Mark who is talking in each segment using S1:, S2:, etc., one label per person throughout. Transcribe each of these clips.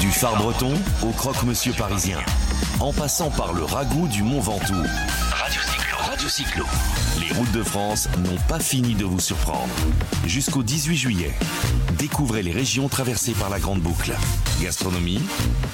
S1: Du phare breton au croque-monsieur parisien, en passant par le ragoût du Mont Ventoux. Radio Cyclo. Radio Cyclo. Les routes de France n'ont pas fini de vous surprendre. Jusqu'au 18 juillet, découvrez les régions traversées par la Grande Boucle. Gastronomie,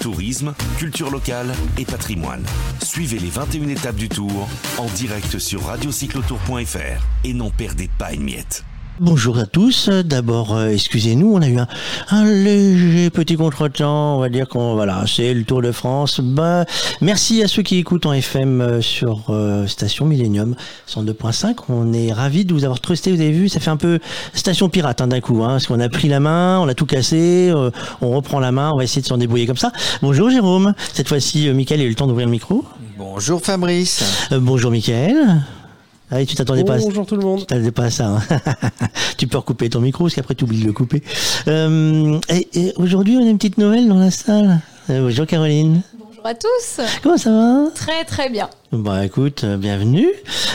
S1: tourisme, culture locale et patrimoine. Suivez les 21 étapes du tour en direct sur radiocyclotour.fr et n'en perdez pas une miette.
S2: Bonjour à tous. D'abord, euh, excusez-nous, on a eu un, un léger petit contretemps. On va dire qu'on voilà, c'est le Tour de France. Bah, merci à ceux qui écoutent en FM euh, sur euh, station Millennium 102.5. On est ravis de vous avoir trusté. Vous avez vu, ça fait un peu station pirate hein, d'un coup, hein, parce qu'on a pris la main, on a tout cassé, euh, on reprend la main, on va essayer de s'en débrouiller comme ça. Bonjour Jérôme. Cette fois-ci, Michael a eu le temps d'ouvrir le micro.
S3: Bonjour Fabrice.
S2: Bonjour Michael. Ah oui, tu t'attendais pas à
S4: Bonjour tout le monde.
S2: tu t'attendais pas à ça. hein. tu peux recouper ton micro, parce qu'après tu oublies de le couper. Euh, et, et aujourd'hui, on a une petite nouvelle dans la salle. Euh, bonjour Caroline.
S5: Bonjour à tous.
S2: Comment ça va?
S5: Très très bien.
S2: Bah écoute, euh, bienvenue.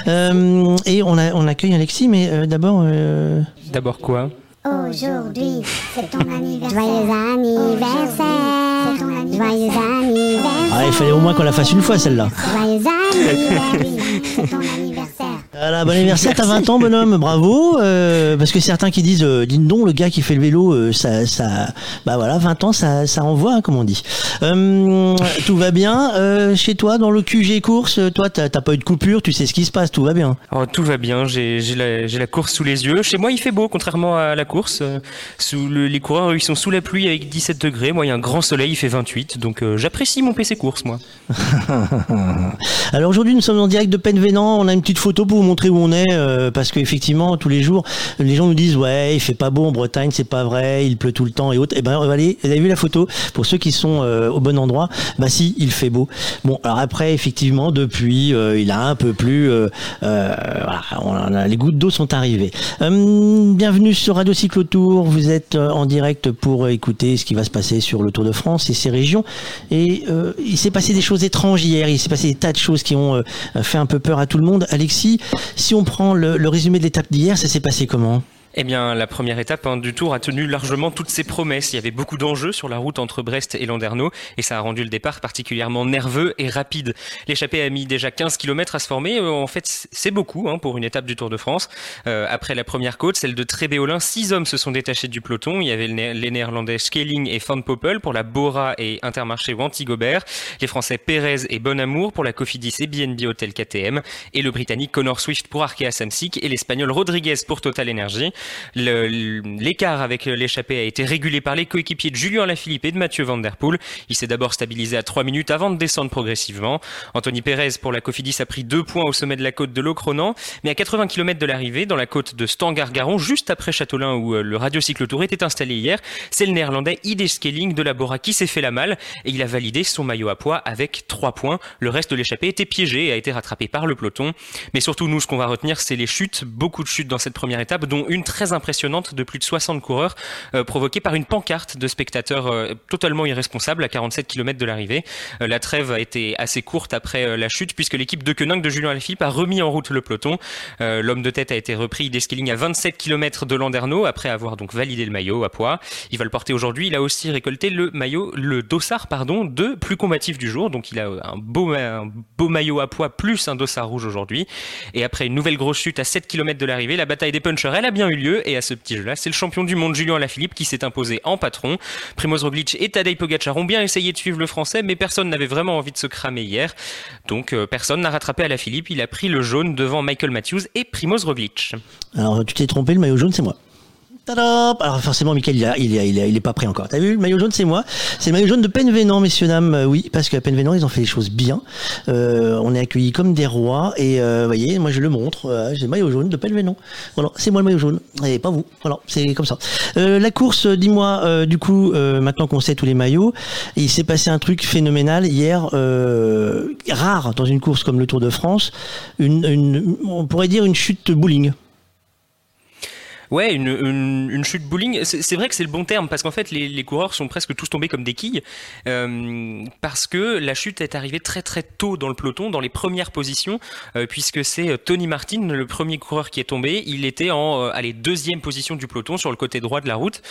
S2: Euh, et on, a, on accueille Alexis, mais euh, d'abord... euh,
S4: D'abord quoi?
S6: Aujourd'hui, c'est ton anniversaire. Joyeux anniversaire. C'est ton anniversaire. Joyeux anniversaire.
S2: Ah, il fallait au moins qu'on la fasse une fois celle-là.
S6: Joyeux anniversaire. C'est ton anniversaire.
S2: Voilà, bon anniversaire, t'as 20 ans, bonhomme, bravo. euh, parce que certains qui disent, euh, dis donc, le gars qui fait le vélo, euh, ça, ça, bah voilà, 20 ans, ça, ça envoie, hein, comme on dit. Euh, tout va bien chez toi dans le QG course. Toi, t'as pas eu de coupure, tu sais ce qui se passe, tout va bien.
S4: Oh, Tout va bien, j'ai la, course sous les yeux. Chez moi, il fait beau, contrairement à la course. Sous le- les coureurs, ils sont sous la pluie avec 17 degrés. Moi, il y a un grand soleil, il fait 28. Donc, j'apprécie mon PC course, moi.
S2: Alors aujourd'hui, nous sommes en direct de Penvénan. On a une petite photo pour vous montrer où on est, euh, parce qu'effectivement, tous les jours, les gens nous disent ouais, il fait pas beau en Bretagne, c'est pas vrai, il pleut tout le temps et autres. Et ben, allez, vous avez vu la photo? Pour ceux qui sont euh, au bon endroit, bah si, il fait beau. Bon, alors après, effectivement, depuis, euh, il a un peu plu. euh, euh, voilà, on a- les gouttes d'eau sont arrivées. Euh, bienvenue sur Radio Cyclotour. Vous êtes en direct pour écouter ce qui va se passer sur le Tour de France et ses régions. Et il s'est passé des choses étranges hier. Il s'est passé des tas de choses qui ont fait un peu peur à tout le monde. Alexis, si on prend le, résumé de l'étape d'hier, ça s'est passé comment?
S4: Eh bien, la première étape hein, du tour a tenu largement toutes ses promesses. Il y avait beaucoup d'enjeux sur la route entre Brest et Landerneau et ça a rendu le départ particulièrement nerveux et rapide. L'échappée a mis déjà 15 km à se former. Euh, En fait, c'est beaucoup hein, pour une étape du Tour de France. Euh, après la première côte, celle de Trébéolin, six hommes se sont détachés du peloton. Il y avait les Néerlandais Schelling et Van Poppel pour la Bora et Intermarché Wanty Gobert, les Français Pérez et Bonamour pour la Cofidis et BNB Hotel KTM, et le Britannique Connor Swift pour Arkea Samsic et l'Espagnol Rodriguez pour Total Energy. L'écart avec l'échappée a été régulé par les coéquipiers de Julien Lafilippe et de Mathieu Van Der Poel. Il s'est d'abord stabilisé à 3 minutes avant de descendre progressivement. Anthony Pérez pour la Cofidis a pris deux points au sommet de la côte de Locronan, mais à 80 km de l'arrivée, dans la côte de Stangar-Garon, juste après Châteaulin où euh, le radiocyclotour était installé hier, c'est le néerlandais Ide Skelling de la Bora qui s'est fait la malle et il a validé son maillot à poids avec 3 points. Le reste de l'échappée était piégé et a été rattrapé par le peloton. Mais surtout, nous, ce qu'on va retenir, c'est les chutes, beaucoup de chutes dans cette première étape, dont une très impressionnante de plus de 60 coureurs, euh, provoquée par une pancarte de spectateurs euh, totalement irresponsables à 47 km de l'arrivée. Euh, la trêve a été assez courte après la chute, puisque l'équipe de Koenig de Julien Lafilippe a remis en route le peloton. L'homme de tête a été repris d'escaling à 27 km de Landerneau, après avoir donc validé le maillot à poids. Il va le porter aujourd'hui. Il a aussi récolté le maillot, le dossard, pardon, de plus combatif du jour. Donc il a un beau, un beau maillot à poids plus un dossard rouge aujourd'hui. Et après une nouvelle grosse chute à 7 km de l'arrivée, la bataille des punchers, elle a bien eu lieu. Et à ce petit jeu-là, c'est le champion du monde Julien Lafilippe qui s'est imposé en patron. Primoz Roglic et Tadej Pogacar ont bien essayé de suivre le français, mais personne n'avait vraiment envie de se cramer hier. Donc euh, personne n'a rattrapé à Lafilippe. Il a pris le jaune devant Michael Matthews et Primoz Roglic.
S2: Alors, tu t'es trompé, le maillot jaune, c'est moi. Alors forcément, Michael, il, a- il, il, est pas prêt encore. T'as vu, le maillot jaune, c'est moi. C'est le maillot jaune de Penvénan, messieurs, dames. Euh, oui, parce qu'à Penvénan, ils ont fait les choses bien. Euh, on est accueillis comme des rois. Et euh, vous voyez, moi, je le montre. J'ai le maillot jaune de Penvénan. Voilà, c'est moi le maillot jaune. Et pas vous. Voilà, c'est comme ça. La course, dis-moi, du coup, maintenant qu'on sait tous les maillots, il s'est passé un truc phénoménal hier, rare dans une course comme le Tour de France. On pourrait dire une chute bowling.
S4: Ouais, une, chute bowling. C'est vrai que c'est le bon terme parce qu'en fait, les, coureurs sont presque tous tombés comme des quilles euh, parce que la chute est arrivée très très tôt dans le peloton, dans les premières positions, euh, puisque c'est Tony Martin, le premier coureur qui est tombé. Il était en euh, allez, deuxième position du peloton sur le côté droit de la route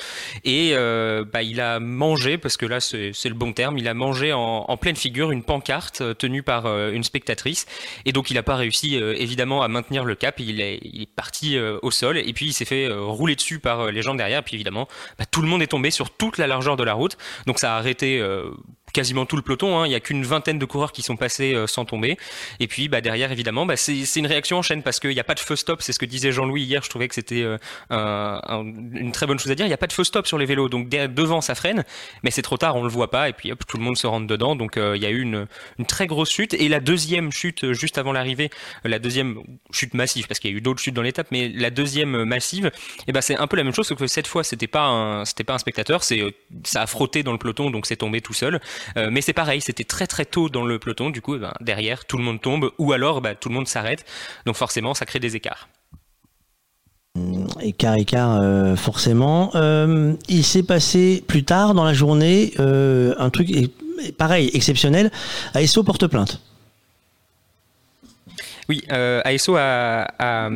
S4: et euh, bah, il a mangé, parce que là c'est le bon terme, il a mangé en, pleine figure une pancarte tenue par une spectatrice et donc il n'a pas réussi évidemment à maintenir le cap. Il est parti au sol et puis il s'est fait euh, roulé dessus par euh, les gens derrière. Puis évidemment, bah, tout le monde est tombé sur toute la largeur de la route. Donc ça a arrêté euh, quasiment tout le peloton. Hein. Il n'y a qu'une vingtaine de coureurs qui sont passés euh, sans tomber. Et puis bah, derrière, évidemment, bah, c'est une réaction en chaîne parce qu'il n'y a pas de feu stop. C'est ce que disait Jean-Louis hier. Je trouvais que c'était euh, un, un, une très bonne chose à dire. Il n'y a pas de feu stop sur les vélos. Donc devant, ça freine. Mais c'est trop tard, on le voit pas. Et puis hop, tout le monde se rentre dedans. Donc euh, il y a eu une, une, très grosse chute. Et la deuxième chute juste avant l'arrivée, la deuxième chute massive, parce qu'il y a eu d'autres chutes dans l'étape, mais la deuxième massive, et eh ben c'est un peu la même chose, sauf que cette fois, c'était pas un, c'était pas un spectateur. C'est ça a frotté dans le peloton, donc c'est tombé tout seul. Mais c'est pareil c'était très très tôt dans le peloton, du coup, eh ben, derrière, tout le monde tombe, ou alors bah, tout le monde s'arrête. Donc forcément, ça crée des écarts.
S2: Écart, écart, euh, forcément. Euh, il s'est passé plus tard dans la journée euh, un truc pareil, exceptionnel. ASO porte plainte.
S4: Oui, euh, ASO a, a,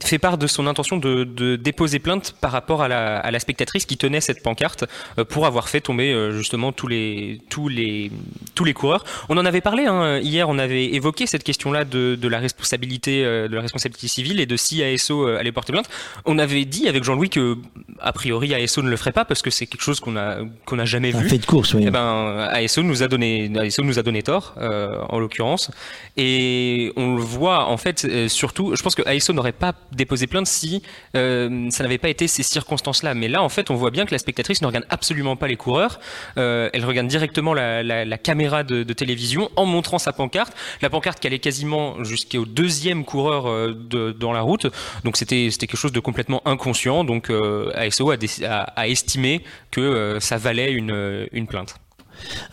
S4: fait part de son intention de, de, déposer plainte par rapport à la, à la spectatrice qui tenait cette pancarte euh, pour avoir fait tomber euh, justement tous les, tous, les, tous les coureurs. On en avait parlé hein, hier, on avait évoqué cette question-là de, de, la responsabilité, euh, de la responsabilité civile et de si ASO euh, allait porter plainte. On avait dit avec Jean-Louis que a priori ASO ne le ferait pas parce que c'est quelque chose qu'on a qu'on a jamais
S2: Un
S4: vu.
S2: fait de course, oui.
S4: Eh ben, ASO nous a donné, ASO nous a donné tort en l'occurrence, et on le voit en fait, euh, surtout, je pense que ASO n'aurait pas déposé plainte si euh, ça n'avait pas été ces circonstances-là. Mais là, en fait, on voit bien que la spectatrice ne regarde absolument pas les coureurs. Euh, elle regarde directement la, caméra de, télévision en montrant sa pancarte. La pancarte qui allait quasiment jusqu'au deuxième coureur dans la route. Donc c'était quelque chose de complètement inconscient. Donc ASO a, estimé que ça valait une plainte.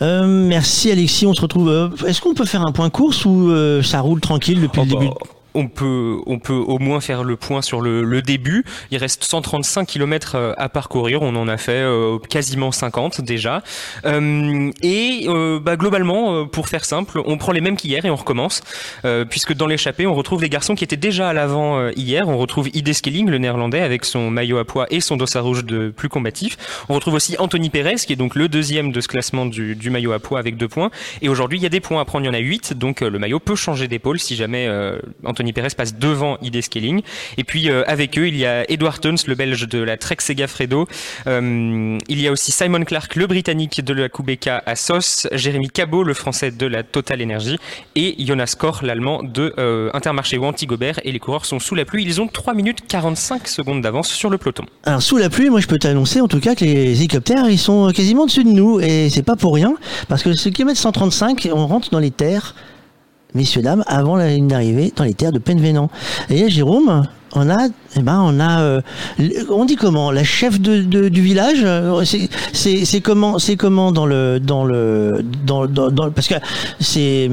S2: Euh, merci Alexis, on se retrouve. Euh, Est-ce qu'on peut faire un point course ou euh, ça roule tranquille depuis
S4: oh
S2: le début?
S4: bah on peut, on peut au moins faire le point sur le, le début. Il reste 135 km à parcourir. On en a fait euh, quasiment 50 déjà. Euh, et euh, bah, globalement, pour faire simple, on prend les mêmes qu'hier et on recommence. puisque dans l'échappée, on retrouve les garçons qui étaient déjà à l'avant hier. On retrouve Ide Skelling, le néerlandais, avec son maillot à poids et son dossard rouge de plus combatif. On retrouve aussi Anthony Perez, qui est donc le deuxième de ce classement du, du maillot à poids avec deux points. Et aujourd'hui, il y a des points à prendre. Il y en a 8. Donc le maillot peut changer d'épaule si jamais Anthony Perez passe devant ID Scaling. Et puis euh, avec eux, il y a Edward Tuns, le belge de la Trek Segafredo. Euh, il y a aussi Simon Clark, le britannique de la Kubeka à SOS. Jérémy Cabot, le français de la Total Energy. Et Jonas Kor, l'allemand de euh, Intermarché ou Antigobert. Et les coureurs sont sous la pluie. Ils ont 3 minutes 45 secondes d'avance sur le peloton.
S2: Alors sous la pluie, moi je peux t'annoncer en tout cas que les hélicoptères ils sont quasiment dessus de nous. Et c'est pas pour rien. Parce que ce kilomètre 135, on rentre dans les terres messieurs dames, avant la ligne d'arrivée dans les terres de Penvenant. Et Jérôme, on a, eh ben, on a, euh, on dit comment, la chef de, du village, c'est comment, c'est comment dans le, dans le, dans, dans, dans parce que c'est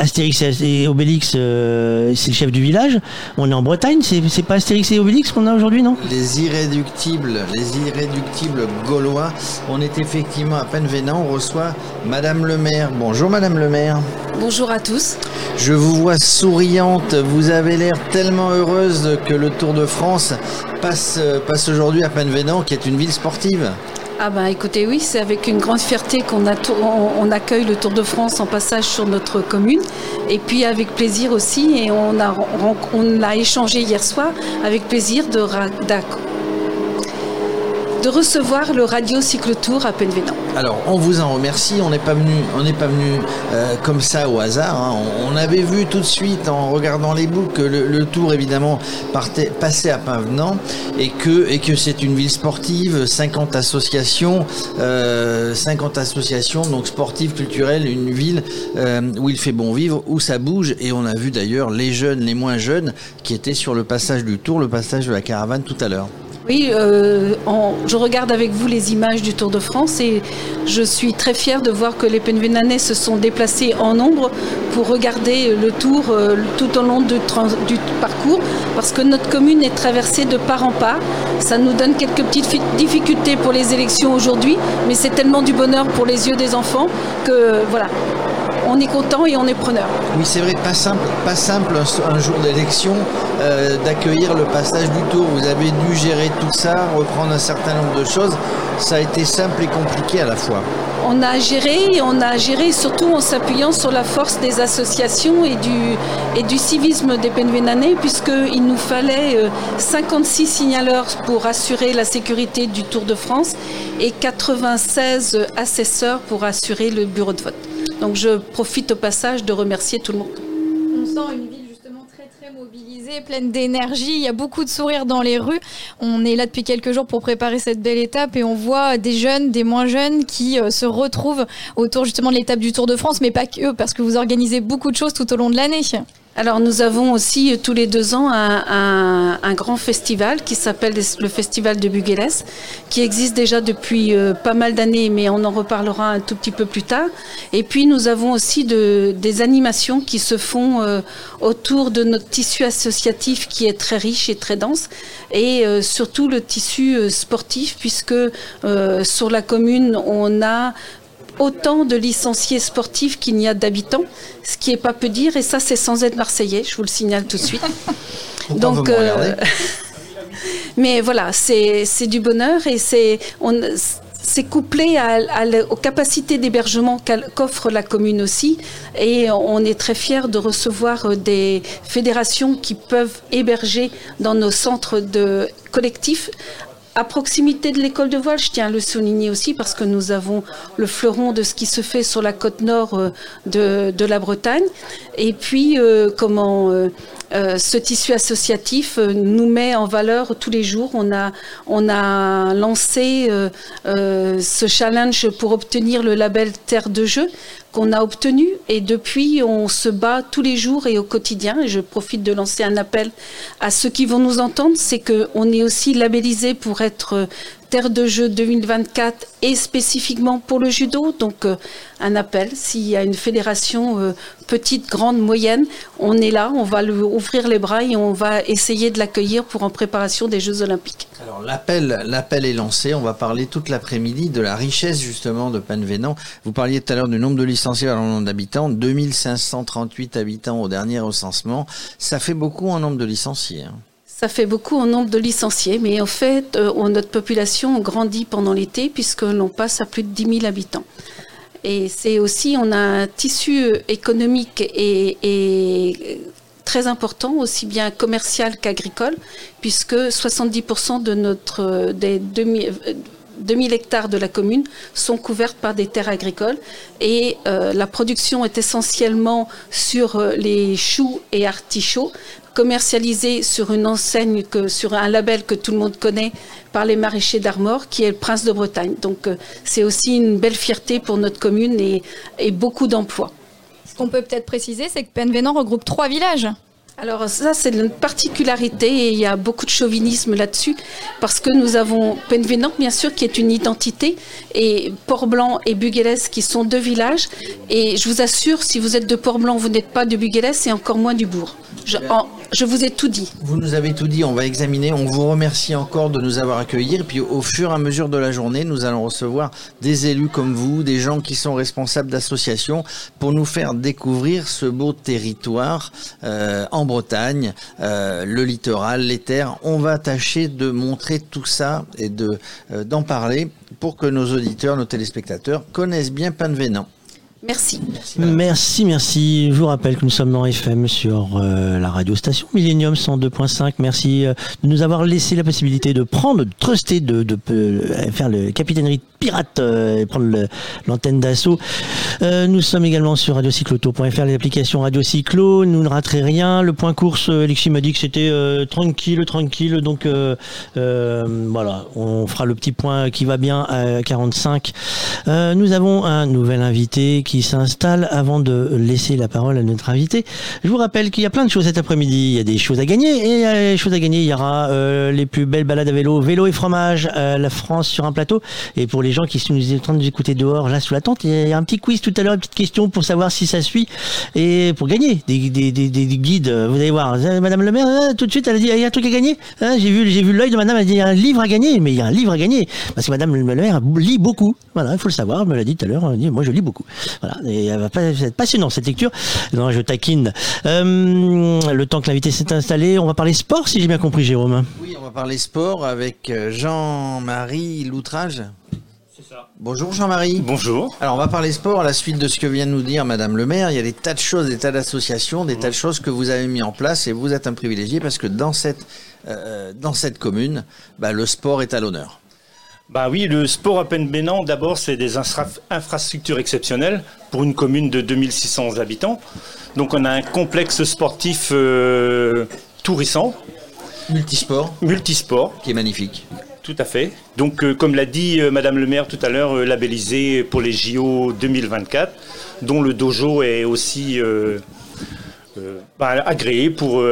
S2: Astérix et Obélix, euh, c'est le chef du village. On est en Bretagne, c'est pas Astérix et Obélix qu'on a aujourd'hui, non?
S3: Les irréductibles, les irréductibles gaulois. On est effectivement à Penvenant. On reçoit Madame le maire. Bonjour Madame le maire.
S5: Bonjour à tous.
S3: Je vous vois souriante. Vous avez l'air tellement heureuse que le Tour de France passe, passe aujourd'hui à Penvenant, qui est une ville sportive.
S5: Ah bah écoutez, oui, c'est avec une grande fierté qu'on on, on accueille le Tour de France en passage sur notre commune. Et puis avec plaisir aussi, et on a, on a échangé hier soir, avec plaisir de, de recevoir le Radio Cyclotour à Penvenant.
S3: Alors, on vous en remercie. On n'est pas venu, euh, comme ça au hasard. Hein. On, avait vu tout de suite en regardant les boucles que le, tour évidemment passait à Penvenant et que et que c'est une ville sportive, 50 associations, euh, 50 associations donc sportives, culturelles, une ville euh, où il fait bon vivre, où ça bouge et on a vu d'ailleurs les jeunes, les moins jeunes qui étaient sur le passage du tour, le passage de la caravane tout à l'heure.
S5: Oui, euh, je regarde avec vous les images du Tour de France et je suis très fière de voir que les Penvenanais se sont déplacés en nombre pour regarder le Tour euh, tout au long du, du, parcours parce que notre commune est traversée de part en part. Ça nous donne quelques petites difficultés pour les élections aujourd'hui, mais c'est tellement du bonheur pour les yeux des enfants que voilà, on est content et on est preneur.
S3: Oui, c'est vrai, pas simple, pas simple un, jour d'élection euh, d'accueillir le passage du tour. Vous avez dû gérer tout ça, reprendre un certain nombre de choses. Ça a été simple et compliqué à la fois.
S5: On a géré, on a géré surtout en s'appuyant sur la force des associations et du, et du civisme des Penvenanais, puisqu'il nous fallait 56 euh, signaleurs pour assurer la sécurité du Tour de France et 96 assesseurs pour assurer le bureau de vote. Donc je profite au passage de remercier tout le monde.
S7: On sent une ville justement très très mobilisée, pleine d'énergie. Il y a beaucoup de sourires dans les rues. On est là depuis quelques jours pour préparer cette belle étape et on voit des jeunes, des moins jeunes qui euh, se retrouvent autour justement de l'étape du Tour de France, mais pas que, parce que vous organisez beaucoup de choses tout au long de l'année.
S5: Alors nous avons aussi euh, tous les deux ans un, grand festival qui s'appelle le Festival de Bugueles, qui existe déjà depuis euh, pas mal d'années, mais on en reparlera un tout petit peu plus tard. Et puis nous avons aussi des animations qui se font euh, autour de notre tissu associatif qui est très riche et très dense, et surtout le tissu sportif, puisque sur la commune on a autant de licenciés sportifs qu'il n'y a d'habitants, ce qui est pas peu dire, et ça c'est sans être marseillais, je vous le signale tout de suite.
S3: Donc, euh,
S5: mais voilà, c'est du bonheur et c'est c'est couplé aux capacités d'hébergement qu'offre la commune aussi. Et on est très fiers de recevoir euh, des fédérations qui peuvent héberger dans nos centres de collectifs à proximité de l'école de voile, je tiens à le souligner aussi parce que nous avons le fleuron de ce qui se fait sur la côte nord euh, de, la Bretagne. Et puis, euh, comment euh, ce tissu associatif nous met en valeur tous les jours. On a, on a lancé ce challenge pour obtenir le label Terre de jeu qu'on a obtenu. Et depuis on se bat tous les jours et au quotidien. Et je profite de lancer un appel à ceux qui vont nous entendre. C'est qu'on est aussi labellisé pour être terre de jeu 2024 et spécifiquement pour le judo. Donc euh, un appel, s'il y a une fédération euh, petite, grande, moyenne, on est là, on va lui ouvrir les bras et on va essayer de l'accueillir pour en préparation des Jeux olympiques.
S3: Alors l'appel, l'appel est lancé, on va parler toute l'après-midi de la richesse justement de Penvénan. Vous parliez tout à l'heure du nombre de licenciés par nombre d'habitants, 2538 habitants au dernier recensement, ça fait beaucoup en nombre de licenciés. Hein.
S5: Ça fait beaucoup en nombre de licenciés, mais en fait, euh, notre population grandit pendant l'été puisque l'on passe à plus de 10 000 habitants. Et c'est aussi, on a un tissu économique et, très important, aussi bien commercial qu'agricole, puisque 70% de notre, des 2000, 2000 hectares de la commune sont couvertes par des terres agricoles et euh, la production est essentiellement sur euh, les choux et artichauts commercialisé sur une enseigne, que, sur un label que tout le monde connaît par les maraîchers d'Armor, qui est le Prince de Bretagne. Donc euh, c'est aussi une belle fierté pour notre commune et, et beaucoup d'emplois.
S7: Ce qu'on peut peut-être préciser, c'est que Penvenant regroupe trois villages.
S5: Alors ça, c'est une particularité et il y a beaucoup de chauvinisme là-dessus parce que nous avons Penvenant, bien sûr, qui est une identité, et Port-Blanc et Bugueles qui sont deux villages. Et je vous assure, si vous êtes de Port-Blanc, vous n'êtes pas de Bugueles et encore moins du Bourg. Je, vous ai tout dit.
S3: Vous nous avez tout dit, on va examiner. On vous remercie encore de nous avoir accueillis. Et puis au fur et à mesure de la journée, nous allons recevoir des élus comme vous, des gens qui sont responsables d'associations pour nous faire découvrir ce beau territoire euh, en Bretagne, euh, le littoral, les terres. On va tâcher de montrer tout ça et de euh, d'en parler pour que nos auditeurs, nos téléspectateurs connaissent bien Panvenant.
S5: Merci.
S2: Merci, merci, Je vous rappelle que nous sommes dans FM sur euh, la radio station Millennium 102.5. Merci euh, de nous avoir laissé la possibilité de prendre, de truster, de, euh, faire le capitainerie pirate et prendre l'antenne d'assaut. nous sommes également sur radiocycloto.fr, l'application Radio Cyclo. Nous ne raterez rien. Le point course, Alexis m'a dit que c'était tranquille, tranquille. Donc voilà, on fera le petit point qui va bien à 45. nous avons un nouvel invité qui s'installe avant de laisser la parole à notre invité. Je vous rappelle qu'il y a plein de choses cet après-midi. Il y a des choses à gagner et y a des choses à gagner. Il y aura euh, les plus belles balades à vélo, vélo et fromage, euh, la France sur un plateau. Et pour les gens qui sont en train de nous écouter dehors, là sous la tente, il y a un petit quiz tout à l'heure, une petite question pour savoir si ça suit et pour gagner des, des, des, des guides. Vous allez voir, Euh, Madame le maire, euh, tout de suite, elle a dit, il y a un truc à gagner. Hein, j'ai vu, j'ai vu l'œil de Madame, elle a dit, il y a un livre à gagner, mais il y a un livre à gagner parce que Madame le maire lit beaucoup. Voilà, il faut le savoir. Elle me l'a dit tout à l'heure. Moi, je lis beaucoup. Voilà, et elle va pas être passionnant cette lecture. Non, je taquine. Euh, le temps que l'invité s'est installé, on va parler sport, si j'ai bien compris, Jérôme.
S3: Oui, on va parler sport avec euh, Jean-Marie Loutrage.
S8: C'est ça.
S3: Bonjour Jean-Marie.
S8: Bonjour.
S3: Alors on va parler sport à la suite de ce que vient de nous dire Madame le maire. Il y a des tas de choses, des tas d'associations, des tas de choses que vous avez mis en place et vous êtes un privilégié parce que dans cette, euh, dans cette commune, bah, le sport est à l'honneur.
S8: Bah oui, le sport à peine bénin, d'abord, c'est des infra- infrastructures exceptionnelles pour une commune de 2600 habitants. Donc on a un complexe sportif euh, tout récent,
S3: Multisport,
S8: multisport,
S3: qui est magnifique.
S8: tout à fait. Donc euh, comme l'a dit euh, Madame le maire tout à l'heure, labellisé pour les JO 2024, dont le dojo est aussi bah, agréé pour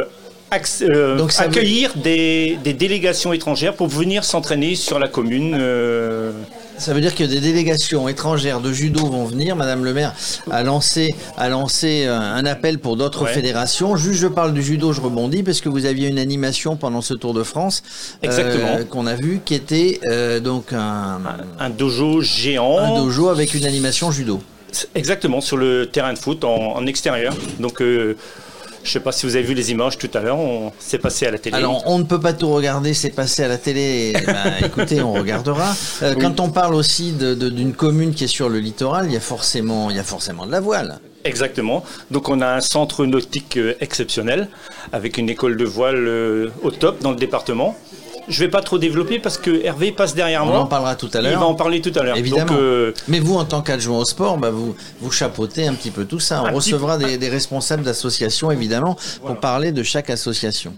S8: euh,
S3: Donc veut-
S8: accueillir des, des délégations étrangères pour venir s'entraîner sur la commune. euh,
S3: Ça veut dire que des délégations étrangères de judo vont venir. Madame le maire a lancé, a lancé euh, un appel pour d'autres
S8: Ouais.
S3: fédérations. Juste, je parle du judo, je rebondis parce que vous aviez une animation pendant ce Tour de France euh, qu'on a vu, qui était euh, donc un,
S8: un dojo géant.
S3: un dojo avec une animation judo.
S8: Exactement, sur le terrain de foot en, en extérieur. Donc, euh, je ne sais pas si vous avez vu les images tout à l'heure, on s'est passé à la télé.
S3: Alors, on ne peut pas tout regarder, c'est passé à la télé. eh ben, écoutez, on regardera. Euh, Quand on parle aussi d'une commune qui est sur le littoral, il y a forcément, il y a forcément de la voile.
S8: Exactement. Donc, on a un centre nautique euh, exceptionnel avec une école de voile euh, au top dans le département. Je ne vais pas trop développer parce que Hervé passe derrière
S3: On
S8: moi.
S3: en parlera tout à
S8: Il va
S3: l'heure.
S8: en parler tout à l'heure.
S3: Évidemment.
S8: Donc, euh,
S3: Mais vous, en tant qu'adjoint au sport, bah, vous, vous chapeautez un petit peu tout ça. On
S8: Un petit
S3: recevra des, des responsables d'associations, évidemment, pour parler de chaque association.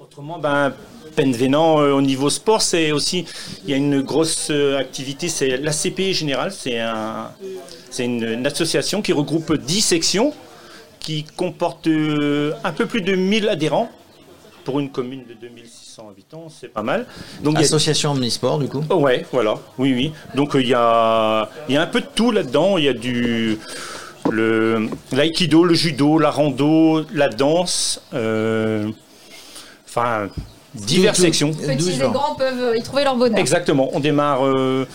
S8: Autrement, ben, Penvenant, euh, au niveau sport, c'est aussi, il y a une grosse euh, activité, c'est l'ACP Général, c'est un, c'est une, une association qui regroupe 10 sections, qui comporte euh, un peu plus de 1000 adhérents. Pour une commune de 2600 habitants, c'est pas mal. Donc, il y a-
S3: Association Omnisport, du coup.
S8: Oh ouais, voilà, oui, oui. Donc euh, il y, a, il y a un peu de tout là-dedans. Il y a du le l'aïkido, le judo, la rando, la danse, euh, enfin diverses sections.
S7: Petits et grands peuvent y trouver leur bonheur.
S8: Exactement. On démarre. euh,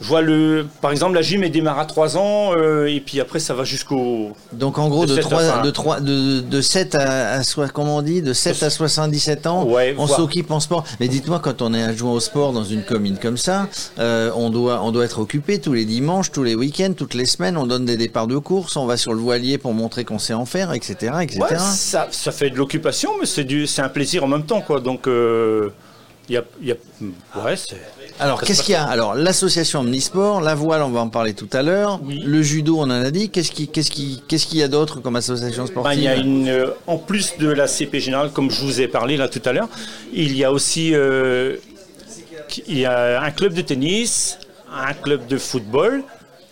S8: je vois le, par exemple, la gym elle démarre à 3 ans euh, et puis après ça va jusqu'au.
S3: Donc, en gros,
S8: De
S3: de,
S8: sept à
S3: 3,
S8: fin.
S3: de, 3, de, de 7 à, à, comment on dit, de 7 à 77 ans,
S8: Ouais,
S3: on s'occupe en sport. Mais dites-moi, quand on est adjoint au sport dans une commune comme ça, euh, on, doit, on doit être occupé tous les dimanches, tous les week-ends, toutes les semaines. On donne des départs de course, on va sur le voilier pour montrer qu'on sait en faire, etc. etc.
S8: Ouais, ça, ça fait de l'occupation, mais c'est un plaisir en même temps, quoi. Donc, euh, il y a, il y a, ouais, c'est.
S3: Alors, qu'est-ce qu'il y a Alors, l'association Omnisport, la voile, on va en parler tout à l'heure.
S8: Oui.
S3: Le judo, on en a dit. Qu'est-ce qui, qu'est-ce qui, qu'est-ce qu'il y a d'autre comme association
S8: Ben,
S3: sportive
S8: il y a une, euh, en plus de la CP générale, comme je vous ai parlé là tout à l'heure, il y a aussi euh, il y a un club de tennis, un club de football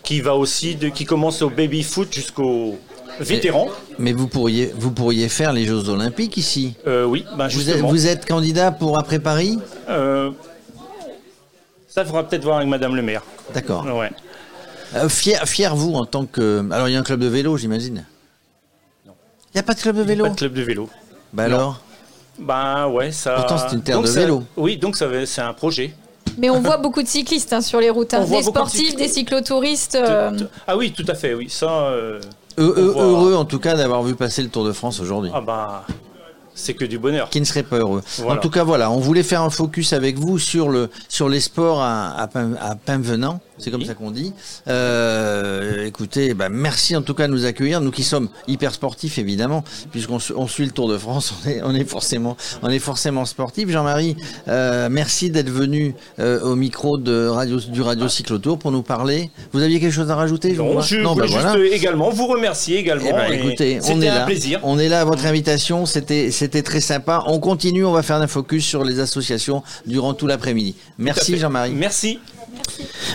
S8: qui va aussi de, qui commence au baby foot jusqu'au vétéran.
S3: Mais vous pourriez, vous pourriez faire les Jeux Olympiques ici.
S8: Euh, oui, ben
S3: Vous êtes,
S8: justement.
S3: vous êtes candidat pour après Paris?
S8: Euh, ça, il faudra peut-être voir avec Madame le maire.
S3: D'accord.
S8: Ouais.
S3: Euh, fier, fier vous en tant que. Alors, il y a un club de vélo, j'imagine? Il n'y a pas de club de vélo?
S8: Pas de club de vélo.
S3: Bah
S8: non.
S3: alors?
S8: Ben ouais, ça.
S3: Pourtant, c'est une terre
S8: donc
S3: de
S8: ça-
S3: vélo.
S8: Oui, donc c'est un projet.
S7: Mais on voit beaucoup de cyclistes hein, sur les routes. hein.
S8: On voit
S7: Des
S8: de
S7: sportifs, des cyclotouristes. euh,
S8: Ah oui, tout à fait, oui. Ça. euh,
S3: Heu-
S8: on
S3: heu-
S8: voit-
S3: Heureux en tout cas d'avoir vu passer le Tour de France aujourd'hui.
S8: Ah bah, c'est que du bonheur.
S3: Qui ne serait pas heureux.
S8: Voilà.
S3: En tout cas, voilà, on voulait faire un focus avec vous sur, le, sur les sports à, à, à Pinvenant, c'est comme ça qu'on dit. Euh, écoutez, bah, merci en tout cas de nous accueillir, nous qui sommes hyper sportifs évidemment, puisqu'on su- on suit le Tour de France, on est, on est forcément, on est forcément sportif. Jean-Marie, euh, merci d'être venu euh, au micro de radio, du Radio Cyclotour pour nous parler. Vous aviez quelque chose à rajouter
S8: Non, je
S3: Non,
S8: voulais
S3: bah,
S8: juste
S3: voilà.
S8: également vous remercier également.
S3: Eh ben,
S8: et
S3: écoutez, on est
S8: un
S3: là.
S8: plaisir.
S3: On est là à votre invitation. C'était, c'était très sympa. On continue. On va faire un focus sur les associations durant tout l'après-midi. Merci. Jean-Marie.
S8: Merci.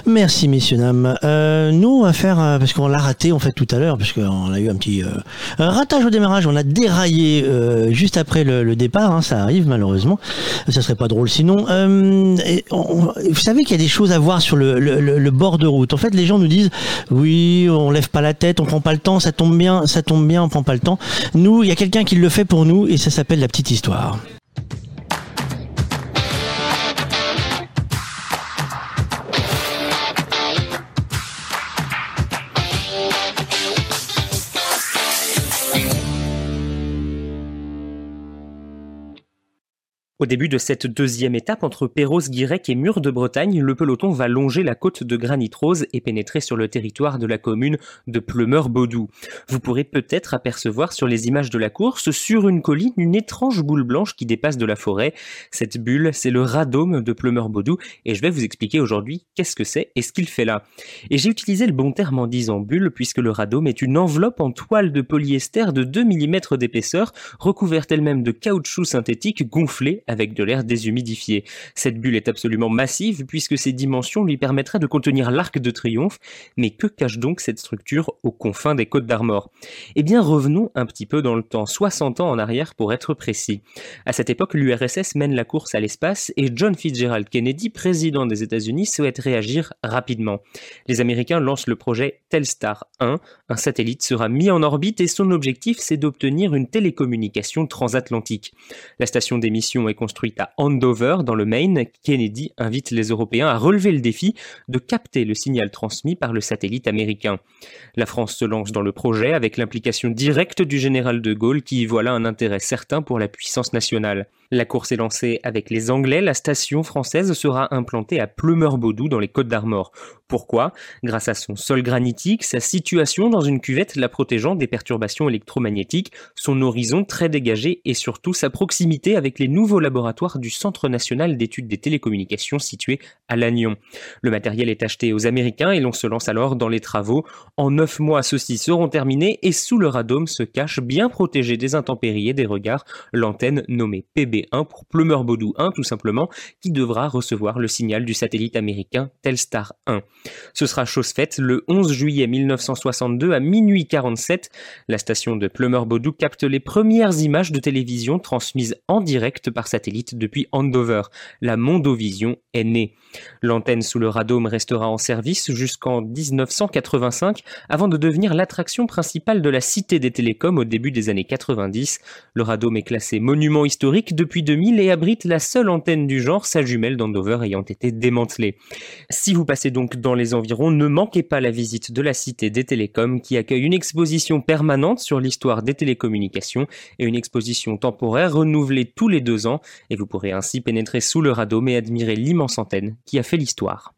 S2: Merci, messieurs, dames. Euh, nous, on va faire, euh, parce qu'on l'a raté, en fait, tout à l'heure, parce qu'on a eu un petit euh, ratage au démarrage. On a déraillé juste après le, départ, hein, ça arrive, malheureusement. Ça serait pas drôle sinon. Vous savez qu'il y a des choses à voir sur le- le bord de route. En fait, les gens nous disent, oui, on lève pas la tête, on prend pas le temps, ça tombe bien, ça tombe bien, on prend pas le temps. Nous, il y a quelqu'un qui le fait pour nous, et ça s'appelle la petite histoire.
S4: Au début de cette deuxième étape, entre Perros-Guirec et Mur de Bretagne, le peloton va longer la côte de Granit Rose et pénétrer sur le territoire de la commune de Plumeur-Baudou. Vous pourrez peut-être apercevoir sur les images de la course, sur une colline, une étrange boule blanche qui dépasse de la forêt. Cette bulle, c'est le radome de Plumeur-Baudou et je vais vous expliquer aujourd'hui qu'est-ce que c'est et ce qu'il fait là. Et j'ai utilisé le bon terme en disant bulle puisque le radome est une enveloppe en toile de polyester de 2 mm d'épaisseur, recouverte elle-même de caoutchouc synthétique gonflé avec de l'air déshumidifié. Cette bulle est absolument massive puisque ses dimensions lui permettraient de contenir l'arc de triomphe, mais que cache donc cette structure aux confins des Côtes d'Armor? Eh bien revenons un petit peu dans le temps, 60 ans en arrière pour être précis. À cette époque, l'URSS mène la course à l'espace et John Fitzgerald Kennedy, président des États-Unis, souhaite réagir rapidement. Les Américains lancent le projet Telstar 1, un satellite sera mis en orbite et son objectif c'est d'obtenir une télécommunication transatlantique. La station d'émission est construite à Andover, dans le Maine. Kennedy invite les Européens à relever le défi de capter le signal transmis par le satellite américain. La France se lance dans le projet avec l'implication directe du général de Gaulle qui y voit là un intérêt certain pour la puissance nationale. La course est lancée avec les Anglais, la station française sera implantée à Plumeur-Baudou dans les Côtes d'Armor. Pourquoi? Grâce à son sol granitique, sa situation dans une cuvette la protégeant des perturbations électromagnétiques, son horizon très dégagé et surtout sa proximité avec les nouveaux laboratoires du Centre national d'études des télécommunications situé à Lannion. Le matériel est acheté aux Américains et l'on se lance alors dans les travaux. En neuf mois, ceux-ci seront terminés et sous le radome se cache, bien protégé des intempéries et des regards, l'antenne nommée PB1 pour Plumeur-Baudou 1 tout simplement, qui devra recevoir le signal du satellite américain Telstar 1. Ce sera chose faite le 11 juillet 1962 à minuit 47. La station de Plumeur-Baudou capte les premières images de télévision transmises en direct par satellite depuis Andover. La Mondovision est née. L'antenne sous le radome restera en service jusqu'en 1985 avant de devenir l'attraction principale de la Cité des Télécoms au début des années 90. Le radome est classé monument historique depuis 2000 et abrite la seule antenne du genre, sa jumelle d'Andover ayant été démantelée. Si vous passez donc les environs, ne manquez pas la visite de la Cité des Télécoms qui accueille une exposition permanente sur l'histoire des télécommunications et une exposition temporaire renouvelée tous les deux ans et vous pourrez ainsi pénétrer sous le radome et admirer l'immense antenne qui a fait l'histoire.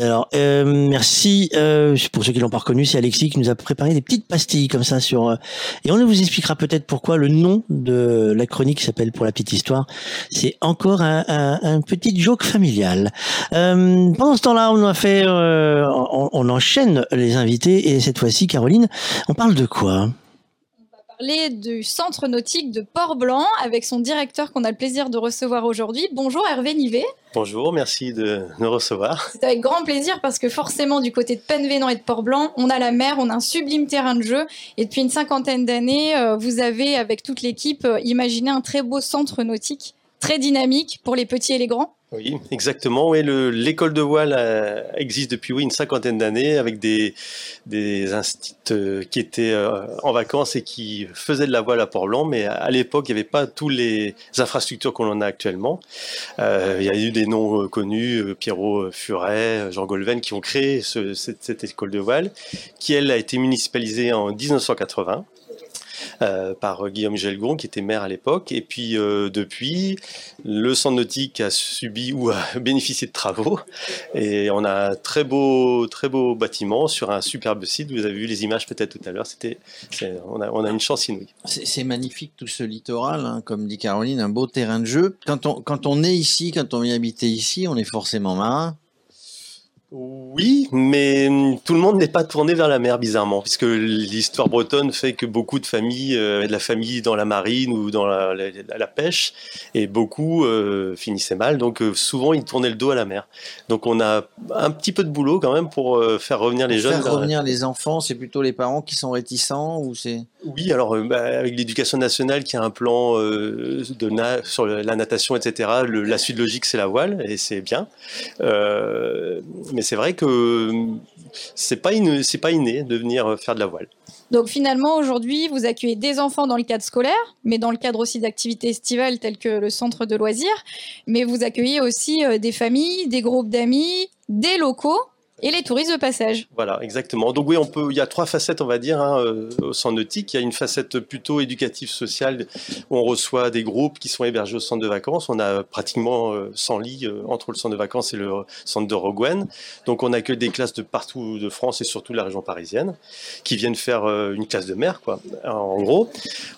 S2: Alors, euh, merci. Euh, pour ceux qui l'ont pas reconnu, c'est Alexis qui nous a préparé des petites pastilles comme ça sur. euh, et on vous expliquera peut-être pourquoi le nom de la chronique s'appelle pour la petite histoire. C'est encore un, un, un petit joke familial. Euh, pendant ce temps-là, on a fait, euh, on, on enchaîne les invités et cette fois-ci, Caroline, on parle de quoi?
S7: Parler du centre nautique de Port-Blanc avec son directeur qu'on a le plaisir de recevoir aujourd'hui. Bonjour Hervé Nivet.
S9: Bonjour, merci de nous recevoir.
S7: C'est avec grand plaisir parce que forcément du côté de Penvénan et de Port-Blanc, on a la mer, on a un sublime terrain de jeu et depuis une cinquantaine d'années, euh, vous avez avec toute l'équipe euh, imaginé un très beau centre nautique, très dynamique pour les petits et les grands.
S9: Oui, exactement. Oui, le- l'école de voile euh, existe depuis oui, une cinquantaine d'années avec des, des instituts euh, qui étaient euh, en vacances et qui faisaient de la voile à Port-Blanc, mais à, l'époque, il n'y avait pas toutes les infrastructures qu'on en a actuellement. Il y a eu des noms connus, Pierrot Furet, Jean Golven, qui ont créé ce- cette, cette école de voile, qui, elle, a été municipalisée en 1980. Euh, par Guillaume Gelgon, qui était maire à l'époque. Et puis, euh, depuis, le centre nautique a subi ou a bénéficié de travaux. Et on a un très beau, très beau bâtiment sur un superbe site. Vous avez vu les images peut-être tout à l'heure. C'était, on, a, une chance inouïe.
S3: C'est c'est magnifique tout ce littoral, hein, comme dit Caroline, un beau terrain de jeu. Quand on, quand on est ici, quand on vient habiter ici, on est forcément marin.
S9: Oui, mais hum, tout le monde n'est pas tourné vers la mer, bizarrement, puisque l'histoire bretonne fait que beaucoup de familles euh, de la famille dans la marine ou dans la, la- la pêche, et beaucoup euh, finissaient mal, donc euh, souvent ils tournaient le dos à la mer. Donc on a un petit peu de boulot quand même pour faire revenir les jeunes.
S3: Faire revenir les enfants, c'est plutôt les parents qui sont réticents ou c'est
S9: Oui, alors euh, bah, avec l'éducation nationale qui a un plan euh, de sur la natation, etc., le- la suite logique c'est la voile, et c'est bien. Euh, mais c'est vrai que c'est pas, c'est pas inné de venir faire de la voile.
S7: Donc finalement, aujourd'hui, vous accueillez des enfants dans le cadre scolaire, mais dans le cadre aussi d'activités estivales telles que le centre de loisirs. Mais vous accueillez aussi des familles, des groupes d'amis, des locaux et les touristes de passage.
S9: Voilà, exactement. Donc oui, on peut. Il y a trois facettes, on va dire, hein, euh, au centre nautique. Il y a une facette plutôt éducative sociale où on reçoit des groupes qui sont hébergés au centre de vacances. On a pratiquement euh, 100 lits euh, entre le centre de vacances et le centre de Rogouen. Donc on accueille des classes de partout de France et surtout de la région parisienne qui viennent faire euh, une classe de mer, quoi, en gros.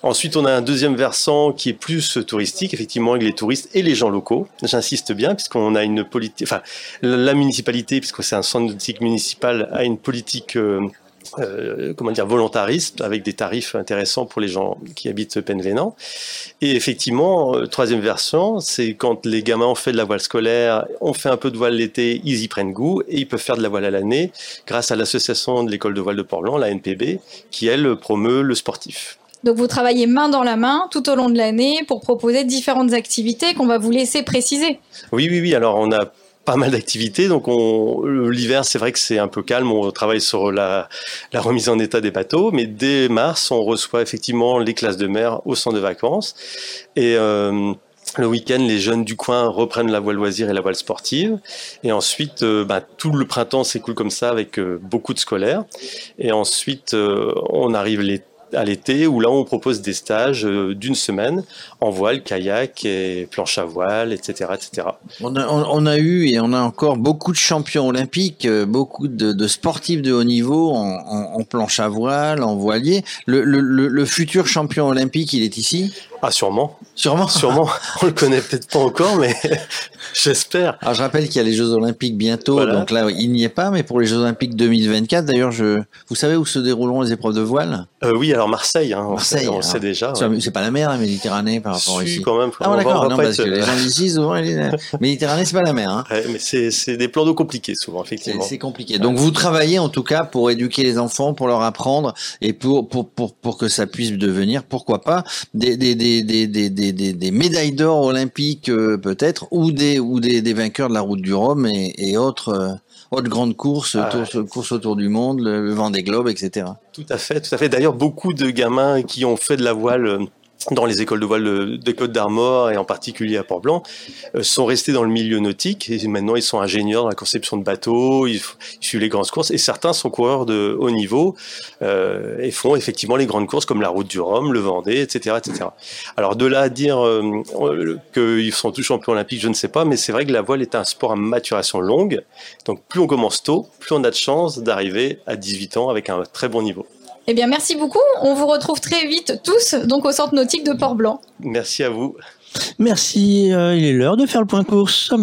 S9: Ensuite, on a un deuxième versant qui est plus touristique, effectivement, avec les touristes et les gens locaux. J'insiste bien, puisqu'on a une politique, enfin, la municipalité, puisque c'est un centre nautique municipal, a une politique, euh, euh, comment dire, volontariste, avec des tarifs intéressants pour les gens qui habitent Penvénan. Et effectivement, euh, troisième versant, c'est quand les gamins ont fait de la voile scolaire, ont fait un peu de voile l'été, ils y prennent goût et ils peuvent faire de la voile à l'année grâce à l'association de l'école de voile de Port-Blanc, la NPB, qui elle promeut le sportif.
S7: Donc vous travaillez main dans la main tout au long de l'année pour proposer différentes activités qu'on va vous laisser préciser.
S9: Oui, oui, oui. Alors, on a pas mal d'activités. Donc, on, l'hiver, c'est vrai que c'est un peu calme. On travaille sur la, la remise en état des bateaux. Mais dès mars, on reçoit effectivement les classes de mer au centre de vacances. Et euh, le week-end, les jeunes du coin reprennent la voile loisir et la voile sportive. Et ensuite, euh, bah, tout le printemps s'écoule comme ça avec euh, beaucoup de scolaires. Et ensuite, on arrive l'été à l'été où là on propose des stages euh, d'une semaine en voile, kayak et planche à voile, etc. etc.
S3: On a, eu et on a encore beaucoup de champions olympiques, euh, beaucoup de, sportifs de haut niveau en, planche à voile, en voilier. Le futur champion olympique, il est ici?
S9: Ah sûrement.
S3: Sûrement
S9: Sûrement. On le connaît peut-être pas encore, mais j'espère.
S3: Alors je rappelle qu'il y a les Jeux Olympiques bientôt,
S9: Voilà.
S3: donc là il n'y est pas, mais pour les Jeux Olympiques 2024, d'ailleurs, je, vous savez où se dérouleront les épreuves de voile?
S9: Euh, oui, alors Marseille, hein,
S3: Marseille,
S9: on, le
S3: alors.
S9: sait déjà.
S3: Sur-
S9: ouais.
S3: C'est pas la mer, la Méditerranée, par rapport à
S9: Si,
S3: ici.
S9: quand même.
S3: Ah bon, d'accord, non, parce
S9: être-
S3: que les gens d'ici, souvent, disent, euh, Méditerranée, c'est pas la mer. Hein.
S9: Ouais, mais c'est c'est des plans d'eau compliqués souvent,
S3: C'est
S9: effectivement.
S3: c'est compliqué. Donc vous travaillez en tout cas pour éduquer les enfants, pour leur apprendre et pour pour pour, pour que ça puisse devenir, pourquoi pas, des des des des des des, des, des médailles d'or olympiques euh, peut-être ou des ou des, des vainqueurs de la route du Rhum et, et autres euh, autres grandes courses,
S9: Ah
S3: tour- courses autour du monde, le, le Vendée Globe, etc.
S9: Tout à fait, tout à fait. D'ailleurs, beaucoup de gamins qui ont fait de la voile euh, dans les écoles de voile de- des Côtes d'Armor et en particulier à Port-Blanc euh, sont restés dans le milieu nautique et maintenant ils sont ingénieurs dans la conception de bateaux, ils, suivent les grandes courses et certains sont coureurs de haut niveau euh, et font effectivement les grandes courses comme la Route du Rhum, le Vendée, etc., etc. Alors de là à dire euh, qu'ils sont tous champions olympiques, je ne sais pas, mais c'est vrai que la voile est un sport à maturation longue. Donc plus on commence tôt, plus on a de chances d'arriver à 18 ans avec un très bon niveau.
S7: Eh bien merci beaucoup, on vous retrouve très vite tous donc au centre nautique de Port-Blanc.
S9: Merci à vous.
S2: Merci, euh, il est l'heure de faire le point course.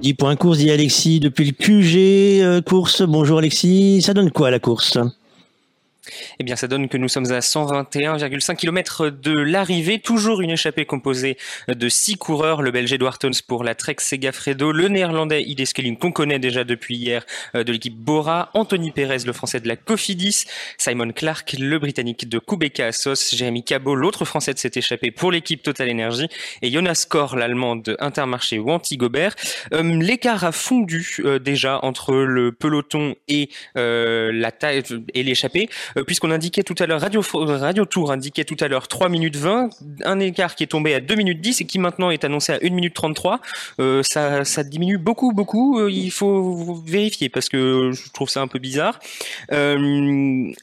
S2: Dix points course, dit Alexis, depuis le QG euh, course. Bonjour Alexis, ça donne quoi la course?
S4: Eh bien, ça donne que nous sommes à 121,5 km de l'arrivée. Toujours une échappée composée de six coureurs. Le Belge Edward Tons pour la Trek Segafredo. Le Néerlandais Ide Skelling qu'on connaît déjà depuis hier euh, de l'équipe Bora. Anthony Perez, le Français de la Cofidis. Simon Clark, le Britannique de Kubeka Assos. Jérémy Cabot, l'autre Français de cette échappée pour l'équipe Total Energy. Et Jonas Kor, l'Allemand de Intermarché ou Antigobert. Euh, L'écart a fondu euh, déjà entre le peloton et euh, la et l'échappée puisqu'on indiquait tout à l'heure, Radio, Radio Tour indiquait tout à l'heure 3 minutes 20, un écart qui est tombé à 2 minutes 10 et qui maintenant est annoncé à 1 minute 33. Euh, ça, diminue beaucoup, beaucoup. Euh, il faut vérifier parce que je trouve ça un peu bizarre. Euh,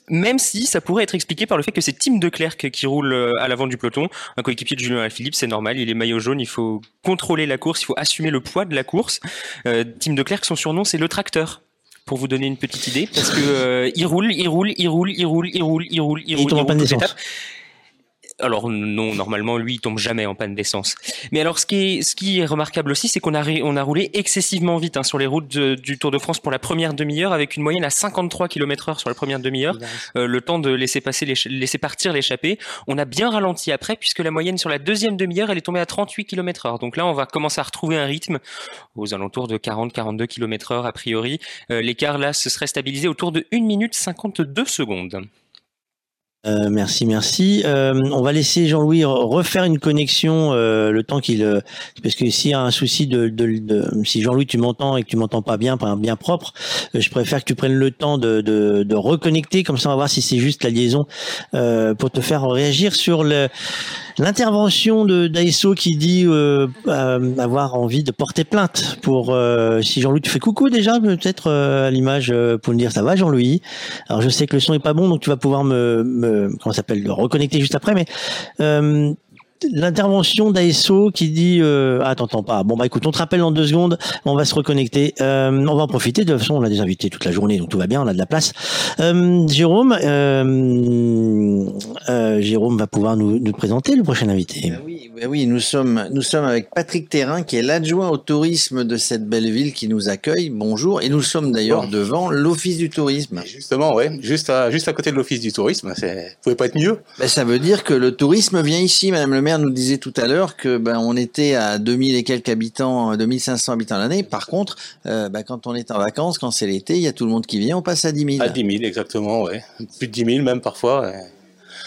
S4: même si ça pourrait être expliqué par le fait que c'est Tim Declercq qui roule euh, à l'avant du peloton, un coéquipier de Julien Alaphilippe, c'est normal, il est maillot jaune, il faut contrôler la course, il faut assumer le poids de la course. Euh, Tim Declercq, son surnom, c'est le tracteur pour vous donner une petite idée, parce que euh, il roule, il roule, il roule, il roule, il roule, il roule, il
S2: Et il
S4: roule, alors non, normalement lui il tombe jamais en panne d'essence. Mais alors ce qui est, ce qui est remarquable aussi, c'est qu'on a, on a roulé excessivement vite hein, sur les routes du Tour de France pour la première demi-heure, avec une moyenne à 53 km/h sur la première demi-heure, euh, le temps de laisser passer, les, laisser partir l'échappée. On a bien ralenti après, puisque la moyenne sur la deuxième demi-heure, elle est tombée à 38 km/h. Donc là, on va commencer à retrouver un rythme aux alentours de 40-42 km/h a priori. Euh, l'écart là se serait stabilisé autour de 1 minute 52 secondes.
S2: Euh, merci, merci. Euh, on va laisser Jean-Louis refaire une connexion euh, le temps qu'il, euh, parce que s'il y a un souci de, de, de si Jean-Louis tu m'entends et que tu m'entends pas bien, bien propre, euh, je préfère que tu prennes le temps de, de, de reconnecter, comme ça on va voir si c'est juste la liaison pour te faire réagir sur le L'intervention de d'Aïsso qui dit euh, euh, avoir envie de porter plainte pour euh, si Jean-Louis tu fais coucou déjà peut-être à l'image pour me dire ça va Jean-Louis. Alors je sais que le son est pas bon donc tu vas pouvoir me, me comment s'appelle reconnecter juste après mais l'intervention d'ASO qui dit euh, ah t'entends pas. Bon bah écoute on te rappelle dans deux secondes on va se reconnecter euh, on va en profiter. De toute façon on a des invités toute la journée donc tout va bien on a de la place. Euh, Jérôme euh, euh, Jérôme va pouvoir nous, nous présenter le prochain invité.
S3: Ben oui, ben oui nous sommes nous sommes avec Patrick Terrain qui est l'adjoint au tourisme de cette belle ville qui nous accueille. Bonjour. Et nous sommes d'ailleurs devant l'office du tourisme.
S10: Justement ouais juste à juste à côté de l'office du tourisme c'est pouvait pas être mieux.
S3: Ben, ça veut dire que le tourisme vient ici madame le maire nous disait tout à l'heure que ben, on était à 2000 et quelques habitants, 2500 habitants l'année. Par contre, euh, ben, quand on est en vacances, quand c'est l'été, il y a tout le monde qui vient, on passe à 10 000.
S10: À 10 000, exactement, ouais. Plus de 10 000 même parfois.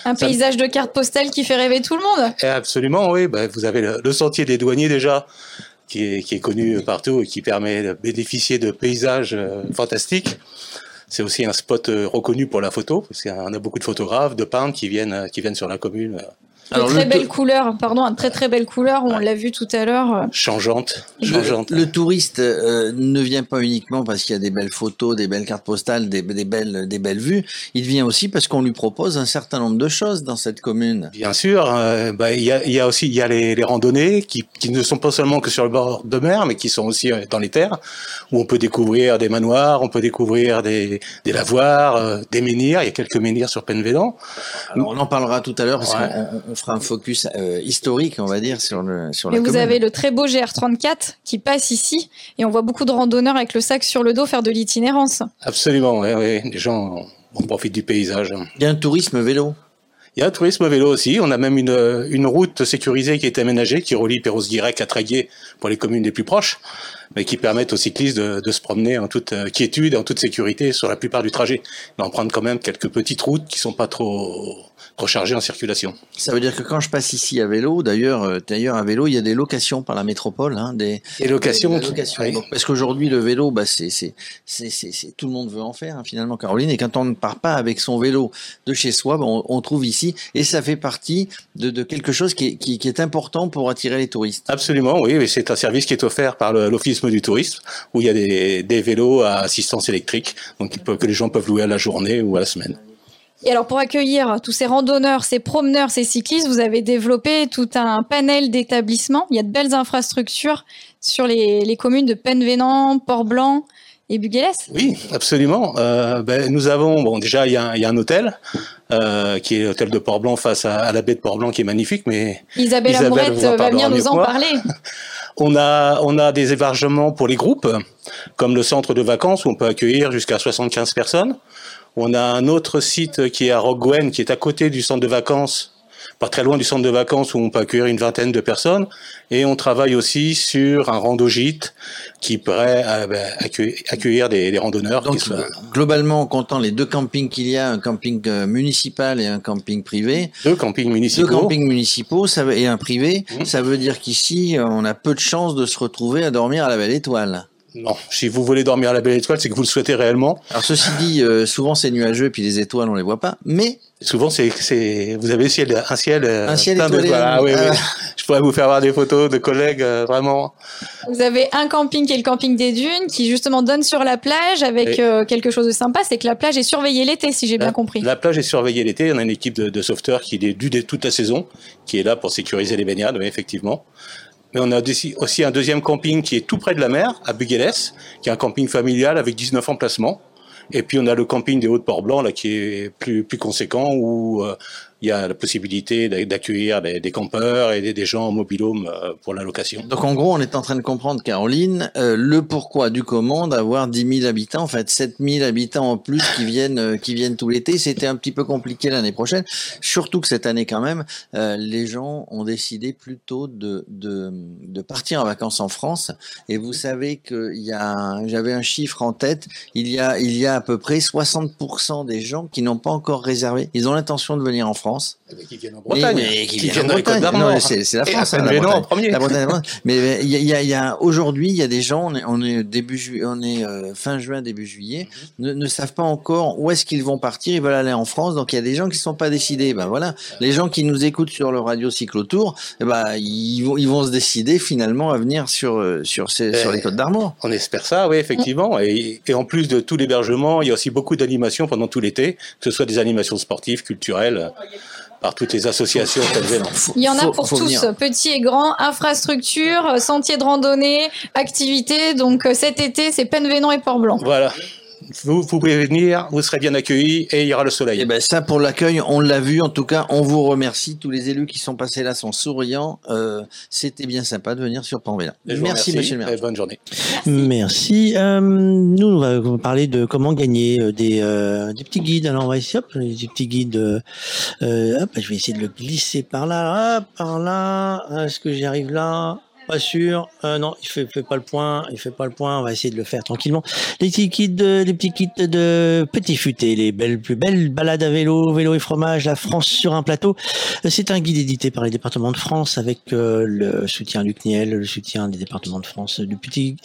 S7: Un paysage de cartes postales qui fait rêver tout le monde.
S10: Et absolument, oui. Ben, vous avez le, sentier des douaniers déjà, qui est, qui est, connu partout et qui permet de bénéficier de paysages euh, fantastiques. C'est aussi un spot euh, reconnu pour la photo, parce qu'on a beaucoup de photographes, de peintres qui viennent, qui viennent sur la commune
S7: alors, très belle couleur, pardon, une très très belle couleur, on l'a vu tout à l'heure.
S10: Changeante,
S3: changeante. Le, touriste euh, ne vient pas uniquement parce qu'il y a des belles photos, des belles cartes postales, des, des, belles, des belles vues. Il vient aussi parce qu'on lui propose un certain nombre de choses dans cette commune.
S10: Bien sûr, euh, bah, il, y a, il y a aussi il y a les, les randonnées qui, qui, ne sont pas seulement que sur le bord de mer, mais qui sont aussi euh, dans les terres, où on peut découvrir des manoirs, on peut découvrir des, des lavoirs, des menhirs. Il y a quelques menhirs sur Penvédan.
S3: on en parlera tout à l'heure parce qu'on on fera un focus euh, historique, on va dire, sur le sur
S7: la
S3: Mais
S7: vous avez le très beau GR34 qui passe ici et on voit beaucoup de randonneurs avec le sac sur le dos faire de l'itinérance.
S10: Absolument, oui, oui. Les gens on profite du paysage.
S3: Il y a un tourisme vélo.
S10: Il y a un tourisme vélo aussi. On a même une, une route sécurisée qui est aménagée, qui relie Perros-Guirec à Tréguier pour les communes les plus proches, mais qui permettent aux cyclistes de, de se promener en toute euh, quiétude en toute sécurité sur la plupart du trajet. Mais on prend quand même quelques petites routes qui sont pas trop rechargé en circulation.
S3: Ça veut dire que quand je passe ici à vélo, d'ailleurs, euh, d'ailleurs à vélo, il y a des locations par la métropole, hein, des,
S10: des locations. Des, locations.
S3: Oui. Donc, parce qu'aujourd'hui le vélo, bah c'est c'est c'est c'est tout le monde veut en faire hein, finalement, Caroline. Et quand on ne part pas avec son vélo de chez soi, bah, on, on, trouve ici, et ça fait partie de, de quelque chose qui est, qui, qui est important pour attirer les touristes.
S10: Absolument, oui. C'est un service qui est offert par l'Office du tourisme, où il y a des, vélos à assistance électrique, donc que les gens peuvent louer à la journée ou à la semaine.
S7: Et alors pour accueillir tous ces randonneurs, ces promeneurs, ces cyclistes, vous avez développé tout un panel d'établissements. Il y a de belles infrastructures sur les, communes de Penvenant, Port-Blanc et.
S10: Oui, absolument. Euh, ben, nous avons, bon, déjà il y a, il y a un hôtel euh, qui est l'hôtel de Port-Blanc face à, à, la baie de Port-Blanc qui est magnifique, mais
S7: Isabelle, Isabelle Amourette va venir nous en parler.
S10: On a, on a des hébergements pour les groupes, comme le centre de vacances où on peut accueillir jusqu'à 75 personnes. On a un autre site qui est à Rockgwen, qui est à côté du centre de vacances, pas très loin du centre de vacances où on peut accueillir une vingtaine de personnes. Et on travaille aussi sur un rando-gîte qui pourrait euh, ben, accueillir, des, des, randonneurs.
S3: Donc, soient... globalement, en comptant les deux campings qu'il y a, un camping euh, municipal et un camping privé.
S10: Deux campings municipaux.
S3: Deux campings municipaux ça, et un privé. Mmh. Ça veut dire qu'ici, on a peu de chances de se retrouver à dormir à la Belle Étoile.
S10: Non, si vous voulez dormir à la belle étoile, c'est que vous le souhaitez réellement.
S3: Alors ceci dit, euh, souvent c'est nuageux et puis les étoiles on les voit pas, mais
S10: souvent c'est c'est vous avez un ciel un ciel
S3: euh, un ciel étoilé.
S10: Ah, oui, oui. Je pourrais vous faire voir des photos de collègues euh, vraiment.
S7: Vous avez un camping qui est le camping des dunes qui justement donne sur la plage avec euh, quelque chose de sympa, c'est que la plage est surveillée l'été si j'ai bien compris.
S10: La plage est surveillée l'été, on a une équipe de, de sauveteurs qui est due toute la saison qui est là pour sécuriser les baignades, oui, effectivement. Mais on a aussi un deuxième camping qui est tout près de la mer, à Buguélès, qui est un camping familial avec 19 emplacements. Et puis on a le camping des Hauts-de-Port-Blanc, là, qui est plus, plus conséquent, où euh, il y a la possibilité d'a- d'accueillir des, campeurs et des, gens en mobilhome euh, pour la location.
S3: Donc en gros, on est en train de comprendre, Caroline, euh, le pourquoi du comment d'avoir 10 000 habitants, en fait 7 000 habitants en plus qui viennent, euh, qui viennent tout l'été. C'était un petit peu compliqué l'année prochaine, surtout que cette année quand même, les gens ont décidé plutôt de, de, partir en vacances en France. Et vous savez qu'il y a, j'avais un chiffre en tête, il y a, il y a à peu près 60% des gens qui n'ont pas encore réservé. Ils ont l'intention de venir en France.
S10: house Qui viennent en
S3: Mais-
S10: Bretagne,
S3: mais qui viennent en Bretagne. Non, c'est c'est la France. hein, la
S10: en
S3: Bretagne.
S10: premier.
S3: La Bretagne, la Bretagne. Mais il y a, il y a- il y a- aujourd'hui, il y a des gens, on est, on est début juillet, on est euh, fin juin, début juillet,
S10: Mhm.
S3: ne, ne savent pas encore où est-ce qu'ils vont partir. Ils veulent aller en France, donc il y a des gens qui sont pas décidés. Ben voilà, les gens qui nous écoutent sur le radio cyclotour, eh ben ils vont, ils vont se décider finalement à venir sur euh, sur ces, sur les Côtes d'Armor.
S10: On espère ça, oui, effectivement. Et, et en plus de tout l'hébergement, il y a aussi beaucoup d'animations pendant tout l'été, que ce soit des animations sportives, culturelles, par toutes les associations Penvénan.
S7: Il y en a
S3: Faut-
S7: pour
S3: faut
S7: tous,
S3: venir.
S7: petits et grands, infrastructures, euh, sentiers de randonnée, activités. Donc euh, cet été, c'est Penvénan et Port-Blanc.
S10: Voilà. Vous, vous pouvez venir, vous serez bien accueillis et il y aura le soleil.
S3: Et ben ça pour l'accueil, on l'a vu. En tout cas, on vous remercie. Tous les élus qui sont passés là sont souriants. Euh, C'était bien sympa de venir sur
S10: vous
S3: Merci, Monsieur le maire.
S10: bonne journée.
S2: Merci. Euh, nous, on va parler de comment gagner euh, des, euh, des petits guides. Alors, on va essayer, hop, des petits guides. euh, euh, hop, je vais essayer de le glisser par là, hop, par là. Est-ce que j'y arrive là? Pas sûr. Euh, non, il fait, fait pas le point. Il fait pas le point. On va essayer de le faire tranquillement. Les petits kits, de, les petits kits de petits futés, les belles, plus belles balades à vélo, vélo et fromage, la France sur un plateau. Euh, C'est un guide édité par les départements de France avec euh, le soutien Luc Niel, le soutien des départements de France, du petit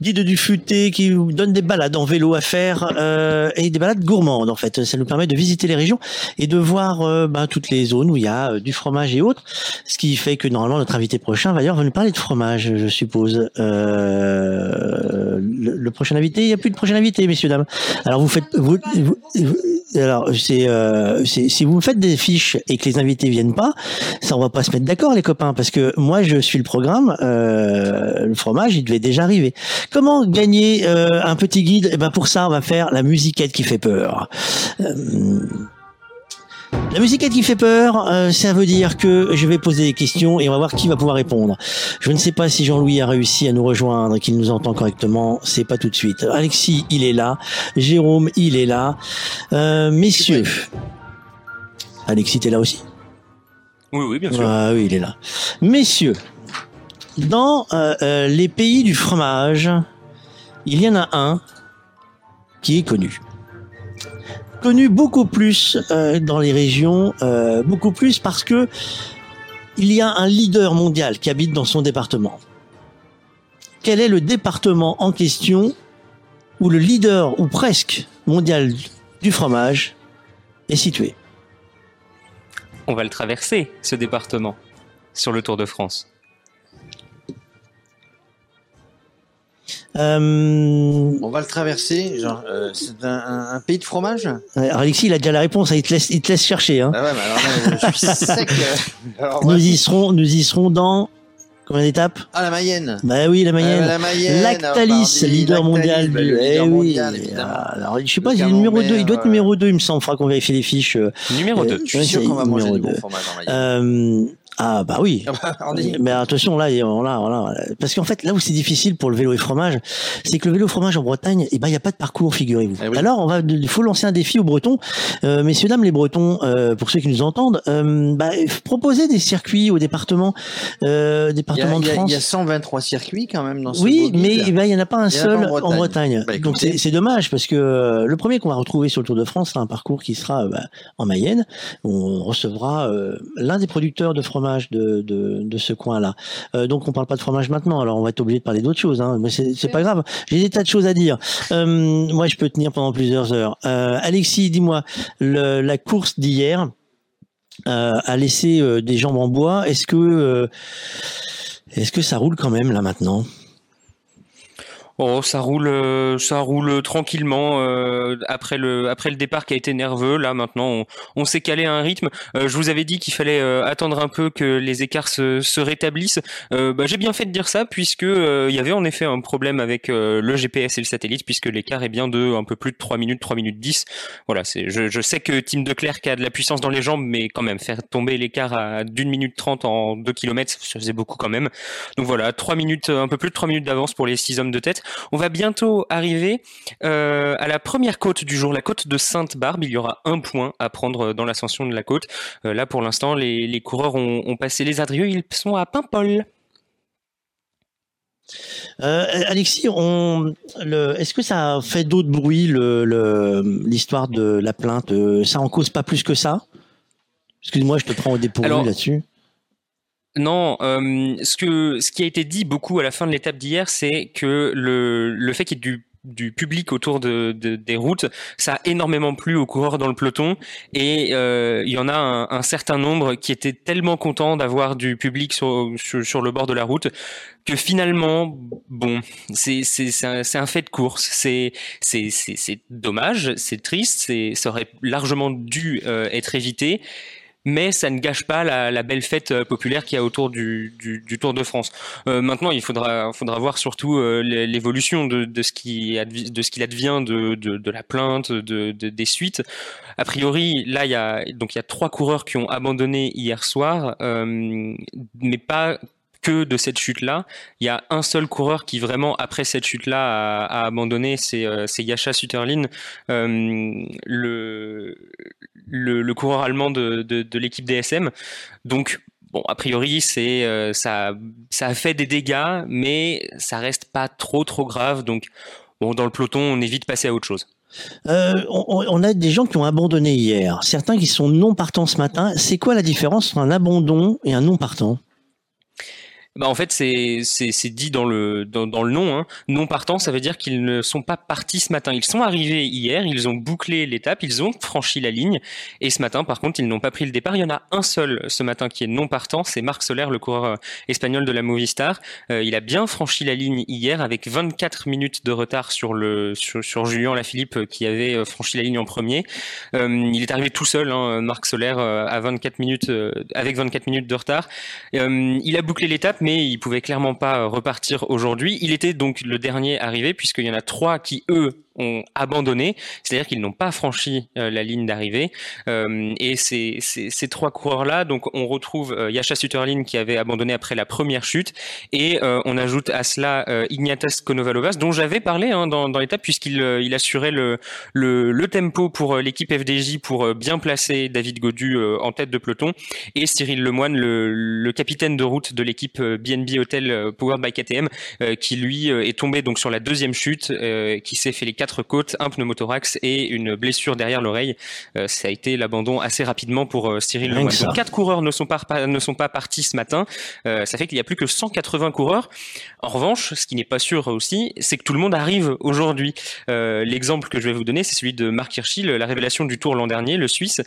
S2: guide du futé qui vous donne des balades en vélo à faire euh, et des balades gourmandes en fait. Ça nous permet de visiter les régions et de voir euh, ben, toutes les zones où il y a euh, du fromage et autres. Ce qui fait que normalement notre invité prochain va va nous parler fromage, je suppose. Euh, le, prochain invité, il n'y a plus de prochain invité, messieurs dames. Alors vous faites, vous, alors c'est, euh, c'est- si vous faites des fiches et que les invités viennent pas, ça on va pas se mettre d'accord les copains parce que moi je suis le programme, euh, le fromage il devait déjà arriver. Comment gagner un petit guide? Eh ben pour ça on va faire la musiquette qui fait peur. La musiquette qui fait peur, euh, ça veut dire que je vais poser des questions et on va voir qui va pouvoir répondre. Je ne sais pas si Jean-Louis a réussi à nous rejoindre et qu'il nous entend correctement, c'est pas tout de suite. Alexis, il est là. Jérôme, il est là. Euh, messieurs. Alexis, t'es là aussi?
S4: Oui, oui, bien sûr.
S2: ah oui, il est là. Messieurs, dans euh, euh, les pays du fromage, il y en a un qui est connu. Connu beaucoup plus euh, dans les régions, euh, beaucoup plus parce que il y a un leader mondial qui habite dans son département. Quel est le département en question où le leader, ou presque, mondial du fromage est situé?
S4: On va le traverser, ce département, sur le Tour de France.
S2: Euh,
S3: On va le traverser. Genre, euh, c'est un, un- un pays de fromage.
S2: Alors Alexis, il a déjà la réponse, hein, il te laisse, il te laisse chercher. Hein.
S3: Ah ouais, mais alors là, je suis sec. euh. Alors,
S2: Nous y serons, nous y serons dans combien d'étapes?
S3: Ah la Mayenne.
S2: Bah oui, la Mayenne.
S3: Euh, la Mayenne,
S2: Lactalis,
S3: pardon,
S2: leader
S3: Lactalis,
S2: mondial
S3: bah,
S2: du. eh oui.
S3: mondial, évidemment.
S2: Alors, je sais pas,
S3: Le
S2: il est numéro 2, il doit être numéro 2, il me semble. Faudra qu'on vérifie les fiches.
S4: Numéro
S2: euh,
S4: 2.
S3: Je suis sûr qu'on va manger du bon fromage en Mayenne.
S2: Ah bah oui.
S3: On.
S2: Mais attention là, il- voilà. parce qu'en fait là où c'est difficile pour le vélo et fromage, c'est que le vélo fromage en Bretagne, eh ben il y a pas de parcours, figurez-vous.
S3: Eh oui.
S2: Alors on va, il faut lancer un défi aux Bretons, euh, messieurs dames les Bretons, euh, pour ceux qui nous entendent, euh, bah, proposer des circuits au département, euh,
S3: Il y, a,
S2: département
S3: il
S2: de
S3: y
S2: France.
S3: il y a 123 circuits quand même dans ce
S2: Oui, mais
S3: guide.
S2: eh ben, il n'y en a pas un
S3: Il y
S2: seul
S3: pas en
S2: en Bretagne.
S3: Bah,
S2: Donc c'est c'est dommage parce que le premier qu'on va retrouver sur le Tour de France sera un parcours qui sera bah, en Mayenne. où On recevra l'un des producteurs de fromage de, de, de ce coin-là. Euh, donc on parle pas de fromage maintenant, alors on va être obligé de parler d'autres choses. Hein, mais c'est pas grave. J'ai des tas de choses à dire. Euh, moi, je peux tenir pendant plusieurs heures. Euh, Alexis, dis-moi, la course d'hier a laissé des jambes en bois. Est-ce que est-ce que ça roule quand même là maintenant?
S4: Oh, ça roule, euh, ça roule tranquillement euh, après le après le départ qui a été nerveux. Là maintenant, on, s'est calé à un rythme. Euh, je vous avais dit qu'il fallait attendre un peu que les écarts se, se rétablissent. Bah, j'ai bien fait de dire ça puisque il y avait en effet un problème avec le GPS et le satellite puisque l'écart est bien de un peu plus de 3 minutes, 3 minutes 10. Voilà, c'est je, je sais que Tim Declerc a de la puissance dans les jambes, mais quand même faire tomber l'écart à d'une minute 30 en 2 km, ça faisait beaucoup quand même. Donc voilà, 3 minutes, un peu plus de 3 minutes d'avance pour les 6 hommes de tête. On va bientôt arriver euh, à la première côte du jour, la côte de Sainte-Barbe. Il y aura un point à prendre dans l'ascension de la côte. Euh, là, pour l'instant, les, coureurs ont, passé les Adrieux. Ils sont à Paimpol.
S2: Euh, Alexis, est-ce que ça a fait d'autres bruits l'histoire de la plainte? Ça en cause pas plus que ça? Excuse-moi, je te prends au dépourvu là-dessus.
S4: Non, euh, ce, que, ce qui a été dit beaucoup à la fin de l'étape d'hier, c'est que le, le fait qu'il y ait du du public autour de, des routes, ça a énormément plu aux coureurs dans le peloton. Et euh, il y en a un, certain nombre qui étaient tellement contents d'avoir du public sur, sur, le bord de la route que finalement, bon, c'est un, un fait de course, c'est c'est dommage, c'est triste, ça aurait largement dû euh, être évité mais ça ne gâche pas la, belle fête euh, populaire qu'il y a autour du, Tour de France. Euh, maintenant, il faudra, faudra voir surtout euh, l'évolution de, ce qui de ce qu'il advient de, la plainte, de, des suites. A priori, là, il y a donc il y a trois coureurs qui ont abandonné hier soir, mais pas que de cette chute-là. Il y a un seul coureur qui vraiment, après cette chute-là, a, abandonné, c'est euh, Yasha Sutterlin, euh, le, le, coureur allemand de, de, l'équipe DSM. Donc, bon, a priori, c'est euh, ça, ça a fait des dégâts, mais ça reste pas trop trop grave. Donc, bon, dans le peloton, on évite de passer à autre chose.
S2: on, on, a des gens qui ont abandonné hier, certains qui sont non partants ce matin. C'est quoi la différence entre un abandon et un non partant?
S4: Bah en fait, c'est dit dans le, dans, le nom. Hein. Non partant, ça veut dire qu'ils ne sont pas partis ce matin. Ils sont arrivés hier, ils ont bouclé l'étape, ils ont franchi la ligne. Et ce matin, par contre, ils n'ont pas pris le départ. Il y en a un seul ce matin qui est non partant, c'est Marc Soler, le coureur euh, espagnol de la Movistar. Euh, il a bien franchi la ligne hier avec 24 minutes de retard sur, le, sur, sur Julien Lafilippe euh, qui avait franchi la ligne en premier. il est arrivé tout seul, hein, Marc Soler, à 24 minutes, avec 24 minutes de retard. il a bouclé l'étape mais il pouvait clairement pas repartir aujourd'hui. Il était donc le dernier arrivé puisqu'il y en a trois qui eux ont abandonné, c'est-à-dire qu'ils n'ont pas franchi euh, la ligne d'arrivée. Euh, et ces, trois coureurs-là, donc on retrouve euh, Yasha Sutterlin qui avait abandonné après la première chute, et on ajoute à cela Ignatius Konovalovas, dont j'avais parlé hein, dans, l'étape puisqu'il il assurait le, tempo pour l'équipe FDJ pour bien placer David Godu en tête de peloton, et Cyril Lemoine, le, le capitaine de route de l'équipe BNB Hotel Powered by KTM, qui lui est tombé donc sur la deuxième chute, qui s'est fait quatre côtes, un pneumothorax et une blessure derrière l'oreille. Euh, ça a été l'abandon assez rapidement pour euh, Cyril. Donc quatre coureurs ne sont pas ne sont pas partis ce matin. Euh, ça fait qu'il y a plus que 180 coureurs. En revanche, ce qui n'est pas sûr aussi, c'est que tout le monde arrive aujourd'hui. L'exemple que je vais vous donner, c'est celui de Marc Hirschi, la révélation du Tour l'an dernier, le Suisse,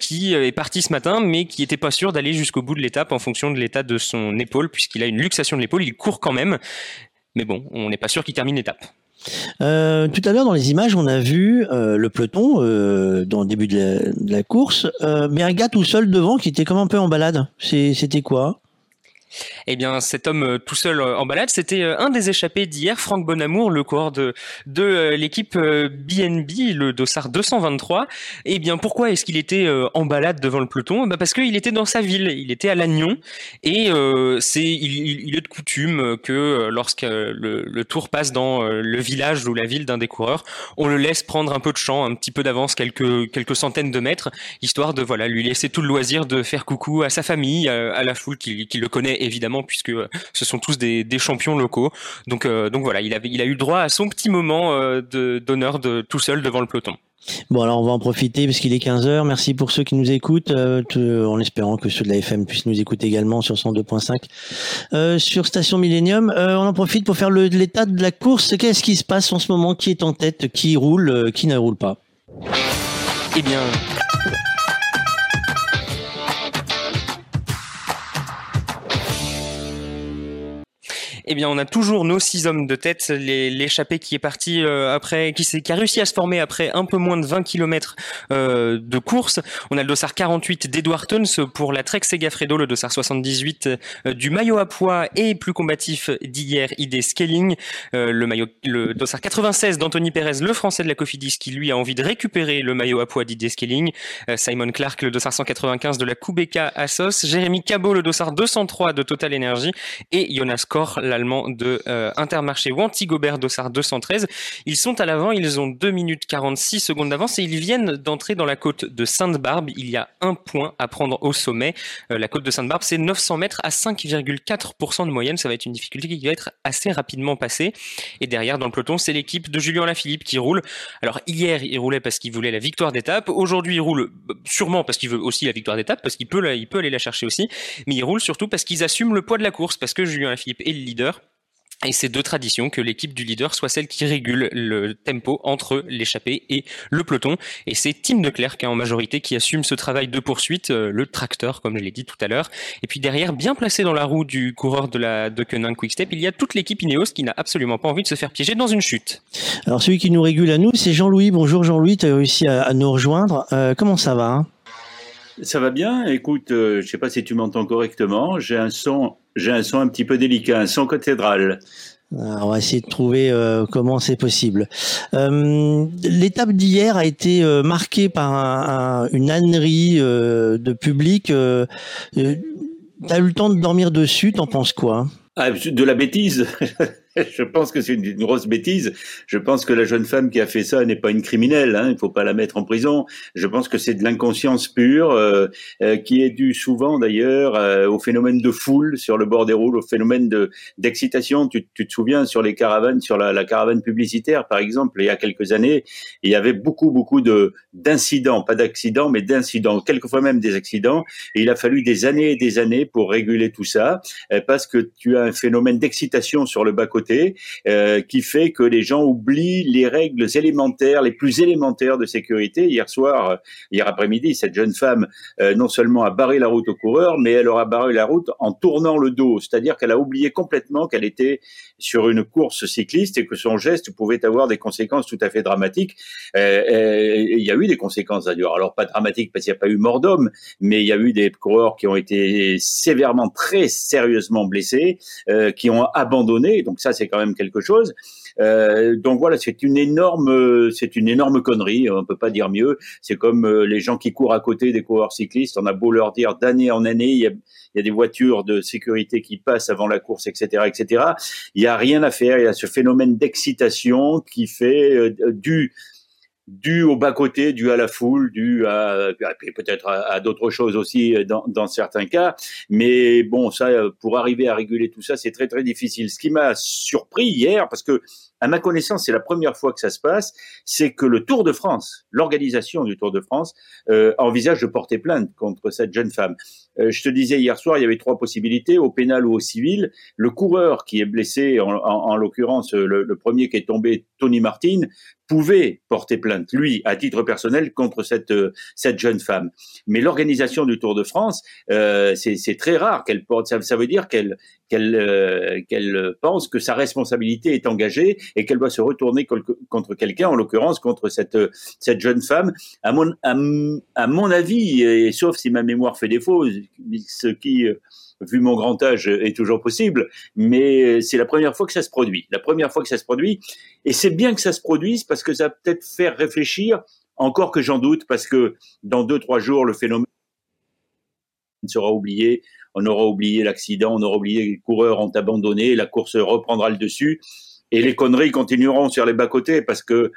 S4: qui est parti ce matin, mais qui n'était pas sûr d'aller jusqu'au bout de l'étape en fonction de l'état de son épaule, puisqu'il a une luxation de l'épaule. Il court quand même, mais bon, on n'est pas sûr qu'il termine l'étape.
S2: Euh, tout à l'heure, dans les images, on a vu euh, le peloton euh, dans le début de la, course, mais un gars tout seul devant qui était comme un peu en balade. C'était quoi?
S4: Eh bien, cet homme euh, tout seul euh, en balade, c'était euh, un des échappés d'hier, Franck Bonamour, le coureur de, l'équipe BNB, le Dossard 223. Eh bien, pourquoi est-ce qu'il était en balade devant le peloton? Bah Parce qu'il était dans sa ville, il était à Lannion, et c'est il, est de coutume que lorsque le, tour passe dans le village ou la ville d'un des coureurs, on le laisse prendre un peu de champ, un petit peu d'avance, quelques, quelques centaines de mètres, histoire de voilà lui laisser tout le loisir de faire coucou à sa famille, à, la foule qui le connaît évidemment, puisque euh, ce sont tous des, champions locaux. Donc, euh, donc voilà, il, avait, il a eu droit à son petit moment euh, d'honneur de, tout seul devant le peloton.
S2: Bon alors on va en profiter parce qu'il est 15h. Merci pour ceux qui nous écoutent, en espérant que ceux de la FM puissent nous écouter également sur 102.5 sur Station Millennium. on en profite pour faire l'état de la course. Qu'est-ce qui se passe en ce moment? Qui est en tête? Qui roule? Qui ne roule pas?
S4: Eh bien, Eh bien, on a toujours nos six hommes de tête. L'échappée qui est parti euh, après, qui, a réussi à se former après un peu moins de 20 km euh, de course. On a le dossard 48 d'Edouard Tons pour la Trek Segafredo, le dossard 78 euh, du maillot à poids et plus combatif d'hier, ID Scaling. Le maillot, dossard 96 d'Anthony Perez, le français de la Cofidis, qui lui a envie de récupérer le maillot à poids d'ID Scaling. Simon Clark, le dossard 195 de la Kubeka Assos. Jérémy Cabot, le dossard 203 de Total Energy. Et Jonas Kor, l'allemand de Intermarché Wanty Gobert, dossard 213. Ils sont à l'avant, ils ont 2 minutes 46 secondes d'avance et ils viennent d'entrer dans la côte de Sainte-Barbe. Il y a un point à prendre au sommet. Euh, la côte de Sainte-Barbe, c'est 900 mètres à 5,4% de moyenne. Ça va être une difficulté qui va être assez rapidement passée. Et derrière, dans le peloton, c'est l'équipe de Julien Lafilippe qui roule. Alors hier, il roulait parce qu'il voulait la victoire d'étape. Aujourd'hui, il roule euh, sûrement parce qu'il veut aussi la victoire d'étape, parce qu'il peut, peut aller la chercher aussi. Mais il roule surtout parce qu'ils assument le poids de la course, parce que Julien Lafilippe est le leader. Et c'est deux traditions que l'équipe du leader soit celle qui régule le tempo entre l'échappée et le peloton. Et c'est Tim de Klerk hein, en majorité qui assume ce travail de poursuite, euh, le tracteur comme je l'ai dit tout à l'heure. Et puis derrière, bien placé dans la roue du coureur de la de Quick Quickstep, il y a toute l'équipe Ineos qui n'a absolument pas envie de se faire piéger dans une chute.
S2: Alors celui qui nous régule à nous, c'est Jean-Louis. Bonjour Jean-Louis, tu as réussi à, nous rejoindre. Euh, comment ça va hein?
S11: Ça va bien. Écoute, euh, je ne sais pas si tu m'entends correctement. J'ai un son, j'ai un son un petit peu délicat, un son cathédrale.
S2: on va essayer de trouver euh, comment c'est possible. Euh, l'étape d'hier a été marquée par une ânerie de public. tu as eu le temps de dormir dessus, t'en penses quoi?
S11: Ah, De la bêtise? je pense que c'est une, grosse bêtise. Je pense que la jeune femme qui a fait ça n'est pas une criminelle. Hein, il ne faut pas la mettre en prison. Je pense que c'est de l'inconscience pure euh, euh, qui est due souvent d'ailleurs euh, au phénomène de foule sur le bord des routes, au phénomène de d'excitation. Tu, tu, te souviens sur les caravanes, sur la, la, caravane publicitaire par exemple, il y a quelques années, il y avait beaucoup beaucoup de d'incidents, pas d'accidents, mais d'incidents, quelquefois même des accidents. Il a fallu des années et des années pour réguler tout ça, parce que tu as un phénomène d'excitation sur le bas côté euh, qui fait que les gens oublient les règles élémentaires, les plus élémentaires de sécurité. Hier soir, euh, hier après-midi, cette jeune femme euh, non seulement a barré la route aux coureurs, mais elle aura barré la route en tournant le dos, c'est-à-dire qu'elle a oublié complètement qu'elle était sur une course cycliste et que son geste pouvait avoir des conséquences tout à fait dramatiques. il y a eu des conséquences d'ailleurs, alors pas dramatiques parce qu'il n'y a pas eu mort d'homme, mais il y a eu des coureurs qui ont été sévèrement, très sérieusement blessés, qui ont abandonné. Donc ça, c'est quand même quelque chose. Euh, donc voilà, c'est une énorme, c'est une énorme connerie. On peut pas dire mieux. C'est comme euh, les gens qui courent à côté des coureurs cyclistes. On a beau leur dire d'année en année, il y a des voitures de sécurité qui passent avant la course, etc., etc. Il y a rien à faire. Il y a ce phénomène d'excitation qui fait euh, du dû au bas-côté, dû à la foule, dû à peut-être à, d'autres choses aussi dans, dans, certains cas. Mais bon, ça, pour arriver à réguler tout ça, c'est très très difficile. Ce qui m'a surpris hier, parce que à ma connaissance, c'est la première fois que ça se passe, c'est que le Tour de France, l'organisation du Tour de France, euh, envisage de porter plainte contre cette jeune femme. Euh, je te disais hier soir, il y avait trois possibilités, au pénal ou au civil. Le coureur qui est blessé, en, en, l'occurrence le, le, premier qui est tombé, Tony Martin, pouvait porter plainte, lui, à titre personnel, contre cette, euh, cette jeune femme. Mais l'organisation du Tour de France, euh, c'est très rare qu'elle porte. Ça, ça, veut dire qu'elle qu'elle euh, qu'elle pense que sa responsabilité est engagée et qu'elle doit se retourner contre quelqu'un, en l'occurrence contre cette jeune femme. À mon à, mon avis, et sauf si ma mémoire fait défaut, ce qui vu mon grand âge, est toujours possible, mais c'est la première fois que ça se produit. La première fois que ça se produit, et c'est bien que ça se produise parce que ça va peut-être faire réfléchir, encore que j'en doute, parce que dans deux, trois jours, le phénomène sera oublié, on aura oublié l'accident, on aura oublié les coureurs ont abandonné, la course reprendra le dessus, et les conneries continueront sur les bas-côtés, parce que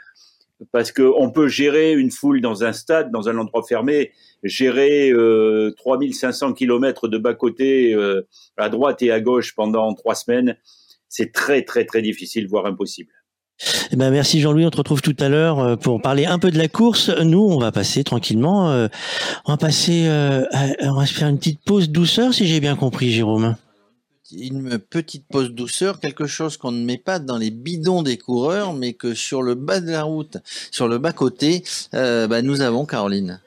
S11: parce qu'on peut gérer une foule dans un stade, dans un endroit fermé, gérer euh, 3500 kilomètres de bas-côté euh, à droite et à gauche pendant trois semaines, c'est très très très difficile, voire impossible.
S2: Eh ben merci Jean-Louis, on te retrouve tout à l'heure euh, pour parler un peu de la course. Nous, on va passer tranquillement, euh, on va passer, on va se faire une petite pause douceur si j'ai bien compris, Jérôme
S3: une petite pause douceur, quelque chose qu'on ne met pas dans les bidons des coureurs, mais que sur le bas de la route, sur le bas côté, euh, bah, nous avons Caroline.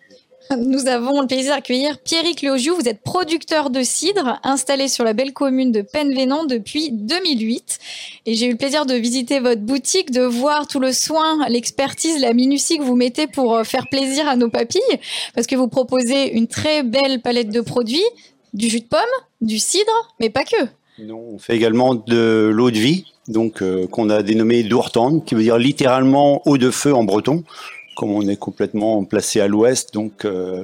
S7: Nous avons le plaisir d'accueillir Pierrick Léogiou. Vous êtes producteur de cidre, installé sur la belle commune de Penvénan depuis 2008. Et j'ai eu le plaisir de visiter votre boutique, de voir tout le soin, l'expertise, la minutie que vous mettez pour euh, faire plaisir à nos papilles. Parce que vous proposez une très belle palette de produits, du jus de pomme, du cidre, mais pas que.
S12: Non, on fait également de l'eau de vie, donc euh, qu'on a dénommé d'ourtan, qui veut dire littéralement eau de feu en breton comme on est complètement placé à l'ouest, donc euh,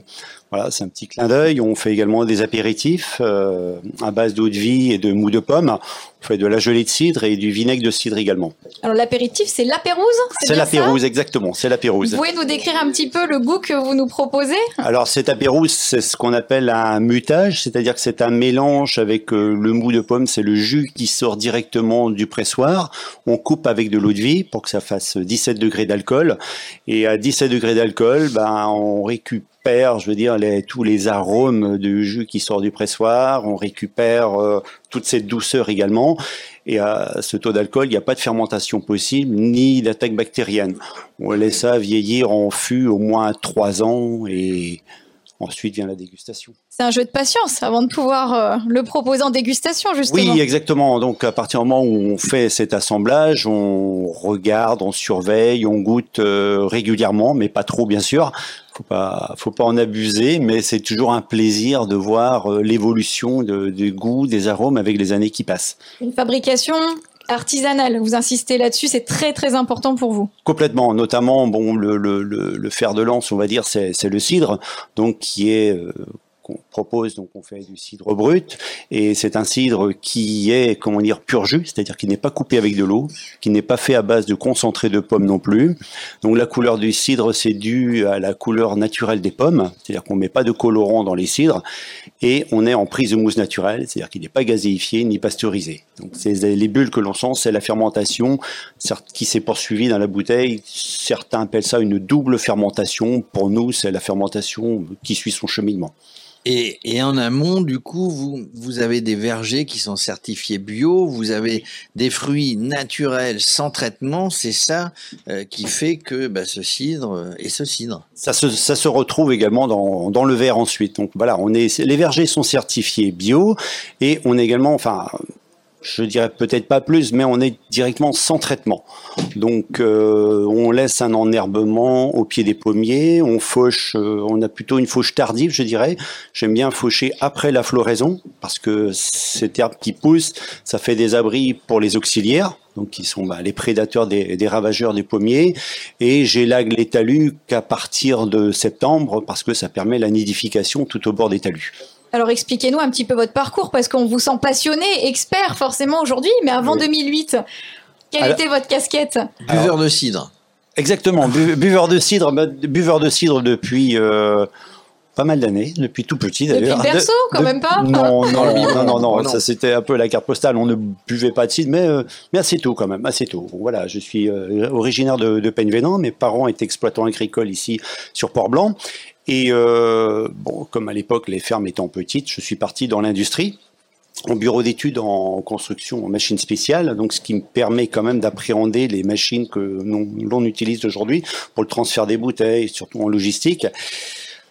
S12: voilà, c'est un petit clin d'œil. On fait également des apéritifs euh, à base d'eau de vie et de mou de pomme. On fait de la gelée de cidre et du vinaigre de cidre également.
S7: Alors l'apéritif, c'est l'apérouse
S12: C'est l'apérouse, exactement, c'est l'apérouse.
S7: Vous pouvez nous décrire un petit peu le goût que vous nous proposez
S12: Alors cet apérouse, c'est ce qu'on appelle un mutage, c'est-à-dire que c'est un mélange avec euh, le mou de pomme, c'est le jus qui sort directement du pressoir. On coupe avec de l'eau de vie pour que ça fasse 17 degrés d'alcool. Et à 17 degrés d'alcool, ben, on récupère je veux dire, les, tous les arômes du jus qui sort du pressoir, on récupère euh, toute cette douceur également. Et à ce taux d'alcool, il n'y a pas de fermentation possible, ni d'attaque bactérienne. On laisse ça vieillir en fût au moins trois ans et ensuite vient la dégustation.
S7: C'est un jeu de patience avant de pouvoir euh, le proposer en dégustation, justement.
S12: Oui, exactement. Donc, à partir du moment où on fait cet assemblage, on regarde, on surveille, on goûte euh, régulièrement, mais pas trop, bien sûr faut pas, faut pas en abuser, mais c'est toujours un plaisir de voir euh, l'évolution de, du goût, des arômes avec les années qui passent.
S7: Une fabrication artisanale, vous insistez là-dessus, c'est très très important pour vous.
S12: Complètement, notamment bon le, le, le, fer de lance, on va dire, c'est le cidre, donc qui est euh, qu'on propose, donc on fait du cidre brut, et c'est un cidre qui est, comment dire, pur jus, c'est-à-dire qui n'est pas coupé avec de l'eau, qui n'est pas fait à base de concentré de pommes non plus. Donc la couleur du cidre, c'est dû à la couleur naturelle des pommes, c'est-à-dire qu'on met pas de colorant dans les cidres, et on est en prise de mousse naturelle, c'est-à-dire qu'il n'est pas gazéifié ni pasteurisé. Donc c'est les bulles que l'on sent, c'est la fermentation qui s'est poursuivie dans la bouteille. Certains appellent ça une double fermentation. Pour nous, c'est la fermentation qui suit son cheminement.
S3: Et, et, en amont, du coup, vous, vous avez des vergers qui sont certifiés bio, vous avez des fruits naturels sans traitement, c'est ça euh, qui fait que bah, ce cidre est ce cidre.
S12: Ça se, ça se retrouve également dans, dans le verre ensuite. Donc voilà, on est, les vergers sont certifiés bio et on est également, enfin, je dirais peut-être pas plus, mais on est directement sans traitement. Donc euh, on laisse un enherbement au pied des pommiers, on fauche, euh, on a plutôt une fauche tardive, je dirais. J'aime bien faucher après la floraison parce que cette herbe qui pousse, ça fait des abris pour les auxiliaires. Donc, qui sont bah, les prédateurs des, des, ravageurs des pommiers, et j'élague les talus qu'à partir de septembre parce que ça permet la nidification tout au bord des talus.
S7: Alors expliquez-nous un petit peu votre parcours parce qu'on vous sent passionné, expert forcément aujourd'hui, mais avant 2008, quelle était votre casquette?
S3: Buveur de cidre.
S12: Exactement, buveur de cidre, bah, buveur de cidre depuis euh, pas mal d'années, depuis tout petit d'ailleurs.
S7: Depuis le berceau, quand même pas?
S12: Non, non, non, non, non, ça c'était un peu la carte postale. On ne buvait pas de cidre, mais, euh, mais assez tôt quand même, assez tôt. Voilà, je suis euh, originaire de, de Penvénan. Mes parents étaient exploitants agricoles ici sur Port-Blanc, et euh, bon, comme à l'époque les fermes étant petites, je suis parti dans l'industrie en bureau d'études en construction en machines spéciales, donc ce qui me permet quand même d'appréhender les machines que l'on utilise aujourd'hui pour le transfert des bouteilles, surtout en logistique.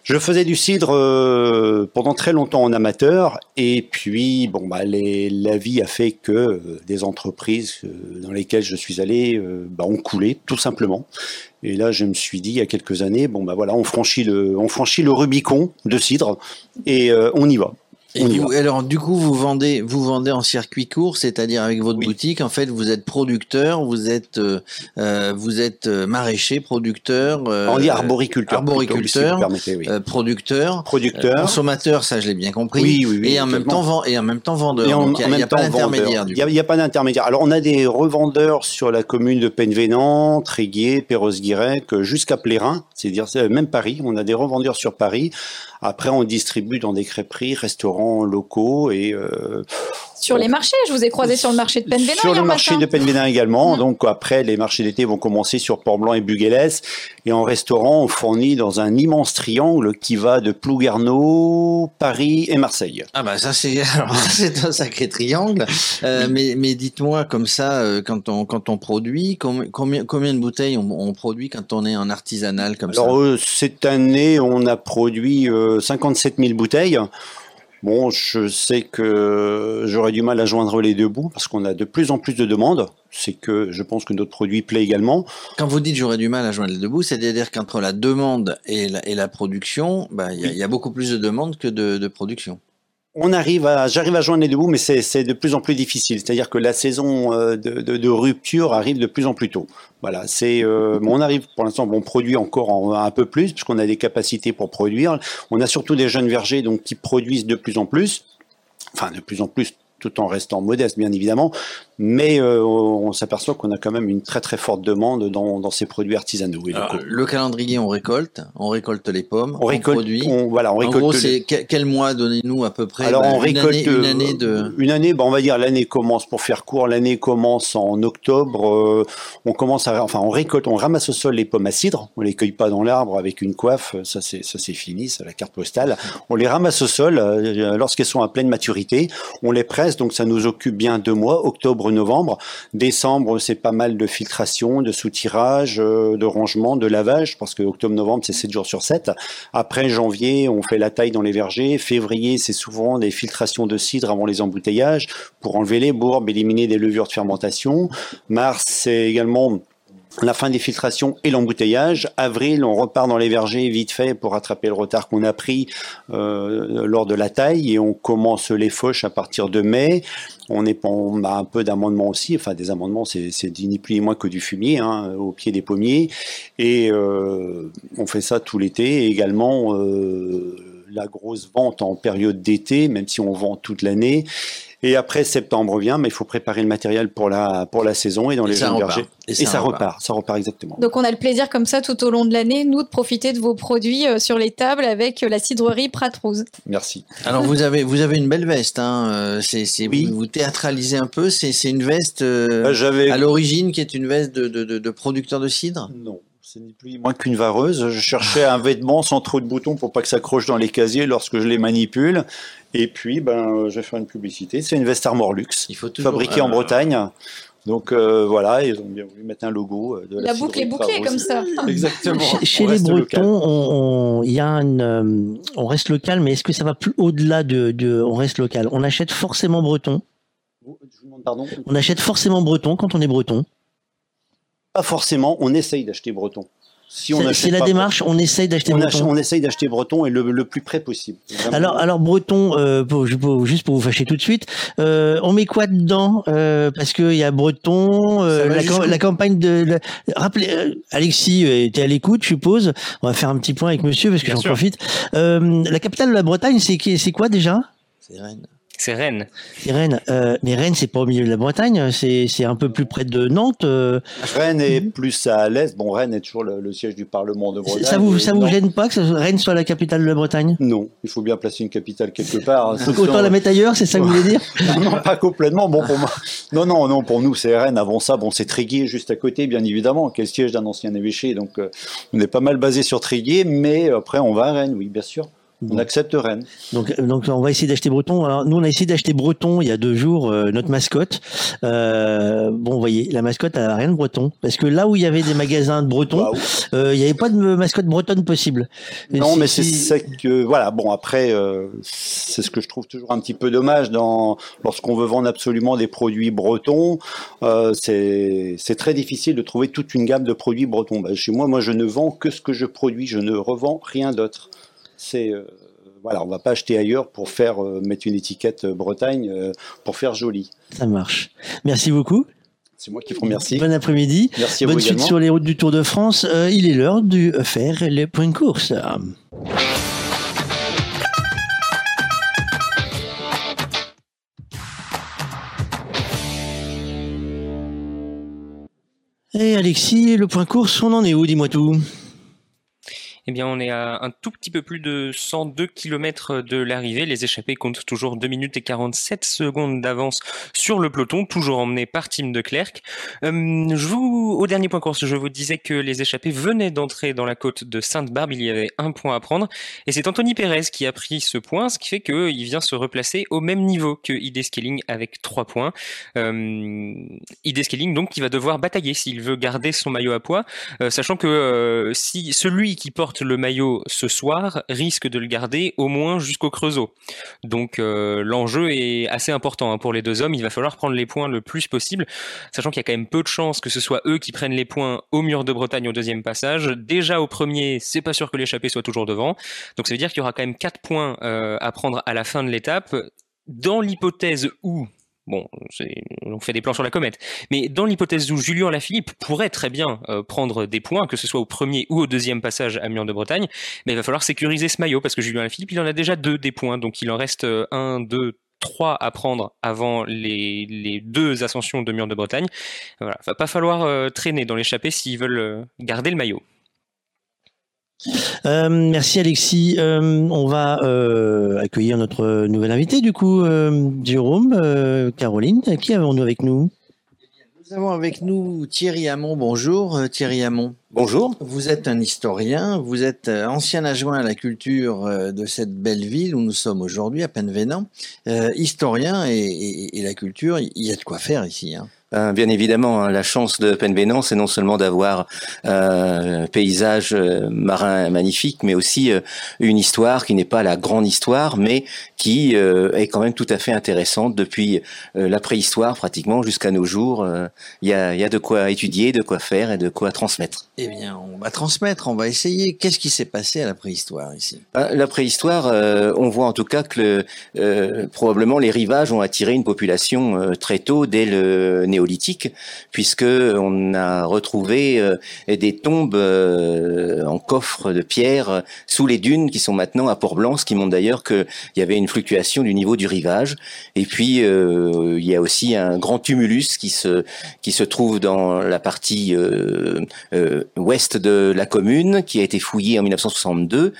S12: Je faisais du cidre euh, pendant très longtemps en amateur, et puis bon bah la vie a fait que euh, des entreprises euh, dans lesquelles je suis allé bah, ont coulé tout simplement. Et là, je me suis dit il y a quelques années, bon bah voilà, on franchit le, on franchit le Rubicon de cidre et on y va.
S3: Et alors, du coup, vous vendez, vous vendez en circuit court, c'est-à-dire avec votre boutique. En fait, vous êtes producteur, vous êtes, euh, euh vous êtes euh, maraîcher, producteur.
S12: Euh, On dit arboriculteur.
S3: Arboriculteur, oui. euh, producteur.
S12: Producteur.
S3: consommateur, ça, je l'ai bien compris.
S12: Oui, oui, oui
S3: Et en même temps, et en même temps vendeur. il n'y a, pas d'intermédiaire.
S12: Il n'y a, pas d'intermédiaire. Alors, on a des revendeurs sur la commune de Penvénan, Tréguier, Perros-Guirec, jusqu'à Plérin, c'est-à-dire même Paris. On a des revendeurs sur Paris après, on distribue dans des crêperies, restaurants locaux et euh,
S7: Sur les marchés, je vous ai croisé sur le marché de Penvénin.
S12: Sur le marché
S7: matin.
S12: de Penvénin également. Donc après, les marchés d'été vont commencer sur Port-Blanc et Buguélès. Et en restaurant, on fournit dans un immense triangle qui va de Plouguerneau, Paris et Marseille.
S3: Ah bah ça c'est alors, un sacré triangle. Euh, mais mais dites-moi comme ça euh, quand on quand on produit com- combien combien de bouteilles on, on produit quand on est en artisanal comme
S12: Alors
S3: ça?
S12: euh, cette année, on a produit euh, 57 000 bouteilles. Bon, je sais que j'aurais du mal à joindre les deux bouts parce qu'on a de plus en plus de demandes. C'est que je pense que notre produit plaît également.
S3: Quand vous dites j'aurais du mal à joindre les deux bouts, c'est-à-dire qu'entre la demande et la, et la production, bah, il y, a- il y a beaucoup plus de demandes que de, de production.
S12: On arrive à, j'arrive à joindre les deux mais c'est de plus en plus difficile. C'est-à-dire que la saison euh, de, rupture arrive de plus en plus tôt. Voilà, c'est. euh, on arrive pour l'instant, on produit encore en- un peu plus puisqu'on a des capacités pour produire. On a surtout des jeunes vergers donc qui produisent de plus en plus, enfin de plus en plus, tout en restant modeste bien évidemment. Mais euh, on s'aperçoit qu'on a quand même une très très forte demande dans, dans ces produits artisanaux. et
S3: Alors,
S12: locaux.
S3: le calendrier, on récolte, on récolte les pommes,
S12: On récolte-
S3: produit.
S12: on- voilà, on
S3: en gros,
S12: le-
S3: c'est quel, mois donnez-nous à peu près
S12: Alors
S3: bah,
S12: on
S3: une
S12: récolte
S3: année, une
S12: euh,
S3: année de.
S12: une année, bah, on va dire l'année commence pour faire court, l'année commence en octobre. euh, on commence à, enfin on récolte, on ramasse au sol les pommes à cidre. On les cueille pas dans l'arbre avec une coiffe, ça c'est ça c'est fini, c'est la carte postale. On les ramasse au sol euh, lorsqu'elles sont à pleine maturité. On les presse, donc ça nous occupe bien deux mois, octobre, novembre. Décembre, c'est pas mal de filtration, de soutirage, euh, de rangement, de lavage, parce que octobre-novembre, c'est 7 jours sur 7. Après janvier, on fait la taille dans les vergers. Février, c'est souvent des filtrations de cidre avant les embouteillages pour enlever les bourbes, éliminer des levures de fermentation. Mars, c'est également la fin des filtrations et l'embouteillage. Avril, on repart dans les vergers vite fait pour rattraper le retard qu'on a pris euh, lors de la taille et on commence les fauches à partir de mai. On, est, on a un peu d'amendements aussi, enfin des amendements, c'est ni plus ni moins que du fumier hein, au pied des pommiers. Et euh, on fait ça tout l'été. Également euh, la grosse vente en période d'été, même si on vend toute l'année. Et après septembre vient, mais il faut préparer le matériel pour la, pour la saison et dans
S3: Et
S12: les
S3: ça
S12: jeunes
S3: repart.
S12: vergers.
S3: Et
S12: Et,
S3: ça
S12: ça
S3: repart.
S12: repart. ça repart exactement.
S7: Donc on a le plaisir comme ça tout au long de l'année, nous, de profiter de vos produits euh, sur les tables avec euh, la cidrerie Prat-Rose.
S12: Merci.
S3: Alors vous avez vous avez une belle veste, hein. euh, C'est vous, vous théâtralisez un peu. C'est c'est une veste euh, à l'origine qui est une veste de, de, de, de producteur de cidre?
S12: Non. C'est ni plus ni moins qu'une vareuse. Je cherchais un vêtement sans trop de boutons pour pas que ça accroche dans les casiers lorsque je les manipule. Et puis, ben, je vais faire une publicité. C'est une veste Armor Luxe,
S3: Il faut toujours
S12: fabriquée en
S3: euh,
S12: Bretagne. Donc euh, voilà, ils ont bien voulu mettre un logo euh, de la,
S7: La boucle est bouclée comme ça.
S12: Exactement.
S2: Chez, les. Bretons, on, on- il y a une, euh, on reste local, mais est-ce que ça va plus au-delà de, de, on reste local? On achète forcément breton.
S12: Je vous demande pardon.
S2: On achète forcément breton quand on est breton.
S12: Pas forcément. On essaye d'acheter breton. Si on
S2: C'est-
S12: achète
S2: c'est la
S12: pas
S2: démarche, on essaye d'acheter
S12: on,
S2: breton.
S12: on essaye d'acheter breton et le, le plus près possible. Vraiment.
S2: Alors, alors breton, euh, pour- pour- juste pour vous fâcher tout de suite, euh, on met quoi dedans Euh, Parce qu'il y a breton, euh, la,
S3: jusqu'où
S2: cam- la campagne de. la- rappelez, euh, Alexis euh, était à l'écoute, je suppose. On va faire un petit point avec Monsieur parce que j'en profite. Euh, la capitale de la Bretagne, c'est qui- c'est quoi déjà?
S3: C'est Rennes.
S4: C'est Rennes.
S2: C'est Rennes. Euh, mais Rennes, c'est pas au milieu de la Bretagne, c'est c'est un peu plus près de Nantes. euh,
S12: Rennes est plus à l'est. Bon, Rennes est toujours le, le siège du Parlement de Bretagne.
S2: ça vous, ça vous gêne pas que Rennes soit la capitale de la Bretagne?
S12: Non, il faut bien placer une capitale quelque part.
S2: Donc autant la mettre ailleurs, c'est ça que vous voulez dire?
S12: Non, non, pas complètement. Bon, pour moi, non, non, non. Pour nous, c'est Rennes. Avant ça, bon, c'est Tréguier juste à côté, bien évidemment, qui est le siège d'un ancien évêché. Donc, euh, on est pas mal basé sur Tréguier, mais après, on va à Rennes, oui, bien sûr. On accepte Rennes.
S2: Donc, donc on va essayer d'acheter breton. Alors nous on a essayé d'acheter breton il y a deux jours euh, notre mascotte. Euh, bon, vous voyez, la mascotte elle a rien de breton parce que là où il y avait des magasins de breton, euh, il n'y avait pas de mascotte bretonne possible. Et
S12: Non, mais c'est ça que voilà. Bon, après, c'est ce que je trouve toujours un petit peu dommage dans lorsqu'on veut vendre absolument des produits bretons. c'est très difficile de trouver toute une gamme de produits bretons. Bah, chez moi, moi, je ne vends que ce que je produis. Je ne revends rien d'autre. C'est euh, voilà, on va pas acheter ailleurs pour faire euh, mettre une étiquette euh, Bretagne pour faire joli.
S2: Ça marche. Merci beaucoup.
S12: C'est moi qui vous remercie.
S2: Bon après-midi.
S12: Merci à
S2: Bonne
S12: vous
S2: suite
S12: également.
S2: sur les routes du Tour de France. Euh, il est l'heure de faire les points de course. Et Alexis, le point course, on en est où Dis-moi tout?
S4: Eh bien, on est à un tout petit peu plus de 102 km de l'arrivée. Les échappés comptent toujours 2 minutes et 47 secondes d'avance sur le peloton, toujours emmené par Tim de Klerk. Euh, au dernier point course, je vous disais que les échappés venaient d'entrer dans la côte de Sainte-Barbe. Il y avait un point à prendre. Et c'est Anthony Pérez qui a pris ce point, ce qui fait qu'il vient se replacer au même niveau que ID Scaling avec 3 points. Euh, ID Scaling, donc, qui va devoir batailler s'il veut garder son maillot à poids, euh, sachant que si celui qui porte le maillot ce soir risque de le garder au moins jusqu'au Creusot. Donc euh, l'enjeu est assez important hein, pour les deux hommes. Il va falloir prendre les points le plus possible, sachant qu'il y a quand même peu de chances que ce soit eux qui prennent les points au mur de Bretagne au deuxième passage. Déjà au premier, c'est pas sûr que l'échappée soit toujours devant. Donc ça veut dire qu'il y aura quand même quatre points euh, à prendre à la fin de l'étape. Dans l'hypothèse où Bon, on fait des plans sur la comète. Mais dans l'hypothèse où Julien Lafilippe pourrait très bien euh, prendre des points, que ce soit au premier ou au deuxième passage à Mur de Bretagne, mais il va falloir sécuriser ce maillot parce que Julien Lafilippe, il en a déjà deux des points, donc il en reste euh, un, deux, trois à prendre avant les, les deux ascensions de Mur de Bretagne. Voilà, va pas falloir euh, traîner dans l'échappée s'ils veulent garder le maillot.
S2: Euh, merci Alexis. Euh, on va euh, accueillir notre nouvel invité du coup, euh, Jérôme, euh, Caroline. Qui avons-nous avec nous?
S3: Nous avons avec nous Thierry Hamon. Bonjour Thierry Hamon.
S12: Bonjour.
S3: Vous êtes un historien, vous êtes ancien adjoint à la culture de cette belle ville où nous sommes aujourd'hui, à Penvenant. Euh, historien et, et- et la culture, il y a de quoi faire ici. Hein.
S13: Euh, Bien évidemment, hein, la chance de Penvénan, c'est non seulement d'avoir euh, un paysage euh, marin magnifique, mais aussi une histoire qui n'est pas la grande histoire, mais qui est quand même tout à fait intéressante depuis la préhistoire pratiquement jusqu'à nos jours. Il y, a, il y a de quoi étudier, de quoi faire et de quoi transmettre.
S3: Eh bien, on va transmettre, on va essayer. Qu'est-ce qui s'est passé à la préhistoire ici?
S13: Ah, La préhistoire, on voit en tout cas que le, probablement les rivages ont attiré une population très tôt, dès le néolithique, puisque on a retrouvé euh, des tombes euh, en coffre de pierre sous les dunes qui sont maintenant à Port-Blanc, ce qui montre d'ailleurs qu'il y avait une fluctuation du niveau du rivage. Et puis euh, il y a aussi un grand tumulus qui se qui se trouve dans la partie ouest de la commune, qui a été fouillé en 1962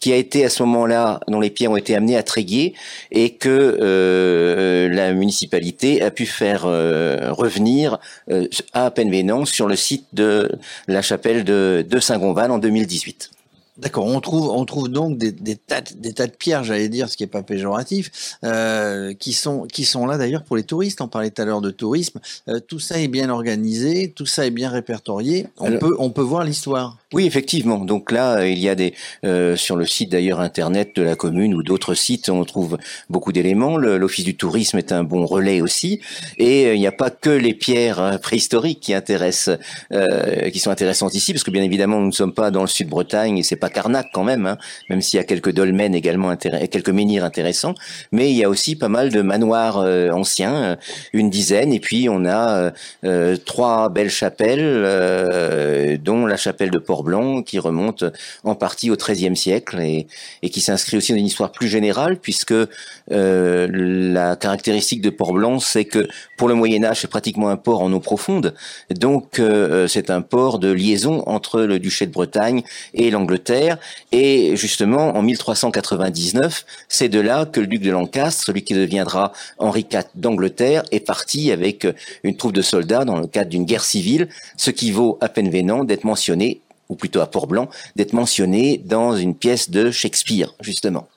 S13: qui a été à ce moment-là, dont les pierres ont été amenées à Tréguier, et que euh, la municipalité a pu faire euh, revenir euh, à Penvénan sur le site de la chapelle de, de Saint-Gonval en 2018.
S3: D'accord, on trouve, on trouve donc des, des, tas, de- des tas de pierres, j'allais dire, ce qui n'est pas péjoratif, euh, qui, sont, qui sont là d'ailleurs pour les touristes. On parlait tout à l'heure de tourisme. Euh, tout ça est bien organisé, tout ça est bien répertorié. On,
S13: Alors-
S3: peut, on peut voir l'histoire.
S13: Oui, effectivement. Donc là, il y a des euh, sur le site d'ailleurs internet de la commune ou d'autres sites, on trouve beaucoup d'éléments. L'office du tourisme est un bon relais aussi, et euh, il n'y a pas que les pierres euh, préhistoriques qui intéressent, euh, qui sont intéressantes ici, parce que bien évidemment, nous ne sommes pas dans le sud Bretagne et c'est pas Carnac quand même, hein, même s'il y a quelques dolmens également quelques menhirs intéressants, mais il y a aussi pas mal de manoirs euh, anciens, une dizaine, et puis on a euh, trois belles chapelles, dont la chapelle de Port-Blanc, qui remonte en partie au XIIIe siècle et, qui s'inscrit aussi dans une histoire plus générale, puisque euh, la caractéristique de Port-Blanc, c'est que pour le Moyen Âge, c'est pratiquement un port en eau profonde, donc euh, c'est un port de liaison entre le duché de Bretagne et l'Angleterre, et justement en 1399, c'est de là que le duc de Lancastre, celui qui deviendra Henri IV d'Angleterre, est parti avec une troupe de soldats dans le cadre d'une guerre civile, ce qui vaut à peine vénant d'être mentionné, ou plutôt à Port-Blanc, d'être mentionné dans une pièce de Shakespeare, justement.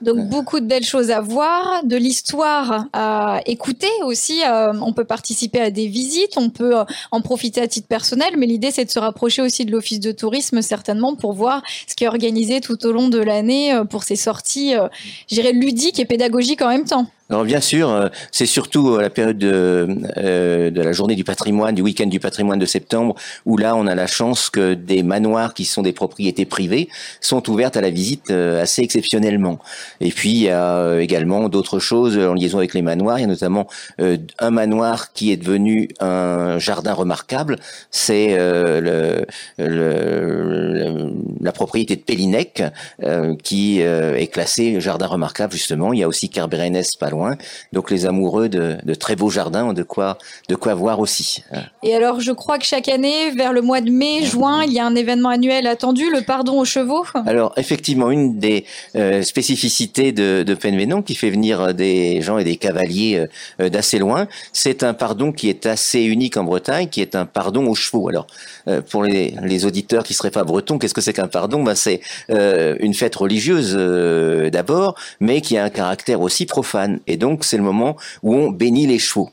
S7: Donc beaucoup de belles choses à voir, de l'histoire à écouter aussi. Euh, on peut participer à des visites, on peut euh, en profiter à titre personnel, mais l'idée c'est de se rapprocher aussi de l'office de tourisme certainement pour voir ce qui est organisé tout au long de l'année euh, pour ces sorties, euh, je dirais ludiques et pédagogiques en même temps.
S13: Alors bien sûr, euh, c'est surtout à la période de, euh, de la journée du patrimoine, du week-end du patrimoine de septembre, où là on a la chance que des manoirs qui sont des propriétés privées sont ouvertes à la visite euh, assez exceptionnellement. Et puis il y a euh, également d'autres choses en liaison avec les manoirs. Il y a notamment euh, un manoir qui est devenu un jardin remarquable. C'est euh, le, le- la propriété de Pélinec euh, qui euh, est classée jardin remarquable justement. Il y a aussi Kerbérenès pas loin loin. Donc les amoureux de, de très beaux jardins ont de quoi, de quoi voir aussi.
S7: Et alors, je crois que chaque année, vers le mois de mai, juin, il y a un événement annuel attendu, le pardon aux chevaux.
S13: Alors effectivement, une des euh, spécificités de, de Penvénon qui fait venir des gens et des cavaliers euh, d'assez loin, c'est un pardon qui est assez unique en Bretagne, qui est un pardon aux chevaux. Alors euh, pour les, les, auditeurs qui seraient pas bretons, qu'est-ce que c'est qu'un pardon? Ben, C'est euh, une fête religieuse euh, d'abord, mais qui a un caractère aussi profane. Et donc c'est le moment où on bénit les chevaux.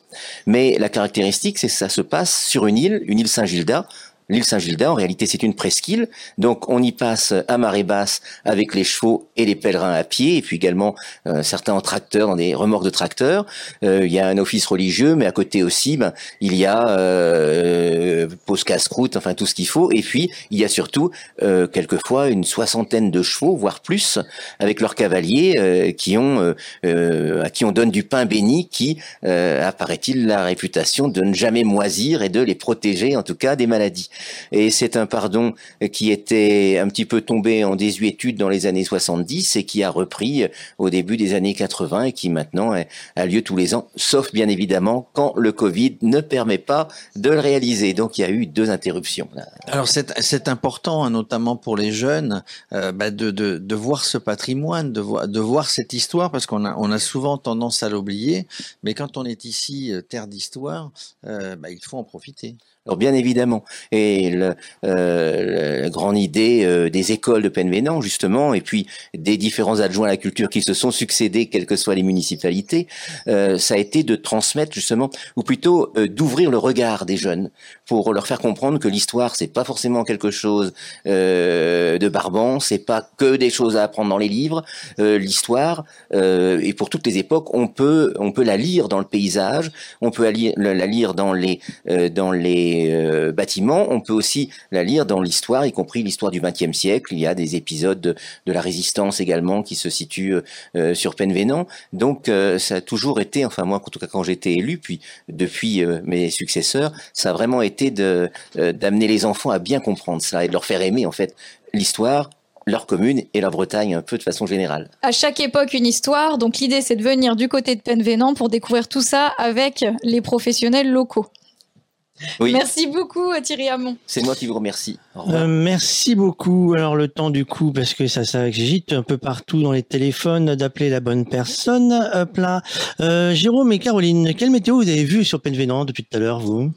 S13: Mais la caractéristique, c'est que ça se passe sur une île, une île Saint-Gilda, L'île Saint-Gilda, en réalité, c'est une presqu'île. Donc, on y passe à marée basse avec les chevaux et les pèlerins à pied, et puis également euh, certains en tracteur, dans des remorques de tracteurs. Euh, il y a un office religieux, mais à côté aussi, ben, il y a euh, pose casse-croûte, enfin tout ce qu'il faut. Et puis, il y a surtout, euh, quelquefois, une soixantaine de chevaux, voire plus, avec leurs cavaliers, qui ont, à qui on donne du pain béni, qui, apparaît-il, la réputation de ne jamais moisir et de les protéger, en tout cas, des maladies. Et c'est un pardon qui était un petit peu tombé en désuétude dans les années 70 et qui a repris au début des années 80 et qui maintenant a lieu tous les ans, sauf bien évidemment quand le Covid ne permet pas de le réaliser. Donc il y a eu deux interruptions.
S3: Alors c'est important, hein, notamment pour les jeunes, euh, bah, de, voir ce patrimoine, de voir, cette histoire, parce qu'on a, on a souvent tendance à l'oublier, mais quand on est ici, euh, terre d'histoire, euh, bah, il faut en profiter.
S13: Alors bien évidemment, et euh, la grande idée euh, des écoles de Penvénan justement, et puis des différents adjoints à la culture qui se sont succédés, quelles que soient les municipalités, euh, ça a été de transmettre justement, ou plutôt d'ouvrir le regard des jeunes pour leur faire comprendre que l'histoire c'est pas forcément quelque chose euh, de barbant, c'est pas que des choses à apprendre dans les livres. l'histoire, et pour toutes les époques, on peut on peut la lire dans le paysage, on peut la lire, dans les dans les euh, bâtiments, on peut aussi la lire dans l'histoire, y compris l'histoire du XXe siècle. Il y a des épisodes de, la résistance également qui se situent euh, sur Penvénan. Donc euh, ça a toujours été, enfin moi en tout cas quand j'étais élu, puis depuis mes successeurs, ça a vraiment été de d'amener les enfants à bien comprendre cela et de leur faire aimer en fait l'histoire, leur commune et leur Bretagne un peu de façon générale.
S7: À chaque époque une histoire, donc l'idée c'est de venir du côté de Penvénan pour découvrir tout ça avec les professionnels locaux. Merci beaucoup Thierry Hamon.
S13: C'est moi qui vous remercie.
S2: Euh, merci beaucoup. Alors le temps du coup, parce que ça s'agite un peu partout dans les téléphones, d'appeler la bonne personne. Hop là. Euh, Jérôme et Caroline, quelle météo vous avez vu sur Penvénan depuis tout à l'heure, vous?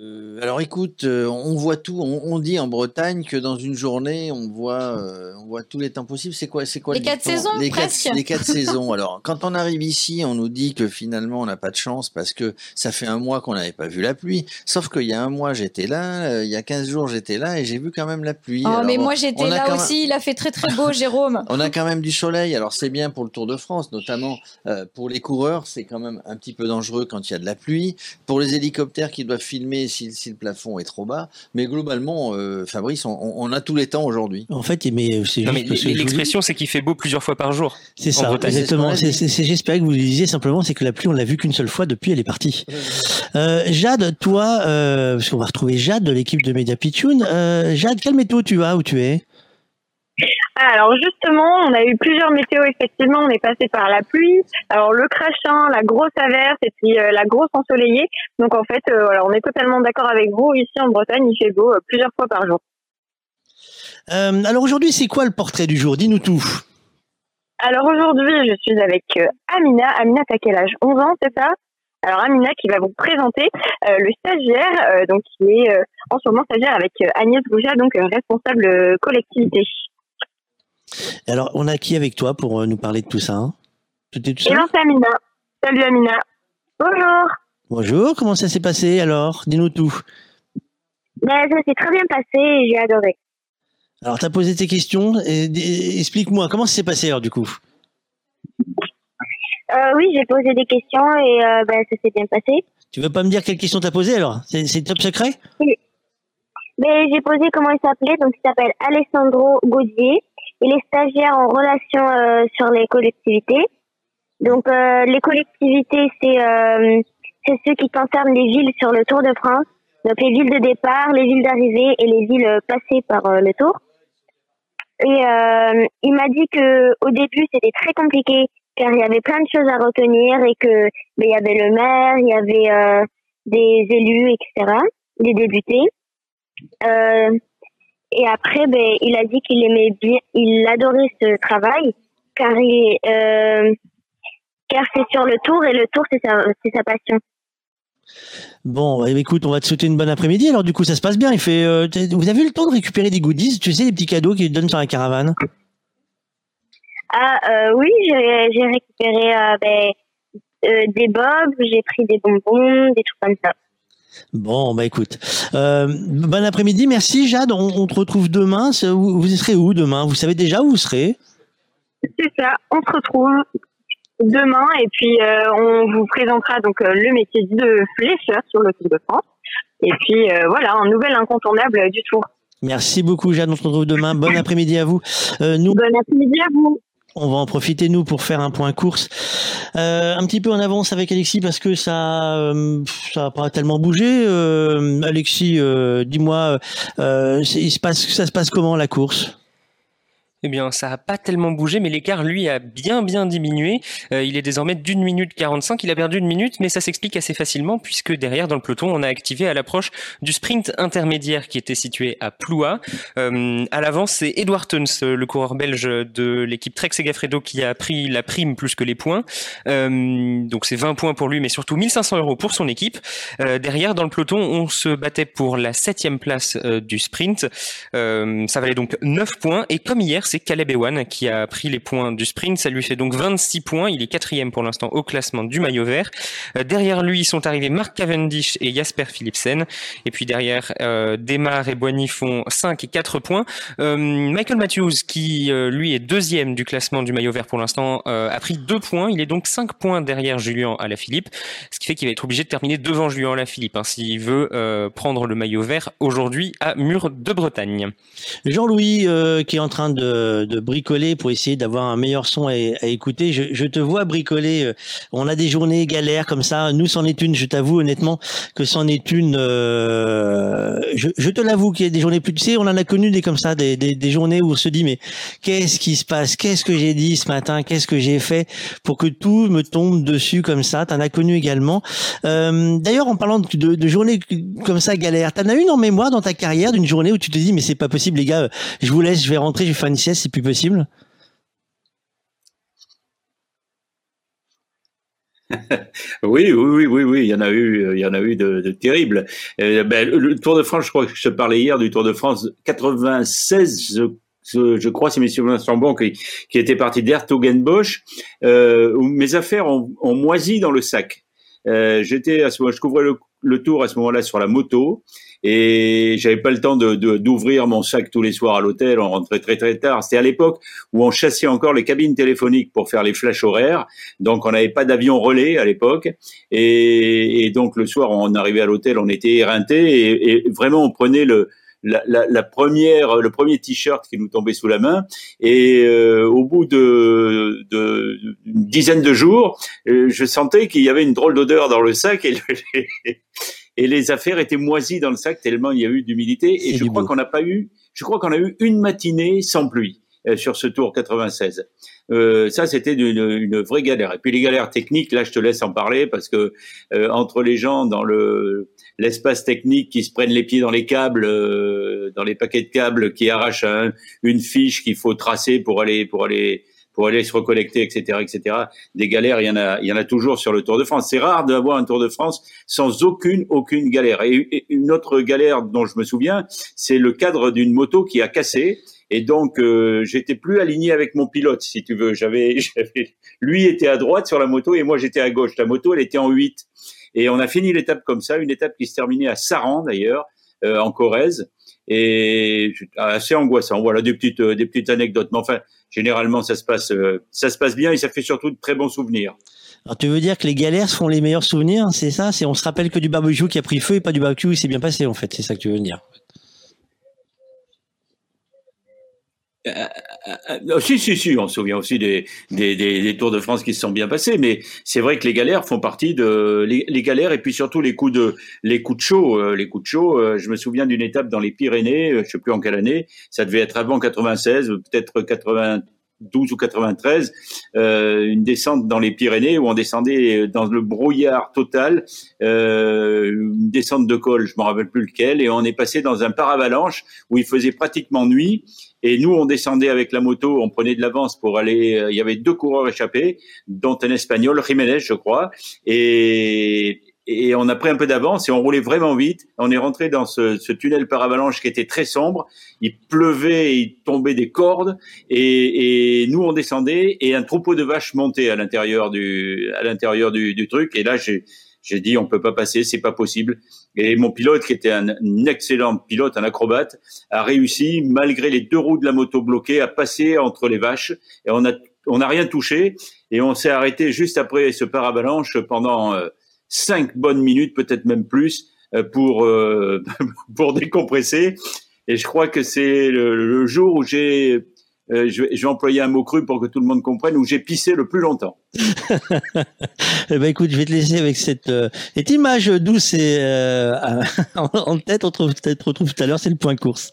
S3: Euh, alors écoute, euh, on voit tout. On, dit en Bretagne que dans une journée, on voit, euh, on voit tous les temps possibles. C'est quoi, c'est quoi
S7: les quatre saisons
S3: les
S7: presque.
S3: Quatre, les quatre saisons. Alors quand on arrive ici, on nous dit que finalement on n'a pas de chance parce que ça fait un mois qu'on n'avait pas vu la pluie. Sauf qu'il y a un mois j'étais là, il y a 15 jours j'étais là et j'ai vu quand même la pluie.
S7: Oh mais moi j'étais là aussi. Il a fait très très beau, Jérôme.
S3: on a quand même du soleil. Alors c'est bien pour le Tour de France, notamment pour les coureurs. C'est quand même un petit peu dangereux quand il y a de la pluie. Pour les hélicoptères qui doivent filmer si, si le plafond est trop bas. Mais globalement, euh, Fabrice, on, a tous les temps aujourd'hui.
S2: En fait, mais c'est
S4: l'expression, c'est qu'il fait beau plusieurs fois par jour.
S2: C'est ça, exactement. J'espérais que vous le disiez simplement, c'est que la pluie, on l'a vu qu'une seule fois depuis, elle est partie. Euh, Jade, toi, euh, parce qu'on va retrouver Jade de l'équipe de Media Pitchoun. Jade, quelle météo tu as où tu es?
S14: Alors justement, on a eu plusieurs météos effectivement. On est passé par la pluie, alors le crachin, la grosse averse et puis euh, la grosse ensoleillée. Donc en fait, euh, voilà, on est totalement d'accord avec vous. Ici en Bretagne, il fait beau euh, plusieurs fois par jour.
S2: alors aujourd'hui, c'est quoi le portrait du jour? Dis-nous tout.
S14: Alors aujourd'hui, je suis avec Amina. Amina, t'as quel âge? 11 ans, c'est ça? Alors Amina qui va vous présenter le stagiaire, donc qui est en ce moment stagiaire avec Agnès Gouja, donc responsable collectivité.
S2: Alors, on a qui avec toi pour euh, nous parler de tout ça hein?
S14: Tout c'est Amina. Salut Amina. Bonjour.
S2: Bonjour, comment ça s'est passé alors? Dis-nous tout.
S14: Ben, ça s'est très bien passé et j'ai adoré.
S2: Alors, tu as posé tes questions. Explique-moi, comment ça s'est passé alors du coup?
S14: Euh, Oui, j'ai posé des questions et euh, ben, ça s'est bien passé.
S2: Tu veux pas me dire quelles questions t'as posées alors? C'est top secret?
S14: Oui. Ben, j'ai posé comment il s'appelait, donc il s'appelle Alessandro Gaudier. Il est stagiaire en relation euh, sur les collectivités. Donc euh, les collectivités, c'est euh, c'est ceux qui concernent les villes sur le Tour de France. Donc les villes de départ, les villes d'arrivée et les villes passées par le Tour. Et il m'a dit que au début c'était très compliqué car il y avait plein de choses à retenir et que ben, il y avait le maire, il y avait euh, des élus, etc., des députés. Euh, et après, ben, il a dit qu'il aimait bien, il adorait ce travail car il, euh, car c'est sur le tour et le tour c'est sa, c'est sa passion.
S2: Bon, bah, écoute, on va te souhaiter une bonne après-midi. Alors du coup, ça se passe bien. Il fait. euh, vous avez eu le temps de récupérer des goodies, tu sais, les petits cadeaux qu'ils donnent sur la caravane?
S14: Ah euh, oui, j'ai j'ai récupéré ben, des bobs, j'ai pris des bonbons, des trucs comme ça.
S2: Bon, bah écoute, euh, bon après-midi. Merci Jade. On, on te retrouve demain. Vous, vous serez où demain? Vous savez déjà où vous serez?
S15: C'est ça, on se retrouve demain et puis euh, on vous présentera donc euh, le métier de flécheur sur le Tour de France. Et puis euh, voilà, un nouvel incontournable du Tour.
S2: Merci beaucoup Jade. On se retrouve demain. Bon après-midi à vous. Nous.
S15: Bon après-midi à vous.
S2: On va en profiter nous pour faire un point course. Euh, un petit peu en avance avec Alexis parce que ça, euh, ça a pas tellement bougé. Euh, Alexis, euh, dis-moi, ça se passe comment la course?
S4: Eh bien, ça n'a pas tellement bougé, mais l'écart, lui, a bien, bien diminué. Euh, il est désormais d'une minute 45. Il a perdu une minute, mais ça s'explique assez facilement puisque derrière, dans le peloton, on a activé à l'approche du sprint intermédiaire qui était situé à Ploua. Euh, à l'avant, c'est Edouard Teuns, le coureur belge de l'équipe Trek Segafredo qui a pris la prime plus que les points. Euh, donc, c'est 20 points pour lui, mais surtout 1500 euros pour son équipe. Euh, derrière, dans le peloton, on se battait pour la septième place euh, du sprint. Euh, ça valait donc 9 points. Et comme hier, c'est Caleb Ewan qui a pris les points du sprint. Ça lui fait donc 26 points. Il est quatrième pour l'instant au classement du maillot vert. Euh, derrière lui, sont arrivés Mark Cavendish et Jasper Philipsen. Et puis derrière, euh, Desmar et Boigny font 5 et 4 points. Euh, Michael Matthews, qui euh, lui est deuxième du classement du maillot vert pour l'instant, a pris 2 points. Il est donc 5 points derrière Julien Alaphilippe, ce qui fait qu'il va être obligé de terminer devant Julien Alaphilippe hein, s'il veut prendre le maillot vert aujourd'hui à Mur de Bretagne.
S2: Jean-Louis qui est en train de, de bricoler pour essayer d'avoir un meilleur son à, à écouter. Je, te vois bricoler. euh, On a des journées galères comme ça. Nous, c'en est une. Je t'avoue honnêtement que c'en est une. euh, je, te l'avoue qu'il y a des journées plus. Tu sais, on en a connu des comme ça, des, des, journées où on se dit mais qu'est-ce qui se passe? Qu'est-ce que j'ai dit ce matin? Qu'est-ce que j'ai fait pour que tout me tombe dessus comme ça? T'en as connu également. Euh, D'ailleurs, en parlant de, de, de journées comme ça galères, t'en as une en mémoire dans ta carrière d'une journée où tu te dis mais c'est pas possible les gars, euh, je vous laisse, je vais rentrer, je vais faire une sieste, c'est plus possible.
S11: Oui, oui, oui, oui, oui, il y en a eu, il y en a eu de, terribles. Euh, ben, le Tour de France, je crois que je parlais hier du Tour de France 96, je, crois, c'est souvenirs sont bons, qui, était parti d'Hertogenbosch, euh, où mes affaires ont, ont moisi dans le sac. Euh, j'étais je couvrais le tour à ce moment-là sur la moto et j'avais pas le temps de d'ouvrir mon sac tous les soirs à l'hôtel. On rentrait très très tard. C'était à l'époque où on chassait encore les cabines téléphoniques pour faire les flashs horaires. Donc on n'avait pas d'avion relais à l'époque et, donc le soir on arrivait à l'hôtel, on était éreinté et, vraiment on prenait le la, la, la première, le premier t-shirt qui nous tombait sous la main. Et euh, au bout de, de une dizaine de jours, euh, je sentais qu'il y avait une drôle d'odeur dans le sac et, le- et les affaires étaient moisies dans le sac tellement il y a eu d'humidité. Et je crois qu'on n'a pas eu, je crois qu'on a eu une matinée sans pluie euh, sur ce tour 96. Euh, ça, c'était une, une vraie galère. Et puis les galères techniques, là, je te laisse en parler parce que euh, entre les gens dans le l'espace technique qui se prennent les pieds dans les câbles, euh, dans les paquets de câbles, qui arrachent un- une fiche qu'il faut tracer pour aller pour aller pour aller se reconnecter, etc., etc. Des galères, il y en a, il y en a toujours sur le Tour de France. C'est rare d'avoir un Tour de France sans aucune, aucune galère. Et une autre galère dont je me souviens, c'est le cadre d'une moto qui a cassé. Et donc, euh, j'étais plus aligné avec mon pilote, si tu veux. J'avais, lui était à droite sur la moto et moi j'étais à gauche. La moto, elle était en 8. Et on a fini l'étape comme ça, une étape qui se terminait à Saran d'ailleurs, euh, en Corrèze, et assez angoissant. Voilà des petites, euh, des petites anecdotes. Mais enfin, généralement, ça se passe, euh, ça se passe bien et ça fait surtout de très bons souvenirs.
S2: Alors tu veux dire que les galères font les meilleurs souvenirs, c'est ça? C'est on se rappelle que du barbecue qui a pris feu et pas du barbecue qui s'est bien passé en fait, c'est ça que tu veux dire.
S11: Euh, euh, euh, si, si, si, on se souvient aussi des, des, Tours de France qui se sont bien passés, mais c'est vrai que les galères font partie de les, galères et puis surtout les coups de les coups de chaud, les coups de chaud. je me souviens d'une étape dans les Pyrénées, je sais plus en quelle année, ça devait être avant 96, peut-être 80 92 ou 93, euh, une descente dans les Pyrénées où on descendait dans le brouillard total, une descente de col, je me rappelle plus lequel, et on est passé dans un paravalanche où il faisait pratiquement nuit. Et nous, on descendait avec la moto, on prenait de l'avance pour aller. euh, Il y avait deux coureurs échappés, dont un espagnol, Jiménez, je crois, et et on a pris un peu d'avance et on roulait vraiment vite. On est rentré dans ce, ce tunnel par avalanche qui était très sombre. Il pleuvait, il tombait des cordes et, et nous on descendait et un troupeau de vaches montait à l'intérieur du à l'intérieur du, du truc. Et là j'ai j'ai dit on peut pas passer, c'est pas possible. Et mon pilote qui était un, excellent pilote, un acrobate, a réussi malgré les deux roues de la moto bloquées à passer entre les vaches et on a on n'a rien touché et on s'est arrêté juste après ce paravalanche pendant euh, cinq bonnes minutes, peut-être même plus, euh, pour euh, pour décompresser. Et je crois que c'est le jour où j'ai, euh, vais employer un mot cru pour que tout le monde comprenne, où j'ai pissé le plus longtemps.
S2: Eh ben écoute, je vais te laisser avec cette, euh, cette image douce et euh, en tête. On te retrouve tout à l'heure. C'est le point course.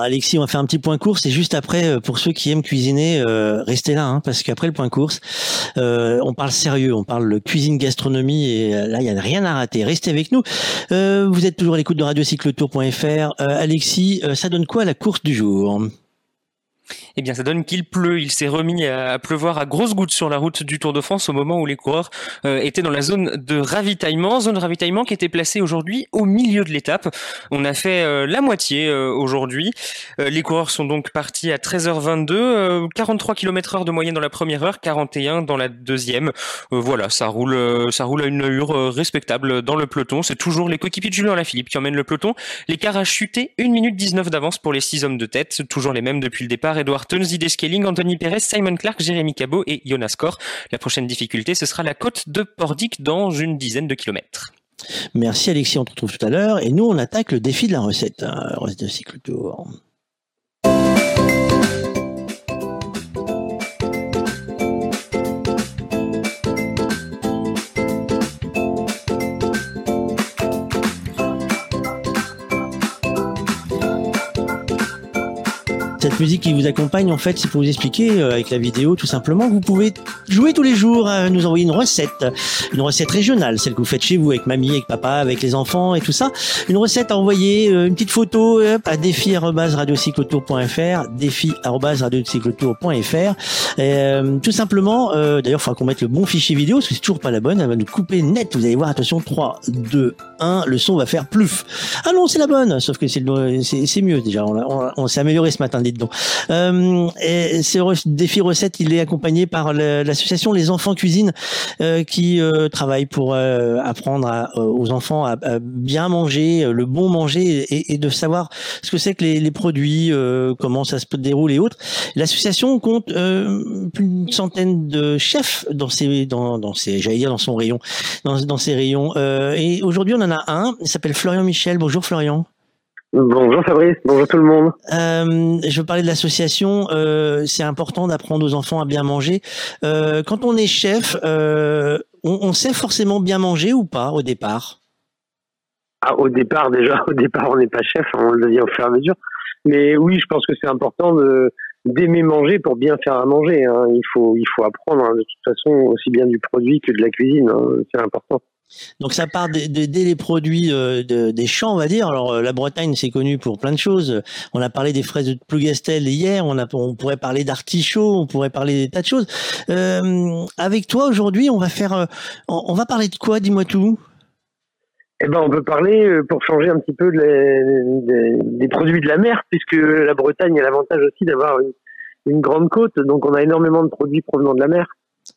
S2: Alexis, on va faire un petit point course et juste après, euh, pour ceux qui aiment cuisiner, euh, restez là, hein, parce qu'après le point course, euh, on parle sérieux, on parle cuisine, gastronomie et là, il y a rien à rater. Restez avec nous. Vous êtes toujours à l'écoute de radiocycletour.fr. Alexis, ça donne quoi la course du jour?
S4: Eh bien, ça donne qu'il pleut. Il s'est remis à pleuvoir à grosses gouttes sur la route du Tour de France au moment où les coureurs euh, étaient dans la zone de ravitaillement. Zone de ravitaillement qui était placée aujourd'hui au milieu de l'étape. On a fait euh, la moitié euh, aujourd'hui. Les coureurs sont donc partis à 13h22, euh, 43 km heure de moyenne dans la première heure, 41 dans la deuxième. Voilà, ça roule, ça roule à une allure respectable dans le peloton. C'est toujours les coéquipiers de Julien Alaphilippe qui emmènent le peloton. L'écart a chuté 1 minute 19 d'avance pour les six hommes de tête, toujours les mêmes depuis le départ. Edouard Teuns, Ide Scaling, Anthony Perez, Simon Clark, Jérémy Cabot et Jonas Kor. La prochaine difficulté, ce sera la côte de Pordic dans une dizaine de kilomètres.
S2: Merci Alexis, on te retrouve tout à l'heure. Et nous, on attaque le défi de la recette. Hein, de cycle tour. Musique qui vous accompagne, en fait, c'est pour vous expliquer euh, avec la vidéo, tout simplement, vous pouvez jouer tous les jours, à nous envoyer une recette, une recette régionale, celle que vous faites chez vous avec mamie, avec papa, avec les enfants et tout ça. Une recette à envoyer, euh, une petite photo hop, à défi@radiocyclotour.fr, défi@radiocyclotour.fr. Euh, tout simplement, euh, d'ailleurs, il faudra qu'on mette le bon fichier vidéo parce que c'est toujours pas la bonne. Elle va nous couper net. Vous allez voir, attention, 3, 2, 1, le son va faire plouf. Ah non, c'est la bonne, sauf que c'est mieux déjà. On, on s'est amélioré ce matin, dites donc. Euh, et défi recette, il est accompagné par l'association Les Enfants Cuisine euh, qui euh, travaille pour euh, apprendre à- euh, aux enfants à, à bien manger, euh, le bon manger et, et de savoir ce que c'est que les, les produits, comment ça se déroule et autres. L'association compte plus d'une centaine de chefs dans ses, dans, dans ses, j'allais dire dans son rayon, dans, dans ses rayons. Et aujourd'hui, on en a un. Il s'appelle Florian Michel. Bonjour Florian.
S16: Bonjour Fabrice, bonjour tout le monde.
S2: Euh, je veux parler de l'association. Euh, c'est important d'apprendre aux enfants à bien manger. Euh, quand on est chef, on, on sait forcément bien manger ou pas au départ?
S16: Ah, au départ, déjà, au départ, on n'est pas chef, on le devient au fur et à mesure. Mais oui, je pense que c'est important de d'aimer manger pour bien faire à manger. hein. Il faut il faut apprendre hein, de toute façon aussi bien du produit que de la cuisine. hein. C'est important.
S2: Donc ça part dès, les produits euh, de- des champs, on va dire. Alors euh, la Bretagne, c'est connu pour plein de choses. On a parlé des fraises de Plougastel hier. On, pourrait parler d'artichaut. On pourrait parler des tas de choses. Euh, avec toi aujourd'hui, on va faire. on, va parler de quoi Dis-moi tout?
S16: Eh ben, on peut parler pour changer un petit peu des, produits de la mer, puisque la Bretagne a l'avantage aussi d'avoir une grande côte, donc on a énormément de produits provenant de la mer.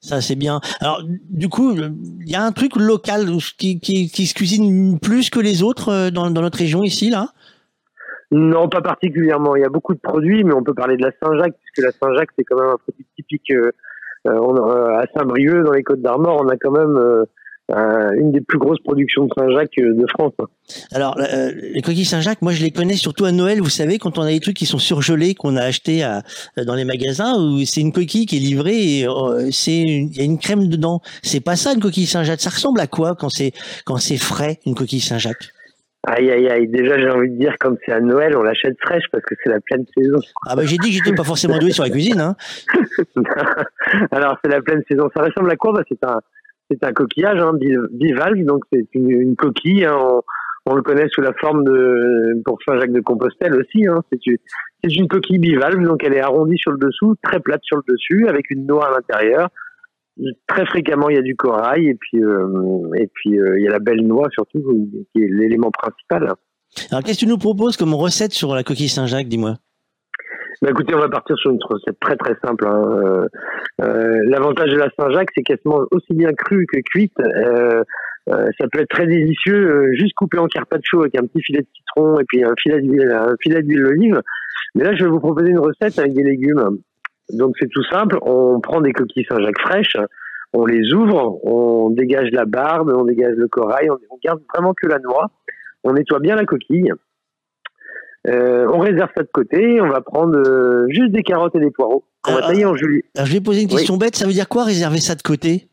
S2: Ça c'est bien. Alors du coup, il y a un truc local qui, se cuisine plus que les autres euh, dans, notre région ici là?
S16: Non, pas particulièrement. Il y a beaucoup de produits, mais on peut parler de la Saint-Jacques, puisque la Saint-Jacques, c'est quand même un produit typique. euh, euh, à Saint-Brieuc, dans les Côtes d'Armor, on a quand même euh, une des plus grosses productions de Saint-Jacques euh, de France.
S2: Alors, euh, les coquilles Saint-Jacques, moi je les connais surtout à Noël, vous savez, quand on a des trucs qui sont surgelés, qu'on a acheté à, dans les magasins, où c'est une coquille qui est livrée et euh, c'est il y a une crème dedans. C'est pas ça une coquille Saint-Jacques. Ça ressemble à quoi quand c'est quand c'est frais une coquille Saint-Jacques?
S16: Aïe, aïe, aïe. Déjà, j'ai envie de dire, comme c'est à Noël, on l'achète fraîche parce que c'est la pleine saison.
S2: Ah bah j'ai dit que j'étais pas forcément doué sur la cuisine. Hein.
S16: Alors, c'est la pleine saison. Ça ressemble à quoi? Bah, C'est un, c'est un coquillage hein, bi- bivalve, donc c'est une, coquille. hein, on, le connaît sous la forme de, pour Saint-Jacques de Compostelle aussi. Hein, c'est une, une coquille bivalve, donc elle est arrondie sur le dessous, très plate sur le dessus, avec une noix à l'intérieur. Très fréquemment, il y a du corail et puis euh, et puis euh, il y a la belle noix surtout, qui est l'élément principal.
S2: Alors qu'est-ce que tu nous proposes comme recette sur la coquille Saint-Jacques, dis-moi?
S16: Bah écoutez, on va partir sur une recette très très simple. hein. Euh, euh, L'avantage de la Saint-Jacques, c'est qu'elle se mange aussi bien crue que cuite. Euh, euh, ça peut être très délicieux, euh, juste coupé en carpaccio avec un petit filet de citron et puis un filet d'huile, d'olive. Mais là, je vais vous proposer une recette avec des légumes. Donc c'est tout simple. On prend des coquilles Saint-Jacques fraîches, on les ouvre, on dégage la barbe, on dégage le corail, on garde vraiment que la noix. On nettoie bien la coquille. Euh, on réserve ça de côté. On va prendre euh, juste des carottes et des poireaux. On va tailler en.
S2: Alors je vais poser une question bête, ça veut dire quoi réserver ça de côté?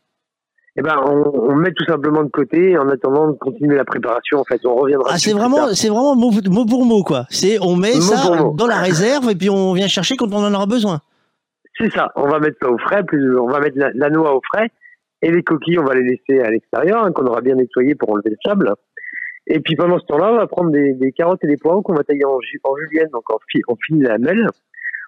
S16: Eh ben, on, on met tout simplement de côté en attendant de continuer la préparation. En fait, on reviendra.
S2: Ah, c'est vraiment, c'est vraiment mot, mot pour mot, quoi. C'est, on met
S16: Mot
S2: ça dans la réserve et puis on vient chercher quand on en aura besoin.
S16: C'est ça. On va mettre ça au frais. Plus, on va mettre la, la noix au frais et les coquilles, on va les laisser à l'extérieur, hein, qu'on aura bien nettoyé pour enlever le sable. Et puis pendant ce temps-là, on va prendre des, des carottes et des poireaux qu'on va tailler en, ju- en julienne, donc en, fi, en fines lamelles.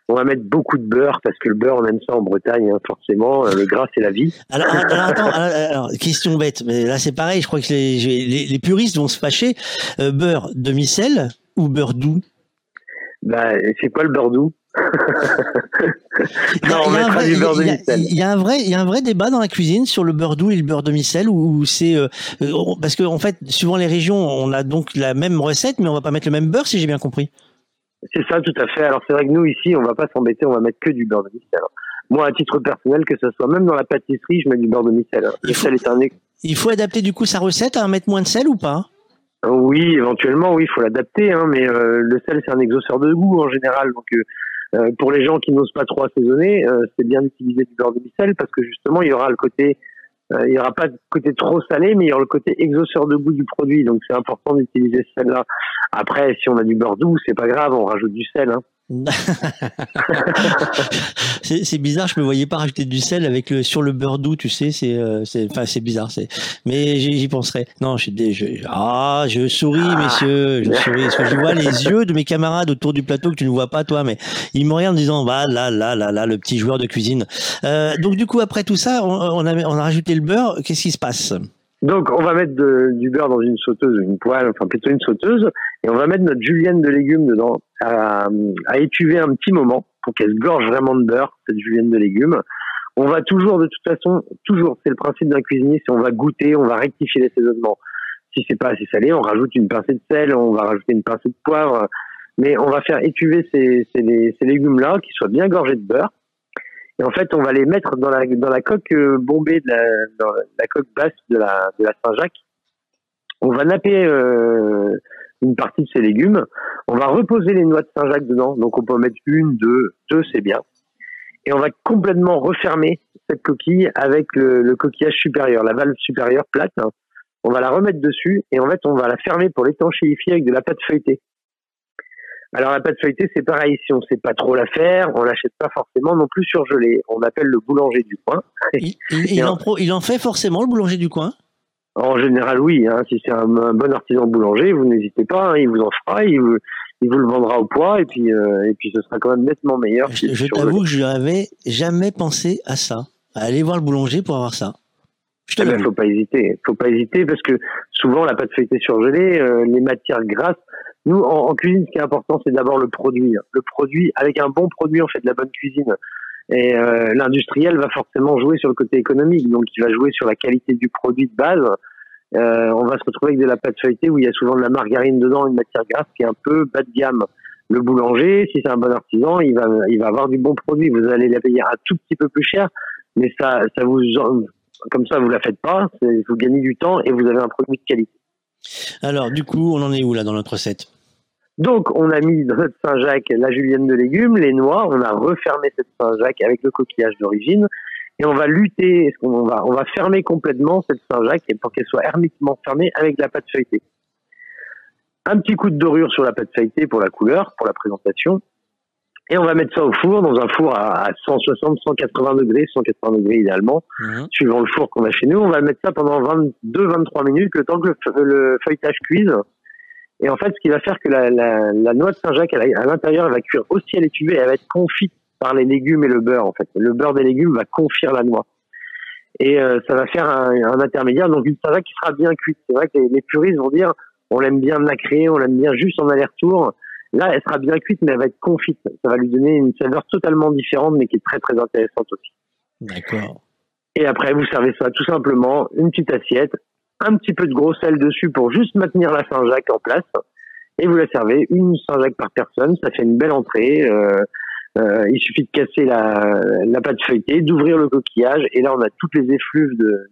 S16: On va mettre beaucoup de beurre parce que le beurre, on aime ça en Bretagne, hein, forcément. Euh, Le gras, c'est la vie.
S2: Alors, alors, attends, alors, alors, question bête, mais là c'est pareil, je crois que les, les, les puristes vont se fâcher. Euh, beurre demi-sel ou beurre doux?
S16: Bah, c'est quoi le beurre doux? Non, on
S2: il y a un
S16: mettra
S2: vrai-
S16: du beurre
S2: il y a-
S16: demi-sel.
S2: Il y a un vrai, il y a un vrai débat dans la cuisine sur le beurre doux et le beurre demi-sel où c'est euh, euh, parce que en fait, suivant les régions, on a donc la même recette, mais on va pas mettre le même beurre, si j'ai bien compris.
S16: C'est ça, tout à fait. Alors c'est vrai que nous ici, on va pas s'embêter, on va mettre que du beurre de micelle. Moi, à titre personnel, que ce soit même dans la pâtisserie, je mets du beurre de micelle. Est un
S2: Il faut adapter du coup sa recette à mettre moins de sel ou pas?
S16: Oui, éventuellement, oui, il faut l'adapter, hein, mais euh, le sel, c'est un exauceur de goût en général. Donc, euh, euh, pour les gens qui n'osent pas trop assaisonner, euh, c'est bien d'utiliser du beurre de micelle parce que justement, il y aura le côté, euh, il y aura pas le côté trop salé, mais il y aura le côté exauceur de goût du produit. Donc, c'est important d'utiliser ce sel-là. Après, si on a du beurre doux, c'est pas grave, on rajoute du sel. Hein.
S2: C'est bizarre, je me voyais pas rajouter du sel avec le sur le beurre doux, tu sais, c'est euh, c'est enfin c'est bizarre, c'est mais j'y penserai. Non, je je, ah, je souris messieurs, je souris parce que je vois les yeux de mes camarades autour du plateau que tu ne vois pas toi, mais ils me regardent en disant bah là là là là le petit joueur de cuisine. Euh, donc du coup après tout ça, on, on a on a rajouté le beurre, qu'est-ce qui se passe?
S16: Donc, on va mettre du beurre dans une sauteuse, une poêle, enfin plutôt une sauteuse, et on va mettre notre julienne de légumes dedans, à, à étuver un petit moment pour qu'elle se gorge vraiment de beurre, cette julienne de légumes. On va toujours, de toute façon, toujours, c'est le principe d'un cuisinier, c'est on va goûter, on va rectifier l'assaisonnement. Si c'est pas assez salé, on rajoute une pincée de sel, on va rajouter une pincée de poivre, mais on va faire étuver ces, ces, ces légumes-là, qui soient bien gorgés de beurre. Et en fait, on va les mettre dans la, dans la coque euh, bombée, de la, dans la coque basse de la, de la Saint-Jacques. On va napper euh, une partie de ces légumes. On va reposer les noix de Saint-Jacques dedans. Donc, on peut en mettre une, deux, deux, c'est bien. Et on va complètement refermer cette coquille avec le, le coquillage supérieur, la valve supérieure plate. hein. On va la remettre dessus et en fait, on va la fermer pour l'étanchéifier avec de la pâte feuilletée. Alors la pâte feuilletée, c'est pareil. Si on sait pas trop la faire, on l'achète pas forcément non plus surgelée. On appelle le boulanger du coin.
S2: il, il en pro- il en fait forcément le boulanger du coin?
S16: En général, oui. Hein. Si c'est un, un bon artisan boulanger, vous n'hésitez pas. hein, il vous en fera, il vous, il vous le vendra au poids et puis euh, et puis ce sera quand même nettement meilleur.
S2: Je, je t'avoue que je n'avais jamais pensé à ça, à aller voir le boulanger pour avoir ça.
S16: Eh ben, faut pas hésiter. Faut pas hésiter parce que souvent la pâte feuilletée surgelée, euh, les matières grasses. Nous, en, cuisine, ce qui est important, c'est d'abord le produit. Le produit, avec un bon produit, on fait de la bonne cuisine. Et euh, l'industriel va forcément jouer sur le côté économique, donc il va jouer sur la qualité du produit de base. Euh, on va se retrouver avec de la pâte feuilletée où il y a souvent de la margarine dedans, une matière grasse qui est un peu bas de gamme. Le boulanger, si c'est un bon artisan, il va, il va avoir du bon produit. Vous allez la payer un tout petit peu plus cher, mais ça, ça vous, Comme ça, vous la faites pas, vous gagnez du temps et vous avez un produit de qualité.
S2: Alors, du coup, on en est où là dans notre recette?
S16: Donc, on a mis dans notre Saint-Jacques la julienne de légumes, les noix, on a refermé cette Saint-Jacques avec le coquillage d'origine, et on va lutter, va, on va fermer complètement cette Saint-Jacques pour qu'elle soit hermétiquement fermée avec de la pâte feuilletée. Un petit coup de dorure sur la pâte feuilletée pour la couleur, pour la présentation, et on va mettre ça au four, dans un four à à 160, 180 degrés, 180 degrés idéalement, suivant le four qu'on a chez nous. On va mettre ça pendant 22, 23 minutes, le temps que le feuilletage cuise. Et en fait, ce qui va faire que la, la, la noix de Saint-Jacques, à l'intérieur, elle va cuire aussi à l'étuvée, elle va être confite par les légumes et le beurre, en fait. Le beurre des légumes va confire la noix. Et euh, ça va faire un, un intermédiaire, donc une Saint-Jacques qui sera bien cuite. C'est vrai que les, les puristes vont dire, on l'aime bien nacrée, on l'aime bien juste en aller-retour. Là, elle sera bien cuite, mais elle va être confite. Ça va lui donner une saveur totalement différente, mais qui est très très intéressante aussi.
S2: D'accord.
S16: Et après, vous servez ça tout simplement, une petite assiette, un petit peu de gros sel dessus pour juste maintenir la Saint-Jacques en place. Et vous la servez une Saint-Jacques par personne. Ça fait une belle entrée. Euh, euh, il suffit de casser la, la pâte feuilletée, d'ouvrir le coquillage. Et là, on a toutes les effluves de,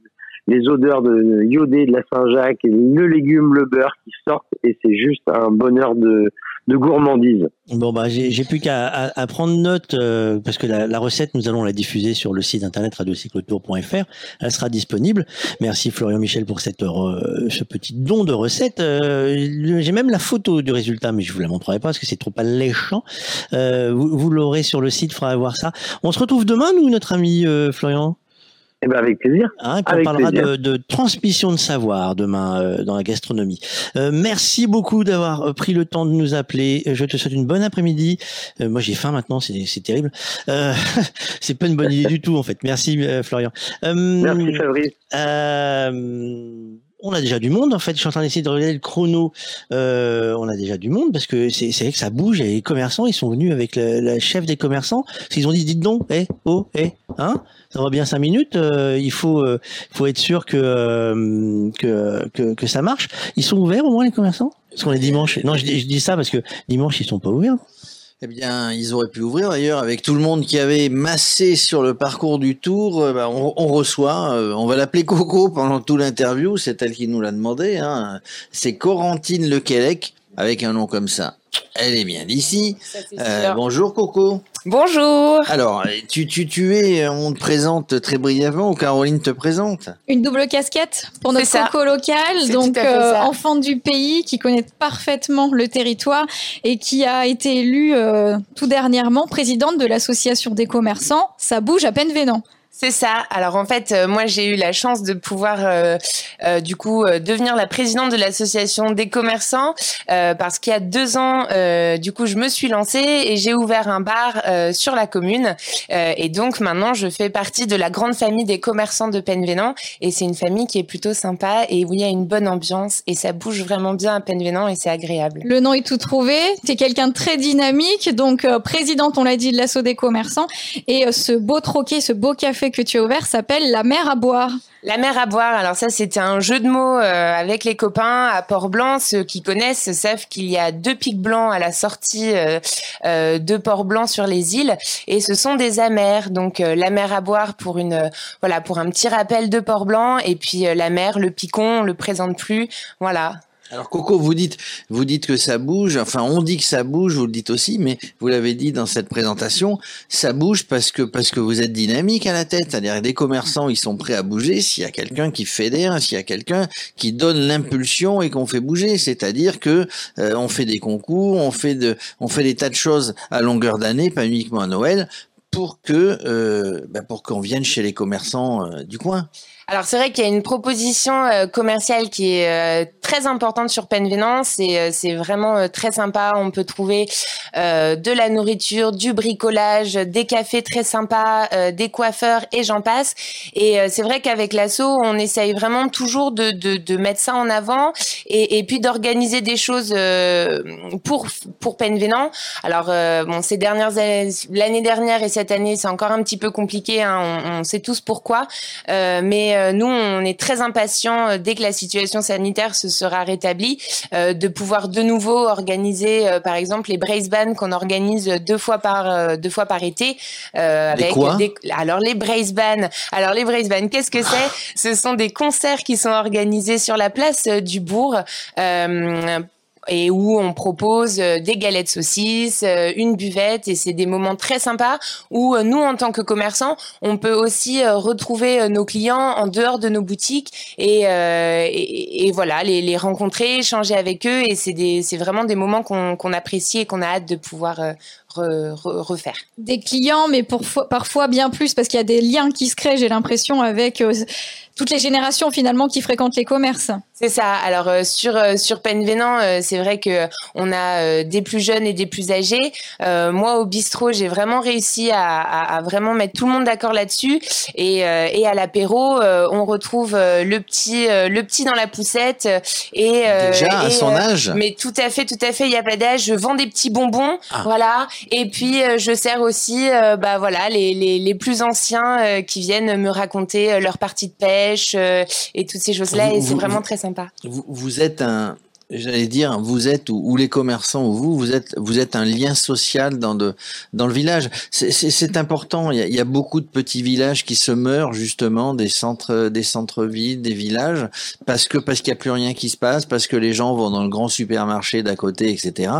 S16: les odeurs de iodé de la Saint-Jacques, le légume, le beurre qui sortent. Et c'est juste un bonheur de, de gourmandise.
S2: Bon bah j'ai plus qu'à prendre note euh, parce que la, recette nous allons la diffuser sur le site internet radiocyclotour.fr. Elle sera disponible. Merci Florian Michel pour cette euh, ce petit don de recette. Euh, j'ai même la photo du résultat mais je vous la montrerai pas parce que c'est trop alléchant. Vous vous l'aurez sur le site, faudra voir ça. On se retrouve demain nous notre ami Florian?
S16: Eh ben avec plaisir.
S2: Hein, on
S16: Avec
S2: parlera
S16: plaisir.
S2: de, de transmission de savoir demain euh, dans la gastronomie. Euh, merci beaucoup d'avoir euh, pris le temps de nous appeler. Je te souhaite une bonne après-midi. Euh, moi j'ai faim maintenant, c'est terrible. Euh, c'est pas une bonne idée du tout en fait. Merci euh, Florian. Euh,
S16: Merci Fabrice.
S2: On a déjà du monde en fait. Je suis en train d'essayer de regarder le chrono. Euh, on a déjà du monde parce que c'est vrai que ça bouge. Et les commerçants, ils sont venus avec le, la chef des commerçants. Qu'ils ont dit, dites donc, eh, oh, eh, hein, ça va bien cinq minutes. euh, il faut, euh, faut être sûr que, que, que ça marche. Ils sont ouverts au moins les commerçants? Parce qu'on est dimanche. Non, je, je dis ça parce que dimanche ils sont pas ouverts.
S3: Eh bien, ils auraient pu ouvrir d'ailleurs avec tout le monde qui avait massé sur le parcours du tour. euh, bah, on, reçoit, euh, on va l'appeler Coco pendant tout l'interview. C'est elle qui nous l'a demandé. Hein. C'est Corentine Lequelec avec un nom comme ça. Elle est bien d'ici. Euh, bonjour Coco.
S17: Bonjour.
S3: Alors, tu, tu, tu es, on te présente très brièvement ou Caroline te présente
S7: Une double casquette pour notre coco local, donc euh, enfant du pays qui connaît parfaitement le territoire et qui a été élue euh, tout dernièrement présidente de l'association des commerçants. Ça bouge à peine vénant.
S17: C'est ça. Alors en fait, euh, moi j'ai eu la chance de pouvoir euh, euh, du coup euh, devenir la présidente de l'association des commerçants euh, parce qu'il y a deux ans, euh, du coup je me suis lancée et j'ai ouvert un bar sur la commune et donc maintenant je fais partie de la grande famille des commerçants de Penvénan et c'est une famille qui est plutôt sympa et où il y a une bonne ambiance et ça bouge vraiment bien à Penvénan et c'est agréable.
S7: Le nom est tout trouvé. Tu es quelqu'un de très dynamique, donc présidente, on l'a dit, de l'assaut des commerçants. Et ce beau troquet, ce beau café que tu as ouvert s'appelle La mer à boire.
S17: La mer à boire, alors ça c'était un jeu de mots euh, avec les copains à Port-Blanc. Ceux qui connaissent savent qu'il y a deux pics blancs à la sortie euh, euh, de Port-Blanc sur les îles et ce sont des amers. Donc la mer à boire pour une voilà pour un petit rappel de Port-Blanc et puis la mer, le picon, on le présente plus. Voilà.
S3: Alors Coco, vous dites, vous dites que ça bouge. Enfin, on dit que ça bouge. Vous le dites aussi, mais vous l'avez dit dans cette présentation, ça bouge parce que parce que vous êtes dynamique à la tête. C'est-à-dire des commerçants, ils sont prêts à bouger s'il y a quelqu'un qui fédère, s'il y a quelqu'un qui donne l'impulsion et qu'on fait bouger. C'est-à-dire que euh, on fait des concours, on fait de, on fait des tas de choses à longueur d'année, pas uniquement à Noël, pour que euh, bah, pour qu'on vienne chez les commerçants euh, du coin.
S17: Alors c'est vrai qu'il y a une proposition euh, commerciale qui est euh, très importante sur Penvénan. C'est euh, c'est vraiment euh, très sympa. On peut trouver euh, de la nourriture, du bricolage, des cafés très sympas, euh, des coiffeurs et j'en passe. Et c'est vrai qu'avec l'asso, on essaye vraiment toujours de, de, de mettre ça en avant et, et puis d'organiser des choses pour pour Penvénan. Alors bon, ces dernières l'année dernière et cette année, c'est encore un petit peu compliqué. hein, on, on sait tous pourquoi, mais mais euh, nous, on est très impatients euh, dès que la situation sanitaire se sera rétablie, euh, de pouvoir de nouveau organiser, par exemple, les brace bands qu'on organise deux fois par deux fois par été.
S3: Les quoi
S17: des- alors les brace bands. Alors les brace bands, qu'est-ce que c'est? Ce sont des concerts qui sont organisés sur la place du bourg. Et où on propose euh, des galettes saucisses, euh, une buvette, et c'est des moments très sympas où euh, nous, en tant que commerçants, on peut aussi retrouver nos clients en dehors de nos boutiques et, euh, et, voilà, les, rencontrer, échanger avec eux, et c'est vraiment des moments qu'on apprécie et qu'on a hâte de pouvoir re- re- refaire.
S7: Des clients, mais parfois bien plus, parce qu'il y a des liens qui se créent, j'ai l'impression, avec toutes les générations finalement qui fréquentent les commerces.
S17: C'est ça. Alors euh, sur euh, sur Penvenant, euh, c'est vrai que on a euh, des plus jeunes et des plus âgés. Euh, moi au bistrot, j'ai vraiment réussi à, à, à vraiment mettre tout le monde d'accord là-dessus. Et, euh, et à l'apéro, euh, on retrouve euh, le petit euh, le petit dans la poussette euh, et euh,
S3: Déjà, à
S17: et,
S3: son
S17: euh,
S3: âge
S17: Mais tout à fait, tout à fait. Il y a pas d'âge. Je vends des petits bonbons,
S3: Ah.
S17: voilà. Et puis euh, je sers aussi, euh, bah voilà, les les, les plus anciens euh, qui viennent me raconter euh, leur partie de pêche euh, et toutes ces choses-là. Et c'est vraiment très sympa.
S3: Vous, vous êtes un, j'allais dire, vous êtes ou, ou les commerçants ou vous, vous êtes, vous êtes un lien social dans de, dans le village. C'est- important. Il y, a, il y a beaucoup de petits villages qui se meurent justement des centres, des centres-villes, des villages, parce que parce qu'il n'y a plus rien qui se passe, parce que les gens vont dans le grand supermarché d'à côté, etc.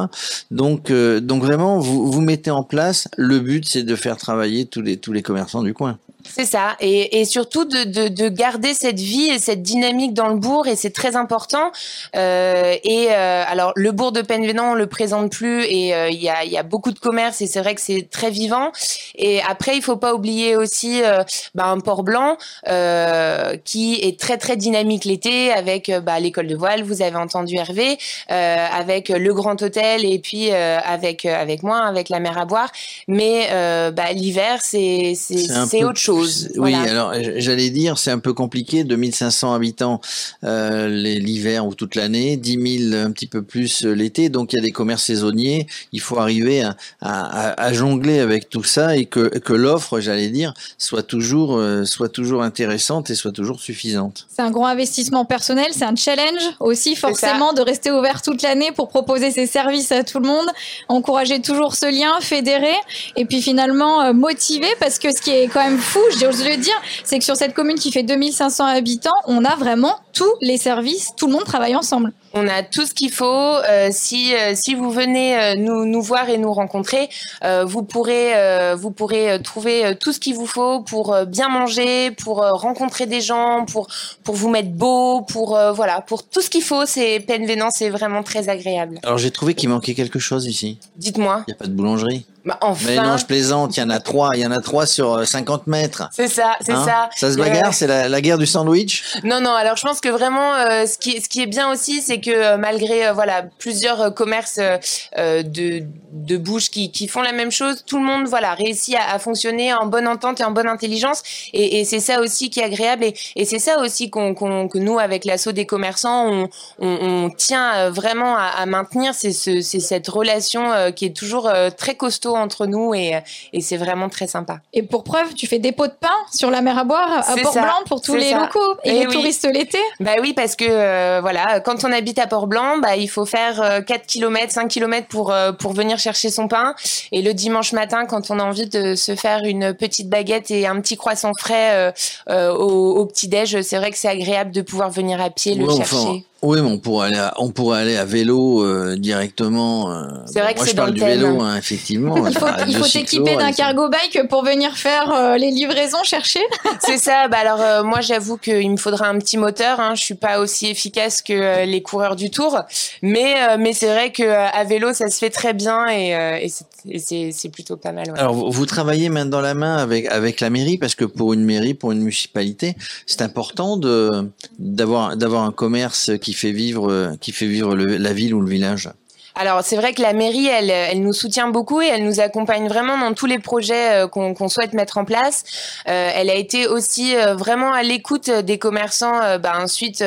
S3: Donc, euh, donc vraiment, vous, vous mettez en place. Le but, c'est de faire travailler tous les tous les commerçants du coin.
S17: C'est ça, et, et surtout de, de, de garder cette vie et cette dynamique dans le bourg, et c'est très important. Euh, et euh, alors, le bourg de Penvenant, on le présente plus, et euh, il y, a, y a beaucoup de commerces, et c'est vrai que c'est très vivant. Et après, il faut pas oublier aussi euh, bah, un port blanc euh, qui est très très dynamique l'été, avec bah, l'école de voile, vous avez entendu Hervé, euh, avec le Grand Hôtel, et puis euh, avec avec moi, avec la mer à boire. Mais euh, bah, l'hiver, c'est c'est autre chose.
S3: Oui,
S17: Voilà.
S3: alors j'allais dire, c'est un peu compliqué. 2500 habitants euh, l'hiver ou toute l'année, 10 000 un petit peu plus euh, l'été. Donc il y a des commerces saisonniers. Il faut arriver à, à- à- à jongler avec tout ça et que, que l'offre, j'allais dire, soit toujours, euh, soit toujours intéressante et soit toujours suffisante.
S7: C'est un grand investissement personnel, c'est un challenge aussi forcément de rester ouvert toute l'année pour proposer ses services à tout le monde, encourager toujours ce lien, fédérer et puis finalement euh, motiver parce que ce qui est quand même fou, j'ose le dire, c'est que sur cette commune qui fait 2500 habitants, on a vraiment tous les services, tout le monde travaille ensemble.
S17: On a tout ce qu'il faut. Euh, si euh, si vous venez euh, nous nous voir et nous rencontrer, euh, vous pourrez euh, vous pourrez euh, trouver euh, tout ce qu'il vous faut pour euh, bien manger, pour euh, rencontrer des gens, pour pour vous mettre beau, pour euh, voilà, pour tout ce qu'il faut. C'est Penvenant, c'est vraiment très agréable.
S3: Alors j'ai trouvé qu'il manquait quelque chose ici.
S17: Dites-moi.
S3: Il n'y a pas de boulangerie.
S17: Bah, enfin.
S3: Mais non, je plaisante. Il y en a trois. Il y en a trois sur euh, 50 mètres.
S17: C'est ça, c'est
S3: Hein
S17: ça.
S3: Ça se
S17: Euh,
S3: bagarre. C'est la, la guerre du sandwich?
S17: Non, non. Alors, je pense que vraiment, euh, ce qui, ce qui est bien aussi, c'est que euh, malgré euh, voilà plusieurs euh, commerces euh, euh, de de bouche qui, qui font la même chose, tout le monde voilà réussit à, à fonctionner en bonne entente et en bonne intelligence. Et, et c'est ça aussi qui est agréable. Et, et c'est ça aussi qu'on, qu'on- que nous, avec l'assaut des commerçants, on, on, on tient euh, vraiment à, à maintenir. C'est ce, c'est cette relation euh, qui est toujours euh, très costaud entre nous et, et c'est vraiment très sympa.
S7: Et pour preuve, tu fais des pots de pain sur la mer à boire à Port-Blanc pour tous les
S17: ça.
S7: locaux et,
S17: Eh
S7: les
S17: oui.
S7: touristes l'été.
S17: Bah oui, parce que euh, voilà, quand on habite à Port-Blanc, bah, il faut faire euh, 4 km, 5 km pour, euh, pour venir chercher son pain. Et le dimanche matin, quand on a envie de se faire une petite baguette et un petit croissant frais euh, euh, au, au petit-déj, c'est vrai que c'est agréable de pouvoir venir à pied le
S3: Ouais,
S17: chercher.
S3: enfin, oui, mais on pourrait aller à, on pourrait aller à vélo euh, directement. euh,
S17: C'est vrai que
S3: moi,
S17: c'est
S3: je parle du vélo, hein, effectivement.
S7: Il faut, il faut
S3: cyclos,
S7: t'équiper d'un cargo bike pour venir faire euh, les livraisons chercher.
S17: C'est ça. Bah alors euh, moi j'avoue qu'il me faudra un petit moteur. Hein. Je suis pas aussi efficace que euh, les coureurs du Tour, mais euh, mais c'est vrai que euh, à vélo ça se fait très bien et, euh, et c'est- et c'est c'est plutôt pas mal. ouais.
S3: Alors, vous, vous travaillez main dans la main avec avec la mairie? Parce que pour une mairie, pour une municipalité, c'est important de d'avoir d'avoir un commerce qui fait vivre qui fait vivre la ville ou le village.
S17: Alors c'est vrai que la mairie, elle, elle nous soutient beaucoup et elle nous accompagne vraiment dans tous les projets euh, qu'on souhaite mettre en place. Euh, elle a été aussi euh, vraiment à l'écoute des commerçants bah, suite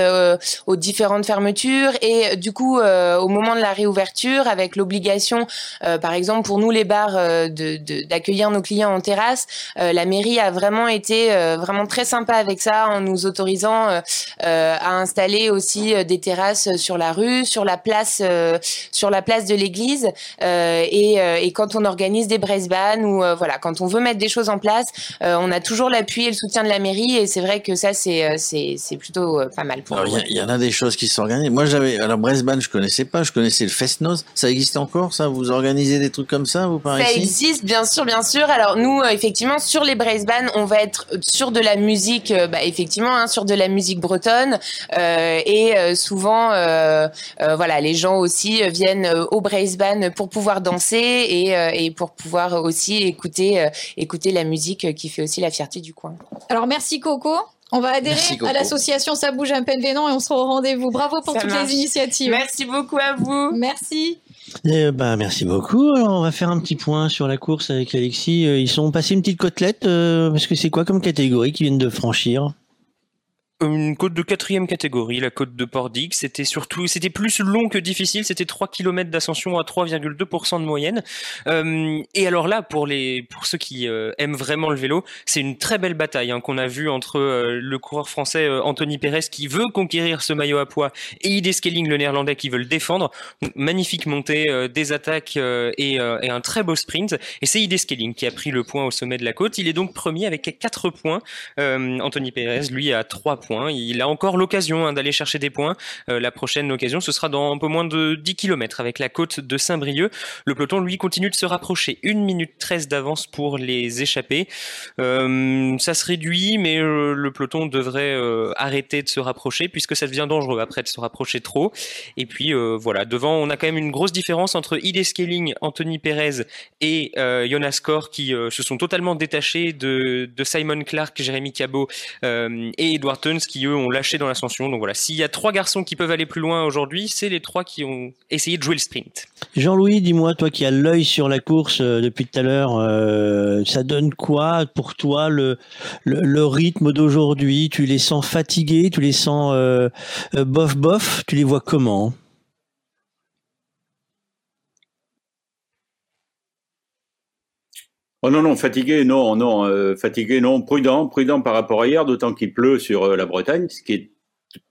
S17: aux différentes fermetures et du coup au moment de la réouverture avec l'obligation, par exemple pour nous les bars, d'accueillir de, nos clients en terrasse. la mairie a vraiment été vraiment très sympa avec ça en nous autorisant à installer aussi des terrasses sur la rue, sur la place, sur la place de l'église et, et, quand on organise des braise ou voilà quand on veut mettre des choses en place, on a toujours l'appui et le soutien de la mairie et c'est vrai que ça c'est c'est plutôt pas mal pour
S3: nous. Il y, en a des choses qui s'organisent. Moi j'avais alors Brisbane je connaissais pas, je connaissais le Festnos. Ça existe encore ça? Vous organisez des trucs comme ça vous par
S17: Ça existe bien sûr bien sûr. Alors nous effectivement sur les Brisbane on va être sur de la musique bah, effectivement hein, sur de la musique bretonne et souvent voilà les gens aussi viennent au Brisbane pour pouvoir danser et, et pour pouvoir aussi écouter, euh, écouter la musique qui fait aussi la fierté du coin.
S7: Alors merci Coco. On va adhérer à l'association Ça bouge un peine Vénan et on sera au rendez-vous. Bravo pour toutes les initiatives.
S17: Merci beaucoup à vous.
S7: Merci.
S2: Eh ben, merci beaucoup. Alors, on va faire un petit point sur la course avec Alexis. Euh, ils sont passés une petite côtelette euh, parce que c'est quoi comme catégorie qu'ils viennent de franchir?
S4: Une côte de quatrième catégorie, la côte de Pordic. C'était surtout, c'était plus long que difficile. C'était 3 km d'ascension à 3,2% de moyenne. Euh, et alors là, pour les, pour ceux qui euh, aiment vraiment le vélo, c'est une très belle bataille hein, qu'on a vue entre euh, le coureur français Anthony Pérez qui veut conquérir ce maillot à poids et ID Scaling, le néerlandais, qui veut le défendre. Magnifique montée, des attaques et, et, un très beau sprint. Et c'est ID Scaling qui a pris le point au sommet de la côte. Il est donc premier avec 4 points. Anthony Pérez, lui, a 3 points il a encore l'occasion hein, d'aller chercher des points. Euh, la prochaine occasion, ce sera dans un peu moins de 10 km avec la côte de Saint-Brieuc. Le peloton, lui, continue de se rapprocher. 1 minute 13 d'avance pour les échappés. Euh, ça se réduit, mais euh, le peloton devrait arrêter de se rapprocher puisque ça devient dangereux après de se rapprocher trop. Et puis voilà, devant, on a quand même une grosse différence entre ID Scaling, Anthony Perez et Jonas Kor qui se sont totalement détachés de, de Simon Clark, Jérémy Cabot et Edward Qui eux ont lâché dans l'ascension. Donc voilà, s'il y a trois garçons qui peuvent aller plus loin aujourd'hui, c'est les trois qui ont essayé de jouer le sprint.
S2: Jean-Louis, dis-moi, toi qui as l'œil sur la course euh, depuis tout à l'heure, euh, ça donne quoi pour toi le, rythme d'aujourd'hui? Tu les sens fatigués? Tu les sens euh, bof bof? Tu les vois comment?
S11: Oh non, non, fatigué, non, non, euh, fatigué, non, prudent, prudent par rapport à hier, d'autant qu'il pleut sur euh, la Bretagne, ce qui est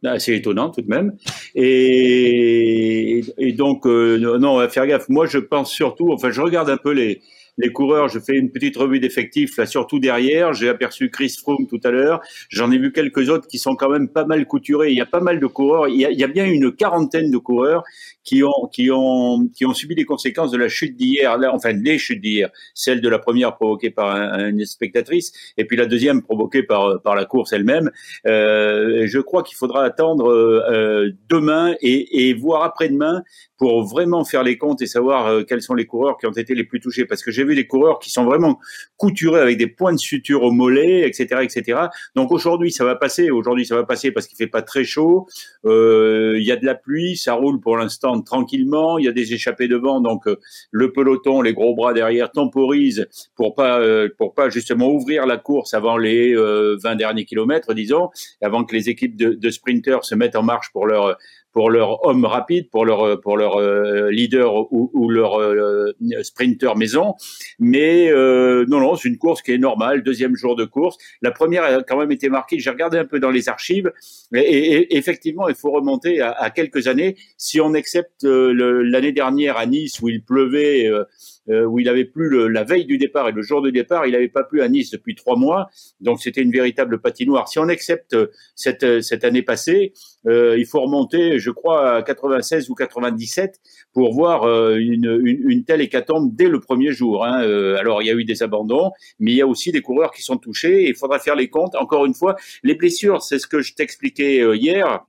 S11: assez étonnant tout de même. Et, et donc, euh, non, faire gaffe. Moi, je pense surtout, enfin, je regarde un peu les, les coureurs, je fais une petite revue d'effectifs là, surtout derrière. J'ai aperçu Chris Froome tout à l'heure. J'en ai vu quelques autres qui sont quand même pas mal couturés. Il y a pas mal de coureurs. Il y a bien une quarantaine de coureurs qui ont, qui ont, qui ont subi les conséquences de la chute d'hier. Enfin, les chutes d'hier. Celle de la première provoquée par une spectatrice et puis la deuxième provoquée par, par la course elle-même. Euh, je crois qu'il faudra attendre euh, demain et, et voir après-demain pour vraiment faire les comptes et savoir euh, quels sont les coureurs qui ont été les plus touchés. Parce que j'ai vu des coureurs qui sont vraiment couturés avec des points de suture au mollet, etc., etc. Donc aujourd'hui, ça va passer. Aujourd'hui, ça va passer parce qu'il fait pas très chaud. Euh, il y a de la pluie, ça roule pour l'instant tranquillement. Il y a des échappées devant, donc euh, le peloton, les gros bras derrière temporisent pour pas pour pas justement ouvrir la course avant les 20 derniers kilomètres, disons, avant que les équipes de, de sprinters se mettent en marche pour leur pour leur homme rapide, pour leur pour leur euh, leader ou, leur euh, sprinter maison. Mais euh, non, non, c'est une course qui est normale. Deuxième jour de course. La première a quand même été marquée. J'ai regardé un peu dans les archives. Et, et, effectivement, il faut remonter à, à, quelques années. Si on accepte l'année dernière à Nice où il pleuvait euh, où il avait plu le, la veille du départ et le jour du départ, il n'avait pas plu à Nice depuis trois mois, donc c'était une véritable patinoire. Si on accepte euh, cette, euh, cette année passée, euh, il faut remonter, je crois, à 96 ou 97 pour voir une, une, une, telle hécatombe dès le premier jour. Hein. alors il y a eu des abandons, mais il y a aussi des coureurs qui sont touchés. Il faudra faire les comptes. Encore une fois, les blessures, c'est ce que je t'expliquais hier.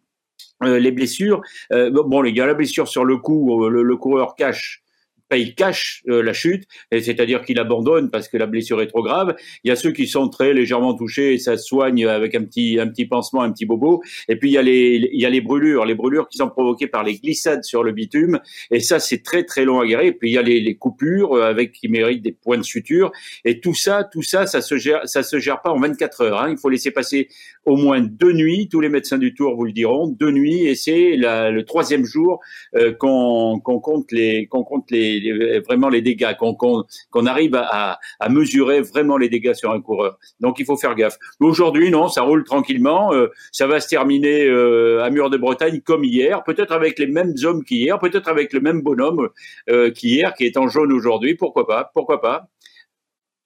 S11: les blessures, bon, y a la blessure sur le cou, le, le coureur cache payent cash euh, la chute, c'est-à-dire qu'ils abandonnent parce que la blessure est trop grave. Il y a ceux qui sont très légèrement touchés et ça se soigne avec un petit un petit pansement, un petit bobo. Et puis il y a les il y a les brûlures, les brûlures qui sont provoquées par les glissades sur le bitume, et ça c'est très très long à guérir. Et puis il y a les, les coupures euh, avec qui méritent des points de suture, et tout ça tout ça ça se gère ça se gère pas en 24 heures. Hein. Il faut laisser passer au moins deux nuits. Tous les médecins du Tour vous le diront, deux nuits, et c'est le troisième jour euh, qu'on compte les qu'on compte les, vraiment les dégâts, qu'on arrive à, à, mesurer vraiment les dégâts sur un coureur. Donc il faut faire gaffe. Aujourd'hui, non, ça roule tranquillement. Euh, ça va se terminer euh, à Mur de Bretagne comme hier, peut-être avec les mêmes hommes qu'hier, peut-être avec le même bonhomme euh, qu'hier, qui est en jaune aujourd'hui. Pourquoi pas Pourquoi pas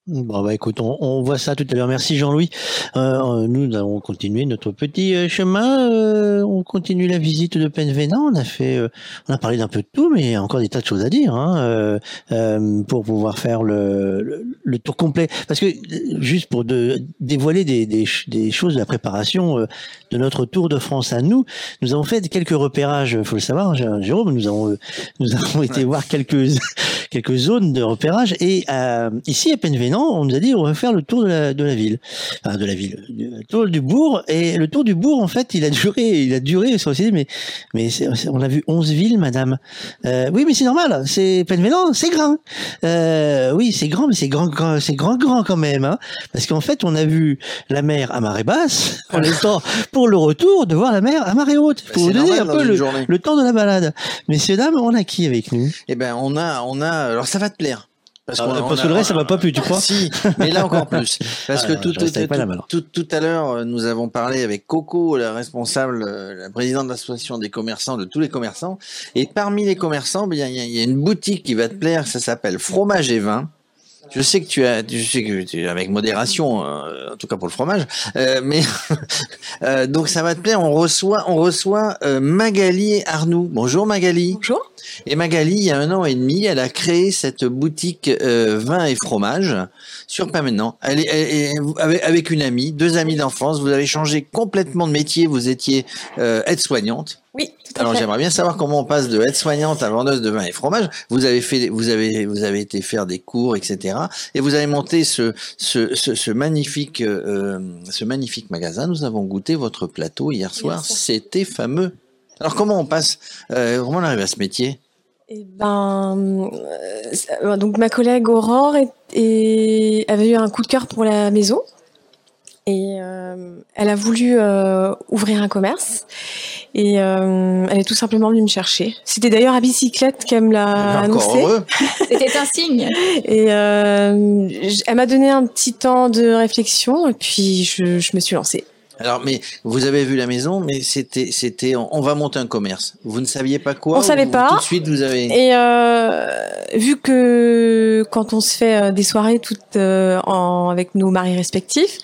S2: Bon, bah écoute, on, on, voit ça tout à l'heure. Merci Jean-Louis. Euh, nous allons continuer notre petit euh, chemin. Euh, on continue la visite de Penvénan. On a fait, euh, on a parlé d'un peu de tout, mais il y a encore des tas de choses à dire hein, euh, pour pouvoir faire le, le, le, tour complet. Parce que juste pour de, dévoiler des, des, des, choses de la préparation de notre Tour de France à nous, nous avons fait quelques repérages. Faut le savoir, hein, Jérôme. Nous avons, nous avons été voir quelques quelques zones de repérage et ici à Penvénan on nous a dit on va faire le tour de la, de la ville, enfin, de la ville, le tour du bourg. Et le tour du bourg, en fait, il a duré, il a duré. Mais mais on a vu 11 villes, madame. Euh, oui, mais c'est normal. C'est Penvénan, c'est grand. Euh, oui, c'est grand, mais c'est grand, grand c'est grand, grand quand même. Hein, parce qu'en fait, on a vu la mer à marée basse en temps pour le retour de voir la mer à marée haute. Pour vous donner un peu le, le, temps de la balade. Messieurs dames, on a qui avec nous?
S3: Eh ben, on a, on a. Alors, ça va te plaire.
S2: Parce, ah, parce que le reste, ça va pas plus, tu crois
S3: Si, mais là encore plus. Parce que tout, tout, tout, tout, à l'heure, nous avons parlé avec Coco, la responsable, la présidente de l'association des commerçants, de tous les commerçants. Et parmi les commerçants, il y, il y a une boutique qui va te plaire, ça s'appelle Fromage et Vin. Je sais que tu as, je sais que tu es avec modération, euh, en tout cas pour le fromage, euh, mais euh, donc ça va te plaire. On reçoit, on reçoit euh, Magali et Arnoux. Bonjour Magali.
S18: Bonjour.
S3: Et Magali, il y a un an et demi, elle a créé cette boutique euh, vin et fromage sur. Elle est, avec, une amie, deux amies d'enfance. Vous avez changé complètement de métier. Vous étiez aide-soignante.
S18: Oui.
S3: Tout à Alors j'aimerais bien savoir comment on passe de aide-soignante à vendeuse de vin et fromage. Vous avez fait, vous avez, vous avez été faire des cours, etc. Et vous avez monté ce, ce, ce, ce magnifique, euh, ce magnifique magasin. Nous avons goûté votre plateau hier soir. C'était fameux. Alors comment on passe, euh, comment on arrive à ce métier?
S18: Eh ben, euh, donc ma collègue Aurore et avait eu un coup de cœur pour la maison et euh, elle a voulu euh, ouvrir un commerce et euh, elle est tout simplement venue me chercher. C'était d'ailleurs à bicyclette qu'elle me l'a annoncé.
S7: C'était un signe.
S18: Et euh, elle m'a donné un petit temps de réflexion et puis je, je me suis lancée.
S3: Alors, mais vous avez vu la maison, mais c'était, c'était, on va monter un commerce. Vous ne saviez pas quoi
S18: On savait pas.
S3: Tout de suite, vous avez.
S18: Et euh, vu que quand on se fait euh, des soirées toutes euh, en, avec nos maris respectifs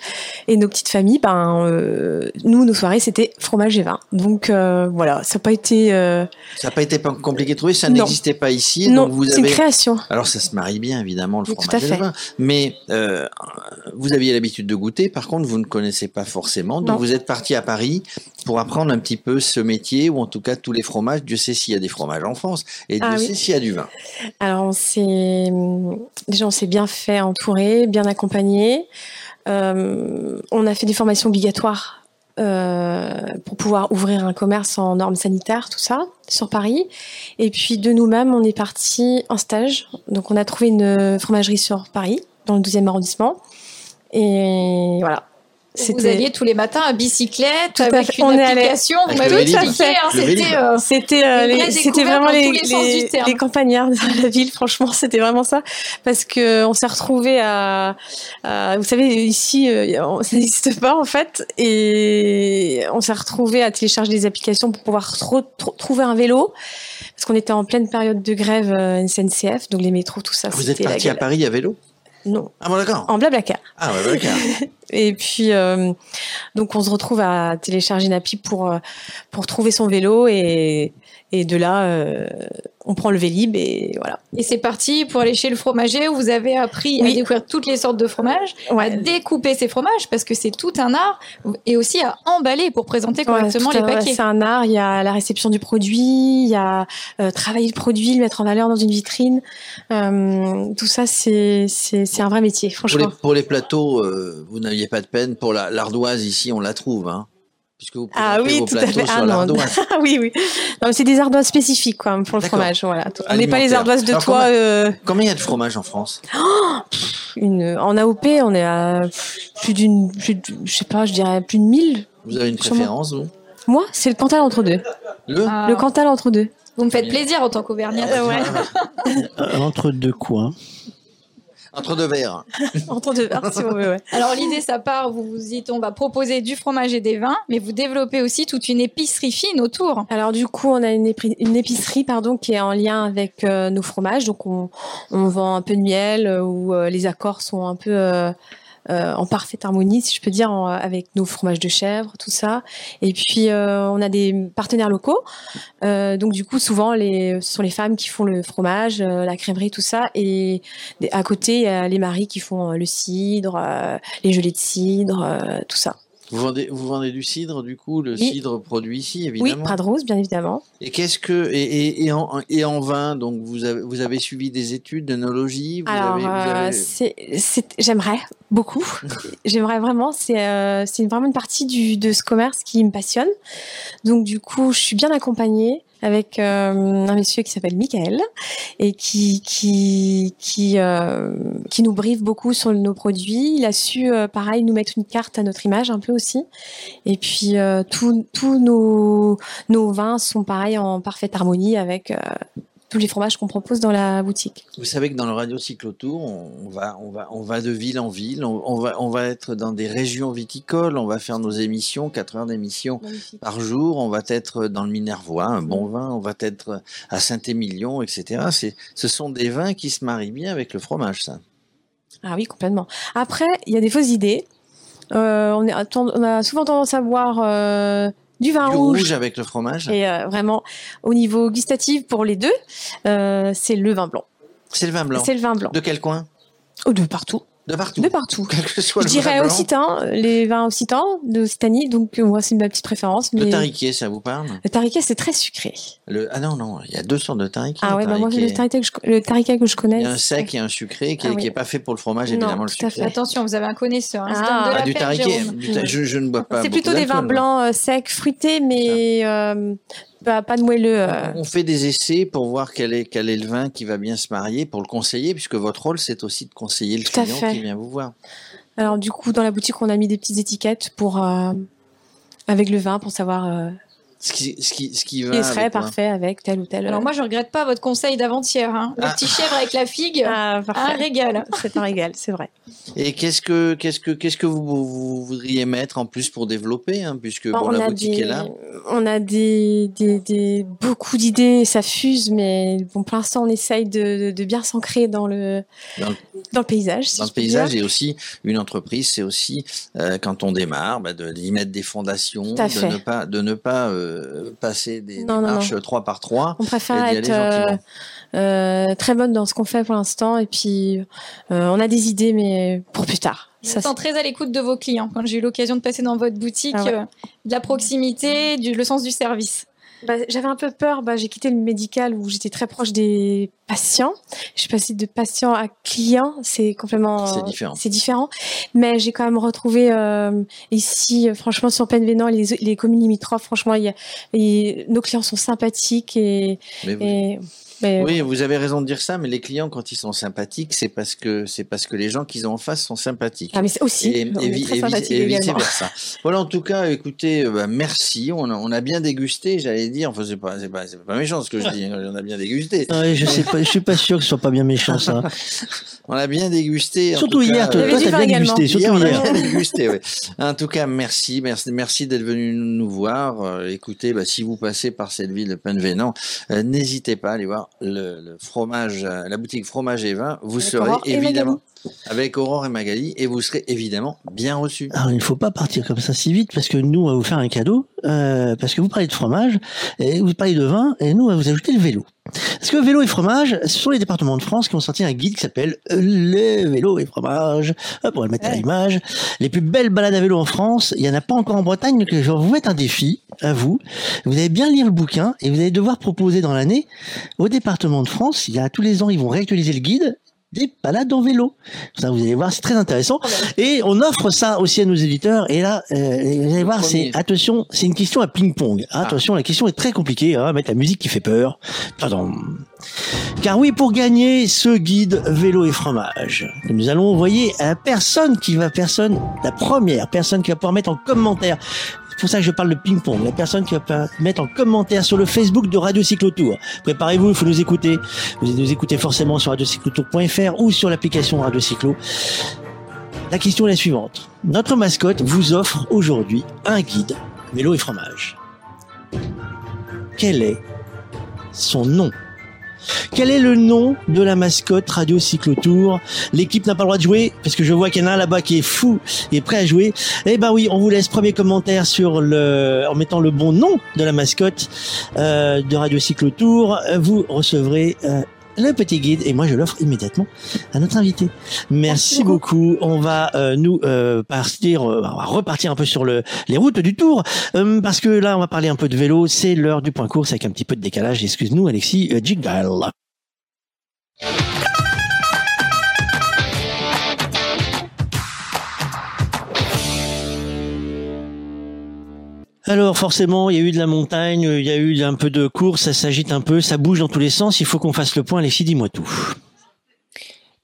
S18: et nos petites familles, ben euh, nous, nos soirées, c'était fromage et vin. Donc voilà, ça n'a pas été.
S3: Ça n'a pas été compliqué de trouver. Ça n'existait pas ici.
S18: Non,
S3: donc vous
S18: c'est
S3: avez...
S18: une création.
S3: Alors ça se marie bien, évidemment, le
S18: Oui,
S3: fromage
S18: tout à
S3: et
S18: fait.
S3: le vin. Mais vous aviez l'habitude de goûter. Par contre, vous ne connaissez pas forcément. Donc vous êtes parti à Paris pour apprendre un petit peu ce métier, ou en tout cas tous les fromages. Dieu sait s'il y a des fromages en France, et Dieu
S18: Ah oui.
S3: sait s'il y a du vin.
S18: Alors, on s'est, déjà, on s'est bien fait entourer, bien accompagné. Euh, on a fait des formations obligatoires euh, pour pouvoir ouvrir un commerce en normes sanitaires, tout ça, sur Paris. Et puis, de nous-mêmes, on est parti en stage. Donc, on a trouvé une fromagerie sur Paris, dans le 12e arrondissement. Et voilà.
S7: Vous alliez tous les matins à bicyclette
S18: Tout à
S7: avec
S18: fait.
S7: une
S18: On est allé-
S7: application. Vous
S18: Avec
S7: m'avez hein. C'était euh,
S18: C'était euh, vraiment
S7: dans
S18: les,
S7: les
S18: les, campagnards de la ville. Franchement, c'était vraiment ça parce que on s'est retrouvés à, à- vous savez, ici, euh, ça n'existe pas en fait, et on s'est retrouvés à télécharger des applications pour pouvoir tro- tro- trouver un vélo parce qu'on était en pleine période de grève euh, SNCF, donc les métros, tout ça.
S3: Vous êtes parti à. Paris à vélo?
S18: Non.
S3: Ah bon, d'accord.
S18: En blablacar.
S3: Ah.
S18: Et puis, euh, donc, on se retrouve à télécharger une appli pour, euh, pour trouver son vélo et, Et de là, euh, on prend le Vélib et voilà.
S7: Et c'est parti pour aller chez le fromager où vous avez appris à découvrir toutes les sortes de fromages, à découper ces fromages parce que c'est tout un art et aussi à emballer pour présenter correctement
S18: Ouais,
S7: les paquets.
S18: C'est un art. Il y a la réception du produit, il y a euh, travailler le produit, le mettre en valeur dans une vitrine. Euh, tout ça, c'est c'est c'est un vrai métier,
S3: Pour les,
S18: franchement.
S3: pour les plateaux, euh, vous n'aviez pas de peine. Pour la- l'ardoise, ici, on la trouve. Hein, puisque vous
S18: Ah
S3: présentez
S18: oui,
S3: vos
S18: tout à fait.
S3: sur
S18: Ah oui, oui. Non, mais c'est des ardoises spécifiques quoi, pour le
S3: D'accord.
S18: fromage. Voilà. On n'est pas les ardoises de
S3: Alors,
S18: toit.
S3: Combien,
S18: euh,
S3: combien il y a de fromage en France?
S18: Oh Pff, une, en AOP, on est à plus d'une, plus de- je sais pas, je dirais plus de 1000.
S3: Vous avez une
S18: Sûrement.
S3: préférence, vous?
S18: Moi, c'est le Cantal entre deux.
S3: Le
S18: Le Cantal entre deux.
S7: Vous me faites plaisir en tant qu'auvergnat.
S2: Euh, Entre deux quoi
S3: Entre deux verres.
S18: entre deux verres, si on veut, ouais.
S7: Alors l'idée, ça part, vous vous dites, on va proposer du fromage et des vins, mais vous développez aussi toute une épicerie fine autour.
S18: Alors du coup, on a une, épicerie pardon qui est en lien avec euh, nos fromages. Donc on, on vend un peu de miel euh, où euh, les accords sont un peu euh, euh, en parfaite harmonie, si je peux dire, avec nos fromages de chèvre, tout ça. Et puis euh, on a des partenaires locaux. Euh, donc du coup, souvent les, ce sont les femmes qui font le fromage, euh, la crèmerie, tout ça. Et à côté, les maris qui font le cidre, les gelées de cidre, tout ça.
S3: Vous vendez, vous vendez du cidre, du coup, le
S18: Oui.
S3: cidre produit ici,
S18: Oui,
S3: évidemment.
S18: Prade Rose, bien évidemment.
S3: Et qu'est-ce que et, et, et en, et en vin, donc vous avez vous avez suivi des études d'œnologie.
S18: Alors,
S3: avez,
S18: euh, j'aimerais beaucoup. j'aimerais vraiment. C'est, euh, c'est vraiment une partie du, de ce commerce qui me passionne. Donc, du coup, je suis bien accompagnée avec euh, un monsieur qui s'appelle Michael et qui qui qui euh, qui nous brive beaucoup sur nos produits. Il a su, euh, pareil, nous mettre une carte à notre image un peu aussi. Et puis, euh, tous tous nos nos vins sont pareils en parfaite harmonie avec euh, tous les fromages qu'on propose dans la boutique.
S3: Vous savez que dans le Radio Cyclotour, on on va, on va, on va de ville en ville, on, on va, on va être dans des régions viticoles, on va faire nos émissions, 4 heures d'émission par jour, on va être dans le Minervois, un bon vin, on va être à Saint-Émilion, etc. C'est, ce sont des vins qui se marient bien avec le fromage, ça.
S18: Ah oui, complètement. Après, il y a des fausses idées. Euh, on, est, on a souvent tendance à boire euh, du vin
S3: Du
S18: rouge.
S3: rouge avec le fromage.
S18: Et euh, vraiment, au niveau gustatif, pour les deux, euh, c'est le vin blanc.
S3: C'est le vin blanc.
S18: C'est le vin blanc.
S3: De quel coin?
S18: Oh, de partout.
S3: De partout.
S18: De partout.
S3: Quel que soit
S18: Je
S3: le
S18: dirais occitan, les vins occitans d'Occitanie, donc euh, moi c'est ma petite préférence.
S3: Le
S18: mais-
S3: tariquet, ça vous parle?
S18: Le tariquet, c'est très sucré.
S3: le... Ah non, non, il y a deux sortes de tariquet.
S18: Ah ouais, bah moi le tariquet que je, le tariquet que je connais.
S3: Il y a un sec et un sucré qui
S18: Ah
S3: n'est
S18: oui.
S3: pas fait pour le fromage,
S18: Non,
S3: évidemment, le
S18: tout à
S3: sucré.
S7: Attention, vous avez un connaisseur. hein,
S18: Ah.
S3: Ah,
S7: la
S3: du tariquet.
S7: Jérôme.
S3: du ta- je, je ne bois pas
S18: C'est plutôt des vins blancs euh, secs, fruités, mais euh, pas, pas de moelleux. euh.
S3: On fait des essais pour voir quel est, quel est le vin qui va bien se marier, pour le conseiller, puisque votre rôle, c'est aussi de conseiller le
S18: Tout
S3: client
S18: fait.
S3: qui vient vous voir.
S18: Alors du coup, dans la boutique, on a mis des petites étiquettes pour euh, avec le vin pour savoir euh,
S3: Ce qui, ce qui, ce qui va.
S18: serait
S3: avec quoi
S18: parfait avec tel ou tel.
S7: Alors moi, je regrette pas votre conseil d'avant-hier. hein. Le
S3: Ah.
S7: petit chèvre avec la figue, un régal.
S18: C'est un régal, c'est vrai.
S3: Et qu'est-ce que, qu'est-ce que, qu'est-ce que vous, vous voudriez mettre en plus pour développer, hein, puisque
S18: Bon,
S3: bon,
S18: on,
S3: la
S18: a
S3: boutique
S18: des,
S3: est là.
S18: on a des, des, des- beaucoup d'idées, ça fuse, mais bon, pour l'instant, on essaye de, de- de bien s'ancrer dans le,
S3: Dans le-
S18: dans le paysage. si
S3: Dans le paysage
S18: dire.
S3: et aussi une entreprise, c'est aussi euh, quand on démarre, bah, de d'y mettre des fondations, ne pas de ne pas euh, passer des, des
S18: Non, non,
S3: marches
S18: non.
S3: trois par trois.
S18: On préfère
S3: et
S18: être
S3: aller
S18: euh, euh, très bonne dans ce qu'on fait pour l'instant, et puis euh, on a des idées, mais pour plus tard.
S7: Je
S18: Ça,
S7: me sens très à l'écoute de vos clients. Quand j'ai eu l'occasion de passer dans votre boutique,
S18: Ah ouais.
S7: euh, de la proximité, du, le sens du service.
S18: Bah, j'avais un peu peur. Bah, j'ai quitté le médical où j'étais très proche des patients. Je suis passée de patient à client. C'est complètement.
S3: C'est différent.
S18: C'est différent. Mais j'ai quand même retrouvé euh, ici, franchement, sur Penvenant, les, les communes limitrophes. Franchement, y a, il- nos clients sont sympathiques et.
S3: Mais
S18: et- mais-
S3: Oui, vous avez raison de dire ça, mais les clients, quand ils sont sympathiques, c'est parce que c'est parce que les gens qu'ils ont en face sont sympathiques.
S18: Ah, mais c'est aussi,
S3: Et, et vi- vice versa. Voilà, en tout cas, écoutez, euh, bah, merci. On a, on a bien dégusté, j'allais dire. Enfin, c'est pas, c'est pas, c'est pas méchant ce que je dis. hein, On a bien dégusté.
S2: Ouais, je sais pas, je suis pas sûr que ce soit pas bien méchant ça.
S3: On a bien dégusté.
S2: Surtout hier, toi, t'as bien dégusté, surtout
S3: on a
S2: hier.
S3: bien dégusté, oui. En tout cas, merci, merci, merci d'être venu nous voir. Euh, écoutez, bah, si vous passez par cette ville de Penvenant, euh, n'hésitez pas à aller voir le, le fromage, euh, la boutique fromage et vin, vous serez évidemment avec Aurore et Magali et vous serez évidemment bien reçus.
S2: Alors, il ne faut pas partir comme ça si vite parce que nous, on va vous faire un cadeau. euh, parce que vous parlez de fromage et vous parlez de vin et nous, on va vous ajouter le vélo. Parce que vélo et fromage, ce sont les départements de France qui ont sorti un guide qui s'appelle Les vélos et fromage. Hop, on va le mettre à l'image. Les plus belles balades à vélo en France, il n'y en a pas encore en Bretagne, donc je vais vous mettre un défi à vous. Vous allez bien lire le bouquin et vous allez devoir proposer dans l'année au département de France, il y a tous les ans, ils vont réactualiser le guide des balades en vélo. Ça, vous allez voir, c'est très intéressant. Et on offre ça aussi à nos éditeurs. Et là, euh, vous allez voir, c'est attention, c'est une question à ping-pong. Attention, la question est très compliquée. Hein, mettre la musique qui fait peur. Pardon. Car oui, pour gagner ce guide vélo et fromage, que nous allons envoyer à la personne qui va, personne, la première personne qui va pouvoir mettre en commentaire. Pour ça que je parle de ping-pong. La personne qui va mettre en commentaire sur le Facebook de Radio Cyclotour. Préparez-vous, il faut nous écouter. Vous nous écoutez forcément sur radiocyclotour.fr ou sur l'application Radio Cyclo. La question est la suivante. Notre mascotte vous offre aujourd'hui un guide vélo et fromage. Quel est son nom? Quel est le nom de la mascotte Radio Cyclotour? L'équipe n'a pas le droit de jouer parce que je vois qu'il y en a là-bas qui est fou et prêt à jouer. Eh ben oui, on vous laisse premier commentaire sur le en mettant le bon nom de la mascotte euh, de Radio Cyclotour. Vous recevrez euh, le petit guide et moi je l'offre immédiatement à notre invité. Merci, beaucoup. On va euh, nous euh, partir, euh, on va repartir un peu sur le, les routes du Tour euh, parce que là on va parler un peu de vélo. C'est l'heure du point course avec un petit peu de décalage. Excuse-nous Alexis Jigdal. Alors forcément, il y a eu de la montagne, il y a eu un peu de course, ça s'agite un peu, ça bouge dans tous les sens. Il faut qu'on fasse le point. Alexis, dis-moi tout.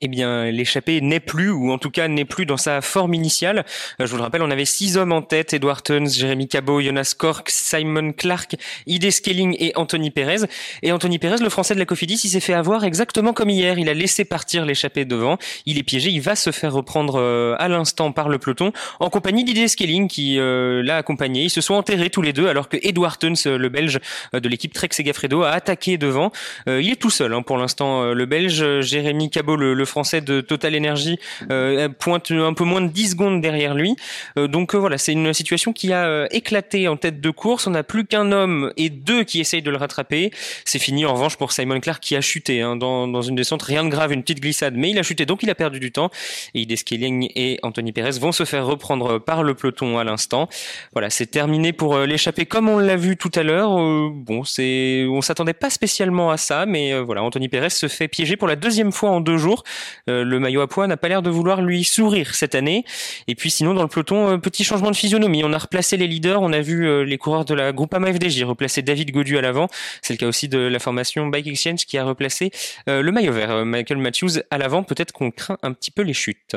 S4: Eh bien, l'échappée n'est plus, ou en tout cas n'est plus dans sa forme initiale. Euh, je vous le rappelle, on avait six hommes en tête Edward Tuns, Jérémy Cabot, Jonas Kork, Simon Clark, Ide Skelling et Anthony Perez. Et Anthony Perez, le français de la Cofidis, il s'est fait avoir exactement comme hier. Il a laissé partir l'échappée devant. Il est piégé. Il va se faire reprendre euh, à l'instant par le peloton en compagnie d'Ide Skelling qui euh, l'a accompagné. Ils se sont enterrés tous les deux alors que Edward Tuns, le belge de l'équipe Trek Segafredo, a attaqué devant. Il est tout seul hein, pour l'instant. Le belge Jérémy Cabot, le français de Total Energy, euh, pointe un peu moins de 10 secondes derrière lui. Euh, donc euh, voilà, c'est une situation qui a éclaté en tête de course. On n'a plus qu'un homme et deux qui essayent de le rattraper. C'est fini en revanche pour Simon Clark qui a chuté hein, dans, une descente. Rien de grave, une petite glissade, mais il a chuté, donc il a perdu du temps. Et Ide Skelling et Anthony Perez vont se faire reprendre par le peloton à l'instant. Voilà, c'est terminé pour l'échappée comme on l'a vu tout à l'heure. Bon, on s'attendait pas spécialement à ça, mais voilà, Anthony Perez se fait piéger pour la deuxième fois en deux jours. Euh, le maillot à poids n'a pas l'air de vouloir lui sourire cette année. Et puis sinon, dans le peloton, euh, petit changement de physionomie. On a replacé les leaders. On a vu euh, les coureurs de la Groupama FDJ replacer David Godu à l'avant. C'est le cas aussi de la formation Bike Exchange qui a replacé le maillot vert, Michael Matthews à l'avant. Peut-être qu'on craint un petit peu les chutes.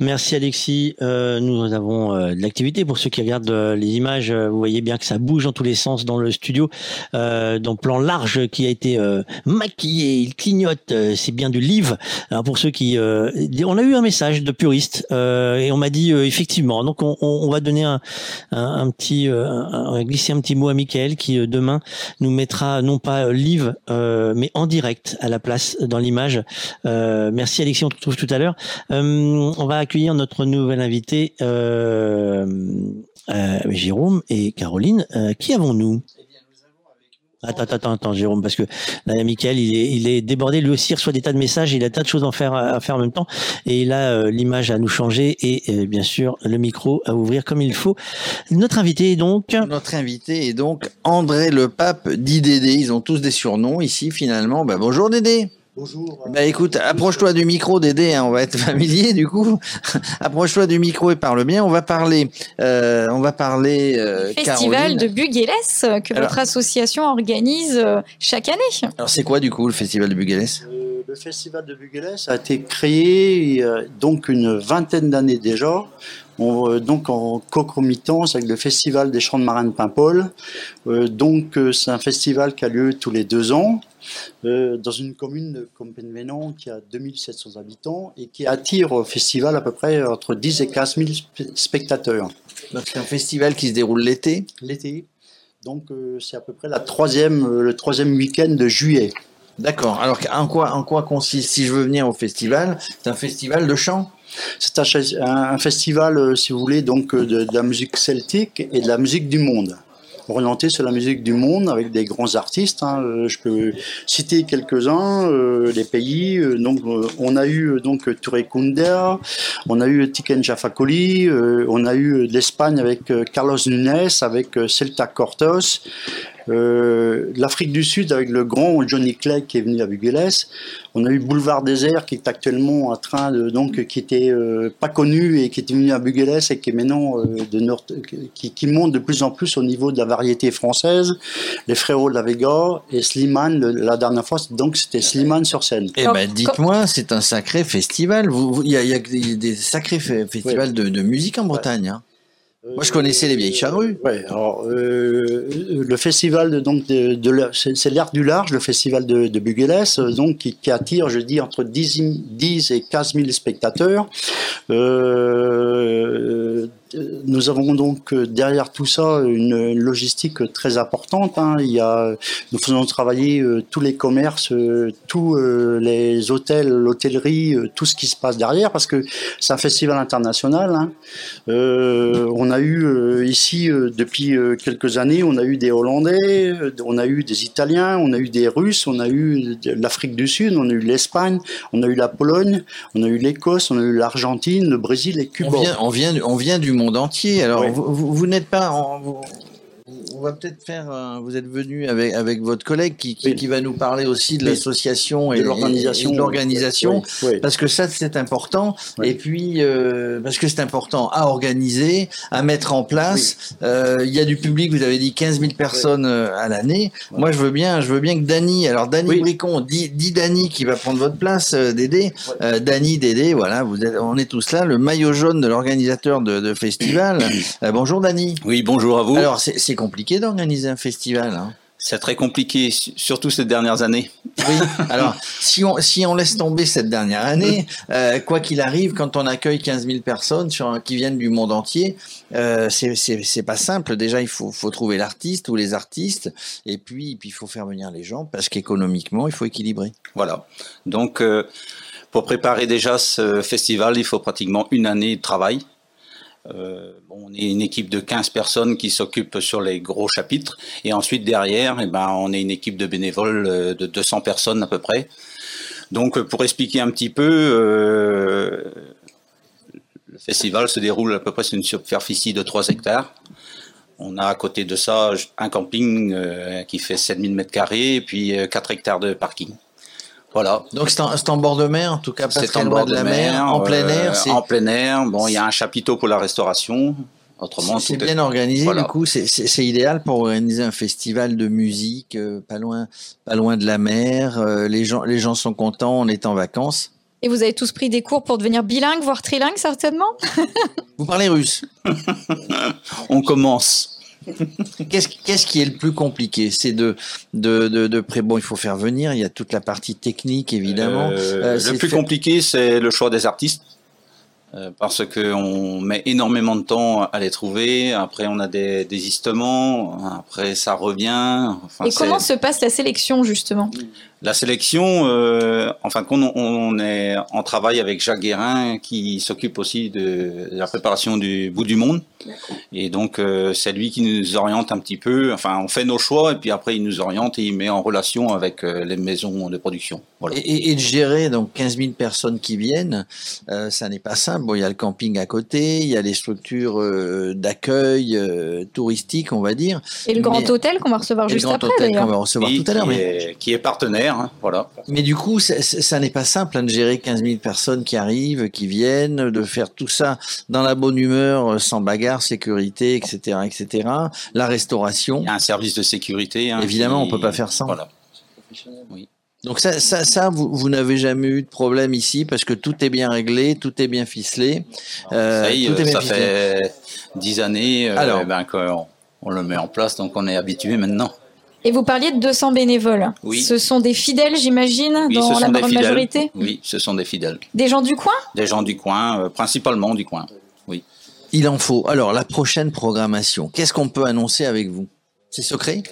S2: Merci Alexis. Nous avons de l'activité pour ceux qui regardent les images. vous voyez bien que ça bouge dans tous les sens dans le studio, dans plan large qui a été maquillé. Il clignote. c'est bien du livre. Alors pour ceux qui, euh, on a eu un message de puriste euh, et on m'a dit euh, effectivement. Donc on, on- on va donner un, un, petit, euh, un- glisser un petit mot à Michael qui euh, demain nous mettra non pas euh, live mais en direct à la place dans l'image. Merci Alexis, on te retrouve tout à l'heure. On va accueillir notre nouvel invité, Jérôme et Caroline. Qui avons-nous? Attends, attends, attends, Jérôme, parce que là, Michael, il est, débordé. Lui aussi il reçoit des tas de messages. Il a tas de choses à faire, à faire en même temps. Et il a euh, l'image à nous changer et euh, bien sûr le micro à ouvrir comme il faut. Notre invité est donc.
S3: Notre invité est donc André le Pape dit. Ils ont tous des surnoms ici finalement. Bah, bonjour Dédé.
S19: Bonjour.
S3: Bah écoute, approche-toi du micro Dédé, hein, on va être familier du coup. approche-toi du micro et parle bien. On va parler, euh, on va parler. euh,
S7: Festival
S3: Caroline.
S7: de Bugueles euh, que
S3: Alors-
S7: votre association organise euh, chaque année.
S3: Alors c'est quoi du coup le festival de Bugueles?
S19: Euh, Le festival de Bugueles a été créé il y a donc une vingtaine d'années déjà, On, euh, donc en concomitance avec le festival des Champs de Marins de Paimpol. Euh, donc euh, c'est un festival qui a lieu tous les deux ans euh, dans une commune comme Penvenan qui a 2700 habitants et qui attire au festival à peu près entre 10 et 15 000 spe- spectateurs.
S3: Donc c'est un festival qui se déroule l'été
S19: L'été. Donc euh, c'est à peu près la troisième, euh, le troisième week-end de juillet.
S3: D'accord. Alors en quoi, en quoi consiste, si je veux venir au festival, c'est un festival de chant?
S19: C'est un, festival, si vous voulez, donc de, de la musique celtique et de la musique du monde. Orienté sur la musique du monde avec des grands artistes. hein. Euh, Je peux citer quelques-uns, euh, les pays. Euh, Donc, euh, on a eu donc Touré Kunder, on a eu Tiken Jafakoli, on a eu l'Espagne avec Carlos Nunes, avec Celta Cortos. Euh, l'Afrique du Sud avec le grand Johnny Clegg qui est venu à Bugueles. On a eu Boulevard Désert qui est actuellement en train de donc qui était euh, pas connu et qui était venu à Bugueles et qui est maintenant euh, de nord qui, qui monte de plus en plus au niveau de la variété française. Les Frérots de la Vega et Slimane le- la dernière fois donc c'était Slimane sur scène.
S3: Eh ben, dites-moi, c'est un sacré festival. Il y, a, il y a des sacrés fe- festivals de, de musique en Bretagne. hein. Moi, je connaissais les vieilles charrues.
S19: Ouais, alors euh, le festival de, donc de, de c'est l'Arc du Large, le festival de, de euh, donc qui, qui attire, je dis, entre 10, i- 10 et 15 000 spectateurs. Euh, nous avons donc euh, derrière tout ça une logistique très importante. hein. Il y a, nous faisons travailler euh, tous les commerces, euh, tous euh, les hôtels, l'hôtellerie, euh, tout ce qui se passe derrière, parce que c'est un festival international. hein. Euh, on a eu euh, ici euh, depuis euh, quelques années, on a eu des Hollandais, euh, on a eu des Italiens, on a eu des Russes, on a eu l'Afrique du Sud, on a eu l'Espagne, on a eu la Pologne, on a eu l'Écosse, on a eu l'Argentine, le Brésil et Cuba.
S3: On vient du monde entier. Alors, vous, vous- vous n'êtes pas. en- vous- va peut-être faire. vous êtes venu avec, avec votre collègue qui, qui, qui va nous parler aussi de l'association et
S19: De l'organisation.
S3: et de l'organisation,
S19: Oui, oui.
S3: parce que ça c'est important. Et puis euh, parce que c'est important à organiser, à mettre en place. Euh, Il y a du public. Vous avez dit 15 000 personnes euh, à l'année. Moi, je veux bien, je veux bien que Dany. Alors Dany Bricon, dit, dit Dany qui va prendre votre place, euh, Dédé. Euh, Dany, Dédé, voilà, vous êtes, on est tous là. Le maillot jaune de l'organisateur de, de festival. Euh, bonjour Dany.
S20: Oui, bonjour à vous.
S3: Alors c'est c'est compliqué d'organiser un festival. Hein.
S20: C'est très compliqué, su- surtout ces dernières années.
S3: Oui. Alors, si on, si on laisse tomber cette dernière année, euh, quoi qu'il arrive, quand on accueille 15 000 personnes sur qui viennent du monde entier, euh, c'est pas simple. Déjà, il faut, faut trouver l'artiste ou les artistes, et puis puis il faut faire venir les gens parce qu'économiquement, il faut équilibrer.
S20: Voilà. Donc, euh, pour préparer déjà ce festival, il faut pratiquement une année de travail. Euh, on est une équipe de 15 personnes qui s'occupent sur les gros chapitres. Et ensuite, derrière, eh ben, on est une équipe de bénévoles euh, de 200 personnes à peu près. Donc, euh, pour expliquer un petit peu, le festival se déroule à peu près sur une superficie de 3 hectares. On a à côté de ça un camping qui fait 7000 mètres carrés et puis euh, 4 hectares de parking. Voilà.
S3: Donc c'est en, bord de mer, en tout cas
S20: C'est en bord
S3: de la mer, en plein
S20: euh,
S3: air. c'est-
S20: En plein air. Bon, il y a un chapiteau pour la restauration. Autrement,
S3: C'est
S20: est-
S3: bien organisé,
S20: Voilà.
S3: du coup, c'est idéal pour organiser un festival de musique euh, pas loin, pas loin de la mer. euh, les gens, les gens sont contents, on est en vacances.
S7: Et vous avez tous pris des cours pour devenir bilingue, voire trilingue certainement?
S3: Vous parlez russe
S20: On commence.
S3: Qu'est-ce qui est le plus compliqué? C'est de, de, de, de pré- Bon, il faut faire venir, il y a toute la partie technique, évidemment.
S20: Euh,
S3: Euh,
S20: le plus
S3: fait-
S20: compliqué, c'est le choix des artistes. Euh, parce qu'on met énormément de temps à les trouver. Après, on a des désistements. Après, ça revient. Enfin,
S7: Et comment se passe la sélection justement?
S20: La sélection, euh, en fin de compte, on, on est en travail avec Jacques Guérin qui s'occupe aussi de, la préparation du bout du monde. Et donc, euh, c'est lui qui nous oriente un petit peu. Enfin, on fait nos choix et puis après, il nous oriente et il met en relation avec euh, les maisons de production. Voilà.
S3: Et, et- et de gérer donc 15 000 personnes qui viennent, euh, ça n'est pas simple. Bon, il y a le camping à côté, il y a les structures euh, d'accueil euh, touristique, on va dire.
S7: Et le grand
S3: Mais-
S7: hôtel qu'on va recevoir juste
S3: grand
S7: après
S3: hôtel qu'on
S7: d'ailleurs.
S3: va recevoir tout à l'heure.
S20: qui
S3: Mais,
S20: qui est partenaire, hein, voilà.
S3: mais du coup, ça, ça- ça n'est pas simple hein, de gérer 15 000 personnes qui arrivent, qui viennent, de faire tout ça dans la bonne humeur, euh, sans bagarre, sécurité, etc., etc. La restauration.
S20: Il y a un service de sécurité. hein,
S3: Évidemment,
S20: qui-
S3: on peut pas faire sans.
S20: Voilà. Oui.
S3: Donc ça, ça, ça vous, vous n'avez jamais eu de problème ici parce que tout est bien réglé, tout est bien ficelé. Euh,
S20: Ça y est,
S3: tout est bien
S20: ça
S3: ficelé.
S20: fait dix années euh,
S3: Alors.
S20: eh ben, qu'on on le met en place, donc on est habitué maintenant.
S7: Et vous parliez de 200 bénévoles.
S20: Oui.
S7: Ce sont des fidèles, j'imagine,
S20: Oui,
S7: dans la grande majorité?
S20: Oui, ce sont des fidèles.
S7: Des gens du coin?
S20: Des gens du coin, euh, principalement du coin. Oui.
S3: Il en faut. Alors la prochaine programmation, qu'est-ce qu'on peut annoncer avec vous? C'est secret?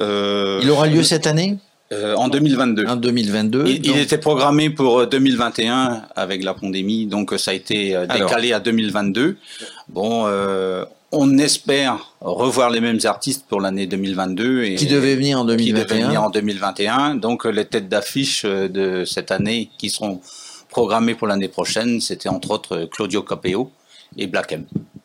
S20: Euh,
S3: Il aura lieu cette année?
S20: Euh, en 2022.
S3: En 2022.
S20: Il, était programmé pour 2021 avec la pandémie, donc ça a été
S3: Alors.
S20: décalé à 2022. Bon, euh, on espère revoir les mêmes artistes pour l'année 2022. Et,
S3: Qui devaient venir en
S20: Qui
S3: 2021.
S20: devaient venir en 2021. Donc euh, les têtes d'affiche euh, de cette année qui seront programmées pour l'année prochaine, c'était entre autres euh, Claudio Capeo et Black M.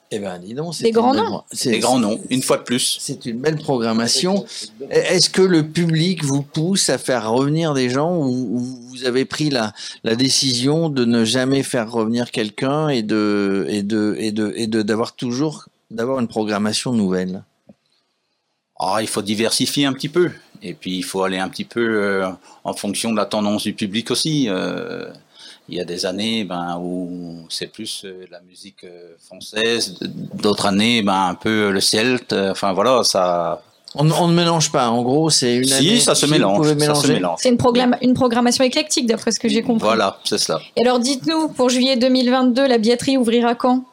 S3: Eh ben, dis donc, c'est
S7: Des grands noms.
S3: c'est-
S20: Des grands noms, une fois de plus.
S3: C'est une belle programmation. Est-ce que le public vous pousse à faire revenir des gens ou, ou vous avez pris la, la décision de ne jamais faire revenir quelqu'un et de et de et de et de d'avoir toujours d'avoir une programmation nouvelle
S20: Ah, il faut diversifier un petit peu. Et puis, il faut aller un petit peu euh, en fonction de la tendance du public aussi. Euh, il y a des années ben, où c'est plus euh, la musique euh, française, d'autres années ben, un peu le celte. Euh, Enfin, voilà, ça.
S3: On, on ne mélange pas. En gros, c'est une
S20: Si,
S3: année.
S20: ça se
S3: vous
S20: mélange,
S3: pouvez
S20: ça se
S3: mélanger.
S20: mélange.
S7: C'est une, programme- une programmation éclectique, d'après ce que j'ai compris.
S20: Voilà, c'est cela.
S7: Et alors, dites-nous, pour juillet 2022, la billetterie ouvrira quand?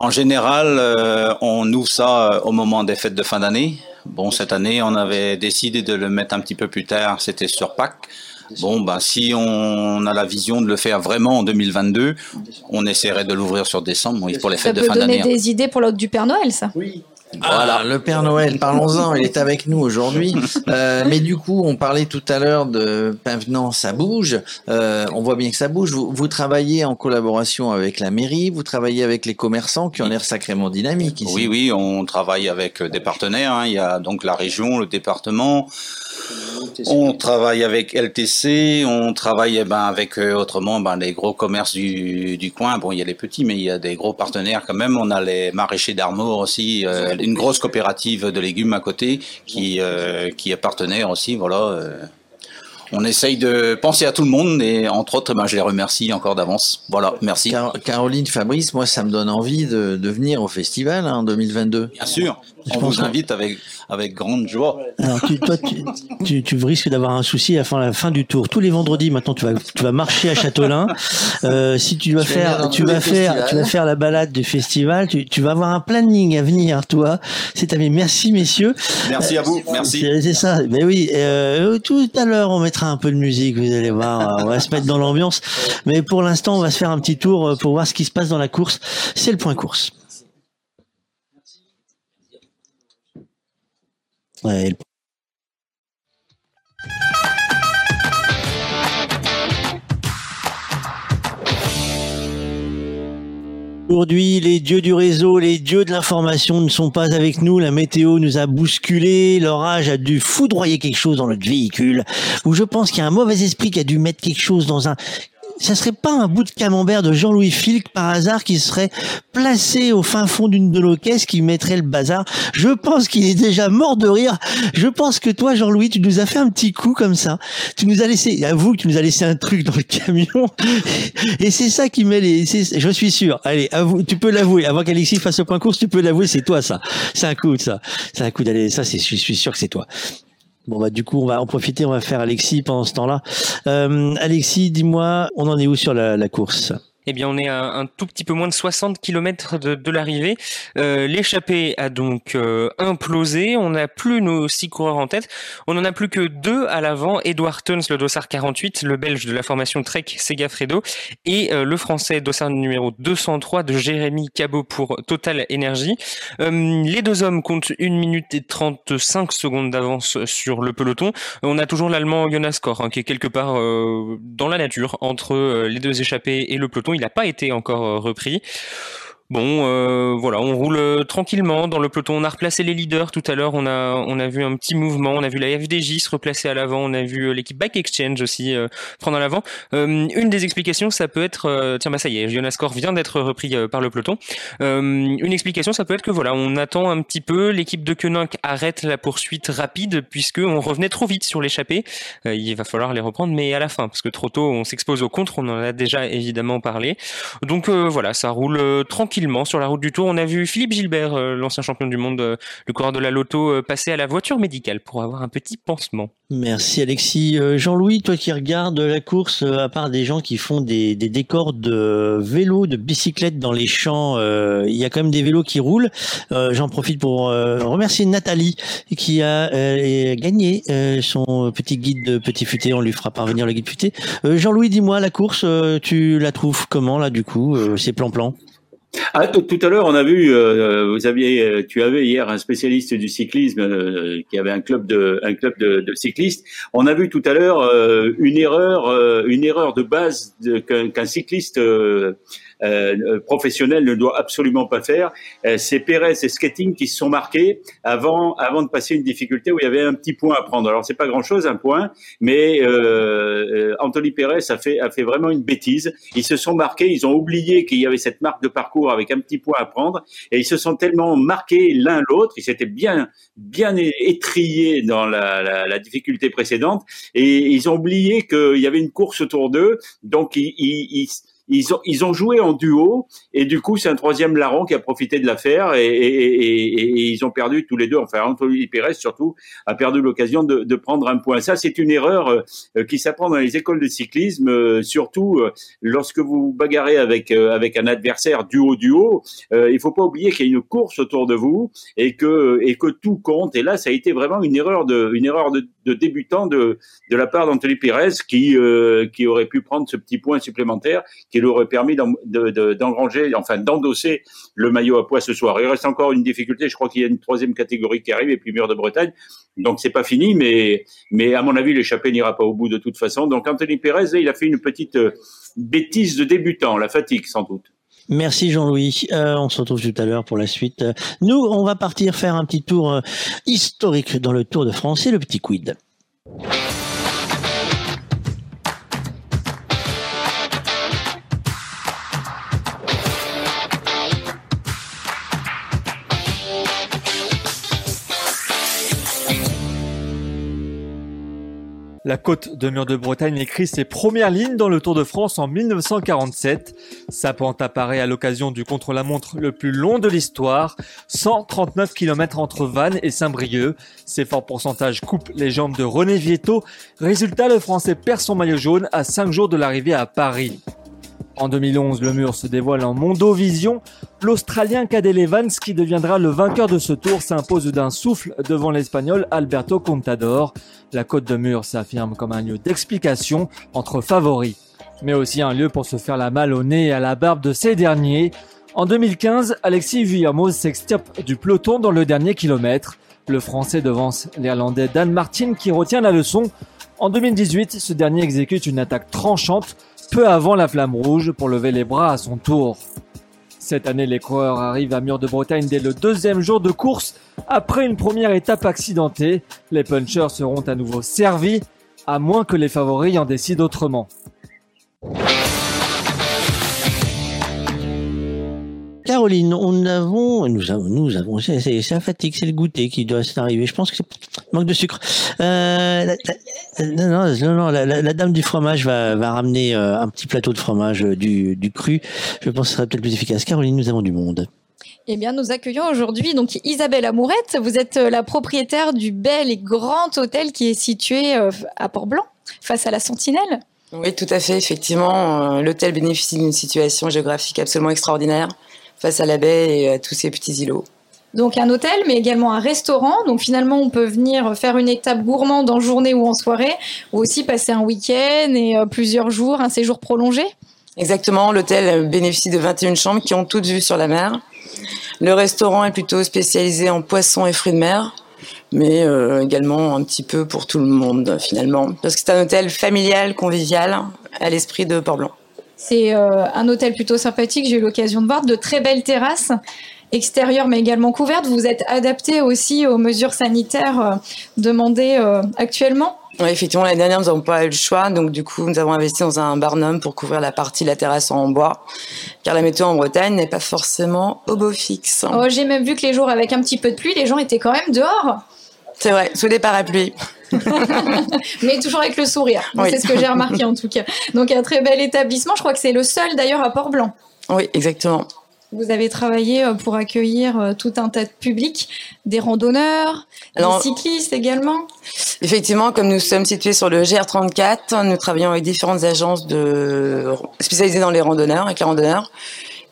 S20: En général, euh, on ouvre ça euh, au moment des fêtes de fin d'année. Bon, cette année, on avait décidé de le mettre un petit peu plus tard, c'était sur Pâques. Bon, ben, si on a la vision de le faire vraiment en 2022, on essaierait de l'ouvrir sur décembre, oui, pour les
S7: Ça
S20: fêtes de
S7: peut
S20: fin
S7: donner
S20: d'année.
S7: des idées pour l'autre du Père Noël, ça? Oui.
S3: Voilà, le Père Noël, parlons-en, il est avec nous aujourd'hui. Euh, mais du coup, on parlait tout à l'heure de Pinvenant, ça bouge. Euh, on voit bien que ça bouge. Vous, vous travaillez en collaboration avec la mairie, vous travaillez avec les commerçants qui ont l'air sacrément dynamiques ici.
S20: Oui, oui, on travaille avec euh, des partenaires. hein. Il y a donc la région, le département. On travaille avec LTC, on travaille eh ben, avec euh, autrement ben, les gros commerces du, du coin. Bon, il y a les petits, mais il y a des gros partenaires quand même. On a les maraîchers d'Armor aussi, euh, une grosse coopérative de légumes à côté qui, euh, qui est partenaire aussi. Voilà. euh. On essaye de penser à tout le monde et entre autres, ben, je les remercie encore d'avance. Voilà, merci.
S3: Car- Caroline Fabrice, moi, ça me donne envie de, de venir au festival hein, en 2022.
S20: Bien sûr, on
S2: pense
S20: vous invite avec, avec grande joie.
S2: Alors, tu, toi, tu, tu, tu risques d'avoir un souci à la fin, la fin du tour. Tous les vendredis, maintenant, tu vas, tu vas marcher à Châtelain. Euh, si tu vas
S3: Je
S2: faire, tu vas faire,
S3: festivals.
S2: tu vas faire la balade du festival. Tu, tu vas avoir un planning à venir, toi. C'est mais merci, messieurs.
S20: Merci à vous, merci.
S2: C'est c'est ça. Mais oui, euh, tout à l'heure, on mettra un peu de musique. Vous allez voir, on va se mettre dans l'ambiance. Mais pour l'instant, on va se faire un petit tour euh, pour voir ce qui se passe dans la course. C'est le point course. Aujourd'hui, les dieux du réseau, les dieux de l'information ne sont pas avec nous. La météo nous a bousculé. L'orage a dû foudroyer quelque chose dans notre véhicule. Ou je pense qu'il y a un mauvais esprit qui a dû mettre quelque chose dans un... Ça serait pas un bout de camembert de Jean-Louis Filk par hasard qui serait placé au fin fond d'une de nos caisses qui mettrait le bazar? Je pense qu'il est déjà mort de rire. Je pense que toi, Jean-Louis, tu nous as fait un petit coup comme ça. Tu nous as laissé, avoue que tu nous as laissé un truc dans le camion. Et c'est ça qui met les, je suis sûr. Allez, avoue, tu peux l'avouer. Avant qu'Alexis fasse le point course, tu peux l'avouer, c'est toi, ça. C'est un coup, ça. C'est un coup d'aller, ça, c'est, je suis sûr que c'est toi. Bon, bah, du coup, on va en profiter, on va faire Alexis pendant ce temps-là. Euh, Alexis, dis-moi, on en est où sur la, la course?
S4: Eh on est à un tout petit peu moins de 60 km de, l'arrivée. Euh, L'échappée a donc euh, implosé. On n'a plus nos six coureurs en tête. On n'en a plus que deux à l'avant. Edouard Teuns, le dossard 48, le belge de la formation Trek Segafredo, et euh, le français dossard numéro 203 de Jérémy Cabot pour Total Energy. Les deux hommes comptent 1 minute et 35 secondes d'avance sur le peloton. On a toujours l'allemand Jonas Koch, hein, qui est quelque part dans la nature entre les deux échappés et le peloton. Il n'a pas été encore euh, repris. Bon, euh, voilà, on roule euh, tranquillement dans le peloton. On a replacé les leaders tout à l'heure. On a, on a vu un petit mouvement. On a vu la FDJ se replacer à l'avant. On a vu euh, l'équipe Back Exchange aussi prendre à l'avant. Une des explications, ça peut être, tiens, bah ça y est, Jonas Kor vient d'être repris par le peloton. Une explication, ça peut être que voilà, on attend un petit peu. L'équipe de Koenig arrête la poursuite rapide puisque on revenait trop vite sur l'échappée. Il va falloir les reprendre, mais à la fin, parce que trop tôt, on s'expose au contre. On en a déjà évidemment parlé. Donc voilà, ça roule euh, sur la route du Tour. On a vu Philippe Gilbert, l'ancien champion du monde, le coureur de la Loto, passer à la voiture médicale pour avoir un petit pansement.
S2: Merci Alexis. Jean-Louis, toi qui regardes la course, à part des gens qui font des, des décors de vélos, de bicyclettes dans les champs, il y a quand même des vélos qui roulent. J'en profite pour remercier Nathalie qui a gagné son petit guide de petit futé. On lui fera parvenir le guide futé. Jean-Louis, dis-moi, la course, tu la trouves comment là du coup, ces plans-plans?
S11: Ah, tout à l'heure, on a vu, euh, vous aviez, euh, tu avais hier un spécialiste du cyclisme euh, qui avait un club de, un club de, de cyclistes. On a vu tout à l'heure une erreur, une erreur de base qu'un cycliste euh, professionnel ne doit absolument pas faire. Euh, c'est Pérez et Skating qui se sont marqués avant, avant de passer une difficulté où il y avait un petit point à prendre. Alors c'est pas grand chose un point, mais euh, Anthony Pérez a fait, a fait vraiment une bêtise. Ils se sont marqués, ils ont oublié qu'il y avait cette marque de parcours avec un petit point à prendre, et ils se sont tellement marqués l'un l'autre. Ils s'étaient bien, bien étriés dans la, la, la, difficulté précédente, et ils ont oublié qu'il y avait une course autour d'eux. Donc ils, ils, ils ils ont, ils ont joué en duo et du coup c'est un troisième larron qui a profité de l'affaire et, et, et, et, ils ont perdu tous les deux. Enfin Anthony Pérez surtout a perdu l'occasion de, de, prendre un point. Ça c'est une erreur euh, qui s'apprend dans les écoles de cyclisme, euh, surtout euh, lorsque vous bagarrez avec avec un adversaire duo duo. il faut pas oublier qu'il y a une course autour de vous et que et que tout compte. Et là ça a été vraiment une erreur de une erreur de, de débutant de de la part d'Anthony Pérez qui qui aurait pu prendre ce petit point supplémentaire qui qui aurait permis d'engranger, enfin d'endosser le maillot à poids ce soir. Il reste encore une difficulté, je crois qu'il y a une troisième catégorie qui arrive et puis Mur de Bretagne. Donc c'est pas fini, mais, mais à mon avis l'échappée n'ira pas au bout de toute façon. Donc Anthony Pérez, il a fait une petite euh, bêtise de débutant, la fatigue sans doute.
S2: Merci Jean-Louis. Euh, on se retrouve tout à l'heure pour la suite. Nous, on va partir faire un petit tour euh, historique dans le Tour de France et le petit quid.
S21: La côte de Mur de Bretagne écrit ses premières lignes dans le Tour de France en 1947. Sa pente apparaît à l'occasion du contre-la-montre le plus long de l'histoire, 139 km entre Vannes et Saint-Brieuc. Ses forts pourcentages coupent les jambes de René Vietto. Résultat, le Français perd son maillot jaune à 5 jours de l'arrivée à Paris. En 2011, le mur se dévoile en Mondovision. L'Australien Cadel Evans, qui deviendra le vainqueur de ce tour, s'impose d'un souffle devant l'Espagnol Alberto Contador. La côte de mur s'affirme comme un lieu d'explication entre favoris, mais aussi un lieu pour se faire la malle au nez et à la barbe de ces derniers. En 2015, Alexis Vuillermoz s'extirpe du peloton dans le dernier kilomètre. Le Français devance l'Irlandais Dan Martin qui retient la leçon. En 2018, ce dernier exécute une attaque tranchante peu avant la flamme rouge pour lever les bras à son tour. Cette année, les coureurs arrivent à Mur de Bretagne dès le deuxième jour de course. Après une première étape accidentée, les punchers seront à nouveau servis, à moins que les favoris en décident autrement.
S2: Caroline, on avons, nous avons, nous avons, c'est la fatigue, c'est le goûter qui doit s'arriver. Je pense que c'est manque de sucre. Euh, non, non, non, la, dame du fromage va, va ramener euh, un petit plateau de fromage euh, du, du cru. Je pense que ce sera peut-être plus efficace. Caroline, nous avons du monde.
S7: Eh bien, nous accueillons aujourd'hui donc Isabelle Amourette. Vous êtes la propriétaire du bel et grand hôtel qui est situé à Port-Blanc, face à la Sentinelle.
S22: Oui, tout à fait. Effectivement, l'hôtel bénéficie d'une situation géographique absolument extraordinaire face à la baie et à tous ces petits îlots.
S7: Donc un hôtel, mais également un restaurant. Donc finalement, on peut venir faire une étape gourmande en journée ou en soirée, ou aussi passer un week-end et euh, plusieurs jours, un séjour prolongé.
S22: Exactement, l'hôtel bénéficie de 21 chambres qui ont toutes vues sur la mer. Le restaurant est plutôt spécialisé en poissons et fruits de mer, mais euh, également un petit peu pour tout le monde finalement, parce que c'est un hôtel familial, convivial, à l'esprit de Port-Blanc.
S7: C'est euh, un hôtel plutôt sympathique, j'ai eu l'occasion de voir, de très belles terrasses extérieures mais également couvertes. Vous êtes adapté aussi aux mesures sanitaires euh, demandées euh, actuellement?
S22: Oui, effectivement, l'année dernière, nous n'avons pas eu le choix. Donc, du coup, nous avons investi dans un barnum pour couvrir la partie de la terrasse en bois. Car la météo en Bretagne n'est pas forcément au beau fixe.
S7: Oh, J'ai même vu que les jours avec un petit peu de pluie, les gens étaient quand même dehors.
S22: C'est vrai, sous des parapluies.
S7: Mais toujours avec le sourire. C'est ce que j'ai remarqué en tout cas. Donc un très bel établissement. Je crois que c'est le seul d'ailleurs à Port-Blanc.
S22: Oui, exactement.
S7: Vous avez travaillé euh, pour accueillir euh, tout un tas de publics, des randonneurs,
S22: Alors-
S7: des cyclistes également.
S22: Effectivement, comme nous sommes situés sur le GR34, nous travaillons avec différentes agences de spécialisées dans les randonneurs, avec les randonneurs.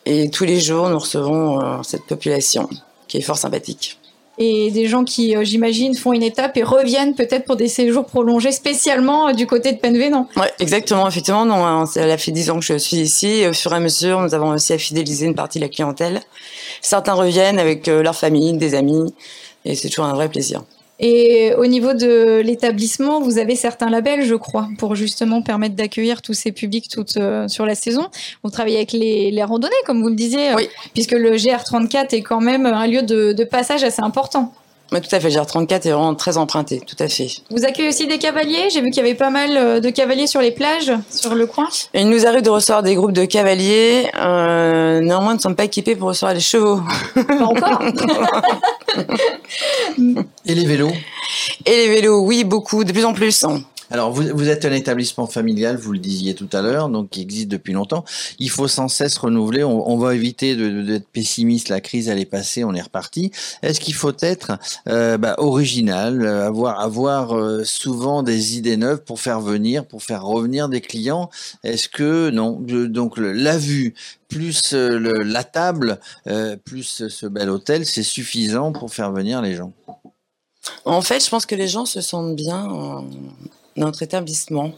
S22: Et tous les jours, nous recevons euh, cette population qui est fort sympathique.
S7: Et des gens qui, euh, j'imagine, font une étape et reviennent peut-être pour des séjours prolongés spécialement euh, du côté de Penvénan.
S22: Ouais, exactement. Effectivement, non, hein, ça a fait dix ans que je suis ici. Et au fur et à mesure, nous avons aussi à fidéliser une partie de la clientèle. Certains reviennent avec euh, leur famille, des amis, et c'est toujours un vrai plaisir.
S7: Et au niveau de l'établissement, vous avez certains labels, je crois, pour justement permettre d'accueillir tous ces publics toute, euh, sur la saison. Vous travaillez avec les, les randonnées, comme vous le disiez, puisque le GR34 est quand même un lieu de, de passage assez important.
S22: Ouais, tout à fait. Le GR34 est vraiment très emprunté, tout à fait.
S7: Vous accueillez aussi des cavaliers? J'ai vu qu'il y avait pas mal euh, de cavaliers sur les plages, sur le coin.
S22: Et il nous arrive de recevoir des groupes de cavaliers. Euh, néanmoins, nous ne sommes pas équipés pour recevoir les chevaux.
S7: Pas encore.
S3: Et les vélos?
S22: Et les vélos, oui, beaucoup, de plus en plus.
S3: Alors, vous, êtes un établissement familial, vous le disiez tout à l'heure, donc qui existe depuis longtemps. Il faut sans cesse renouveler. On, va éviter d'être pessimiste. La crise, elle est passée, on est reparti. Est-ce qu'il faut être euh, bah, original, euh, avoir, euh, souvent des idées neuves pour faire venir, pour faire revenir des clients? Est-ce que non? Donc la vue plus la table, plus ce bel hôtel, c'est suffisant pour faire venir les gens.
S22: En fait, je pense que les gens se sentent bien notre établissement.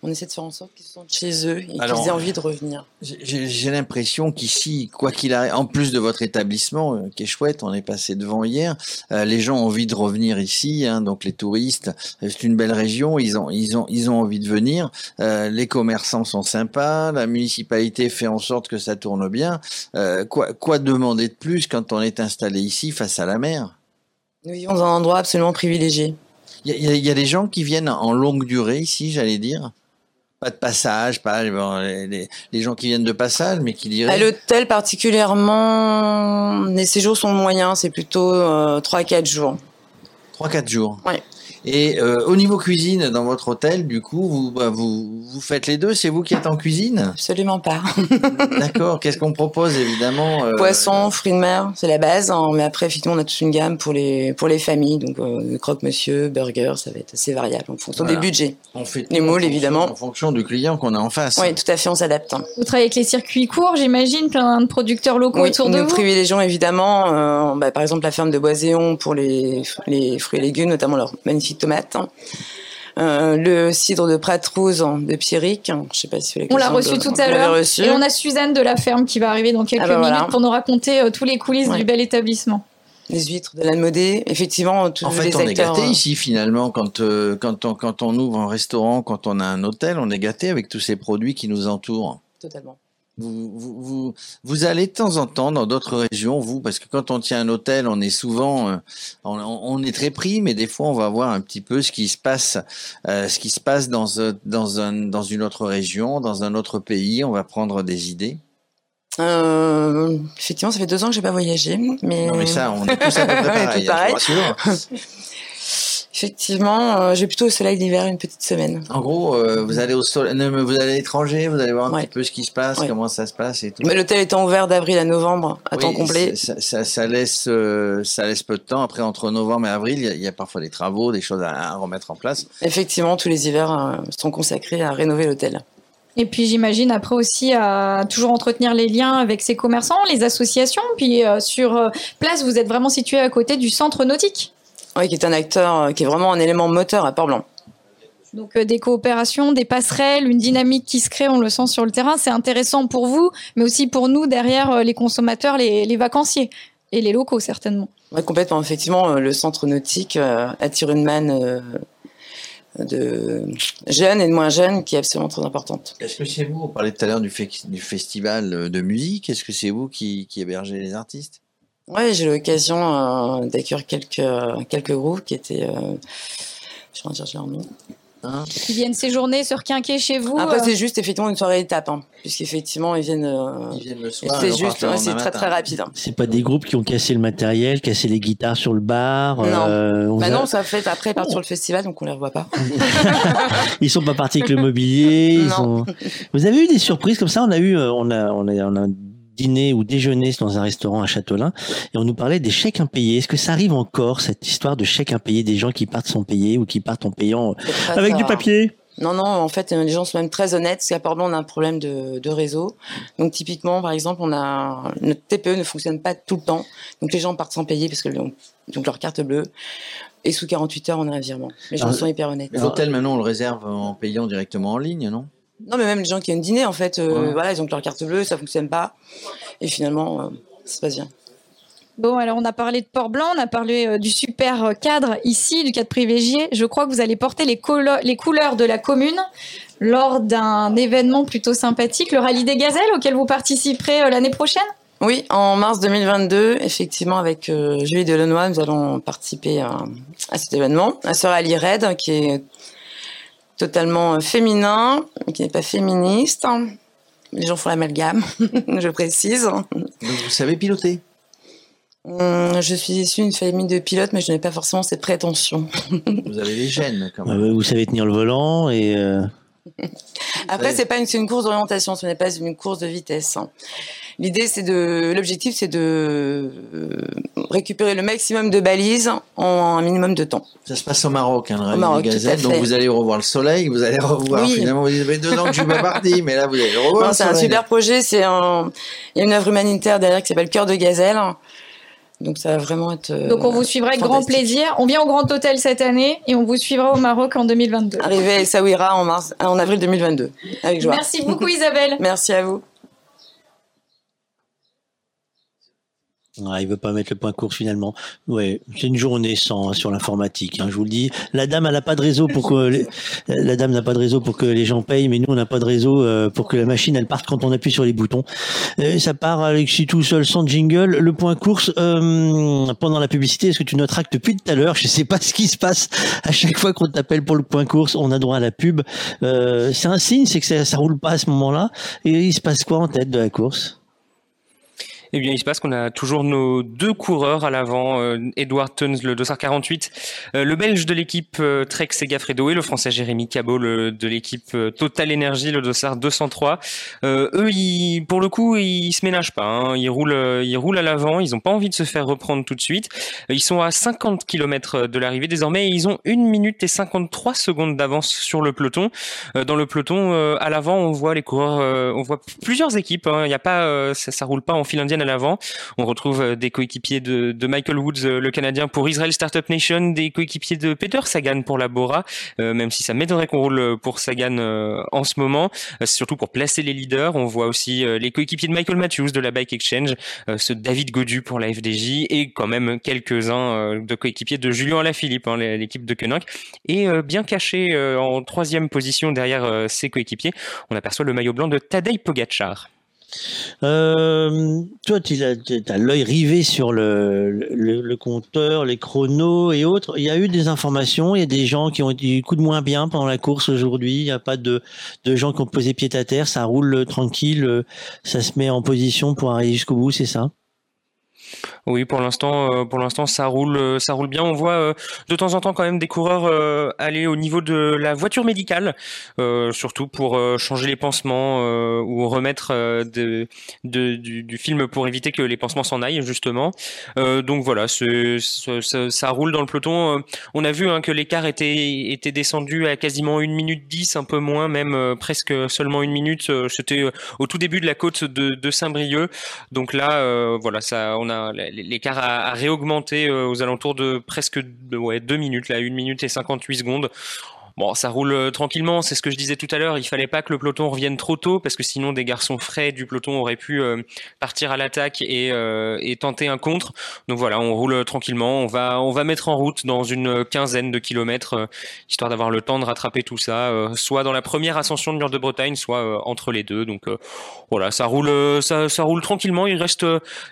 S22: On essaie de faire en sorte qu'ils sentent chez eux et qu'ils aient envie de revenir.
S3: J'ai l'impression qu'ici, quoi qu'il arrive, en plus de votre établissement euh, qui est chouette, on est passé devant hier, euh, les gens ont envie de revenir ici, hein, donc les touristes, euh, c'est une belle région, ils ont, ils ont, ils ont envie de venir. Euh, les commerçants sont sympas, la municipalité fait en sorte que ça tourne bien. Quoi, quoi demander de plus quand on est installé ici face à la mer?
S22: Nous vivons dans un endroit absolument privilégié.
S3: Il y, a- y y des gens qui viennent en longue durée ici, j'allais dire. Pas de passage, pas bon, les, les- les gens qui viennent de passage, mais qui diraient.
S22: À l'hôtel particulièrement, les séjours sont moyens, c'est plutôt euh, 3-4 jours.
S3: 3-4 jours.
S22: Ouais.
S3: Et euh, au niveau cuisine, dans votre hôtel, du coup, vous, bah, vous, vous faites les deux C'est vous qui êtes en cuisine?
S22: Absolument pas.
S3: D'accord. Qu'est-ce qu'on propose, évidemment euh,
S22: Poisson, fruits de mer, c'est la base. hein, mais après, effectivement, on a toute une gamme pour les, pour les familles. Donc, euh, croque-monsieur, burger, ça va être assez variable en fonction
S3: Voilà.
S22: des budgets.
S3: On fait
S22: les
S3: tout en
S22: moules,
S3: fonction-
S22: évidemment.
S3: En fonction du client qu'on a en face.
S22: Oui, tout à fait, on s'adapte. hein.
S7: Vous travaillez avec les circuits courts, j'imagine, plein de producteurs locaux
S22: Oui,
S7: autour de
S22: nous
S7: vous.
S22: privilégions évidemment, euh, bah, par exemple, la ferme de Boiséon pour les, les fruits et légumes, notamment leurs magnifiques tomates. hein. Euh, le cidre de Pratrouze de Pierrick, hein, je sais pas si vous l'avez
S7: On l'a reçu
S22: de-
S7: tout à l'heure. Et on a Suzanne de la ferme qui va arriver dans quelques
S22: Ah bah
S7: minutes
S22: voilà.
S7: pour nous raconter euh, tous les coulisses
S22: Ouais.
S7: du bel établissement.
S22: Les huîtres de l'Anne effectivement, tous
S3: En fait,
S22: les
S3: on est gâté
S22: euh,
S3: ici finalement quand euh, quand on quand on ouvre un restaurant, quand on a un hôtel, on est gâté avec tous ces produits qui nous entourent.
S22: Totalement.
S3: Vous, vous, vous, vous allez de temps en temps dans d'autres régions, vous, parce que quand on tient un hôtel, on est souvent, euh, on, on est très pris, mais des fois, on va voir un petit peu ce qui se passe, euh, ce qui se passe dans, un- dans, un, dans une autre région, dans un autre pays. On va prendre des idées.
S22: euh, effectivement, ça fait deux ans que j'ai pas voyagé, mais.
S3: Non, mais ça, on est tous à peu près
S22: On est
S3: pareil,
S22: tous
S3: hein, je vous
S22: pareils.
S3: rassure.
S22: Effectivement, euh, j'ai plutôt au soleil l'hiver une petite semaine.
S3: En gros, euh, vous allez au sol, non, mais vous allez à l'étranger, vous allez voir un
S22: Ouais.
S3: petit peu ce qui se passe,
S22: Ouais.
S3: comment ça se passe et tout.
S22: Mais l'hôtel étant ouvert d'avril à novembre à
S3: Oui,
S22: temps complet.
S3: Ça, ça, ça laisse, euh, ça laisse peu de temps. Après, entre novembre et avril, il y a- il y, a parfois des travaux, des choses à, à remettre en place.
S22: Effectivement, tous les hivers euh, sont consacrés à rénover l'hôtel.
S7: Et puis j'imagine après aussi à toujours entretenir les liens avec ses commerçants, les associations. Puis sur place, vous êtes vraiment situé à côté du centre nautique.
S22: Oui, qui est un acteur, euh, qui est vraiment un élément moteur à Port-Blanc.
S7: Donc euh, des coopérations, des passerelles, une dynamique qui se crée, on le sent sur le terrain. C'est intéressant pour vous, mais aussi pour nous derrière euh, les consommateurs, les, les vacanciers et les locaux certainement.
S22: Ouais, complètement. Effectivement, le centre nautique euh, attire une manne euh, de jeunes et de moins jeunes qui est absolument très importante.
S3: Est-ce que c'est vous, on parlait tout à l'heure du, fe- du festival de musique, est-ce que c'est vous qui, qui hébergez les artistes?
S22: Ouais, j'ai eu l'occasion euh, d'accueillir quelques, quelques groupes qui étaient. Euh, je vais en dire leur nom.
S7: Qui viennent séjourner, se requinquer chez vous.
S22: Après,
S7: euh,
S22: c'est juste effectivement une soirée étape, hein, puisqu'effectivement, ils viennent. euh,
S3: Ils viennent le soir,
S22: C'est
S3: ils
S22: juste, ouais, c'est très très rapide. hein.
S2: C'est pas des groupes qui ont cassé le matériel, cassé les guitares sur le bar.
S22: Non.
S2: euh,
S22: Bah
S2: a-
S22: non, ça fait après ils partent sur le festival, donc on les revoit pas.
S2: Ils sont pas partis avec le mobilier. ils sont- Vous avez eu des surprises comme ça? On a eu, on a, on a, on a dîner ou déjeuner dans un restaurant à Châtelain et on nous parlait des chèques impayés. Est-ce que ça arrive encore cette histoire de chèques impayés, des gens qui partent sans payer ou qui partent en payant euh, avec du papier?
S22: Non, non, en fait, les gens sont même très honnêtes. Parce qu'à Port on a un problème de, de, réseau. Donc, typiquement, par exemple, on a notre TPE ne fonctionne pas tout le temps. Donc, les gens partent sans payer parce que donc leur carte bleue. Et sous 48 heures, on a un virement. Les gens sont hyper honnêtes.
S3: L'hôtel, maintenant, on le réserve en payant directement en ligne, non?
S22: Non, mais même les gens qui viennent dîner, en fait, euh, voilà, ils ont leur carte bleue, ça fonctionne pas. Et finalement, euh, ça se passe bien.
S7: Bon, alors on a parlé de Port-Blanc, on a parlé euh, du super cadre ici, du cadre privilégié. Je crois que vous allez porter les, les couleurs de la commune lors d'un événement plutôt sympathique, le Rallye des Gazelles, auquel vous participerez l'année prochaine?
S22: Oui, en mars 2022, effectivement, avec euh, Julie Delenoy, nous allons participer à, cet événement, à ce rallye raid qui est totalement euh, féminin, mais qui n'est pas féministe. Les gens font l'amalgame, je précise.
S3: Donc vous savez piloter?
S22: Hum, je suis issue d'une famille de pilotes, mais je n'ai pas forcément ces prétentions.
S3: Vous avez les gènes, quand
S2: même. Vous savez tenir le volant et. Euh,
S22: Après, c'est pas une, une course d'orientation, ce n'est pas une course de vitesse. Hein. L'idée, c'est de, l'objectif, c'est de euh, récupérer le maximum de balises en un minimum de temps.
S3: Ça se passe au Maroc, hein, le Maroc, Gazelle. Donc vous allez revoir le soleil, vous allez revoir. Finalement, vous avez deux ans que je suis pas parti, mais là vous allez revoir.
S22: C'est un super projet. C'est un, il y a une œuvre humanitaire derrière qui s'appelle Cœur de Gazelle. Donc ça va vraiment être. Euh,
S7: Donc on vous suivra avec grand plaisir. On vient au Grand Hôtel cette année et on vous suivra au Maroc en 2022.
S22: Arrivé à Essaouira en mars, en avril 2022, avec joie.
S7: Merci beaucoup Isabelle.
S22: Merci à vous.
S2: Ah, il veut pas mettre le point course finalement. Ouais, c'est une journée sans sur l'informatique. Hein, je vous le dis. La dame, elle n'a pas de réseau pour que la dame n'a pas de réseau pour que les gens payent, mais nous on n'a pas de réseau euh, pour que la machine elle parte quand on appuie sur les boutons. Euh, ça part si tout seul sans jingle. Le point course euh, pendant la publicité. Est-ce que tu noteras que depuis tout à l'heure, je sais pas ce qui se passe à chaque fois qu'on t'appelle pour le point course, on a droit à la pub. c'est un signe, c'est que ça, ça roule pas à ce moment-là. Et il se passe quoi en tête de la course?
S4: Eh bien, il se passe qu'on a toujours nos deux coureurs à l'avant, euh, Edouard Tuns, le dossard 48, euh, le belge de l'équipe euh, Trek Segafredo et le français Jérémy Cabot de l'équipe Total Energy, le dossard 203. eux, pour le coup, ils se ménagent pas. Hein. Ils roulent, ils roulent à l'avant. Ils n'ont pas envie de se faire reprendre tout de suite. Ils sont à 50 km de l'arrivée désormais. Et ils ont 1 minute et 53 secondes d'avance sur le peloton. dans le peloton, à l'avant, on voit les coureurs, on voit plusieurs équipes. Hein. Y a pas, ça, ça roule pas en file indienne à l'avant. On retrouve euh, des coéquipiers de, Michael Woods, euh, le Canadien, pour Israel Startup Nation, des coéquipiers de Peter Sagan pour la Bora, euh, même si ça m'étonnerait qu'on roule pour Sagan en ce moment, surtout pour placer les leaders. On voit aussi les coéquipiers de Michael Matthews de la Bike Exchange, ce David Godu pour la FDJ et quand même quelques-uns de coéquipiers de Julien Alaphilippe, hein, l'équipe de Koenig. Et bien caché en troisième position derrière ses coéquipiers, on aperçoit le maillot blanc de Tadej Pogacar.
S2: Euh, toi, tu as, l'œil rivé sur le, compteur, les chronos et autres. Il y a eu des informations, il y a des gens qui ont eu coup de moins bien pendant la course aujourd'hui. Il n'y a pas de, de gens qui ont posé pied à terre. Ça roule tranquille, ça se met en position pour arriver jusqu'au bout, c'est ça?
S4: Oui, pour l'instant, euh, pour l'instant, ça roule, euh, ça roule bien. On voit euh, de temps en temps quand même des coureurs aller au niveau de la voiture médicale, surtout pour changer les pansements ou remettre du, film pour éviter que les pansements s'en aillent justement. donc voilà, ça, roule dans le peloton. On a vu hein, que l'écart était, descendu à quasiment une minute 10, un peu moins, même presque seulement une minute. C'était au tout début de la côte de, Saint-Brieuc. Donc là, voilà, on a l'écart a, réaugmenté euh, aux alentours de presque ouais, 2 minutes, là, 1 minute et 58 secondes. Bon, ça roule euh, tranquillement, c'est ce que je disais tout à l'heure, il fallait pas que le peloton revienne trop tôt parce que sinon des garçons frais du peloton auraient pu euh, partir à l'attaque et, et, tenter un contre. Donc voilà, on roule tranquillement, on va on va mettre en route dans une quinzaine de kilomètres histoire d'avoir le temps de rattraper tout ça, soit dans la première ascension de mur de Bretagne, soit entre les deux. Donc voilà, ça roule ça, roule tranquillement, il reste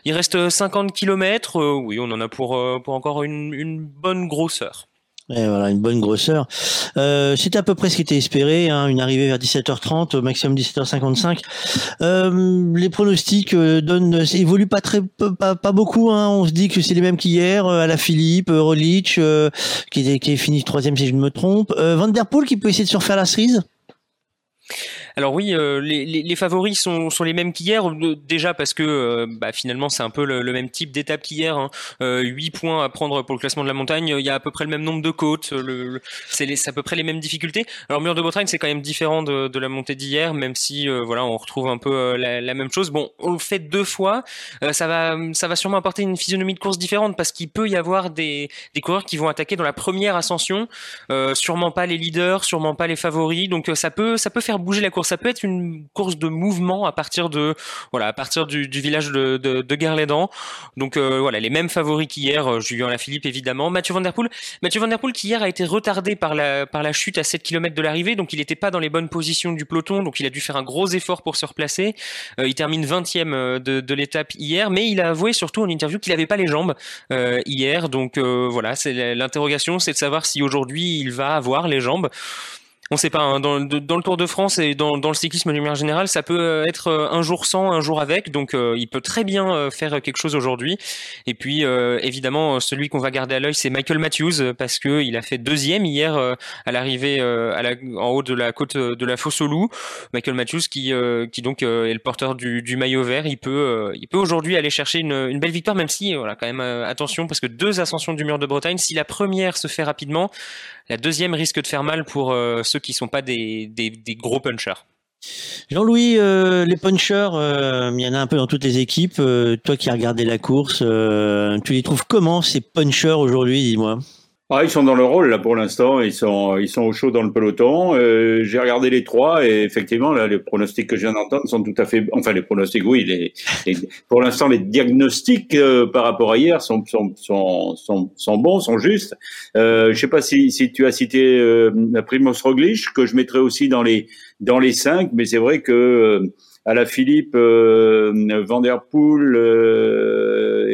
S4: il reste 50 kilomètres, oui, on en a pour pour encore une bonne grosseur.
S2: Et voilà, une bonne grosseur. Euh, C'était à peu près ce qui était espéré, hein, une arrivée vers 17h30, au maximum 17h55. Euh, les pronostics euh, donnent, évoluent pas très, pas, pas beaucoup. Hein. On se dit que c'est les mêmes qu'hier. Euh, à la Philippe, Rolich, qui, est, qui est fini troisième si je ne me trompe. Van der Poel qui peut essayer de surfaire la cerise?
S4: Alors oui, euh, les, favoris sont, les mêmes qu'hier, euh, déjà parce que euh, bah, finalement c'est un peu le, même type d'étape qu'hier. Hein. 8 points à prendre pour le classement de la montagne, il y a à peu près le même nombre de côtes, c'est à peu près les mêmes difficultés. Alors Mur de Bretagne c'est quand même différent de, la montée d'hier, même si voilà on retrouve un peu la, la, même chose. Bon, on le fait deux fois, ça va ça va sûrement apporter une physionomie de course différente parce qu'il peut y avoir des, des coureurs qui vont attaquer dans la première ascension, sûrement pas les leaders, sûrement pas les favoris, donc ça peut ça peut faire bouger la course ça peut être une course de mouvement à partir de voilà à partir du, village de, de, Guerlédan. Donc euh, voilà les mêmes favoris qu'hier, euh, Julien Lafilippe évidemment, Mathieu Van Der Poel, Mathieu Van qui hier a été retardé par la par la chute à 7 km de l'arrivée, donc il n'était pas dans les bonnes positions du peloton, donc il a dû faire un gros effort pour se replacer. Euh, il termine 20e euh, de, l'étape hier, mais il a avoué surtout en interview qu'il n'avait pas les jambes hier, donc voilà l'interrogation, c'est de savoir si aujourd'hui il va avoir les jambes on sait pas, hein, dans, le Tour de France et dans, le cyclisme de manière générale, ça peut euh, être euh, un jour sans, un jour avec, donc euh, il peut très bien faire quelque chose aujourd'hui. Et puis évidemment, celui qu'on va garder à l'œil, c'est Michael Matthews, parce que il a fait deuxième hier à l'arrivée en haut de la côte de la Fosse au Loup. Michael Matthews qui, donc est le porteur du, maillot vert, il peut, peut aujourd'hui aller chercher une, une, belle victoire, même si voilà quand même attention parce que deux ascensions du mur de Bretagne, si la première se fait rapidement, la deuxième risque de faire mal pour euh, ceux qui sont pas des, gros punchers.
S2: Jean-Louis, euh, les punchers, euh, il y en a un peu dans toutes les équipes. Toi qui as regardé la course, tu les trouves comment ces punchers aujourd'hui, dis-moi?
S11: Ah, ils sont dans le rôle là pour l'instant. Ils sont ils sont au chaud dans le peloton. Euh, J'ai regardé les trois et effectivement là les pronostics que je viens d'entendre sont tout à fait enfin les pronostics oui les, pour l'instant les diagnostics euh, par rapport à hier sont sont sont sont, sont bons sont justes. Euh, je sais pas si si tu as cité euh, Primoz Roglic que je mettrais aussi dans les dans les cinq mais c'est vrai que euh, à la Philippe euh, Van Der Poel euh,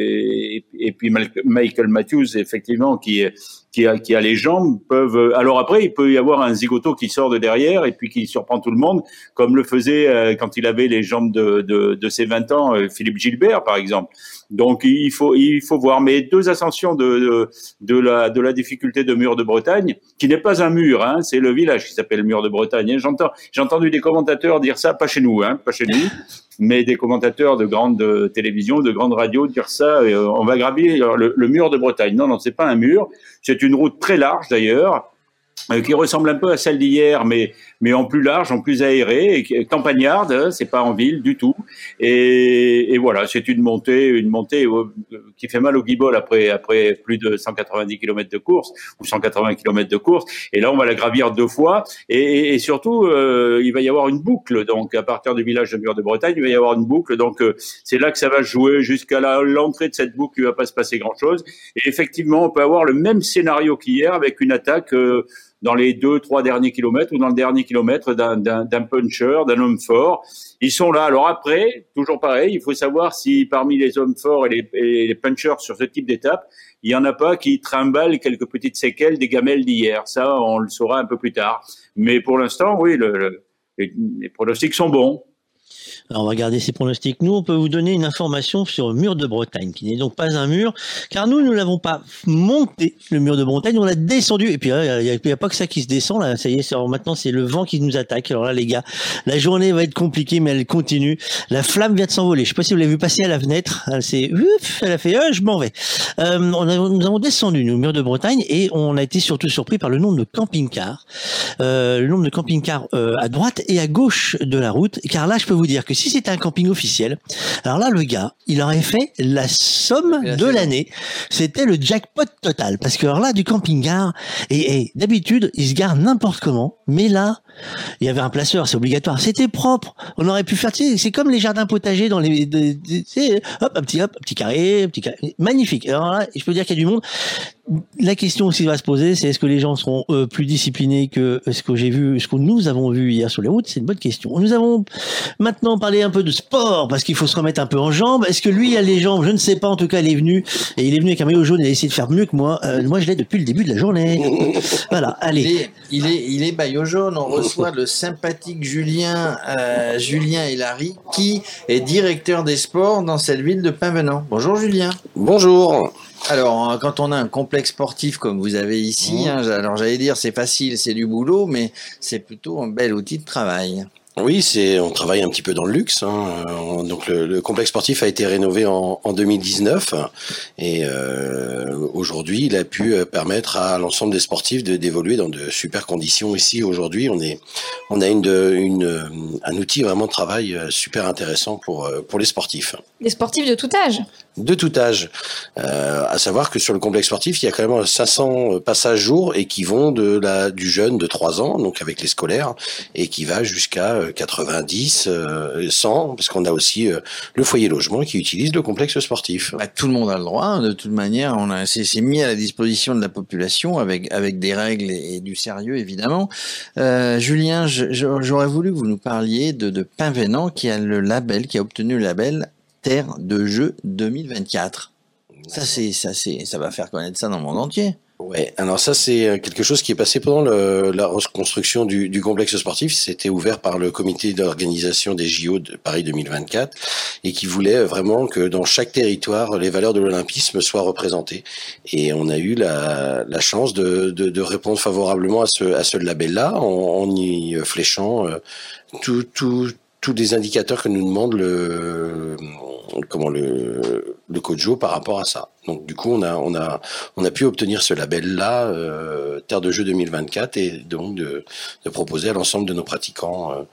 S11: et, puis Michael Matthews effectivement qui qui a, qui a les jambes peuvent. Alors après, il peut y avoir un zigoto qui sort de derrière et puis qui surprend tout le monde, comme le faisait euh, quand il avait les jambes de, de, de ses 20 ans, euh, Philippe Gilbert par exemple. Donc il faut il faut voir. Mais deux ascensions de, de, de la de la difficulté de Mur de Bretagne, qui n'est pas un mur, hein, c'est le village qui s'appelle Mur de Bretagne. J'entends j'ai entendu des commentateurs dire ça, pas chez nous, hein, pas chez nous mais des commentateurs de grande télévision, de grande radio dire ça, euh, on va gravir le, le, mur de Bretagne. Non, non, c'est pas un mur, c'est une route très large d'ailleurs, euh, qui ressemble un peu à celle d'hier, mais mais en plus large, en plus aéré, et campagnarde, hein, c'est pas en ville du tout. Et, et voilà, c'est une montée, une montée qui fait mal au guibol après après plus de 190 km de course ou 180 km de course. Et là, on va la gravir deux fois, et, et surtout, euh, il va y avoir une boucle. Donc, à partir du village de Mur de Bretagne, il va y avoir une boucle. Donc, euh, c'est là que ça va jouer jusqu'à l'entrée de cette boucle. Il va pas se passer grand chose. Et effectivement, on peut avoir le même scénario qu'hier avec une attaque. Euh, dans les deux, trois derniers kilomètres ou dans le dernier kilomètre d'un puncher, d'un homme fort. Ils sont là. Alors après, toujours pareil, il faut savoir si parmi les hommes forts et les, punchers sur ce type d'étape, il y en a pas qui trimballent quelques petites séquelles des gamelles d'hier. Ça, on le saura un peu plus tard. Mais pour l'instant, oui, le, le, les, les pronostics sont bons.
S2: Alors on va garder ces pronostics. Nous, on peut vous donner une information sur le mur de Bretagne, qui n'est donc pas un mur, car nous, nous l'avons pas monté, le mur de Bretagne, on l'a descendu. Et puis, il n'y a, pas que ça qui se descend, là. Ça y est, maintenant, c'est le vent qui nous attaque. Alors là, les gars, la journée va être compliquée, mais elle continue. La flamme vient de s'envoler. Je sais pas si vous l'avez vu passer à la fenêtre. Elle s'est, elle a fait, euh, je m'en vais. Euh, a, nous avons descendu, nous, mur de Bretagne, et on a été surtout surpris par le nombre de camping-cars. Euh, le nombre de camping-cars euh, à droite et à gauche de la route, car là, je peux vous dire que si c'était un camping officiel, alors là, le gars, il aurait fait la somme de l'année. C'était le jackpot total. Parce que alors là, du camping-car, et, et d'habitude, il se gare n'importe comment. Mais là, il y avait un placeur, c'est obligatoire. C'était propre. On aurait pu faire, tu sais, c'est comme les jardins potagers dans les, de, de, hop, un petit, hop, un petit carré, un petit carré. Magnifique. Alors là, je peux dire qu'il y a du monde. La question aussi va se poser, c'est est-ce que les gens seront euh, plus disciplinés que ce que j'ai vu, ce que nous avons vu hier sur les routes? C'est une bonne question. Nous avons maintenant parlé un peu de sport parce qu'il faut se remettre un peu en jambes. Est-ce que lui a les jambes? Je ne sais pas. En tout cas, il est venu et il est venu avec un maillot jaune. Il a essayé de faire mieux que moi. Euh, moi, je l'ai depuis le début de la journée. voilà. Allez.
S3: Il est, il est, il est maillot jaune. On reçoit le sympathique Julien, euh, Julien Hilary, qui est directeur des sports dans cette ville de Pinvenant. Bonjour Julien.
S23: Bonjour.
S3: Alors, quand on a un complexe sportif comme vous avez ici, hein, alors j'allais dire c'est facile, c'est du boulot, mais c'est plutôt un bel outil de travail.
S23: Oui, c'est on travaille un petit peu dans le luxe. Hein. On- donc le, le complexe sportif a été rénové en, en 2019 et euh, aujourd'hui il a pu euh, permettre à l'ensemble des sportifs de d'évoluer dans de super conditions. Ici aujourd'hui, on est on a une, de- une euh, un outil vraiment de travail euh, super intéressant pour euh, pour les sportifs
S7: Des sportifs de tout âge?
S23: De tout âge. Euh, à savoir que sur le complexe sportif, il y a quand même 500 passages jour et qui vont de la du jeune de 3 ans, donc avec les scolaires, et qui va jusqu'à euh, 90, euh, 100, parce qu'on a aussi euh, le foyer logement qui utilise le complexe sportif.
S3: Bah, tout le monde a le droit. De toute manière, on a c'est mis à la disposition de la population avec avec des règles et, du sérieux évidemment. Euh, Julien, j'aurais voulu que vous nous parliez de, de Pinvenant qui a le label, qui a obtenu le label Terre de jeu 2024. Ça c'est ça c'est ça va faire connaître ça dans le monde entier.
S23: Ouais, alors ça c'est euh, quelque chose qui est passé pendant le- la reconstruction du, du complexe sportif. C'était ouvert par le comité d'organisation des JO de Paris 2024 et qui voulait vraiment que dans chaque territoire les valeurs de l'olympisme soient représentées. Et on a eu la, la chance de, de, de répondre favorablement à ce, à ce label-là en, en y fléchant euh, tout, tout, tous les indicateurs que nous demande le comment le le COJO par rapport à ça. Donc du coup on a on a on a pu obtenir ce label là Terre de jeu 2024 et donc de, de proposer à l'ensemble de nos pratiquants euh,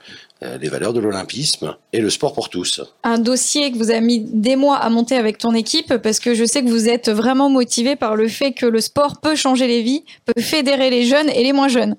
S23: euh, les valeurs de l'olympisme et le sport pour tous.
S7: Un dossier que vous avez mis des mois à monter avec ton équipe parce que je sais que vous êtes vraiment motivé par le fait que le sport peut changer les vies, peut fédérer les jeunes et les moins jeunes.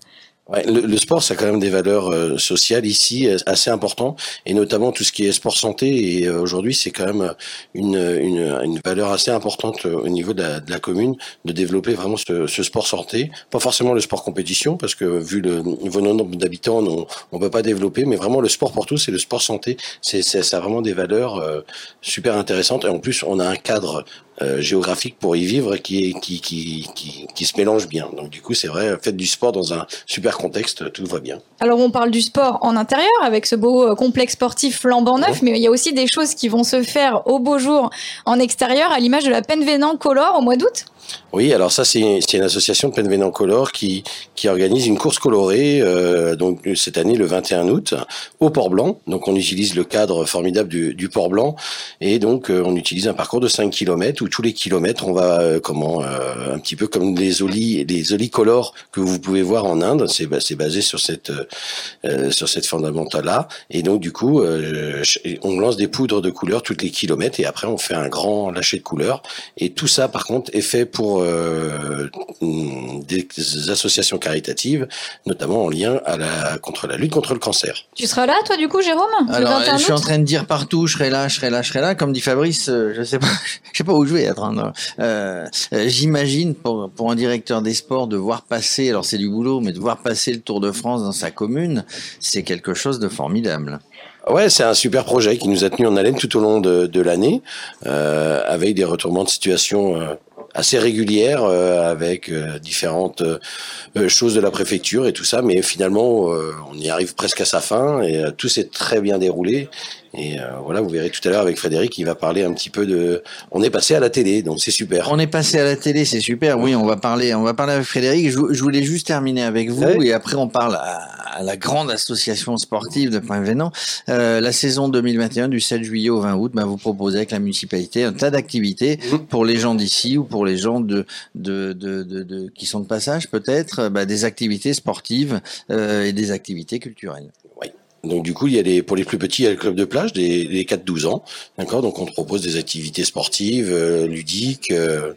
S23: Le, le sport, ça a quand même des valeurs euh, sociales ici euh, assez importantes, et notamment tout ce qui est sport santé. Et euh, aujourd'hui, c'est quand même une, une, une valeur assez importante euh, au niveau de la, de la commune de développer vraiment ce, ce sport santé. Pas forcément le sport compétition, parce que vu le niveau nombre d'habitants, on on peut pas développer, mais vraiment le sport pour tous et le sport santé, c'est ça a vraiment des valeurs euh, super intéressantes. Et en plus, on a un cadre euh, géographique pour y vivre qui, est, qui, qui, qui, qui se mélange bien. Donc du coup, c'est vrai, faites du sport dans un super contexte, tout va bien.
S7: Alors on parle du sport en intérieur avec ce beau euh, complexe sportif flambant neuf, mais il y a aussi des choses qui vont se faire au beau jour en extérieur à l'image de la Penvénan Color au mois d'août.
S23: Oui, alors ça c'est une association de Penvénan Color qui qui organise une course colorée euh, donc cette année le 21 août au Port Blanc. Donc on utilise le cadre formidable du, du Port Blanc. Et donc euh, on utilise un parcours de 5 km où tous les kilomètres on va euh, comment euh, un petit peu comme les oli les oli color que vous pouvez voir en Inde, c'est ba- c'est basé sur cette euh, euh, sur cette fondamentale là et donc du coup on lance des poudres de couleurs toutes les kilomètres et après on fait un grand lâcher de couleurs. Et tout ça par contre est fait pour euh, des associations caritatives, notamment en lien à la, contre la lutte contre le cancer.
S7: Tu seras là toi du coup Jérôme?
S3: Alors,
S7: 21
S3: je suis en train de dire partout, je serai là, je serai là, je serai là. Comme dit Fabrice, euh, je sais pas, je sais pas où je vais être. hein. Euh, euh, J'imagine pour pour un directeur des sports de voir passer, alors c'est du boulot, mais de voir passer le Tour de France dans sa commune, c'est quelque chose de formidable.
S23: Ouais, c'est un super projet qui nous a tenu en haleine tout au long de, de l'année, euh, avec des retournements de situation euh, assez régulières, euh, avec euh, différentes euh, choses de la préfecture et tout ça, mais finalement, on y arrive presque à sa fin et tout s'est très bien déroulé. Et euh, voilà, vous verrez tout à l'heure avec Frédéric, il va parler un petit peu de. On est passé à la télé, donc c'est super.
S3: On est passé à la télé, c'est super. Oui, on va parler, on va parler avec Frédéric. Je, je voulais juste terminer avec vous et après on parle à, à la grande association sportive de Point-Vénan. Euh, la saison 2021 du 7 juillet au 20 août, bah, vous proposez avec la municipalité un tas d'activités pour les gens d'ici ou pour les gens de, de, de, de, de- qui sont de passage peut-être, bah, des activités sportives euh, et des activités culturelles.
S23: Donc du coup, il y a les, pour les plus petits, il y a le club de plage des, des 4-12 ans, d'accord? Donc on propose des activités sportives, euh, ludiques, euh,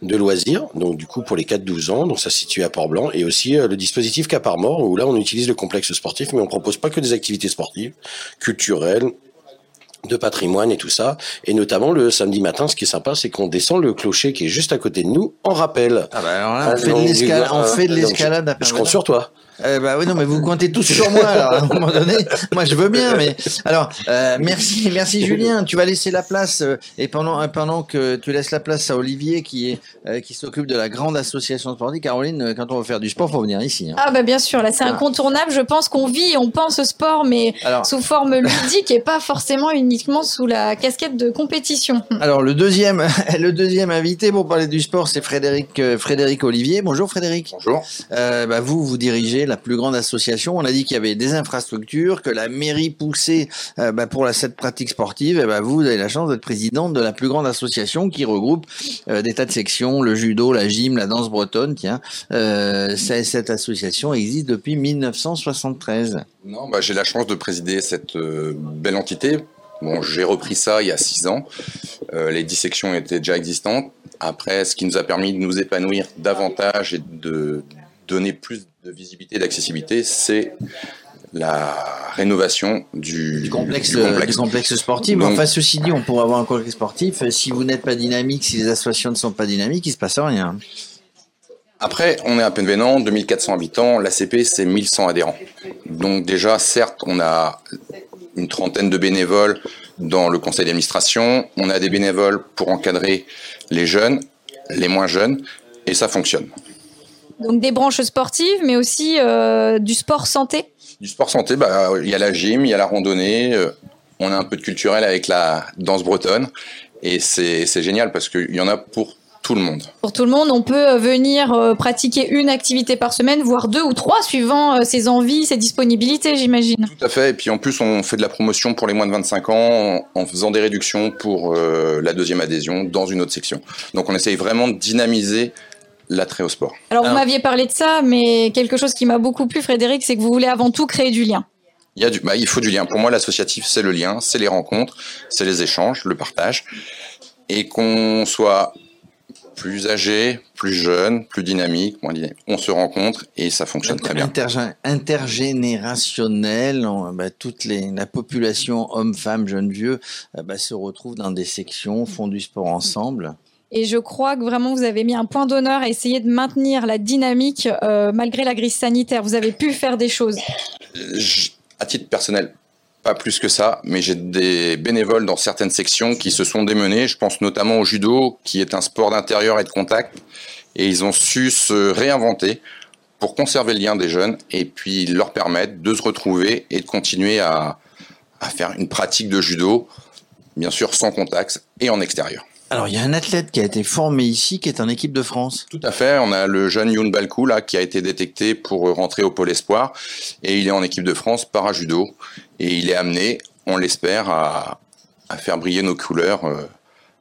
S23: de loisirs. Donc du coup pour les 4-12 ans, donc ça se situe à Port-Blanc, et aussi euh, le dispositif Capar-Mort où là on utilise le complexe sportif, mais on propose pas que des activités sportives, culturelles de patrimoine et tout ça. Et notamment le samedi matin, ce qui est sympa, c'est qu'on descend le clocher qui est juste à côté de nous en rappel.
S3: Ah bah alors là, on
S23: Ah,
S3: fait de
S23: donc,
S3: l'escalade, on
S23: euh,
S3: fait de l'escalade
S23: je compte sur toi.
S3: Eh bah oui, non, mais vous comptez tous sur moi, alors, à un moment donné. Moi, je veux bien, mais, alors, euh, merci, merci Julien. Tu vas laisser la place, euh, et pendant, euh, pendant que tu laisses la place à Olivier, qui est, euh, qui s'occupe de la grande association sportive, Caroline, quand on veut faire du sport, faut venir ici. hein.
S7: Ah bah bien sûr, là c'est
S3: Voilà.
S7: incontournable. Je pense qu'on vit, et on pense au sport, mais
S3: Alors-
S7: sous forme ludique et pas forcément uniquement sous la casquette de compétition.
S3: Alors, le deuxième, le deuxième invité pour parler du sport, c'est Frédéric, euh, Frédéric Olivier. Bonjour Frédéric.
S24: Bonjour.
S3: Euh, bah, vous, vous dirigez la plus grande association. On a dit qu'il y avait des infrastructures, que la mairie poussait euh, bah, pour cette pratique sportive. Et bah, vous, vous avez la chance d'être présidente de la plus grande association qui regroupe euh, des tas de sections, le judo, la gym, la danse bretonne. Tiens, euh, cette association existe depuis 1973.
S25: Non, bah, j'ai la chance de présider cette belle entité. Bon, j'ai repris ça il y a six ans. Les dissections étaient déjà existantes. Après, ce qui nous a permis de nous épanouir davantage et de donner plus de visibilité et d'accessibilité, c'est la rénovation du,
S3: du complexe,
S25: du complexe.
S3: du complexe sportif.
S25: Donc,
S3: enfin, ceci dit, on pourrait avoir un complexe sportif. Si vous n'êtes pas dynamique, si les associations ne sont pas dynamiques, il se passe rien.
S25: Après, on est à Penvenant, 2400 habitants, l'ACP c'est 1100 adhérents. Donc déjà, certes, on a une trentaine de bénévoles dans le conseil d'administration, on a des bénévoles pour encadrer les jeunes, les moins jeunes, et ça fonctionne.
S7: Donc des branches sportives, mais aussi euh, du sport santé.
S25: Du sport santé, bah, il y a la gym, il y a la randonnée, euh, on a un peu de culturel avec la danse bretonne, et c'est génial parce qu'il y en a pour tout le monde.
S7: Pour tout le monde, on peut euh, venir pratiquer une activité par semaine, voire deux ou trois, suivant ses envies, ses disponibilités, j'imagine.
S25: Tout à fait. Et puis en plus, on fait de la promotion pour les moins de 25 ans en, faisant des réductions pour la deuxième adhésion dans une autre section. Donc on essaye vraiment de dynamiser l'attrait au sport.
S7: Alors, vous m'aviez parlé de ça, mais quelque chose qui m'a beaucoup plu, Frédéric, c'est que vous voulez avant tout créer du lien.
S25: Il, y a du, bah, il faut du lien. Pour moi, l'associatif, c'est le lien, c'est les rencontres, c'est les échanges, le partage. Et qu'on soit plus âgé, plus jeune, plus dynamique, moins dynamique, on se rencontre et ça fonctionne très bien.
S3: Intergé- intergénérationnel, on- bah, toute les, la population, hommes, femmes, jeunes, vieux, euh, bah, se retrouve dans des sections, font du sport ensemble.
S7: Et je crois que vraiment vous avez mis un point d'honneur à essayer de maintenir la dynamique euh, malgré la crise sanitaire. Vous avez pu faire des choses.
S25: À titre personnel, pas plus que ça, mais j'ai des bénévoles dans certaines sections qui se sont démenés. Je pense notamment au judo, qui est un sport d'intérieur et de contact. Et ils ont su se réinventer pour conserver le lien des jeunes et puis leur permettre de se retrouver et de continuer à faire une pratique de judo, bien sûr sans contact et en extérieur.
S3: Alors, il y a un athlète qui a été formé ici, qui est en équipe de France.
S25: Tout à fait. On a le jeune Youn Balkou là qui a été détecté pour rentrer au pôle espoir et il est en équipe de France para judo et il est amené, on l'espère, à, à faire briller nos couleurs euh,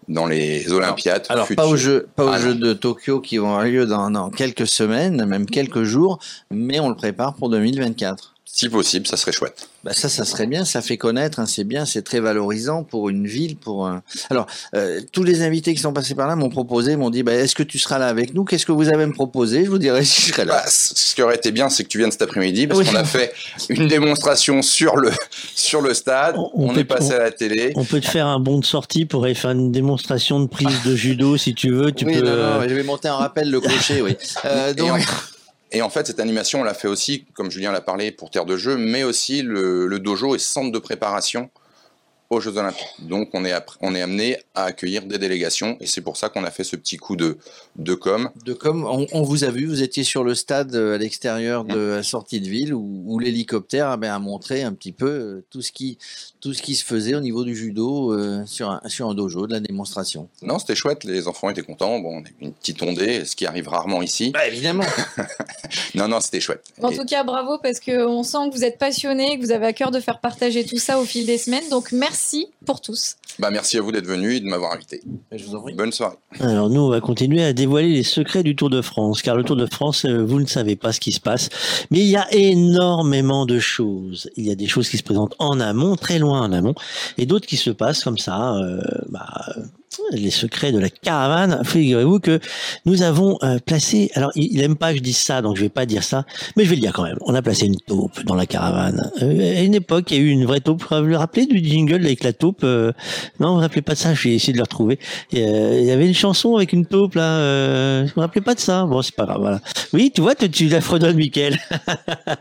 S25: dans les Olympiades.
S3: Alors,
S25: futures.
S3: pas aux Jeux, pas aux
S25: Ah.
S3: Jeux de Tokyo qui vont avoir lieu dans, dans quelques semaines, même quelques jours, mais on le prépare pour 2024.
S25: Si possible, ça serait chouette.
S3: Bah ça, ça serait bien, ça fait connaître, hein, c'est bien, c'est très valorisant pour une ville, pour un... Alors, euh, tous les invités qui sont passés par là m'ont proposé, m'ont dit, bah, est-ce que tu seras là avec nous? Qu'est-ce que vous avez à me proposer? Je vous dirai si je serai là.
S25: Bah, ce qui aurait été bien, c'est que tu viennes cet après-midi parce
S3: Oui.
S25: qu'on a fait une démonstration sur le sur le stade. On,
S2: peut-
S25: est passé
S2: on-
S25: à la télé.
S2: On peut te faire un bon de sortie pour aller faire une démonstration de prise de judo si tu veux. Tu
S3: oui,
S2: peux.
S3: non, non,
S2: euh,
S3: je vais monter en rappel le clocher, oui. Euh,
S25: Et
S3: donc,
S25: Et en fait, cette animation, on l'a fait aussi, comme Julien l'a parlé, pour Terre de Jeu, mais aussi le, le dojo et centre de préparation aux Jeux Olympiques. Donc, on est, on est amené à accueillir des délégations, et c'est pour ça qu'on a fait ce petit coup de, de com.
S3: de comme on, on vous a vu, vous étiez sur le stade euh, à l'extérieur de la sortie de ville où, où l'hélicoptère ah ben, a montré un petit peu euh, tout ce qui tout ce qui se faisait au niveau du judo euh, sur un, sur un dojo de la démonstration.
S25: Non, c'était chouette, les enfants étaient contents. Bon, on a eu une petite ondée, ce qui arrive rarement ici.
S3: Bah, évidemment.
S25: non, non, c'était chouette.
S7: En
S25: Et-
S7: tout cas, bravo parce qu'on sent que vous êtes passionné, que vous avez à cœur de faire partager tout ça au fil des semaines. Donc merci pour tous.
S25: bah, merci à vous d'être venus et de m'avoir invité.
S3: Je vous en prie.
S25: Bonne soirée.
S2: Alors nous, on va continuer à dévoiler les secrets du Tour de France, car le Tour de France, euh, vous ne savez pas ce qui se passe, mais il y a énormément de choses. Il y a des choses qui se présentent en amont, très loin en amont, et d'autres qui se passent comme ça. euh, bah, les secrets de la caravane. Figurez-vous que nous avons euh, placé. Alors, il, il aime pas que je dise ça, donc je vais pas dire ça, mais je vais le dire quand même. On a placé une taupe dans la caravane. Euh, à une époque, il y a eu une vraie taupe. Vous vous rappelez du jingle avec la taupe euh, Non, vous vous rappelez pas de ça Je vais essayer de le retrouver. Et, il y avait une chanson avec une taupe là. Euh, vous vous rappelez pas de ça Bon, c'est pas grave. Voilà. Oui, tu vois, tu, tu la fredonnes, Mickaël.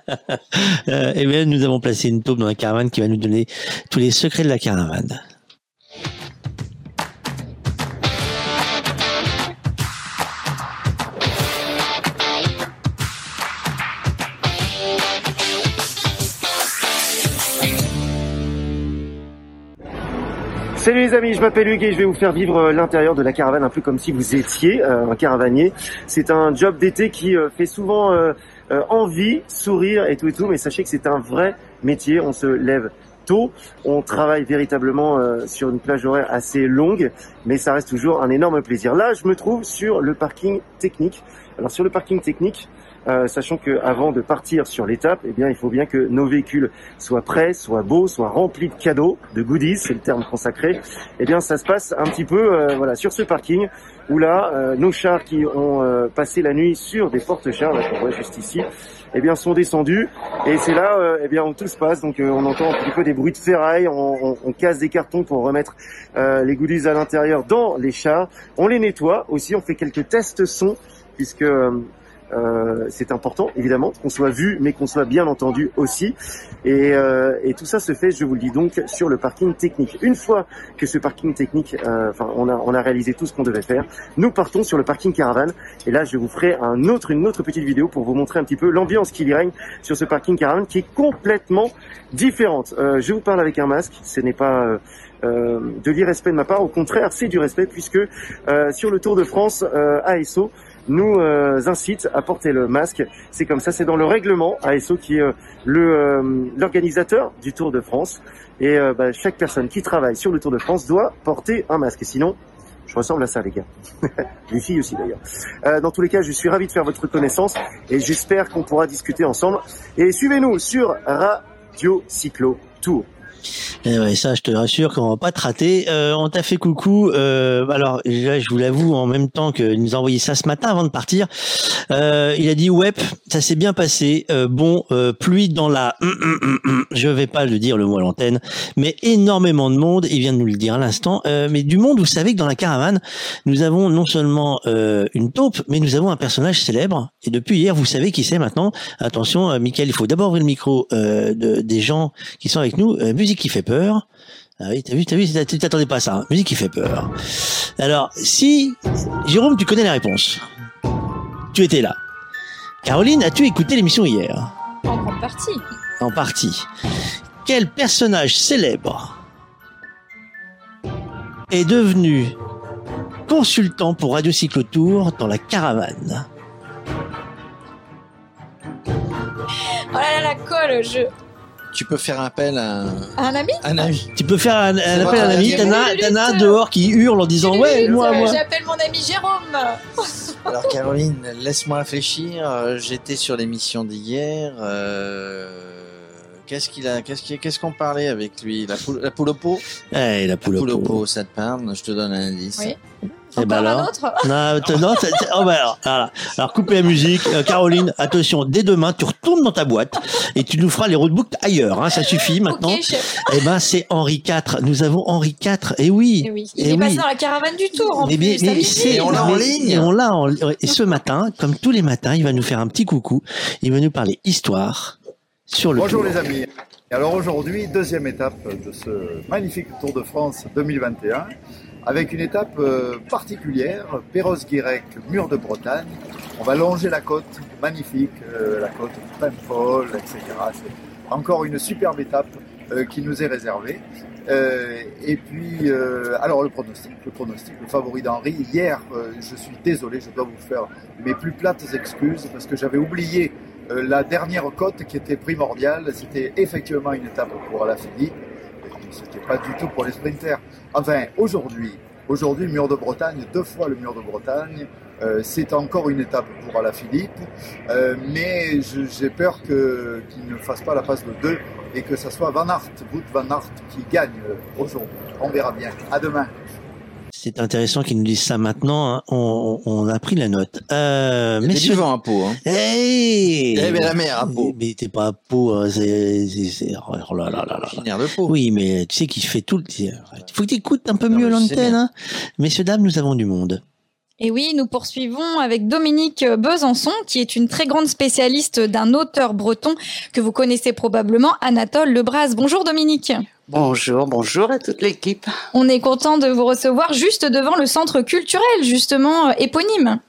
S2: euh, et bien, nous avons placé une taupe dans la caravane qui va nous donner tous les secrets de la caravane.
S24: Salut les amis, je m'appelle Hugues et je vais vous faire vivre euh, l'intérieur de la caravane un peu comme si vous étiez euh, un caravanier. C'est un job d'été qui euh, fait souvent envie, sourire et tout et tout, mais sachez que c'est un vrai métier. On se lève tôt, on travaille véritablement sur une plage horaire assez longue, mais ça reste toujours un énorme plaisir. Là, je me trouve sur le parking technique. Alors sur le parking technique, euh, sachant que avant de partir sur l'étape, eh bien, il faut bien que nos véhicules soient prêts, soient beaux, soient remplis de cadeaux, de goodies, c'est le terme consacré. Eh bien, ça se passe un petit peu, euh, voilà, sur ce parking où là, euh, nos chars qui ont euh, passé la nuit sur des porte-chars, là qu'on voit juste ici, eh bien, sont descendus et c'est là, euh, eh bien, où tout se passe. Donc, on entend un petit peu des bruits de ferraille, on, on, on casse des cartons pour remettre les goodies à l'intérieur dans les chars. On les nettoie aussi, on fait quelques tests son puisque euh, c'est important, évidemment, qu'on soit vu, mais qu'on soit bien entendu aussi. Et, euh, et, tout ça se fait, je vous le dis donc, sur le parking technique. Une fois que ce parking technique, euh, enfin, on a, on a réalisé tout ce qu'on devait faire, nous partons sur le parking caravane. Et là, je vous ferai un autre, une autre petite vidéo pour vous montrer un petit peu l'ambiance qui y règne sur ce parking caravane, qui est complètement différente. Euh, je vous parle avec un masque, ce n'est pas euh, de l'irrespect de ma part, au contraire, c'est du respect, puisque sur le Tour de France, ASO, nous euh, incite à porter le masque. C'est comme ça, c'est dans le règlement ASO qui est euh, le l'organisateur du Tour de France. Et euh, bah, chaque personne qui travaille sur le Tour de France doit porter un masque. Sinon, je ressemble à ça, les gars. les filles aussi, d'ailleurs. Euh, dans tous les cas, je suis ravi de faire votre connaissance et j'espère qu'on pourra discuter ensemble. Et suivez-nous sur Radio Cyclo Tour.
S2: Et ouais, ça, je te rassure qu'on va pas te rater. Euh, on t'a fait coucou. Euh, alors, je vous l'avoue, en même temps qu'il nous a envoyé ça ce matin avant de partir, euh, il a dit ouais, ça s'est bien passé. Euh, bon, euh, pluie dans la. Hum, hum, hum, je vais pas le dire le mot à l'antenne, mais énormément de monde. Il vient de nous le dire à l'instant. Euh, mais du monde, vous savez que dans la caravane, nous avons non seulement une taupe, mais nous avons un personnage célèbre. Et depuis hier, vous savez qui c'est maintenant. Attention, Michael, il faut d'abord ouvrir le micro de, des gens qui sont avec nous. musique qui fait peur. Ah oui, t'as vu, t'as vu, tu t'attendais pas à ça. Hein. Musique qui fait peur. Alors, si, Jérôme, tu connais la réponse. Tu étais là. Caroline, as-tu écouté l'émission hier?
S7: En grande partie.
S2: En partie. Quel personnage célèbre est devenu consultant pour Radio Cyclotour dans la caravane?
S7: Oh là là, la colle, je,
S3: tu peux faire appel à
S7: un ami.
S3: Un ami.
S2: Tu peux faire un, un appel à un ami. T'as Dana dehors qui hurle en disant ouais moi moi.
S7: J'appelle mon ami Jérôme.
S3: Alors Caroline, laisse-moi réfléchir. J'étais sur l'émission d'hier. Euh... Qu'est-ce qu'il a Qu'est-ce qu'est-ce qu'on parlait avec lui? La poule, la poule au pot?
S2: Eh, la poule,
S3: la poule
S2: au
S3: pot. Ça te parle? Je te donne un indice.
S7: Oui.
S2: Et ben alors, non, non, oh ben alors, voilà. alors coupez la musique. Euh, Caroline, attention, dès demain, tu retournes dans ta boîte et tu nous feras les roadbooks ailleurs. Hein, ça suffit maintenant.
S7: Okay,
S2: et ben c'est Henri IV. Nous avons Henri IV. Et oui.
S7: Et oui. Il est passé dans la caravane du Tour. En
S2: mais,
S7: plus,
S2: mais, mais
S3: on l'a en ligne.
S2: Et on l'a en Et ce matin, comme tous les matins, il va nous faire un petit coucou. Il va nous parler histoire sur le.
S26: Bonjour
S2: tour.
S26: les amis. Et alors aujourd'hui, deuxième étape de ce magnifique Tour de France 2021 avec une étape euh, particulière, Perros-Guirec, mur de Bretagne. On va longer la côte, magnifique, euh, la côte Paimpol, etc. C'est encore une superbe étape euh, qui nous est réservée. et puis, alors le pronostic, le pronostic, le favori d'Henri. Hier, je suis désolé, je dois vous faire mes plus plates excuses parce que j'avais oublié la dernière côte qui était primordiale. C'était effectivement une étape pour la Philippe c'était pas du tout pour les sprinters. Enfin, aujourd'hui, aujourd'hui, mur de Bretagne, deux fois le mur de Bretagne, euh, c'est encore une étape pour Alaphilippe, euh, mais j'ai peur qu'il ne fasse pas la passe de deux et que ce soit Van Aert, Wout Van Aert qui gagne aujourd'hui. On verra bien. À demain.
S2: C'est intéressant qu'ils nous disent ça maintenant. Hein. On, on, a pris la note. Euh,
S3: messieurs... du vent à Pau. Hein.
S2: Hey
S3: eh ben, la mer à Pau.
S2: Mais, mais t'es pas à Pau. Hein, c'est, c'est, oh là là là là.
S3: de Pau.
S2: Oui, mais tu sais qu'il fait tout. Il faut que tu écoutes un peu non, mieux l'antenne. Hein. Messieurs dames, nous avons du monde.
S7: Et oui, nous poursuivons avec Dominique Besançon, qui est une très grande spécialiste d'un auteur breton que vous connaissez probablement, Anatole Lebras. Bonjour Dominique.
S27: Bonjour, bonjour à toute l'équipe.
S7: On est content de vous recevoir juste devant le centre culturel, justement, éponyme.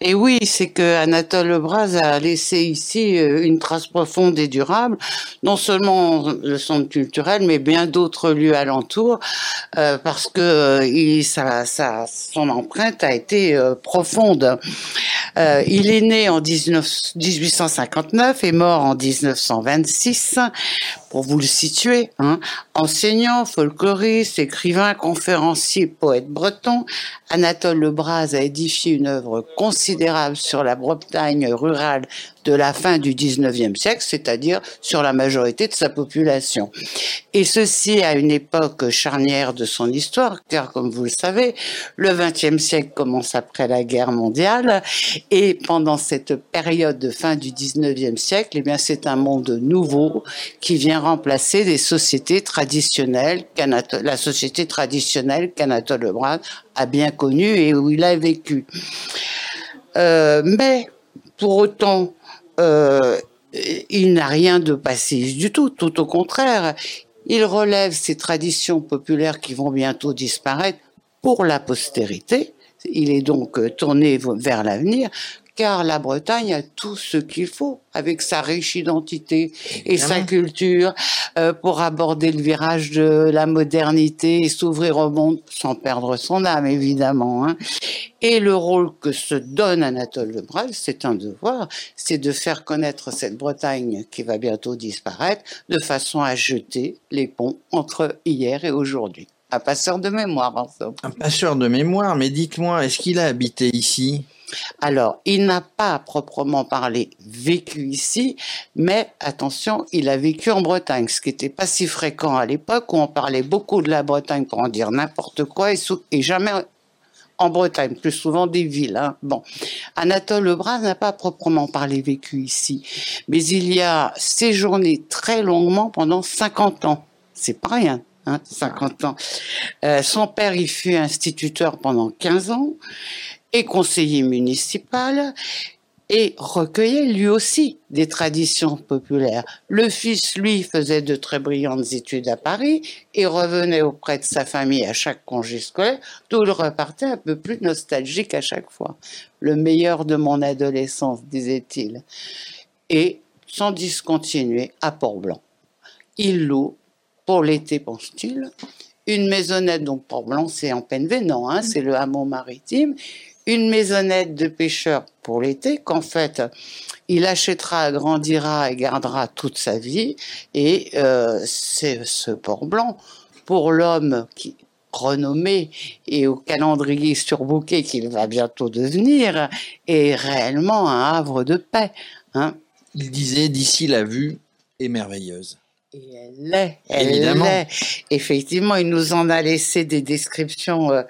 S27: Et oui, c'est que Anatole Lebras a laissé ici euh, une trace profonde et durable, non seulement le centre culturel, mais bien d'autres lieux alentours, euh, parce que euh, son empreinte a été profonde. Il est né en 19, 1859 et mort en 1926 pour vous le situer, hein, enseignant, folkloriste, écrivain, conférencier, poète breton, Anatole Lebras a édifié une œuvre considérable sur la Bretagne rurale de la fin du 19e siècle, c'est-à-dire sur la majorité de sa population. Et ceci à une époque charnière de son histoire, car comme vous le savez, le 20e siècle commence après la guerre mondiale, et pendant cette période de fin du 19e siècle, eh bien, c'est un monde nouveau qui vient remplacer des sociétés traditionnelles, la société traditionnelle qu'Anatole Lebras a bien connue et où il a vécu. Euh, mais pour autant, il n'a rien de passé du tout, tout au contraire. Il relève ces traditions populaires qui vont bientôt disparaître pour la postérité. Il est donc tourné vers l'avenir car la Bretagne a tout ce qu'il faut avec sa riche identité et sa culture euh, pour aborder le virage de la modernité et s'ouvrir au monde sans perdre son âme évidemment. Hein. Et le rôle que se donne Anatole Lebras, c'est un devoir, c'est de faire connaître cette Bretagne qui va bientôt disparaître de façon à jeter les ponts entre hier et aujourd'hui. Un passeur de mémoire en somme.
S3: Un passeur de mémoire, mais dites-moi, est-ce qu'il a habité ici?
S27: Alors, il n'a pas proprement parlé vécu ici, mais attention, il a vécu en Bretagne, ce qui n'était pas si fréquent à l'époque où on parlait beaucoup de la Bretagne pour en dire n'importe quoi et, jamais en Bretagne, plus souvent des villes. Hein. Bon, Anatole Lebras n'a pas proprement parlé vécu ici, mais il y a séjourné très longuement pendant 50 ans. C'est pas rien. 50 hein, ans. Euh, son père y fut instituteur pendant 15 ans et conseiller municipal et recueillait lui aussi des traditions populaires. Le fils, lui, faisait de très brillantes études à Paris et revenait auprès de sa famille à chaque congé scolaire, d'où il repartait un peu plus nostalgique à chaque fois. Le meilleur de mon adolescence, disait-il. Et sans discontinuer à Port-Blanc. Il loue, pour l'été, pense-t-il, une maisonnette, donc Port-Blanc, c'est en peine hein, c'est le hameau maritime, une maisonnette de pêcheur pour l'été qu'en fait il achètera, agrandira et gardera toute sa vie. Et euh, c'est ce port blanc pour l'homme qui renommé et au calendrier surbooké qu'il va bientôt devenir est réellement un havre de paix. Hein.
S3: Il disait d'ici la vue est merveilleuse.
S27: Et elle l'est, elle l'est. Effectivement, il nous en a laissé des descriptions euh,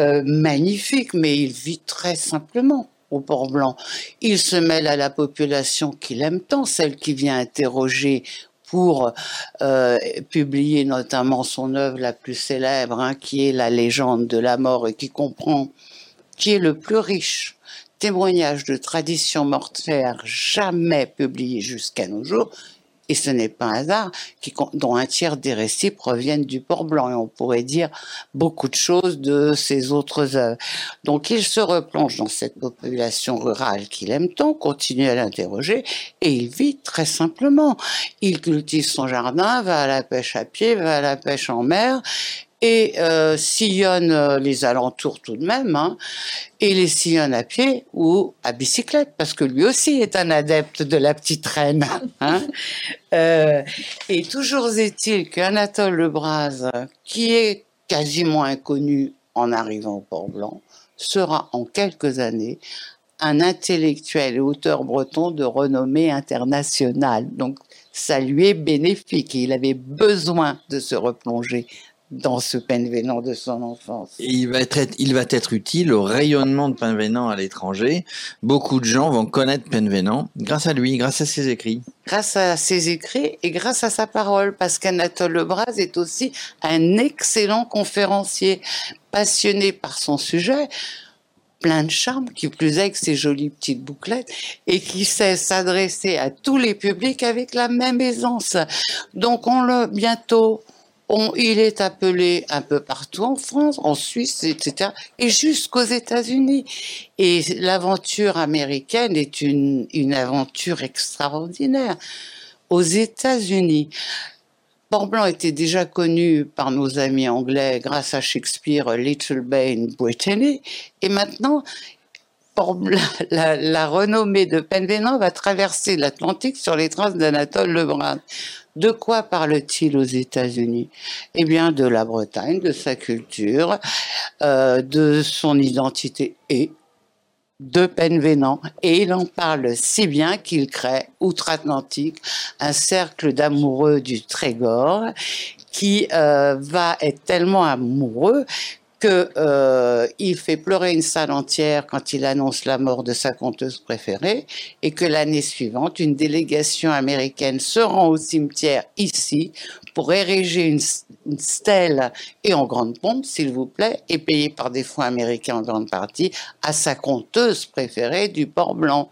S27: euh, magnifiques, mais il vit très simplement au Port-Blanc. Il se mêle à la population qu'il aime tant, celle qui vient interroger pour euh, publier notamment son œuvre la plus célèbre, hein, qui est La légende de la mort et qui comprend, qui est le plus riche témoignage de tradition mortuaire jamais publié jusqu'à nos jours, et ce n'est pas un hasard dont un tiers des récits proviennent du Port Blanc. Et on pourrait dire beaucoup de choses de ses autres œuvres. Donc il se replonge dans cette population rurale qu'il aime tant, continue à l'interroger, et il vit très simplement. Il cultive son jardin, va à la pêche à pied, va à la pêche en mer, et euh, sillonne euh, les alentours tout de même, hein, et les sillonne à pied ou à bicyclette, parce que lui aussi est un adepte de la petite reine. Hein. Euh, et toujours est-il qu'Anatole Lebras, qui est quasiment inconnu en arrivant au Port-Blanc, sera en quelques années un intellectuel et auteur breton de renommée internationale. Donc ça lui est bénéfique et il avait besoin de se replonger dans ce Penvénan de son enfance.
S3: Et il va être, il va être utile au rayonnement de Penvénan à l'étranger. Beaucoup de gens vont connaître Penvénan grâce à lui, grâce à ses écrits.
S27: Grâce à ses écrits et grâce à sa parole, parce qu'Anatole Lebras est aussi un excellent conférencier, passionné par son sujet plein de charme, qui plus est que ses jolies petites bouclettes, et qui sait s'adresser à tous les publics avec la même aisance. Donc on le bientôt il est appelé un peu partout en France, en Suisse, etc., et jusqu'aux États-Unis. Et l'aventure américaine est une, une aventure extraordinaire. Aux États-Unis, Port-Blanc était déjà connu par nos amis anglais grâce à Shakespeare, Little Bay in Brittany, et maintenant, la, la, renommée de Penvénan va traverser l'Atlantique sur les traces d'Anatole Lebrun. De quoi parle-t-il aux États-Unis? Eh bien, de la Bretagne, de sa culture, euh, de son identité et de Penvénan. Et il en parle si bien qu'il crée, outre-Atlantique, un cercle d'amoureux du Trégor qui euh, va être tellement amoureux que euh, fait pleurer une salle entière quand il annonce la mort de sa conteuse préférée et que l'année suivante, une délégation américaine se rend au cimetière ici pour ériger une, une stèle et en grande pompe, s'il vous plaît, et payée par des fonds américains en grande partie à sa conteuse préférée du Port Blanc.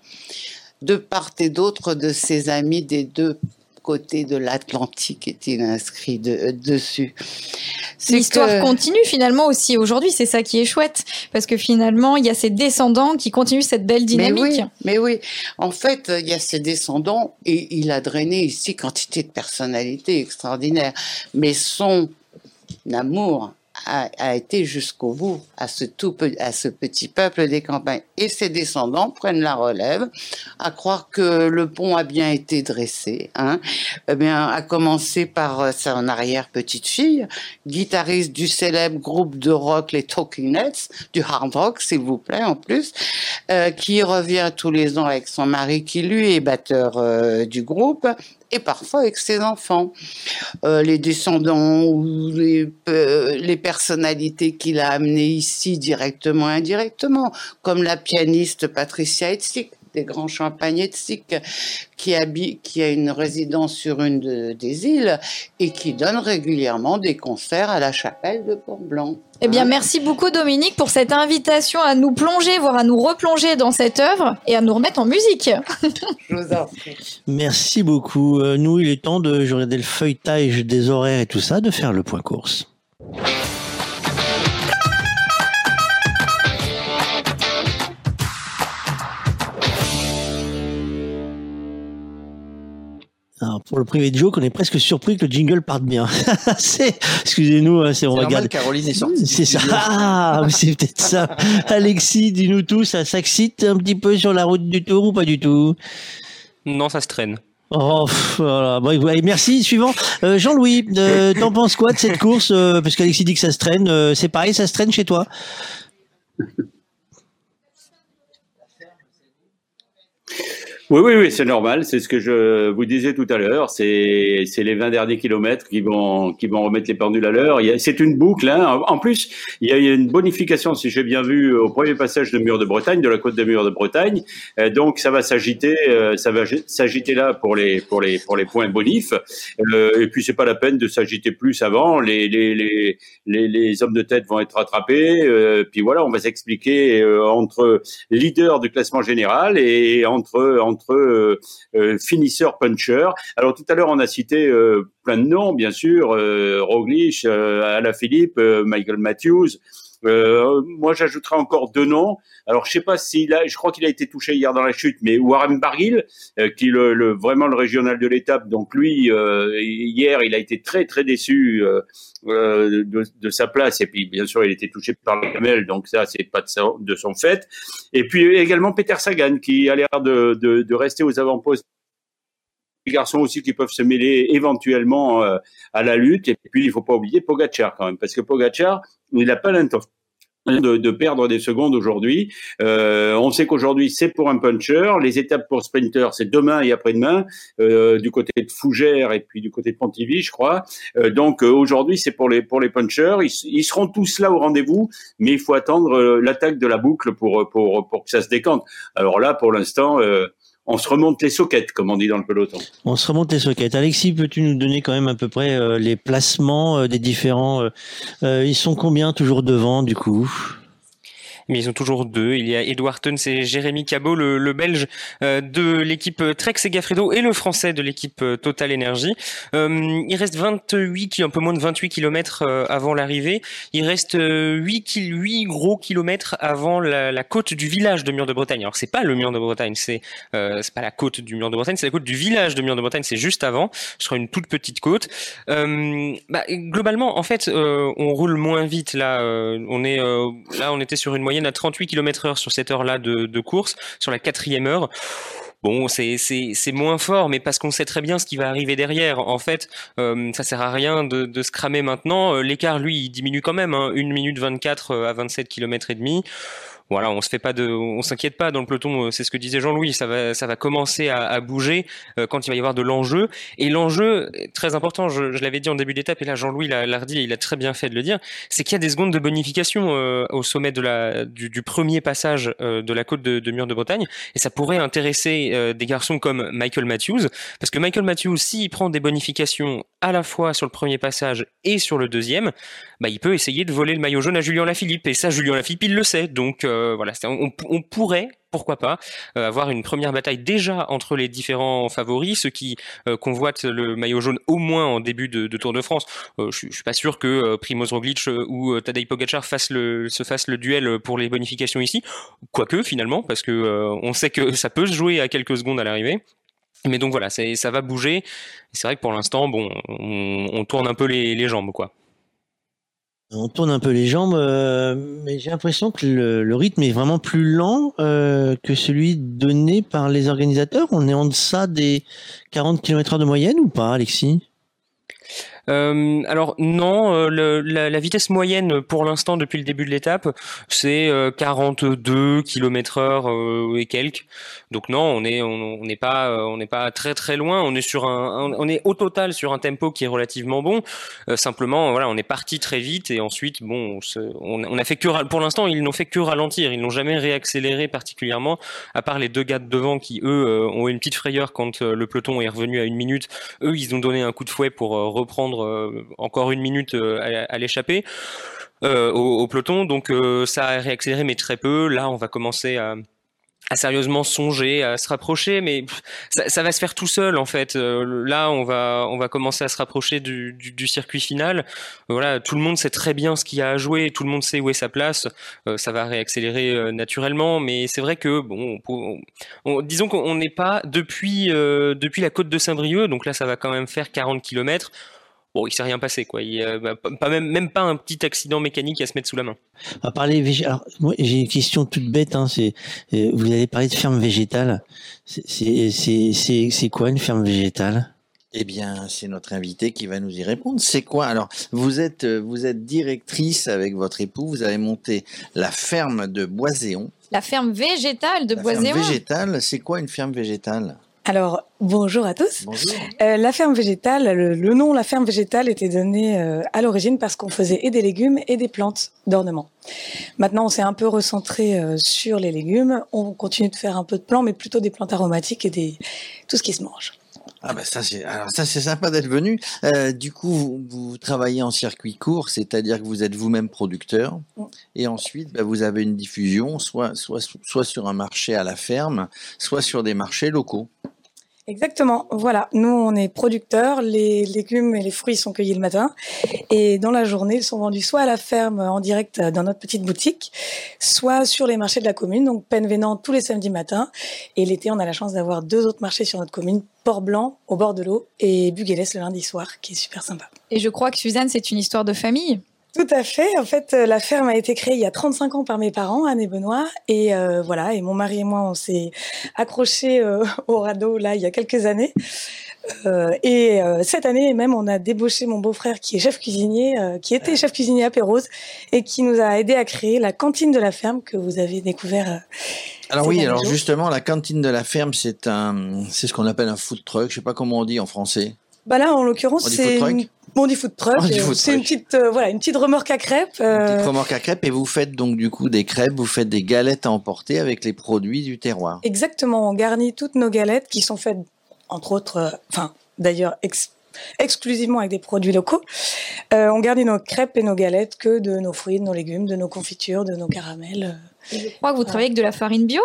S27: De part et d'autre de ses amis des deux côté de l'Atlantique est-il inscrit de, euh, dessus.
S7: L'histoire continue finalement aussi aujourd'hui, c'est ça qui est chouette, parce que finalement il y a ces descendants qui continuent cette belle dynamique.
S27: Mais oui, mais oui. en fait il y a ces descendants et il a drainé ici quantité de personnalités extraordinaires, mais son amour a, été jusqu'au bout à ce, tout, à ce petit peuple des campagnes. Et ses descendants prennent la relève, à croire que le pont a bien été dressé, hein, eh bien, à commencer par euh, son arrière-petite-fille, guitariste du célèbre groupe de rock les Talking Nets, du hard rock, s'il vous plaît, en plus, euh, qui revient tous les ans avec son mari qui, lui, est batteur euh, du groupe, et parfois avec ses enfants. Euh, les descendants ou les, euh, les personnalités qu'il a amenées ici directement indirectement, comme la pianiste Patricia Etzig des grands champagnes qui, habite, qui a une résidence sur une des îles et qui donne régulièrement des concerts à la chapelle de Port-Blanc.
S7: Eh bien, merci beaucoup Dominique pour cette invitation à nous plonger, voire à nous replonger dans cette œuvre et à nous remettre en musique.
S27: Je vous en prie.
S2: Merci beaucoup. Euh, nous, il est temps de, je le feuilletage des horaires et tout ça, de faire le point course. Alors, pour le privé de joke, on est presque surpris que le jingle parte bien. c'est, excusez-nous, hein, c'est on regarde.
S23: Caroline est sortie.
S2: C'est ça. Ah, c'est peut-être ça. Alexis, dis-nous tout, ça s'excite un petit peu sur la route du Tour ou pas du tout?
S4: Non, ça se traîne.
S2: Oh, voilà. Bon, merci. Suivant. Euh, Jean-Louis, euh, t'en penses quoi de cette course euh, Parce qu'Alexis dit que ça se traîne. Euh, c'est pareil, ça se traîne chez toi?
S11: Oui, oui, oui, c'est normal. C'est ce que je vous disais tout à l'heure. C'est, c'est les 20 derniers kilomètres qui vont, qui vont remettre les pendules à l'heure. C'est une boucle. Hein. En plus, il y a une bonification, si j'ai bien vu, au premier passage de Mur de Bretagne, de la côte de Mur de Bretagne. Euh, donc, ça va s'agiter, euh, ça va s'agiter là pour les, pour les, pour les points bonifs. Euh, et puis, c'est pas la peine de s'agiter plus avant. Les, les, les, les, les hommes de tête vont être rattrapés. puis voilà, on va s'expliquer entre leader du classement général et entre, entre entre euh, euh, finisseur puncher. Alors tout à l'heure on a cité euh, plein de noms, bien sûr, Roglic, Alaphilippe, Michael Matthews. Euh, moi, j'ajouterai encore deux noms. Alors, je sais pas s'il a, je crois qu'il a été touché hier dans la chute, mais Warren Barguil, qui est le, vraiment le régional de l'étape. Donc lui, hier, il a été très très déçu de, de, sa place. Et puis, bien sûr, il était touché par le camel, donc ça, c'est pas de, de, son fait. Et puis également Peter Sagan, qui a l'air de, de, de rester aux avant-postes garçons aussi qui peuvent se mêler éventuellement euh, à la lutte. Et puis, il faut pas oublier Pogacar quand même, parce que Pogacar, il n'a pas l'intention de, perdre des secondes aujourd'hui. Euh, on sait qu'aujourd'hui c'est pour un puncher. Les étapes pour sprinter c'est demain et après-demain euh, du côté de Fougères et puis du côté de Pontivy, je crois. Donc aujourd'hui c'est pour les pour les punchers. Ils, ils, seront tous là au rendez-vous, mais il faut attendre l'attaque de la boucle pour pour pour que ça se décante. Alors là pour l'instant on se remonte les soquettes, comme on dit dans le peloton.
S2: On se remonte les soquettes. Alexis, peux-tu nous donner quand même à peu près euh, les placements euh, des différents euh, Ils sont combien toujours devant du coup?
S4: Mais ils ont toujours deux. Il y a Edouard Teuns et Jérémy Cabot, le, le Belge euh, de l'équipe Trek Segafredo et le Français de l'équipe euh, Total Energy. Euh, il reste 28, un peu moins de 28 km avant l'arrivée. Il reste 8, 8 gros kilomètres avant la, la, côte du village de Mur de Bretagne. Alors c'est pas le Mur de Bretagne, c'est euh, c'est pas la côte du Mur de Bretagne, c'est la côte du village de Mur de Bretagne. C'est juste avant. Ce sera une toute petite côte. Euh, bah, globalement, en fait, on roule moins vite là. on est là, on était sur une moyenne à 38 km heure sur cette heure-là de, de course, sur la quatrième heure. Bon, c'est moins fort, mais parce qu'on sait très bien ce qui va arriver derrière. En fait, euh, ça sert à rien de, se cramer maintenant. Euh, l'écart, lui, il diminue quand même. Hein, 1 minute 24 euh, à 27 km et demi voilà, on se fait pas de, on s'inquiète pas dans le peloton. Euh, c'est ce que disait Jean-Louis. Ça va, ça va commencer à, à bouger euh, quand il va y avoir de l'enjeu. Et l'enjeu très important, je, je l'avais dit en début d'étape, et là Jean-Louis l'a redit, il a très bien fait de le dire, c'est qu'il y a des secondes de bonification euh, au sommet de la, du, du premier passage de la côte de, de Mur de Bretagne, et ça pourrait intéresser des garçons comme Michael Matthews, parce que Michael Matthews, s'il prend des bonifications à la fois sur le premier passage et sur le deuxième, bah, il peut essayer de voler le maillot jaune à Julien Lafilippe. Et ça, Julien Lafilippe, il le sait. Donc euh, on, pourrait, pourquoi pas, euh, avoir une première bataille déjà entre les différents favoris, ceux qui euh, convoitent le maillot jaune au moins en début de, Tour de France. je, je suis pas sûr que Primoz Roglic ou Tadej Pogacar se fassent le duel pour les bonifications ici. Quoique finalement, parce que on sait que ça peut se jouer à quelques secondes à l'arrivée. Mais donc voilà, ça va bouger. C'est vrai que pour l'instant, bon, on, on, tourne un peu les, les jambes, quoi.
S2: On tourne un peu les jambes, euh, mais j'ai l'impression que le, rythme est vraiment plus lent euh, que celui donné par les organisateurs. On est en deçà des 40 km/h de moyenne ou pas, Alexis?
S4: Euh, alors non, euh, la, vitesse moyenne pour l'instant depuis le début de l'étape, c'est euh, 42 km heure euh, et quelques. Donc non, on est on n'est pas très très loin. On est au total sur un tempo qui est relativement bon. simplement voilà, on est parti très vite et ensuite bon, on, fait que pour l'instant ils n'ont fait que ralentir. Ils n'ont jamais réaccéléré particulièrement, à part les deux gars de devant qui eux ont eu une petite frayeur quand le peloton est revenu à une minute. Eux ils ont donné un coup de fouet pour reprendre euh, encore une minute euh, à, à l'échapper. Euh, au, peloton. Donc ça a réaccéléré, mais très peu. Là, on va commencer à, sérieusement songer à se rapprocher, mais ça, va se faire tout seul en fait. là, on va on va commencer à se rapprocher du, circuit final. Voilà, tout le monde sait très bien ce qu'il y a à jouer, tout le monde sait où est sa place. Ça va réaccélérer naturellement, mais c'est vrai que bon, on, on, disons qu'on n'est pas depuis depuis la côte de Saint-Brieuc, donc là, ça va quand même faire 40 kilomètres bon, il s'est rien passé, quoi. Il, euh, pas même, même pas un petit accident mécanique à se mettre sous la main.
S2: On va parler. Alors, moi, j'ai une question toute bête. Hein, c'est, euh, vous avez parlé de ferme végétale. C'est, c'est, c'est, c'est quoi une ferme végétale?
S3: Eh bien, c'est notre invité qui va nous y répondre. C'est quoi? Alors, vous êtes vous êtes directrice avec votre époux. Vous avez monté la ferme de Boiséon.
S7: La ferme végétale de
S3: la
S7: Boiséon.
S3: Ferme végétale, c'est quoi une ferme végétale?
S28: Alors, bonjour à tous.
S3: Bonjour.
S28: Euh, la ferme végétale, le, le, nom la ferme végétale était donné euh, à l'origine parce qu'on faisait et des légumes et des plantes d'ornement. Maintenant, on s'est un peu recentré euh, sur les légumes. On continue de faire un peu de plantes, mais plutôt des plantes aromatiques et des tout ce qui se mange.
S3: Ah bah ça c'est alors ça c'est sympa d'être venu. Euh, du coup vous, vous, travaillez en circuit court, c'est-à-dire que vous êtes vous-même producteur et ensuite bah, vous avez une diffusion soit soit soit sur un marché à la ferme, soit sur des marchés locaux.
S28: Exactement, voilà. Nous, on est producteurs, les légumes et les fruits sont cueillis le matin, et dans la journée, ils sont vendus soit à la ferme en direct dans notre petite boutique, soit sur les marchés de la commune, donc Penvenant tous les samedis matins, et l'été, on a la chance d'avoir deux autres marchés sur notre commune, Port-Blanc, au bord de l'eau, et Buguélès le lundi soir, qui est super sympa.
S7: Et je crois que Suzanne, c'est une histoire de famille
S28: tout à fait. En fait, euh, la ferme a été créée il y a 35 ans par mes parents, Anne et Benoît. Et euh, voilà, et mon mari et moi, on s'est accrochés euh, au radeau là il y a quelques années. Euh, et cette année même, on a débauché mon beau-frère qui est chef cuisinier, qui était chef cuisinier à Pérouse et qui nous a aidé à créer la cantine de la ferme que vous avez découvert.
S3: alors oui, alors justement, la cantine de la ferme, c'est un, c'est ce qu'on appelle un food truck. Je sais pas comment on dit en français.
S28: Bah là, en l'occurrence, c'est une... bon du food truck. C'est une petite, euh, voilà, une petite remorque à crêpes.
S3: Euh... Une petite remorque à crêpes et vous faites donc du coup des crêpes, vous faites des galettes à emporter avec les produits du terroir.
S28: Exactement, on garnit toutes nos galettes qui sont faites, entre autres, euh, enfin d'ailleurs ex exclusivement avec des produits locaux. Euh, on garnit nos crêpes et nos galettes que de nos fruits, de nos légumes, de nos confitures, de nos caramels.
S7: Et je crois que vous travaillez avec de la farine bio?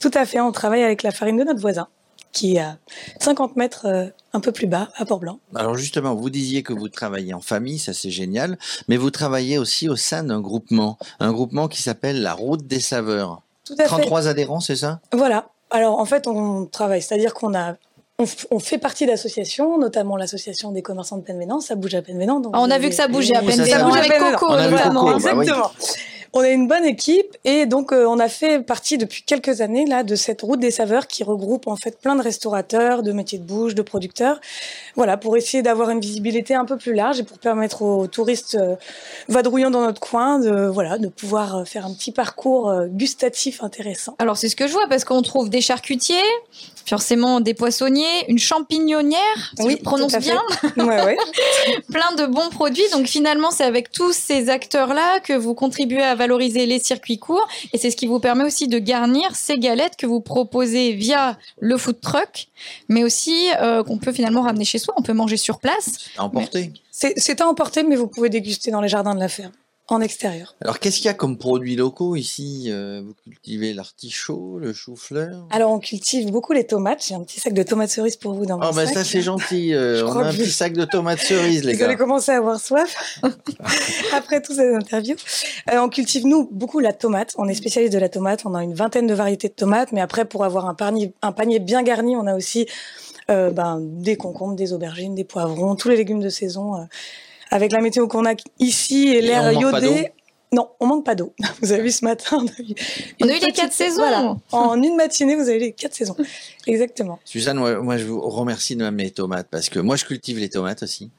S28: Tout à fait, on travaille avec la farine de notre voisin qui est à 50 mètres euh, un peu plus bas, à Port-Blanc.
S3: Alors justement, vous disiez que vous travaillez en famille, ça c'est génial, mais vous travaillez aussi au sein d'un groupement, un groupement qui s'appelle la Route des Saveurs.
S28: Tout à
S3: 33
S28: fait.
S3: adhérents, c'est ça?
S28: Voilà. Alors en fait, on travaille, c'est-à-dire qu'on a on, on, fait partie d'associations, notamment l'association des commerçants de Penvenant, ça bouge à Penvenant.
S7: Ah, on a vu que ça bougeait à Penvenant,
S28: ça bouge
S7: avec Coco,
S28: notamment.
S3: Coco, bah
S28: Exactement.
S3: oui.
S28: On a une bonne équipe et donc euh, on a fait partie depuis quelques années là de cette route des saveurs qui regroupe en fait plein de restaurateurs, de métiers de bouche, de producteurs. Voilà, pour essayer d'avoir une visibilité un peu plus large et pour permettre aux touristes euh, dans notre coin de voilà de pouvoir euh, faire un petit parcours euh, gustatif intéressant.
S7: Alors c'est ce que je vois parce qu'on trouve des charcutiers, forcément des poissonniers, une champignonnière, si
S28: Oui,
S7: je prononce bien.
S28: Ouais, ouais.
S7: Plein de bons produits. Donc finalement, c'est avec tous ces acteurs-là que vous contribuez à valoriser les circuits courts. Et c'est ce qui vous permet aussi de garnir ces galettes que vous proposez via le food truck, mais aussi euh, qu'on peut finalement ramener chez soi. On peut manger sur place.
S3: À emporter.
S28: C'est c'est à emporter, mais vous pouvez déguster dans les jardins de la ferme, en extérieur.
S3: Alors, qu'est-ce qu'il y a comme produits locaux ici Euh, Vous cultivez l'artichaut, le chou-fleur?
S28: Alors on cultive beaucoup les tomates. J'ai un petit sac de tomates cerises pour vous dans mon
S3: Oh, bah
S28: sac.
S3: ça, c'est gentil. euh, on a un petit sac de tomates cerises, les
S28: Vous allez
S3: gars.
S28: commencer à avoir soif après toutes ces interviews. Euh, on cultive nous beaucoup la tomate. On est spécialiste de la tomate. On a une vingtaine de variétés de tomates, mais après pour avoir un panier, un panier bien garni, on a aussi euh, ben, des concombres, des aubergines, des poivrons, tous les légumes de saison. Avec la météo qu'on a ici et l'air iodé. Non, on manque pas d'eau. Vous avez vu ce matin, on a eu,
S7: On
S28: une
S7: a eu les
S28: petite-
S7: quatre saisons.
S28: Voilà. En une matinée, vous avez eu les quatre saisons. Exactement.
S3: Suzanne, moi, moi, je vous remercie de m'amener les tomates parce que moi, je cultive les tomates aussi.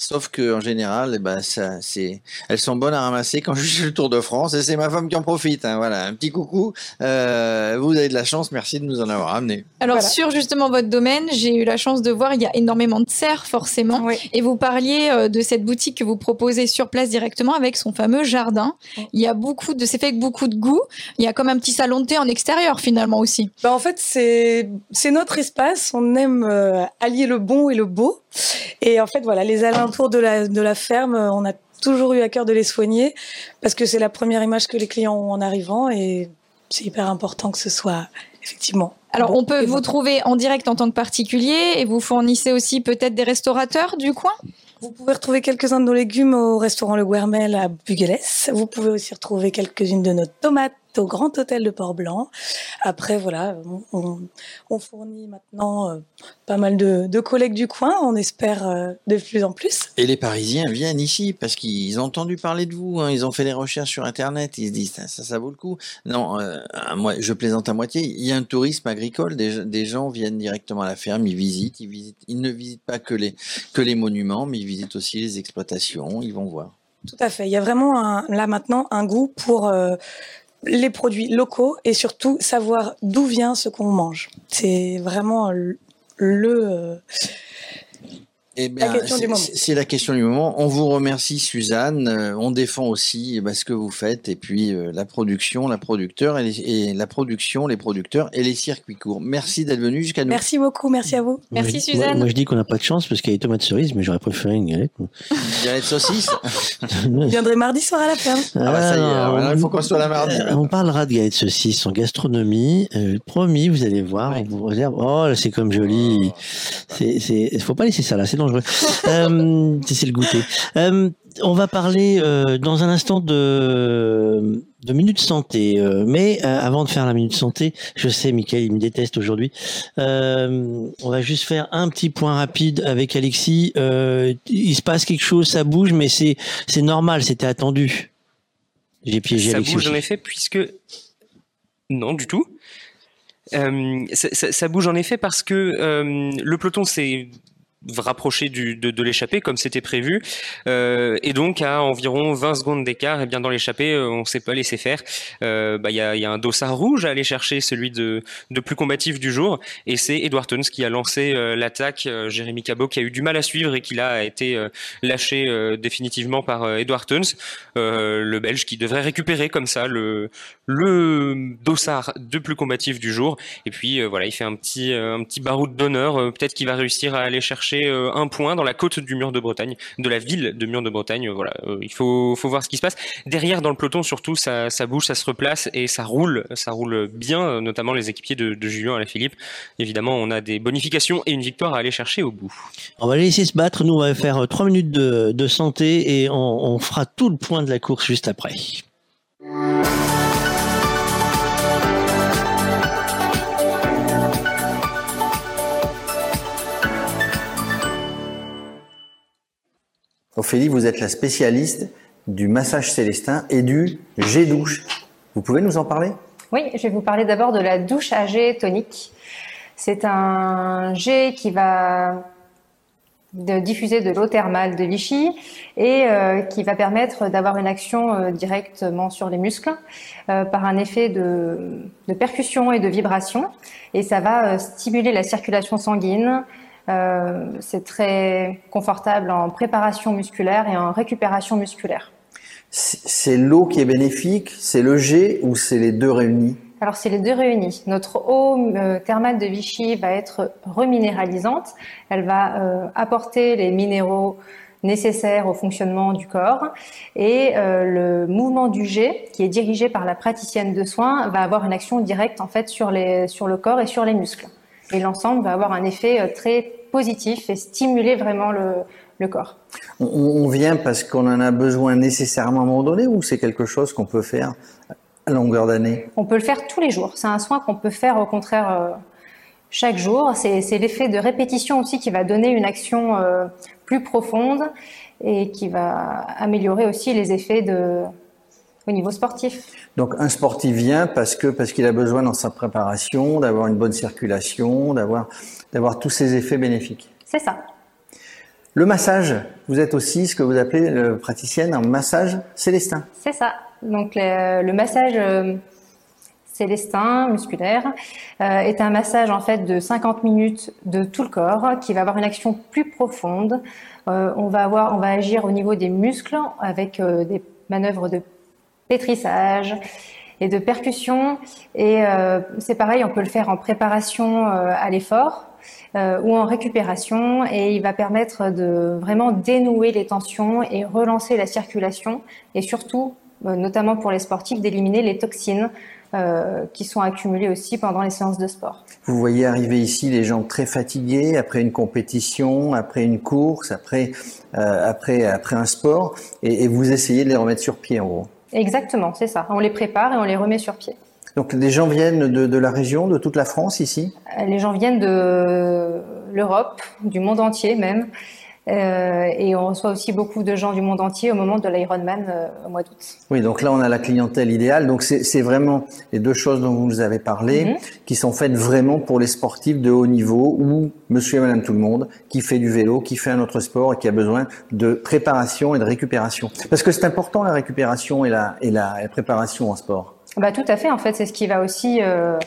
S3: Sauf que en général, eh ben, ça, c'est, elles sont bonnes à ramasser quand je suis le Tour de France et c'est ma femme qui en profite. hein, voilà, un petit coucou. Euh, vous avez de la chance, merci de nous en avoir amené.
S7: Alors sur justement votre domaine, j'ai eu la chance de voir, il y a énormément de serres forcément. Et vous parliez euh, de cette boutique que vous proposez sur place directement avec son fameux jardin. Il y a beaucoup de, c'est fait avec beaucoup de goût. Il y a comme un petit salon de thé en extérieur finalement aussi.
S28: Bah en fait, c'est c'est notre espace. On aime euh, allier le bon et le beau. Et en fait, voilà, les alentours de la de la ferme, euh, on a toujours eu à cœur de les soigner parce que c'est la première image que les clients ont en arrivant et c'est hyper important que ce soit effectivement.
S7: Alors
S28: bon
S7: on peut vous
S28: bon.
S7: trouver en direct en tant que particulier et vous fournissez aussi peut-être des restaurateurs du coin?
S28: Vous pouvez retrouver quelques-uns de nos légumes au restaurant Le Guermel à Buguelès. Vous pouvez aussi retrouver quelques-unes de nos tomates au Grand Hôtel de Port-Blanc. Après, voilà, on, fournit maintenant euh, pas mal de, de collègues du coin. On espère euh, de plus en plus.
S3: Et les Parisiens viennent ici parce qu'ils ont entendu parler de vous. hein, ils ont fait des recherches sur Internet. Ils se disent ça, ça, ça vaut le coup. Non, euh, moi, je plaisante à moitié. Il y a un tourisme agricole. Des, des gens viennent directement à la ferme. Ils visitent. Ils visitent. Ils ne visitent pas que les que les monuments, mais ils visitent aussi les exploitations. Ils vont voir.
S28: Tout à fait. Il y a vraiment un- là maintenant un goût pour euh, les produits locaux et surtout savoir d'où vient ce qu'on mange. C'est vraiment le, euh,
S3: Eh bien,
S28: question du
S3: c'est-
S28: moment.
S3: c'est c'est la question du moment. On vous remercie, Suzanne. Euh, on défend aussi eh ben, ce que vous faites et puis euh, la production, la producteur et, les- et la production, les producteurs et les circuits courts. Merci d'être venu jusqu'à nous.
S28: Merci beaucoup, merci à vous.
S2: Moi, je- Moi, moi, je dis qu'on n'a pas de chance parce qu'il y a les tomates cerises, mais j'aurais préféré une galette. moi.
S3: Galette saucisse.
S28: Je viendrai mardi soir à la ferme.
S3: Ah bah, ça y est, alors là, il faut qu'on soit là mardi.
S2: On parlera de galettes saucisses en gastronomie. Euh, promis, vous allez voir. On vous réserve. Oh, là, c'est comme joli. C'est, c'est, faut pas laisser ça là, c'est dangereux. euh, c'est, c'est le goûter. Euh, on va parler euh, dans un instant de de minute santé, Euh, mais euh, avant de faire la minute santé, je sais, Michael, il me déteste aujourd'hui. Euh, on va juste faire un petit point rapide avec Alexis. Euh, il se passe quelque chose, ça bouge, mais c'est c'est normal, c'était attendu. J'ai piégé
S4: ça
S2: Alexis.
S4: bouge en effet puisque non du tout. Euh, ça, ça- ça bouge en effet parce que euh, le peloton s'est rapproché du, de, de l'échappée comme c'était prévu. Euh, et donc à environ 20 secondes d'écart et bien dans l'échappée euh, on s'est pas laissé faire. Euh, bah, il y, a, il y a un dossard rouge à aller chercher celui de, plus combatif du jour. Et c'est Edward Tuns qui a lancé euh, l'attaque euh, Jérémy Cabot qui a eu du mal à suivre et qui là a été euh, lâché euh, définitivement par euh, Edward Tuns euh, le belge qui devrait récupérer comme ça le, dossard de plus combatif du jour. Et puis euh, voilà il fait un petit euh, un petit baroud d'honneur euh, peut-être qu'il va réussir à aller chercher euh, un point dans la côte du mur de Bretagne de la ville de mur de Bretagne Euh, voilà euh, il faut voir ce qui se passe derrière dans le peloton surtout ça bouge ça se replace et ça roule ça roule bien notamment les équipiers de, Julien Alaphilippe évidemment on a des bonifications et une victoire à aller chercher au bout
S2: On va les laisser se battre. Nous, on va faire trois minutes de, santé et on fera tout le point de la course juste après.
S3: Ophélie, vous êtes la spécialiste du massage célestin et du G-douche. Vous pouvez nous en parler?
S29: Oui, je vais vous parler d'abord de la douche à jet tonique. C'est un jet qui va diffuser de l'eau thermale de Vichy et euh, qui va permettre d'avoir une action euh, directement sur les muscles euh, par un effet de, de, percussion et de vibration et ça va stimuler la circulation sanguine. C'est très confortable en préparation musculaire et en récupération musculaire.
S3: C'est l'eau qui est bénéfique, c'est le jet ou c'est les deux réunis?
S29: Alors c'est les deux réunis. Notre eau euh, thermale de Vichy va être reminéralisante. Elle va euh, apporter les minéraux nécessaires au fonctionnement du corps et euh, le mouvement du jet qui est dirigé par la praticienne de soins va avoir une action directe en fait sur les sur le corps et sur les muscles et l'ensemble va avoir un effet très positif et stimuler vraiment le, le corps.
S3: On, on vient parce qu'on en a besoin nécessairement à un moment donné ou c'est quelque chose qu'on peut faire longueur d'année?
S29: On peut le faire tous les jours. C'est un soin qu'on peut faire au contraire euh, chaque jour. C'est l'effet de répétition aussi qui va donner une action euh, plus profonde et qui va améliorer aussi les effets de, au niveau sportif.
S3: Donc un sportif vient parce que parce qu'il a besoin dans sa préparation d'avoir une bonne circulation, d'avoir d'avoir tous ces effets bénéfiques.
S29: C'est ça.
S3: Le massage, vous êtes aussi ce que vous appelez le praticienne en massage célestin.
S29: C'est ça. Donc le, massage euh, célestin musculaire euh, est un massage en fait de 50 minutes de tout le corps qui va avoir une action plus profonde. Euh, on va avoir, on va agir au niveau des muscles avec des manœuvres de pétrissage et de percussion. Et c'est pareil, on peut le faire en préparation à l'effort. ou en récupération et il va permettre de vraiment dénouer les tensions et relancer la circulation et surtout euh, notamment pour les sportifs, d'éliminer les toxines euh, qui sont accumulées aussi pendant les séances de sport.
S3: Vous voyez arriver ici les gens très fatigués après une compétition, après une course, après, euh, après, après un sport, et, et, vous essayez de les remettre sur pied en gros.
S29: Exactement, c'est ça. On les prépare et on les remet sur pied.
S3: Donc les gens viennent de, de la région, de toute la France ici?
S29: Euh, Les gens viennent de l'Europe, du monde entier même. Euh, et on reçoit aussi beaucoup de gens du monde entier au moment de l'Ironman euh, au mois d'août.
S3: Oui, donc là on a la clientèle idéale. Donc c'est vraiment les deux choses dont vous nous avez parlé mhm. qui sont faites vraiment pour les sportifs de haut niveau ou monsieur et madame tout le monde qui fait du vélo, qui fait un autre sport et qui a besoin de préparation et de récupération. Parce que c'est important la récupération et la, et la, préparation en sport.
S29: Bah, tout à fait, en fait, c'est ce qui va aussi euh,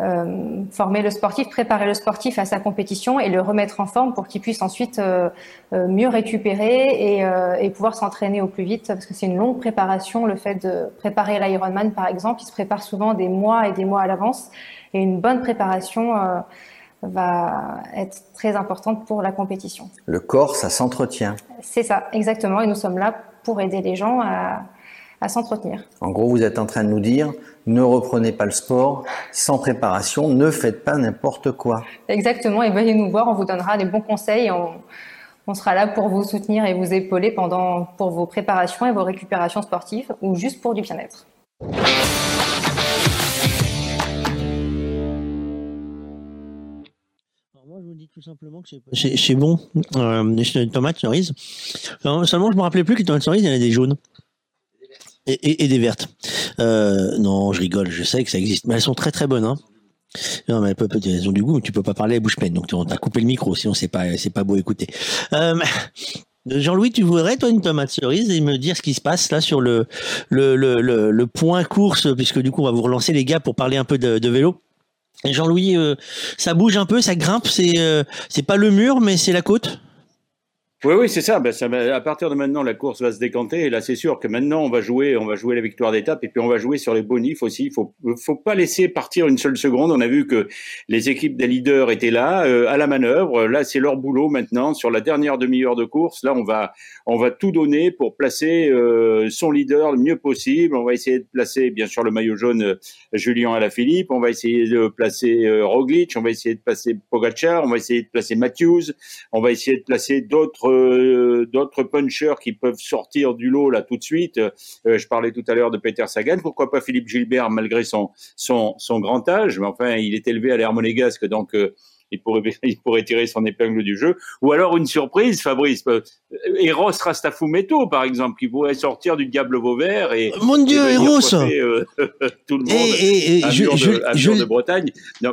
S29: euh, former le sportif, préparer le sportif à sa compétition et le remettre en forme pour qu'il puisse ensuite euh, euh, mieux récupérer et, et pouvoir s'entraîner au plus vite parce que c'est une longue préparation le fait de préparer l'Ironman par exemple il se prépare souvent des mois et des mois à l'avance et une bonne préparation va être très importante pour la compétition.
S3: Le corps ça s'entretient.
S29: C'est ça exactement et nous sommes là pour aider les gens à, à s'entretenir.
S3: En gros, vous êtes en train de nous dire, ne reprenez pas le sport sans préparation, ne faites pas n'importe quoi.
S29: Exactement, et venez nous voir, on vous donnera des bons conseils, on, on, sera là pour vous soutenir et vous épauler pendant, pour vos préparations et vos récupérations sportives ou juste pour du bien-être.
S2: Moi, je vous dis tout simplement que c'est bon, euh, tomates cerises. seulement, je me rappelais plus que les tomates cerises, il y en a des jaunes. Et, et, des vertes. Euh, non, je rigole, je sais que ça existe, mais elles sont très très bonnes. Hein. Non, mais elles ont du goût, mais tu peux pas parler à bouche pleine, donc on t'a coupé le micro, sinon c'est pas c'est pas beau écouter. Euh, Jean-Louis, tu voudrais toi une tomate cerise et me dire ce qui se passe là sur le le, le, le, point course, puisque du coup on va vous relancer les gars pour parler un peu de, de vélo. Jean-Louis, euh, ça bouge un peu, ça grimpe, c'est euh, c'est pas le mur, mais c'est la côte?
S11: Oui, oui, c'est ça. Ben, ça. À partir de maintenant, la course va se décanter. Et là, c'est sûr que maintenant, on va jouer, on va jouer la victoire d'étape, et puis on va jouer sur les bonifs aussi. Il faut, faut pas laisser partir une seule seconde. On a vu que les équipes des leaders étaient là, euh, à la manœuvre. Là, c'est leur boulot maintenant. Sur la dernière demi-heure de course, là, on va, on va tout donner pour placer euh, son leader le mieux possible. On va essayer de placer, bien sûr, le maillot jaune euh, Julien Alaphilippe. On va essayer de placer Roglic. On va essayer de placer Pogacar. On va essayer de placer Matthews. On va essayer de placer d'autres euh, d'autres punchers qui peuvent sortir du lot là tout de suite. Euh, je parlais tout à l'heure de Peter Sagan. Pourquoi pas Philippe Gilbert malgré son son, son grand âge, mais enfin il est élevé à l'air monégasque donc euh, il pourrait, il pourrait tirer son épingle du jeu. Ou alors une surprise, Fabrice. Eros Rastafumeto, par exemple, qui pourrait sortir du diable Vauvert et.
S2: Mon Dieu,
S11: et
S2: Eros
S11: coiffer, euh, Tout le monde
S2: Et- et-
S11: à
S2: je-
S11: Mur de,
S2: je-
S11: à
S2: je-
S11: Mur de Bretagne. Non,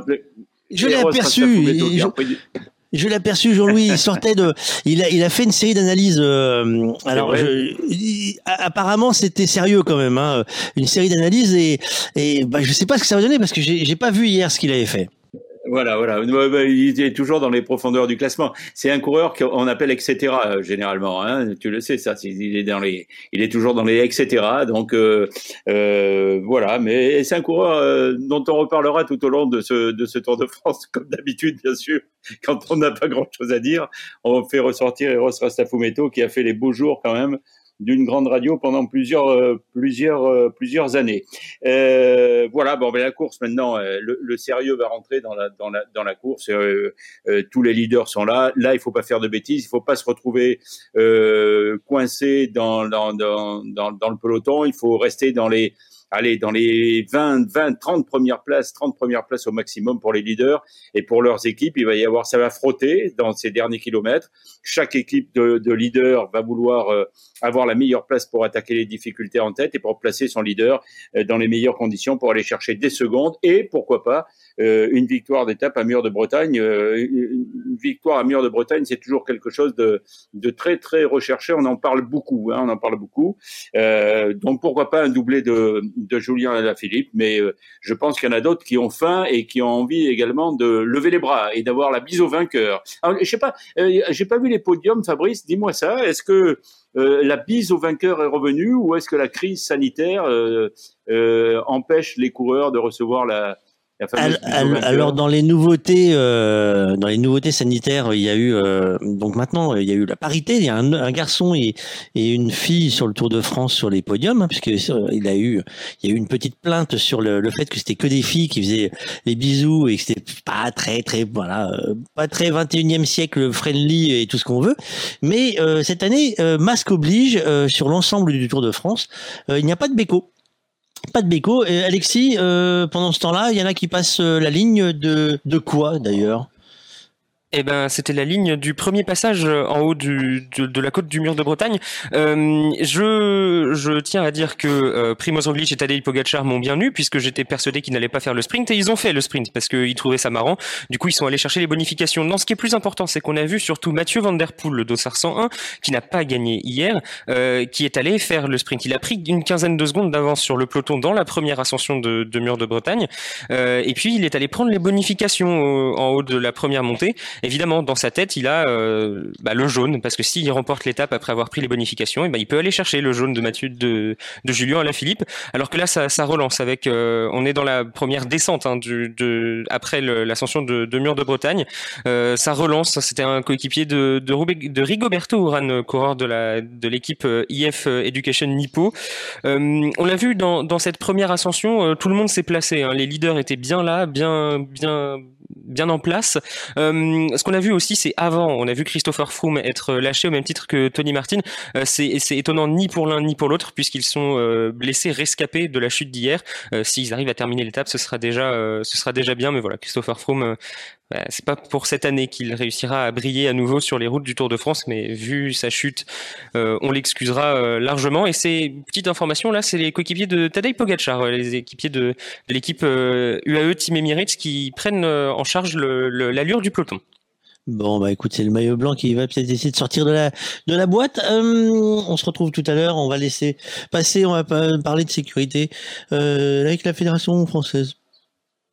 S2: Je l'ai aperçu, et je- Je l'ai aperçu, Jean-Louis, il sortait de, il a, il a fait une série d'analyses. euh, alors, je- il- apparemment, c'était sérieux quand même, hein, une série d'analyses et, et bah, je sais pas ce que ça va donner parce que j'ai pas vu hier ce qu'il avait fait.
S11: Voilà, voilà. Ouais, ouais, Il est toujours dans les profondeurs du classement. C'est un coureur qu'on appelle etc. euh, généralement. Hein. Tu le sais, ça. Il est dans les, il est toujours dans les etc. Donc euh, euh, voilà. Mais c'est un coureur euh, dont on reparlera tout au long de ce de ce Tour de France, comme d'habitude, bien sûr. Quand on n'a pas grand chose à dire, on fait ressortir Eros Rastafumeto qui a fait les beaux jours quand même d'une grande radio pendant plusieurs euh, plusieurs euh, plusieurs années. Euh, voilà, bon, ben la course maintenant, le, le sérieux va rentrer dans la dans la dans la course. tous les leaders sont là. Là, il faut pas faire de bêtises. Il faut pas se retrouver coincé dans, dans dans dans le peloton. Il faut rester dans les allez, dans les 20, 20, 30 premières places, 30 premières places au maximum pour les leaders et pour leurs équipes. Il va y avoir, ça va frotter dans ces derniers kilomètres. Chaque équipe de, de leaders va vouloir euh, avoir la meilleure place pour attaquer les difficultés en tête et pour placer son leader euh, dans les meilleures conditions pour aller chercher des secondes et pourquoi pas euh, une victoire d'étape à Mur de Bretagne. Euh, une victoire à Mur de Bretagne, c'est toujours quelque chose de, de très très recherché. On en parle beaucoup, hein, on en parle beaucoup. Euh, donc pourquoi pas un doublé de, de Julien Alaphilippe, mais euh, je pense qu'il y en a d'autres qui ont faim et qui ont envie également de lever les bras et d'avoir la bise au vainqueur. Alors, je sais pas, euh, j'ai pas vu les podiums, Fabrice. Dis-moi ça. Est-ce que euh, la bise au vainqueur est revenue ou est-ce que la crise sanitaire empêche les coureurs de recevoir la,
S2: alors dans les nouveautés, euh, dans les nouveautés sanitaires, il y a eu euh, donc maintenant il y a eu la parité. Il y a un, un garçon et, et une fille sur le Tour de France sur les podiums, hein, puisque euh, il a eu il y a eu une petite plainte sur le, le fait que c'était que des filles qui faisaient les bisous et que c'était pas très très voilà pas très 21e siècle friendly et tout ce qu'on veut. Mais euh, cette année, euh, masque oblige euh, sur l'ensemble du Tour de France, euh, il n'y a pas de béco. Pas de béco. Et Alexis, euh, pendant ce temps-là, il y en a qui passent euh, la ligne de, de quoi d'ailleurs?
S4: Eh ben, c'était la ligne du premier passage euh, en haut du, de, de la côte du mur de Bretagne. Euh, je, je tiens à dire que euh, Primoz Roglic et Tadej Pogacar m'ont bien eu puisque j'étais persuadé qu'ils n'allaient pas faire le sprint et ils ont fait le sprint parce qu'ils trouvaient ça marrant. Du coup, ils sont allés chercher les bonifications. Non, ce qui est plus important, c'est qu'on a vu surtout Mathieu Van Der Poel, le Dossard 101, qui n'a pas gagné hier, euh, qui est allé faire le sprint. Il a pris une quinzaine de secondes d'avance sur le peloton dans la première ascension de, de mur de Bretagne. Euh, et puis, il est allé prendre les bonifications euh, en haut de la première montée. Évidemment, dans sa tête, il a euh, bah, le jaune, parce que s'il remporte l'étape après avoir pris les bonifications, et ben il peut aller chercher le jaune de Mathieu de, de Julien à la Philippe. Alors que là, ça, ça relance avec. euh, on est dans la première descente hein, du, de, après l'ascension de, de Mur de Bretagne. Euh, ça relance. C'était un coéquipier de, de, Rigoberto Urán, coureur de de l'équipe euh, IF Education Nippo. Euh, on l'a vu dans, dans cette première ascension, euh, tout le monde s'est placé. hein. Les leaders étaient bien là, bien bien bien en place. Euh, ce qu'on a vu aussi, c'est avant, on a vu Christopher Froome être lâché au même titre que Tony Martin. Euh, c'est étonnant ni pour l'un ni pour l'autre, puisqu'ils sont euh, blessés, rescapés de la chute d'hier. Euh, S'ils arrivent à terminer l'étape, ce sera déjà, euh, ce sera déjà bien. Mais voilà, Christopher Froome, euh, c'est pas pour cette année qu'il réussira à briller à nouveau sur les routes du Tour de France, mais vu sa chute, euh, on l'excusera euh, largement. Et ces petites informations là, c'est les coéquipiers de Tadej Pogacar, euh, les équipiers de, l'équipe euh, UAE Team Emirates qui prennent euh, en charge l'allure du peloton.
S2: Bon bah écoute, c'est le maillot blanc qui va peut-être essayer de sortir de la de la boîte. Euh, on se retrouve tout à l'heure. On va laisser passer. On va pas parler de sécurité euh, avec la fédération française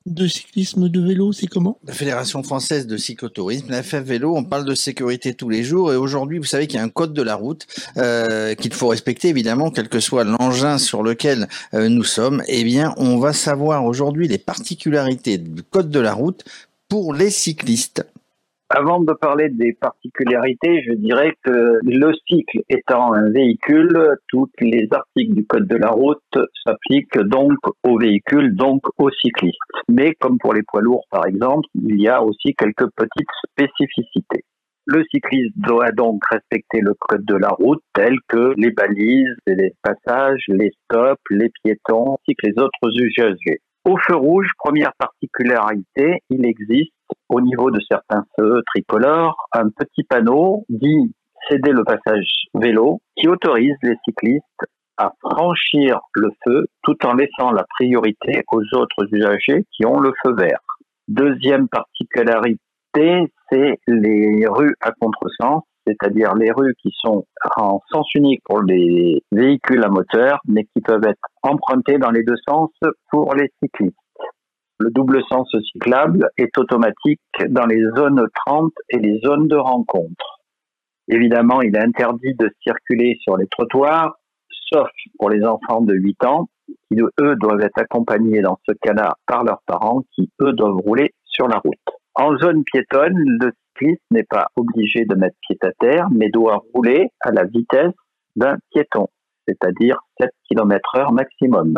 S2: de cyclisme de vélo. C'est comment?
S3: La Fédération française de cyclotourisme, la FF Vélo, on parle de sécurité tous les jours et aujourd'hui, vous savez qu'il y a un code de la route euh, qu'il faut respecter évidemment, quel que soit l'engin sur lequel euh, nous sommes. Eh bien, on va savoir aujourd'hui les particularités du code de la route pour les cyclistes.
S30: Avant de parler des particularités, je dirais que le cycle étant un véhicule, tous les articles du Code de la route s'appliquent donc aux véhicules, donc aux cyclistes. Mais comme pour les poids lourds par exemple, il y a aussi quelques petites spécificités. Le cycliste doit donc respecter le code de la route tel que les balises, les passages, les stops, les piétons, ainsi que les autres usagers. Au feu rouge, première particularité, il existe au niveau de certains feux tricolores un petit panneau dit céder le passage vélo qui autorise les cyclistes à franchir le feu tout en laissant la priorité aux autres usagers qui ont le feu vert. Deuxième particularité, c'est les rues à contresens, c'est-à-dire les rues qui sont en sens unique pour les véhicules à moteur, mais qui peuvent être empruntées dans les deux sens pour les cyclistes. Le double sens cyclable est automatique dans les zones 30 et les zones de rencontre. Évidemment, il est interdit de circuler sur les trottoirs, sauf pour les enfants de 8 ans, qui eux doivent être accompagnés dans ce cas-là par leurs parents, qui eux doivent rouler sur la route. En zone piétonne, le n'est pas obligé de mettre pied à terre, mais doit rouler à la vitesse d'un piéton, c'est-à-dire 7 km heure maximum.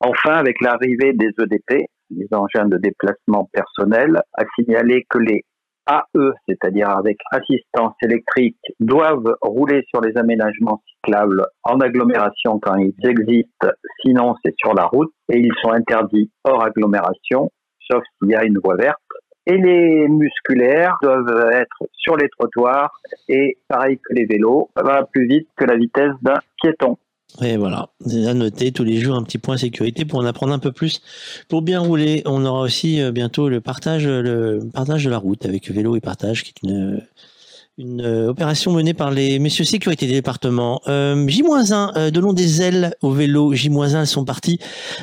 S30: Enfin, avec l'arrivée des EDP, les engins de déplacement personnel, a signalé que les AE, c'est-à-dire avec assistance électrique, doivent rouler sur les aménagements cyclables en agglomération quand ils existent, sinon c'est sur la route, et ils sont interdits hors agglomération, sauf s'il y a une voie verte. Et les musculaires doivent être sur les trottoirs et pareil que les vélos, va plus vite que la vitesse d'un piéton.
S2: Et voilà, à noter tous les jours un petit point sécurité pour en apprendre un peu plus. Pour bien rouler, on aura aussi euh, bientôt le partage, le partage de la route avec vélo et partage, qui est une une euh, opération menée par les messieurs sécurité des départements. Euh, J-1, euh, donnons des ailes au vélo. J-1, elles sont parties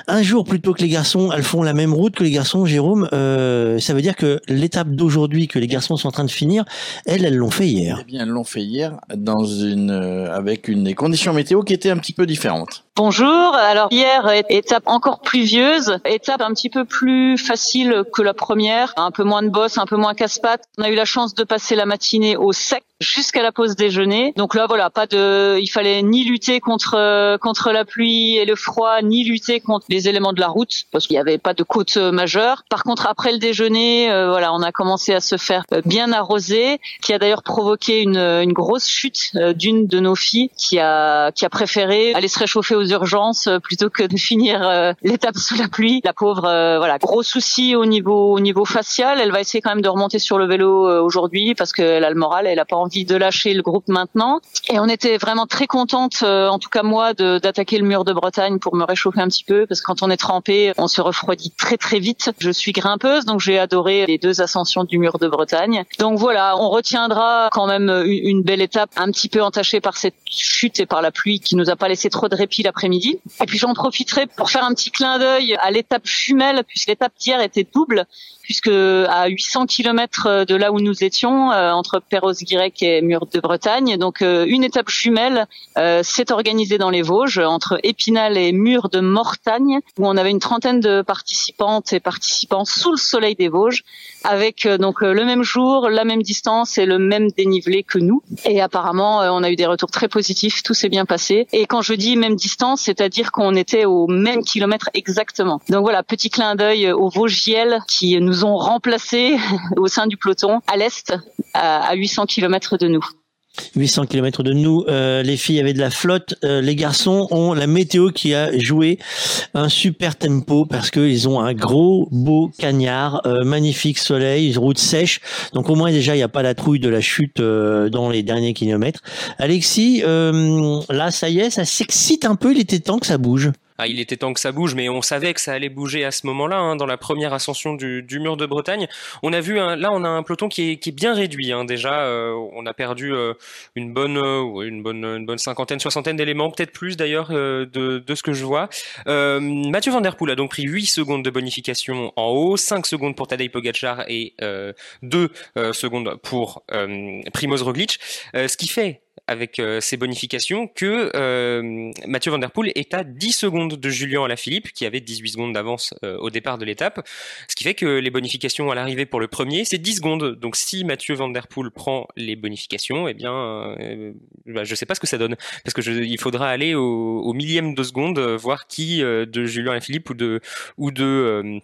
S2: un jour plus tôt que les garçons. Elles font la même route que les garçons. Jérôme, euh, ça veut dire que l'étape d'aujourd'hui que les garçons sont en train de finir, elles, elles l'ont fait hier.
S3: Eh bien, elles l'ont fait hier dans une, euh, avec une des conditions météo qui étaient un petit peu différentes.
S31: Bonjour. Alors hier, étape encore pluvieuse, étape un petit peu plus facile que la première, un peu moins de boss, un peu moins casse-pattes. On a eu la chance de passer la matinée au jusqu'à la pause déjeuner. Donc là, voilà, pas de, il fallait ni lutter contre contre la pluie et le froid, ni lutter contre les éléments de la route parce qu'il n'y avait pas de côte majeure. Par contre, après le déjeuner, euh, voilà, on a commencé à se faire bien arroser, qui a d'ailleurs provoqué une, une grosse chute euh, d'une de nos filles qui a qui a préféré aller se réchauffer aux urgences euh, plutôt que de finir euh, l'étape sous la pluie. La pauvre, euh, voilà, gros souci au niveau au niveau facial. Elle va essayer quand même de remonter sur le vélo aujourd'hui parce qu'elle a le moral, elle a pas envie de lâcher le groupe maintenant. Et on était vraiment très contente, en tout cas moi, d'attaquer le mur de Bretagne pour me réchauffer un petit peu parce que quand on est trempé, on se refroidit très très vite. Je suis grimpeuse, donc j'ai adoré les deux ascensions du mur de Bretagne. Donc voilà, on retiendra quand même une, belle étape, un petit peu entachée par cette chute et par la pluie qui nous a pas laissé trop de répit l'après-midi. Et puis j'en profiterai pour faire un petit clin d'œil à l'étape jumelle, puisque l'étape d'hier était double puisque à 800 km de là où nous étions, euh, entre Perros-Guirec et Mur de Bretagne, donc euh, une étape jumelle euh, s'est organisée dans les Vosges, entre Épinal et Mur de Mortagne, où on avait une trentaine de participantes et participants sous le soleil des Vosges, avec donc le même jour, la même distance et le même dénivelé que nous. Et apparemment, on a eu des retours très positifs, tout s'est bien passé. Et quand je dis même distance, c'est-à-dire qu'on était au même kilomètre exactement. Donc voilà, petit clin d'œil aux Vosgiels qui nous ont remplacés au sein du peloton à l'est, à 800 km de nous.
S2: 800 km de nous, euh, les filles avaient de la flotte, euh, les garçons ont la météo qui a joué un super tempo parce qu'ils ont un gros beau cagnard, euh, magnifique soleil, route sèche, donc au moins déjà il n'y a pas la trouille de la chute dans les derniers kilomètres. Alexis, là ça y est, ça s'excite un peu, il était temps que ça bouge.
S4: Ah, il était temps que ça bouge, mais on savait que ça allait bouger à ce moment-là, hein, dans la première ascension du, du, mur de Bretagne. On a vu, là, on a un peloton qui est, qui est bien réduit. Hein, déjà, euh, on a perdu euh, une bonne, euh, une bonne, une bonne cinquantaine, soixantaine d'éléments, peut-être plus d'ailleurs euh, de, de, ce que je vois. Euh, Mathieu Van Der Poel a donc pris 8 secondes de bonification en haut, 5 secondes pour Tadej Pogacar et 2 secondes pour Primoz Roglic, ce qui fait avec euh, ces bonifications que euh, Mathieu Van Der Poel est à 10 secondes de Julien Alaphilippe qui avait 18 secondes d'avance euh, au départ de l'étape, ce qui fait que les bonifications à l'arrivée pour le premier c'est 10 secondes. Donc si Mathieu Van Der Poel prend les bonifications, eh bien euh, bah, je sais pas ce que ça donne parce que je, il faudra aller au, au, millième de seconde voir qui de Julien Alaphilippe ou de ou de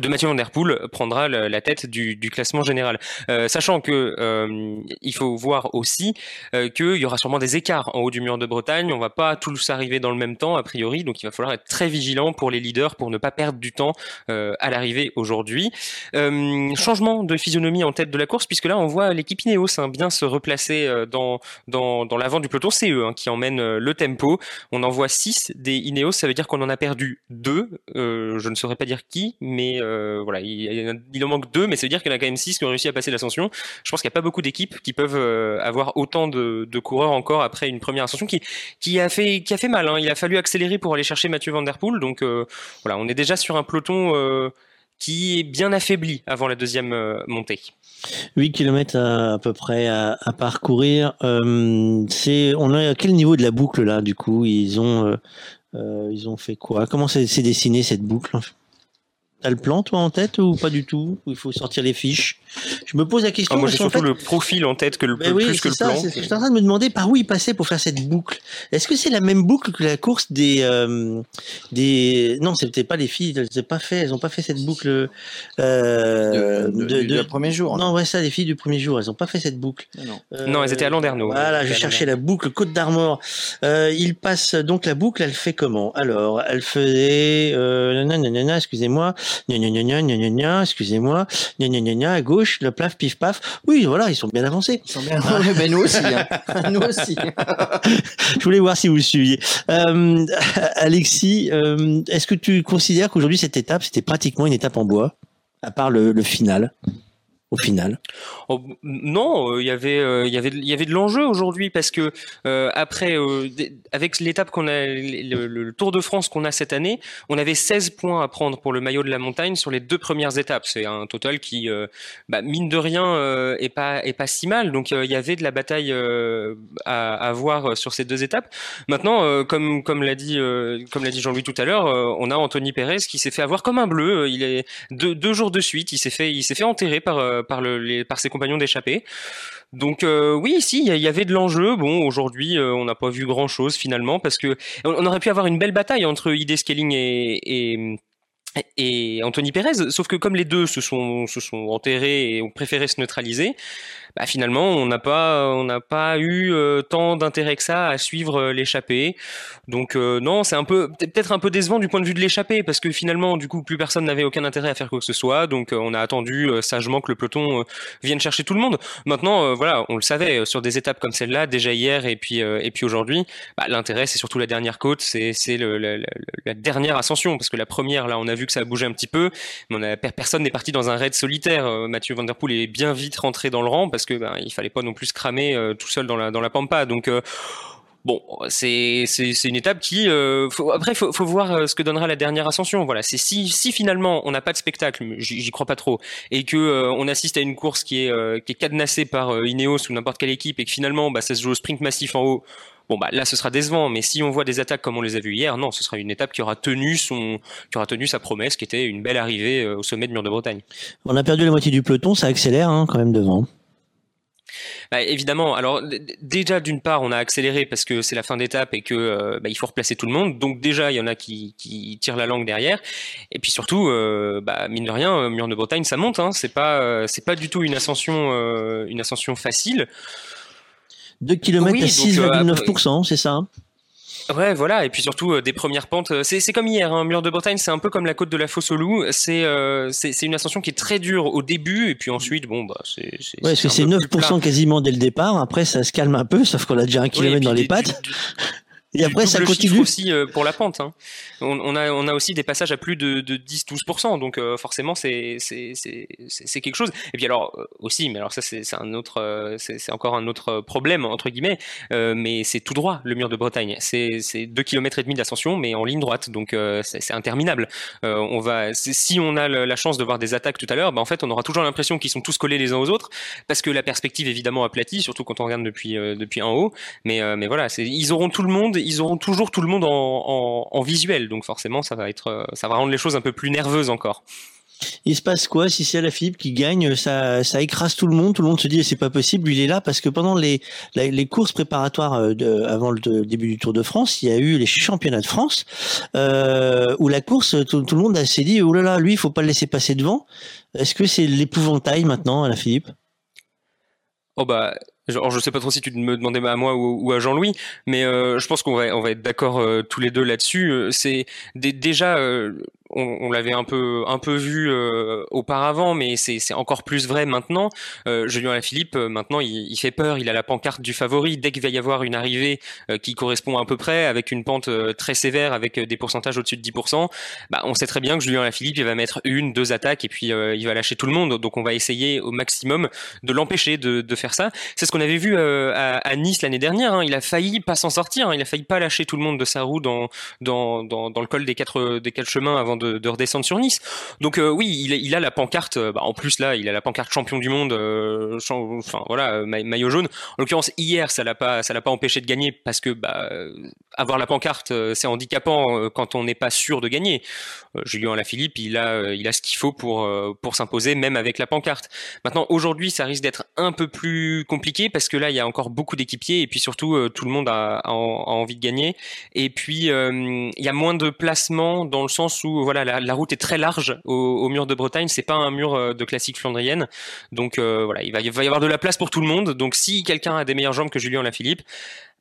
S4: de Mathieu Van Der Poel prendra la tête du, classement général. Euh, sachant que euh, il faut voir aussi euh, qu'il y aura sûrement des écarts en haut du mur de Bretagne. On va pas tous arriver dans le même temps a priori, donc il va falloir être très vigilant pour les leaders pour ne pas perdre du temps à l'arrivée aujourd'hui. changement de physionomie en tête de la course puisque là on voit l'équipe Ineos hein, bien se replacer dans dans, dans l'avant du peloton. C'est eux hein, qui emmènent le tempo. On en voit 6 des Ineos, ça veut dire qu'on en a perdu deux. je ne saurais pas dire qui, mais euh, voilà, il, en manque deux, mais ça veut dire qu'il y en a quand même six qui ont réussi à passer l'ascension. Je pense qu'il n'y a pas beaucoup d'équipes qui peuvent euh, avoir autant de, coureurs encore après une première ascension qui, a fait qui a fait mal. Hein. Il a fallu accélérer pour aller chercher Mathieu Van Der Poel, donc euh, voilà, on est déjà sur un peloton qui est bien affaibli avant la deuxième montée.
S2: 8 km à, peu près à, parcourir. c'est, on est à quel niveau de la boucle là du coup? Ils ont, ils ont fait quoi? Comment s'est dessiné cette boucle T'as le plan, toi, en tête ou pas du tout? Il faut sortir les fiches. Je me pose la question.
S4: Ah, moi, j'ai surtout le profil en tête que le
S2: ben
S4: plus que le plan.
S2: Je suis en train de me demander par où il passait pour faire cette boucle? Est-ce que c'est la même boucle que la course des euh, des Non, c'était pas les filles. Elles n'ont pas fait. Elles ont pas fait cette boucle
S3: euh, de, du, premier jour.
S2: Non, ouais, ça, les filles du premier jour. Elles n'ont pas fait cette boucle.
S4: Non, non elles étaient à Landerneau.
S2: Voilà, je cherchais la boucle Côte d'Armor. Euh, il passe donc la boucle. Elle fait comment? Alors, elle faisait. Euh, excusez-moi excusez-moi, à gauche, le plaf, pif, paf. Oui, voilà, ils sont bien avancés.
S3: Ils sont bien ben, nous aussi. Hein. nous aussi.
S2: Je voulais voir si vous suiviez. Euh, Alexis, euh, est-ce que tu considères qu'aujourd'hui, cette étape, c'était pratiquement une étape en bois, à part le final? Au final?
S4: Oh, Non, euh, il y avait, euh, il y avait, il y avait de l'enjeu aujourd'hui parce que euh, après, avec l'étape qu'on a, le, Tour de France qu'on a cette année, on avait 16 points à prendre pour le maillot de la montagne sur les deux premières étapes. C'est un total qui, bah, mine de rien, est pas, est pas si mal. Donc il y avait de la bataille à, à voir sur ces deux étapes. Maintenant, comme, comme l'a dit, comme l'a dit Jean-Louis tout à l'heure, on a Anthony Pérez qui s'est fait avoir comme un bleu. Il est deux, deux jours de suite, il s'est fait, il s'est fait enterrer par par, le, par ses compagnons d'échappée. Donc euh, oui, si, il y, avait de l'enjeu. Bon, aujourd'hui, euh, on n'a pas vu grand-chose finalement parce que on, aurait pu avoir une belle bataille entre ID Scaling et, et Anthony Pérez, sauf que comme les deux se sont, se sont enterrés et ont préféré se neutraliser, bah, finalement, on n'a pas, pas eu euh, tant d'intérêt que ça à suivre euh, l'échappée. Donc euh, non, c'est un peu, peut-être un peu décevant du point de vue de l'échappée, parce que finalement, du coup, plus personne n'avait aucun intérêt à faire quoi que ce soit. Donc on a attendu sagement que le peloton vienne chercher tout le monde. Maintenant, voilà, on le savait sur des étapes comme celle-là, déjà hier et puis et puis aujourd'hui, bah, l'intérêt c'est surtout la dernière côte, c'est c'est la, la, dernière ascension, parce que la première là, on a vu que ça a bougé un petit peu, mais personne n'est parti dans un raid solitaire. Mathieu Van Poel est bien vite rentré dans le rang parce que ben, il fallait pas non plus se cramer euh, tout seul dans la dans la pampa. Donc euh, Bon, c'est une étape qui euh, après faut faut voir ce que donnera la dernière ascension. Voilà, c'est si si finalement on n'a pas de spectacle, j'y crois pas trop, et que on assiste à une course qui est qui est cadenassée par Ineos ou n'importe quelle équipe et que finalement bah, ça se joue au sprint massif en haut. Bon bah là ce sera décevant, mais si on voit des attaques comme on les a vues hier, non, ce sera une étape qui aura tenu son, qui aura tenu sa promesse, qui était une belle arrivée au sommet de Mur de Bretagne.
S2: On a perdu la moitié du peloton, ça accélère hein, quand même devant.
S4: Bah, évidemment. Alors déjà d'une part, on a accéléré parce que c'est la fin d'étape et que euh, bah, il faut replacer tout le monde. Donc déjà, il y en a qui, qui tirent la langue derrière. Et puis surtout, euh, bah, mine de rien, euh, Mur de Bretagne, ça monte. Hein. C'est pas c'est pas du tout une ascension une ascension facile.
S2: 2 km à 6,9%, c'est ça hein
S4: Ouais, voilà, et puis surtout euh, des premières pentes. Euh, c'est comme hier, hein, Mur de Bretagne, c'est un peu comme la côte de la Fosse au Loup. C'est euh, c'est une ascension qui est très dure au début, et puis ensuite, bon, bah, c'est.
S2: Ouais, parce que c'est 9% quasiment dès le départ. Après, ça se calme un peu, sauf qu'on a déjà un kilomètre dans les pattes. Et après, ça continue.
S4: aussi euh, pour la pente. Hein. On, on, a, on a aussi des passages à plus de, de 10-12%, donc euh, forcément, c'est quelque chose. Et puis alors, euh, aussi, mais alors ça, c'est un autre, c'est encore un autre problème, entre guillemets, mais c'est tout droit, le mur de Bretagne. C'est 2 km et demi d'ascension, mais en ligne droite, donc c'est interminable. on va, si on a la chance de voir des attaques tout à l'heure, bah, en fait, on aura toujours l'impression qu'ils sont tous collés les uns aux autres, parce que la perspective, évidemment, aplatie, surtout quand on regarde depuis, depuis en haut. Mais, mais voilà, ils auront tout le monde ils auront toujours tout le monde en, visuel, donc forcément ça va être, euh, ça va rendre les choses un peu plus nerveuses encore.
S2: Il se passe quoi si c'est la Philippe qui gagne ça, ça écrase tout le monde. Tout le monde se dit c'est pas possible. Lui il est là parce que pendant les les courses préparatoires euh, de, avant le début du Tour de France, il y a eu les championnats de France euh, où la course tout, le monde s'est dit oh là là lui il faut pas le laisser passer devant. Est-ce que c'est l'épouvantail maintenant à la Philippe?
S4: Oh bah alors je sais pas trop si tu me demandais à moi ou, à Jean-Louis, mais euh, je pense qu'on va on va être d'accord tous les deux là-dessus. C'est déjà on, l'avait un peu un peu vu euh, auparavant, mais c'est encore plus vrai maintenant. Euh, Julien Alaphilippe, euh, maintenant, il, fait peur. Il a la pancarte du favori. Dès qu'il va y avoir une arrivée euh, qui correspond à peu près, avec une pente très sévère, avec des pourcentages au-dessus de 10%, bah, on sait très bien que Julien Alaphilippe, il va mettre une, deux attaques et puis il va lâcher tout le monde. Donc on va essayer au maximum de l'empêcher de, de, faire ça. C'est ce qu'on avait vu à, à, Nice l'année dernière. Hein. Il a failli pas s'en sortir. Hein. Il a failli pas lâcher tout le monde de sa roue dans dans, dans, dans le col des quatre des quatre chemins avant de, redescendre sur Nice. Donc euh, oui, il, a la pancarte. Euh, bah, en plus là, il a la pancarte champion du monde. Euh, enfin voilà, maillot jaune. En l'occurrence hier, ça l'a pas, ça l'a pas empêché de gagner parce que bah, avoir la pancarte, c'est handicapant quand on n'est pas sûr de gagner. Julien Alaphilippe, il a, il a ce qu'il faut pour pour s'imposer même avec la pancarte. Maintenant aujourd'hui, ça risque d'être un peu plus compliqué parce que là, il y a encore beaucoup d'équipiers et puis surtout tout le monde a, a, envie de gagner. Et puis il y a moins de placements dans le sens où voilà la, route est très large au, mur de Bretagne. C'est pas un mur euh, de classique flandrienne, donc euh, voilà, il va, il va y avoir de la place pour tout le monde. Donc si quelqu'un a des meilleures jambes que Julien Lafilippe,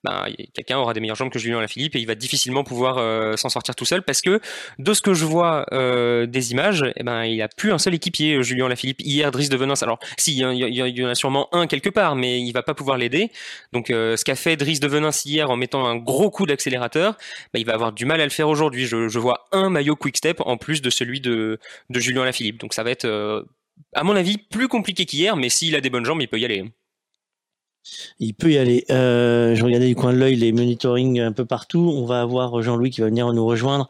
S4: ben, quelqu'un aura des meilleures jambes que Julien Alaphilippe et il va difficilement pouvoir euh, s'en sortir tout seul parce que de ce que je vois euh, des images, eh ben, il a plus un seul équipier, euh, Julien Alaphilippe. Hier, Driss de Venance, alors si, il y, en a sûrement un quelque part, mais il va pas pouvoir l'aider. Donc ce qu'a fait Driss de Venance hier en mettant un gros coup d'accélérateur, ben, il va avoir du mal à le faire aujourd'hui. Je, je, vois un maillot Quick Step en plus de celui de, de Julien Alaphilippe. Donc ça va être, à mon avis, plus compliqué qu'hier, mais s'il a des bonnes jambes, il peut y aller.
S2: Il peut y aller. Euh, je regardais du coin de l'œil les monitoring un peu partout. On va avoir Jean-Louis qui va venir nous rejoindre.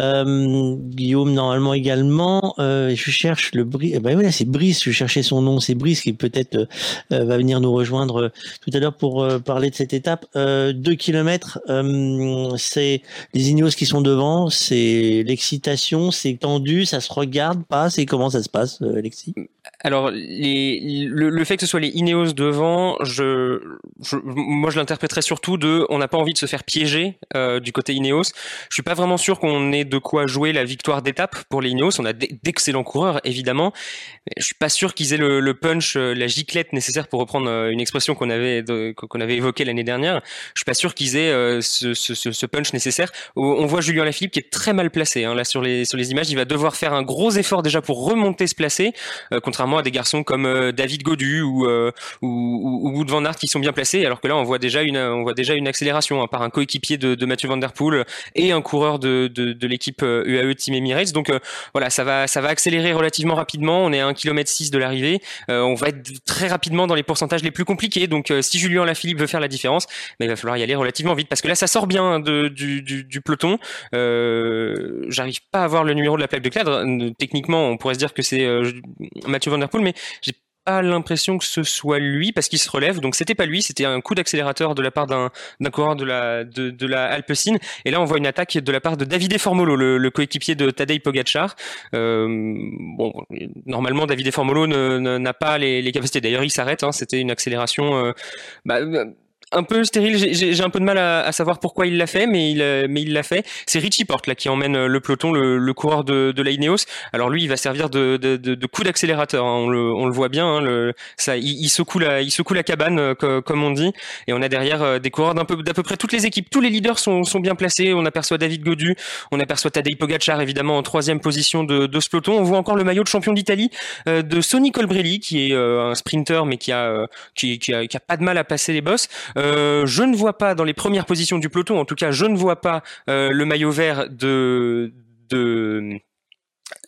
S2: Euh, Guillaume normalement également. Euh, je cherche le Brice. Eh ben voilà, c'est Brice. Je cherchais son nom. C'est Brice qui peut-être euh, va venir nous rejoindre tout à l'heure pour parler de cette étape. deux kilomètres. c'est les Ineos qui sont devant. C'est l'excitation. C'est tendu. Ça se regarde pas. C'est comment ça se passe, Alexis?
S4: Alors les, le, le, fait que ce soit les Ineos devant, je moi je l'interpréterais surtout de on n'a pas envie de se faire piéger euh, du côté Ineos. Je suis pas vraiment sûr qu'on ait de quoi jouer la victoire d'étape pour les Ineos. On a d'excellents coureurs évidemment. Je suis pas sûr qu'ils aient le, punch, euh, la giclette nécessaire pour reprendre euh, une expression qu'on avait qu'on avait évoquée l'année dernière. Je suis pas sûr qu'ils aient ce, ce, ce, punch nécessaire. On voit Julien Lafilippe qui est très mal placé hein, là sur les sur les images. Il va devoir faire un gros effort déjà pour remonter se placer, contrairement à des garçons comme David Godu ou ou, ou Van qui sont bien placés, alors que là on voit déjà une, on voit déjà une accélération hein, par un coéquipier de, Mathieu Van Der Poel et un coureur de, de, l'équipe UAE euh, Team Emirates. Donc euh, voilà, ça va, ça va accélérer relativement rapidement. On est à 1 km 6 de l'arrivée. Euh, on va être très rapidement dans les pourcentages les plus compliqués. Donc si Julien Lafilippe veut faire la différence, bah, il va falloir y aller relativement vite parce que là ça sort bien du, du, peloton. J'arrive pas à voir le numéro de la plaque de cadre. Techniquement, on pourrait se dire que c'est Mathieu Van Mais j'ai pas l'impression que ce soit lui parce qu'il se relève. Donc c'était pas lui, c'était un coup d'accélérateur de la part d'un coureur de la de, la. Et là on voit une attaque de la part de Davide Formolo, le, coéquipier de Tadej Pogacar. Euh, bon, normalement Davide Formolo n'a pas les, capacités. D'ailleurs il s'arrête. Hein, c'était une accélération. Euh, bah, un peu stérile. J'ai un peu de mal à, à savoir pourquoi il l'a fait, mais il, euh, mais il l'a fait. C'est Richie Porte là qui emmène euh, le peloton, le, le coureur de, de la Ineos. Alors lui, il va servir de, de, de, coup d'accélérateur. Hein. On, le, on le voit bien. Hein, le, ça, il, il, secoue la, il secoue la cabane, euh, comme on dit. Et on a derrière des coureurs d'un peu, d'à peu près toutes les équipes. Tous les leaders sont, sont bien placés. On aperçoit David Godu, on aperçoit Tadej Pogacar évidemment en troisième position de, de ce peloton. On voit encore le maillot de champion d'Italie de Sonny Colbrelli, qui est un sprinter mais qui a, qui, qui, a, qui a pas de mal à passer les bosses. Euh, je ne vois pas dans les premières positions du peloton, en tout cas, je ne vois pas euh, le maillot vert de de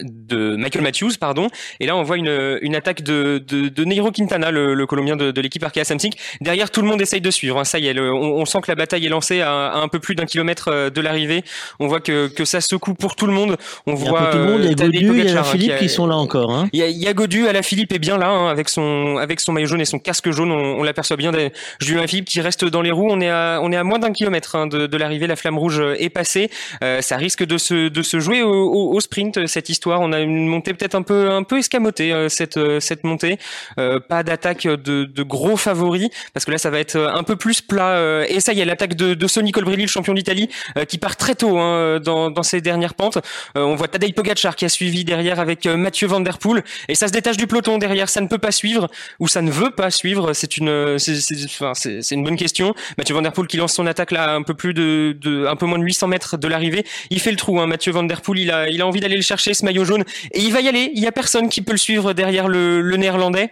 S4: de Michael Matthews, pardon. Et là, on voit une, une attaque de, de, de Neiro Quintana, le, le Colombien de, de l'équipe Arkea Samsic. Derrière, tout le monde essaye de suivre. Hein. Ça y est, on, on, sent que la bataille est lancée à, un peu plus d'un kilomètre euh, de l'arrivée. On voit que, que ça secoue pour tout le monde. On
S2: il y
S4: voit
S2: tout le monde. Il y a euh, Godu, il y a Philippe qui, sont là encore. Hein.
S4: Il, y a, il y a Godu, à la Philippe est bien là, hein, avec son avec son maillot jaune et son casque jaune. On, on l'aperçoit bien. Julien Philippe qui reste dans les roues. On est à on est à moins d'un kilomètre hein, de, de l'arrivée. La flamme rouge est passée. Euh, ça risque de se de se jouer au, au, au sprint cette histoire On a une montée peut-être un peu un peu escamotée cette cette montée. pas d'attaque de, de gros favoris parce que là ça va être un peu plus plat. et ça y est, l'attaque de, de Sonny Colbrelli, le champion d'Italie, qui part très tôt hein, dans dans ses dernières pentes. on voit Tadej Pogacar qui a suivi derrière avec Mathieu Van Der Poel et ça se détache du peloton derrière. Ça ne peut pas suivre ou ça ne veut pas suivre. C'est une c'est une bonne question. Mathieu Van Der Poel qui lance son attaque là un peu plus de, de un peu moins de 800 mètres de l'arrivée. Il fait le trou. Hein. Mathieu Van Der Poel, il a il a envie d'aller le chercher jaune et il va y aller. Il y a personne qui peut le suivre derrière le, le néerlandais.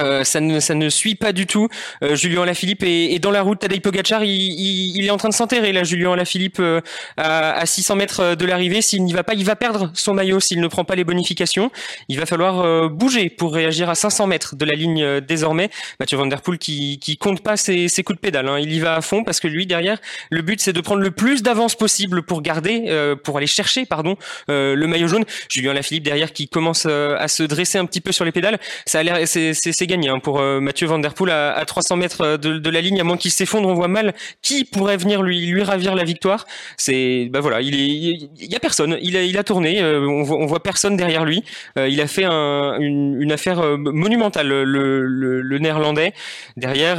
S4: Euh, ça ne ça ne suit pas du tout. Euh, Julien Alaphilippe est, est, dans la route. Tadej Pogacar, il, il, il est en train de s'enterrer là. Julien Alaphilippe euh, à, à 600 mètres de l'arrivée. S'il n'y va pas, il va perdre son maillot s'il ne prend pas les bonifications. Il va falloir euh, bouger pour réagir à 500 mètres de la ligne euh, désormais. Mathieu Van Der Poel qui qui compte pas ses, ses coups de pédale. Hein. Il y va à fond parce que lui derrière, le but c'est de prendre le plus d'avance possible pour garder, pour aller chercher pardon le maillot jaune. Julien Alaphilippe derrière qui commence à se dresser un petit peu sur les pédales. Ça a l'air c'est gagné hein, pour euh, Mathieu Van Der Poel à, à 300 mètres euh, de, la ligne, à moins qu'il s'effondre, on voit mal qui pourrait venir lui ravir la victoire. C'est bah voilà, il est y a personne, il a tourné, euh, on, voit, voit personne derrière lui. il a fait un, une, affaire monumentale le, néerlandais. Derrière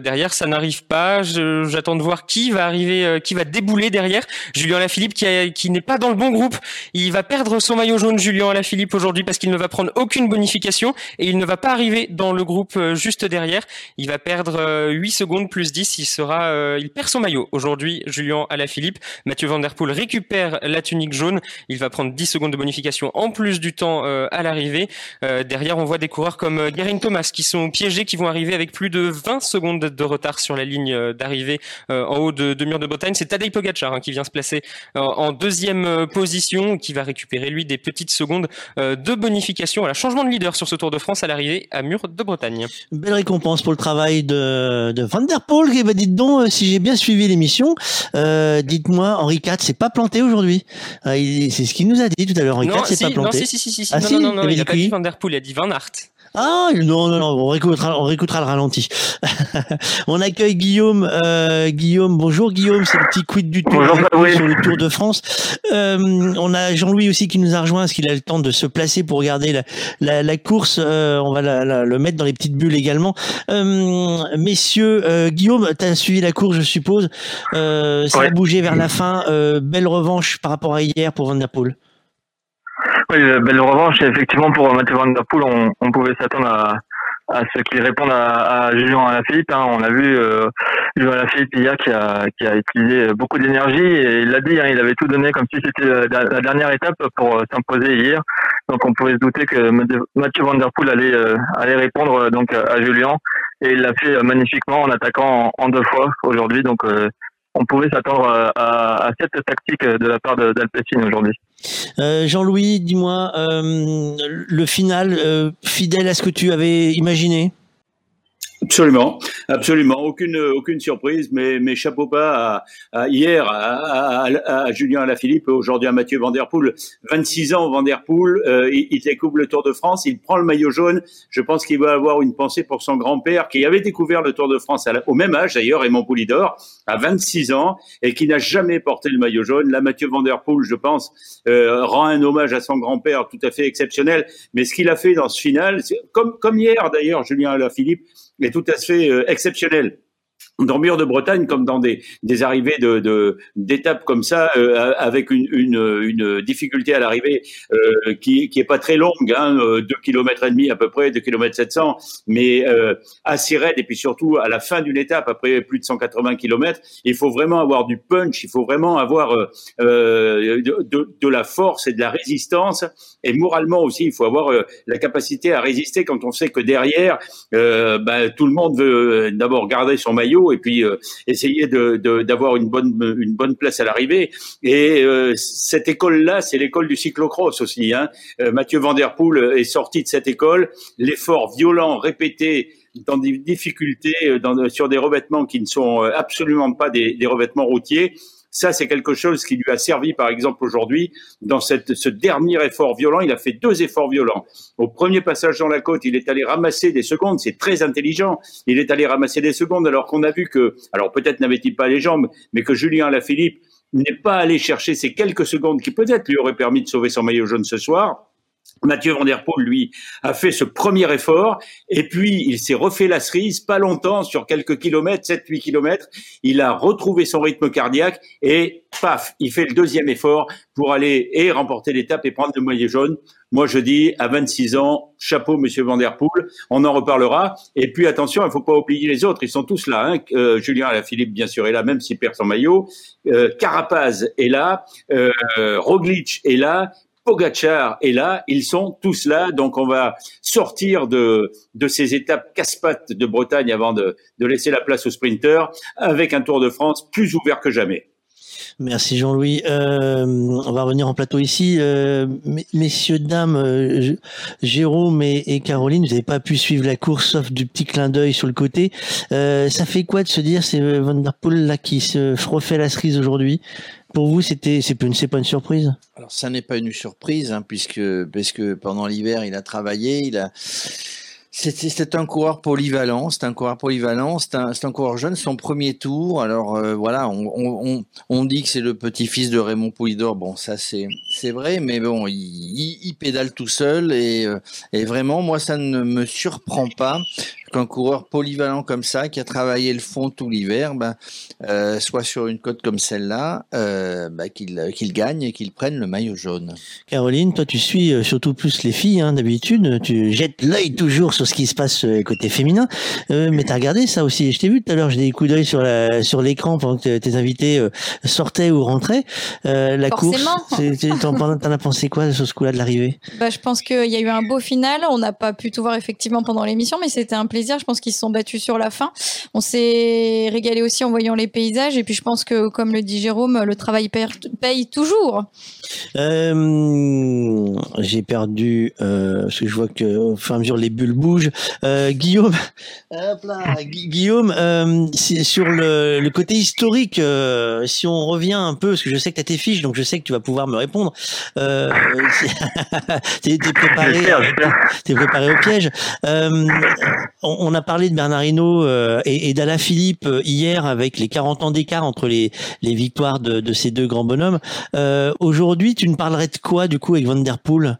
S4: derrière ça n'arrive pas. J'attends de voir qui va arriver, qui va débouler derrière. Julien Alaphilippe qui qui n'est pas dans le bon groupe. Il va perdre son maillot jaune Julien Alaphilippe aujourd'hui parce qu'il ne va prendre aucune bonification et il ne va pas arriver dans le groupe euh, juste derrière. Il va perdre 8 euh, secondes plus 10. Il sera, euh, il perd son maillot aujourd'hui. Julien Alaphilippe, Mathieu Van Der Poel récupère la tunique jaune. Il va prendre 10 secondes de bonification en plus du temps à l'arrivée. derrière, on voit des coureurs comme Geraint Thomas qui sont piégés, qui vont arriver avec plus de 20 secondes de retard sur la ligne d'arrivée en haut de, de Mur de Bretagne. C'est Tadej Pogacar hein, qui vient se placer en deuxième position, qui va récupérer lui des petites secondes de bonification. Voilà, changement de leader sur ce Tour de France à l'arrivée à Mur de Bretagne.
S2: Belle récompense pour le travail de, de Van Der Poel. Eh ben, dites donc, euh, si j'ai bien suivi l'émission, euh, dites-moi, Henri IV s'est pas planté aujourd'hui. Euh, c'est ce qu'il nous a dit tout à l'heure. Henri IV s'est pas planté.
S4: Non, si, si, si, si. Ah, non, non, non, non, il, il a pas dit Van Der Poel, il a dit Van Aert.
S2: Ah non non non, on réécoutera, on réécoutera le ralenti. on accueille Guillaume. Euh, Guillaume, bonjour Guillaume, c'est le petit quid du tour sur le Tour de France. Euh, on a Jean-Louis aussi qui nous a rejoint, parce qu'il a le temps de se placer pour regarder la, la, la course. Euh, on va la, la, le mettre dans les petites bulles également. Euh, messieurs, euh, Guillaume, tu as suivi la course, je suppose. Euh, ça a bougé vers la fin. belle revanche par rapport à hier pour Van der Poel.
S32: Oui, belle revanche. Effectivement, pour Mathieu Van Der Poel, on, on pouvait s'attendre à, à ce qu'il réponde à, à Julien Alaphilippe. Hein. On a vu euh, Julien Alaphilippe hier qui a, qui a utilisé beaucoup d'énergie et il l'a dit, hein, il avait tout donné comme si c'était la, dernière étape pour euh, s'imposer hier. Donc on pouvait se douter que Mathieu Van Der Poel allait, euh, allait répondre euh, donc à Julien et il l'a fait magnifiquement en attaquant en, en deux fois aujourd'hui. Donc on pouvait s'attendre à, à, cette tactique de la part d'Alpecin aujourd'hui.
S2: Euh, Jean-Louis, dis-moi, euh, le final euh, fidèle à ce que tu avais imaginé?
S11: Absolument, absolument, aucune aucune surprise, mais mais chapeau pas à, à hier à, à, à, Julien Alaphilippe, aujourd'hui à Mathieu Van Der Poel, 26 ans Van Der Poel, euh, il, il, découvre le Tour de France, il prend le maillot jaune. Je pense qu'il va avoir une pensée pour son grand-père qui avait découvert le Tour de France au même âge d'ailleurs, Raymond Poulidor, à 26 ans et qui n'a jamais porté le maillot jaune. Là, Mathieu Van Der Poel, je pense, euh, rend un hommage à son grand-père tout à fait exceptionnel. Mais ce qu'il a fait dans ce final, comme comme hier d'ailleurs, Julien Alaphilippe est tout à fait euh, exceptionnel dans Mur de Bretagne comme dans des, des arrivées de d'étapes comme ça euh, avec une, une, une, difficulté à l'arrivée euh, qui qui est pas très longue hein, euh, deux kilomètres et demi à peu près deux kilomètres 700 mais euh, assez raide. Et puis surtout à la fin d'une étape après plus de 180 kilomètres il faut vraiment avoir du punch il faut vraiment avoir euh, euh de, de, la force et de la résistance. Et moralement aussi il faut avoir la capacité à résister quand on sait que derrière bah, tout le monde veut d'abord garder son maillot et puis euh, essayer d'avoir une bonne place à l'arrivée. Et euh, cette école-là, c'est l'école du cyclocross aussi. Hein. Euh, Mathieu Van Der est sorti de cette école. L'effort violent, répété, dans des difficultés, sur des revêtements qui ne sont absolument pas des revêtements routiers. Ça, c'est quelque chose qui lui a servi, par exemple, aujourd'hui, dans ce dernier effort violent. Il a fait deux efforts violents. Au premier passage dans la côte, il est allé ramasser des secondes. C'est très intelligent. Il est allé ramasser des secondes alors qu'on a vu que, alors peut-être n'avait-il pas les jambes, mais que Julien Lafilippe n'est pas allé chercher ces quelques secondes qui peut-être lui auraient permis de sauver son maillot jaune ce soir, Mathieu Van Der Poel, lui, a fait ce premier effort et puis il s'est refait la cerise pas longtemps, sur quelques kilomètres, 7-8 kilomètres. Il a retrouvé son rythme cardiaque et paf, il fait le deuxième effort pour aller et remporter l'étape et prendre le maillot jaune. Moi, je dis à 26 ans, chapeau, Monsieur Van Der Poel. On en reparlera. Et puis attention, il faut pas oublier les autres. Ils sont tous là. Hein. Euh, Julien Alaphilippe, bien sûr, est là, même s'il perd son maillot. Euh, Carapaz est là. Euh, Roglic est là. Pogacar est là, ils sont tous là, donc on va sortir de, ces étapes casse-pattes de Bretagne avant de, de laisser la place aux sprinteurs avec un Tour de France plus ouvert que jamais.
S2: Merci Jean-Louis. Euh, on va revenir en plateau ici. Euh, messieurs, dames, euh, Jérôme et, Caroline, vous n'avez pas pu suivre la course sauf du petit clin d'œil sur le côté. ça fait quoi de se dire c'est Van Der Poel là qui se refait la cerise aujourd'hui? Pour vous, c'était c'est pas, une surprise?
S3: Alors ça n'est pas une surprise, hein, puisque parce que pendant l'hiver, il a travaillé, il a c'est un coureur polyvalent, c'est un coureur polyvalent, c'est un, un, coureur jeune, son premier tour. Alors euh, voilà, on, on, on, dit que c'est le petit-fils de Raymond Poulidor. Bon, ça c'est c'est vrai, mais bon, il, il, pédale tout seul et, euh, et vraiment, moi, ça ne me surprend pas qu'un coureur polyvalent comme ça, qui a travaillé le fond tout l'hiver, ben, euh, soit sur une côte comme celle-là, euh, ben, qu'il gagne et qu'il prenne le maillot jaune.
S2: Caroline, toi tu suis euh, surtout plus les filles hein, d'habitude, tu jettes l'œil toujours sur ce qui se passe euh, côté féminin, euh, mais t'as regardé ça aussi. Je t'ai vu tout à l'heure, j'ai des coups d'œil sur la sur l'écran pendant que tes invités sortaient ou rentraient. la
S7: Forcément.
S2: course, t'en as pensé quoi sur ce coup-là de l'arrivée?
S7: Bah, je pense qu'il y a eu un beau final. On n'a pas pu tout voir effectivement pendant l'émission, mais c'était un plaisir je pense qu'ils se sont battus sur la fin. On s'est régalé aussi en voyant les paysages. Et puis je pense que, comme le dit Jérôme, le travail paye, toujours.
S2: Euh, j'ai perdu, euh, parce que je vois que au fur et à mesure les bulles bougent. Euh, Guillaume, Guillaume, sur le, côté historique, si on revient un peu, parce que je sais que tu as tes fiches, donc je sais que tu vas pouvoir me répondre. Euh, t'es préparé, es préparé au piège on a parlé de Bernard Hinault euh, et, d'Alain Philippe euh, hier avec les 40 ans d'écart entre les, victoires de, ces deux grands bonhommes. Euh, aujourd'hui, tu ne parlerais de quoi du coup avec Van Der Poel?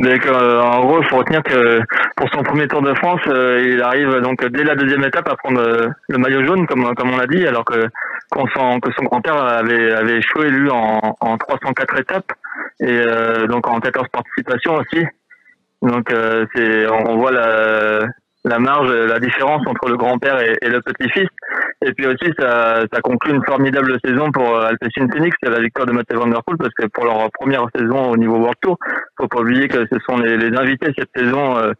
S32: En gros, il faut retenir que pour son premier Tour de France, il arrive donc dès la deuxième étape à prendre le maillot jaune, comme on l'a dit, alors que son, grand-père avait avait échoué lui en, en 304 étapes et donc en 14 participations aussi. Donc euh, c'est on voit la, la marge, la différence entre le grand-père et, le petit-fils. Et puis aussi, ça, ça conclut une formidable saison pour euh, Alpecin Phoenix, c'est la victoire de Mathieu Van Der Poel, parce que pour leur première saison au niveau World Tour, faut pas oublier que ce sont les, les invités cette saison euh,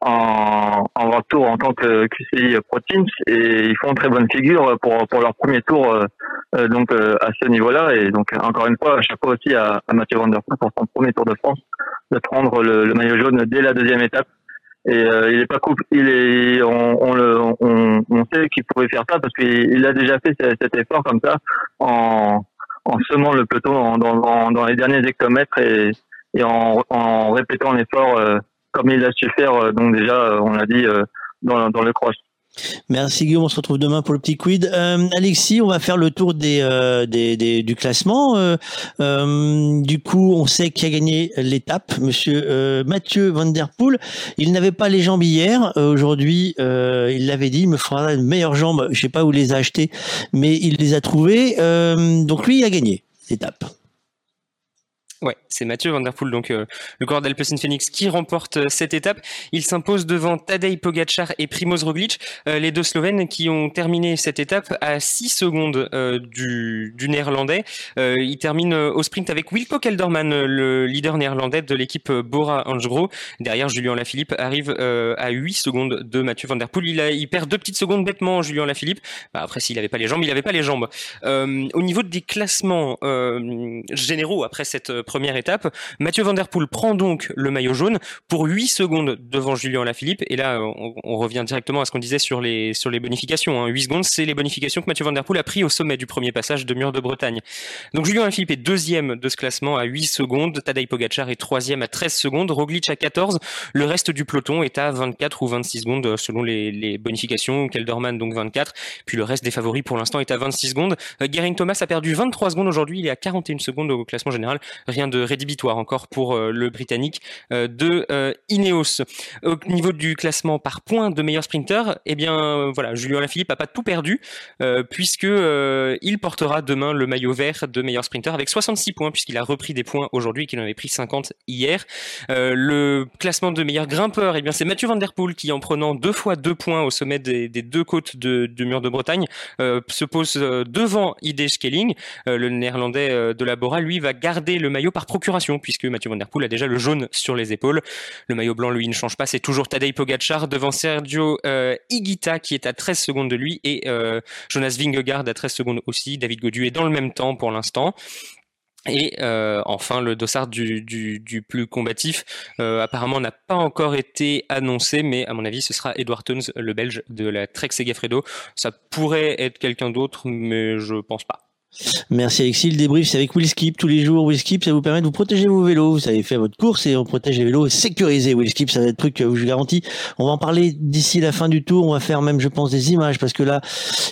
S32: en, en World Tour en tant que QCI Pro Teams, et ils font très bonne figure pour, pour leur premier tour donc à ce niveau-là. Et donc encore une fois, chapeau aussi à, à Mathieu Van Der Poel pour son premier Tour de France de prendre le, le, maillot jaune dès la deuxième étape. Et euh, il est pas coupe, il est, on, on le, on, on sait qu'il pourrait faire ça parce qu'il a déjà fait cet, effort comme ça en, en semant le peloton dans, dans, dans les derniers hectomètres et, et en, en répétant l'effort euh, comme il a su faire. Euh, donc déjà, on l'a dit dans, dans le cross.
S2: Merci Guillaume, on se retrouve demain pour le petit quid. Euh, Alexis, on va faire le tour des, euh, du classement. Euh, du coup, on sait qui a gagné l'étape, Monsieur Mathieu Van Der Poel. Il n'avait pas les jambes hier. Aujourd'hui, il l'avait dit, il me fera une meilleure jambe. Je sais pas où il les a achetées, mais il les a trouvées. donc lui, il a gagné l'étape.
S4: Ouais, c'est Mathieu Van Der Poel, donc euh, le corps d'Alpecin Phoenix qui remporte euh, cette étape. Il s'impose devant Tadej Pogacar et Primoz Roglic, euh, les deux Slovènes qui ont terminé cette étape à 6 secondes du, du, néerlandais. il termine au sprint avec Wilco Kelderman, le leader néerlandais de l'équipe Bora Hansgrohe. Derrière, Julien Lafilippe arrive à 8 secondes de Mathieu Van Der Poel. Il, il perd deux petites secondes bêtement, Julien Lafilippe. Bah, après, s'il n'avait pas les jambes, il n'avait pas les jambes. au niveau des classements généraux, après cette première étape. Mathieu Van Der Poel prend donc le maillot jaune pour 8 secondes devant Julien Alaphilippe. Et là, on, revient directement à ce qu'on disait sur les, sur les bonifications. Hein. 8 secondes, c'est les bonifications que Mathieu Van Der Poel a pris au sommet du premier passage de Mur de Bretagne. Donc Julien Alaphilippe est deuxième de ce classement à 8 secondes. Tadej Pogacar est troisième à 13 secondes. Roglic à 14. Le reste du peloton est à 24 ou 26 secondes selon les, les bonifications. Kelderman donc 24. Puis le reste des favoris pour l'instant est à 26 secondes. Euh, Geraint Thomas a perdu 23 secondes aujourd'hui. Il est à 41 secondes au classement général. Rien de rédhibitoire encore pour euh, le Britannique euh, de euh, Ineos. Au niveau du classement par points de meilleur sprinter, eh bien voilà, Julien Lafilippe a pas tout perdu puisque il portera demain le maillot vert de meilleur sprinter avec 66 points puisqu'il a repris des points aujourd'hui qu'il en avait pris 50 hier. Le classement de meilleur grimpeur, eh bien c'est Mathieu Van Der Poel qui en prenant deux fois deux points au sommet des, deux côtes de, du mur de Bretagne se pose devant ID Scaling. Euh, le néerlandais de la Bora, lui, va garder le maillot par procuration puisque Mathieu Van Der Poel a déjà le jaune sur les épaules. Le maillot blanc, lui, ne change pas. C'est toujours Tadej Pogacar devant Sergio euh, qui est à 13 secondes de lui et euh, Jonas Vingegaard à 13 secondes aussi. David Godu est dans le même temps pour l'instant. Et euh, enfin, le dossard du, plus combatif, euh, apparemment, n'a pas encore été annoncé, mais à mon avis, ce sera Edward Teuns, le Belge de la Trek Segafredo. Ça pourrait être quelqu'un d'autre, mais je pense pas.
S2: Merci Alexis. Le débrief, c'est avec Willskip tous les jours. Willskip, ça vous permet de vous protéger vos vélos. Vous avez fait votre course et on protège les vélos sécurisés. Willskip, ça va être truc que je vous garantis. On va en parler d'ici la fin du tour. On va faire même, je pense, des images parce que là,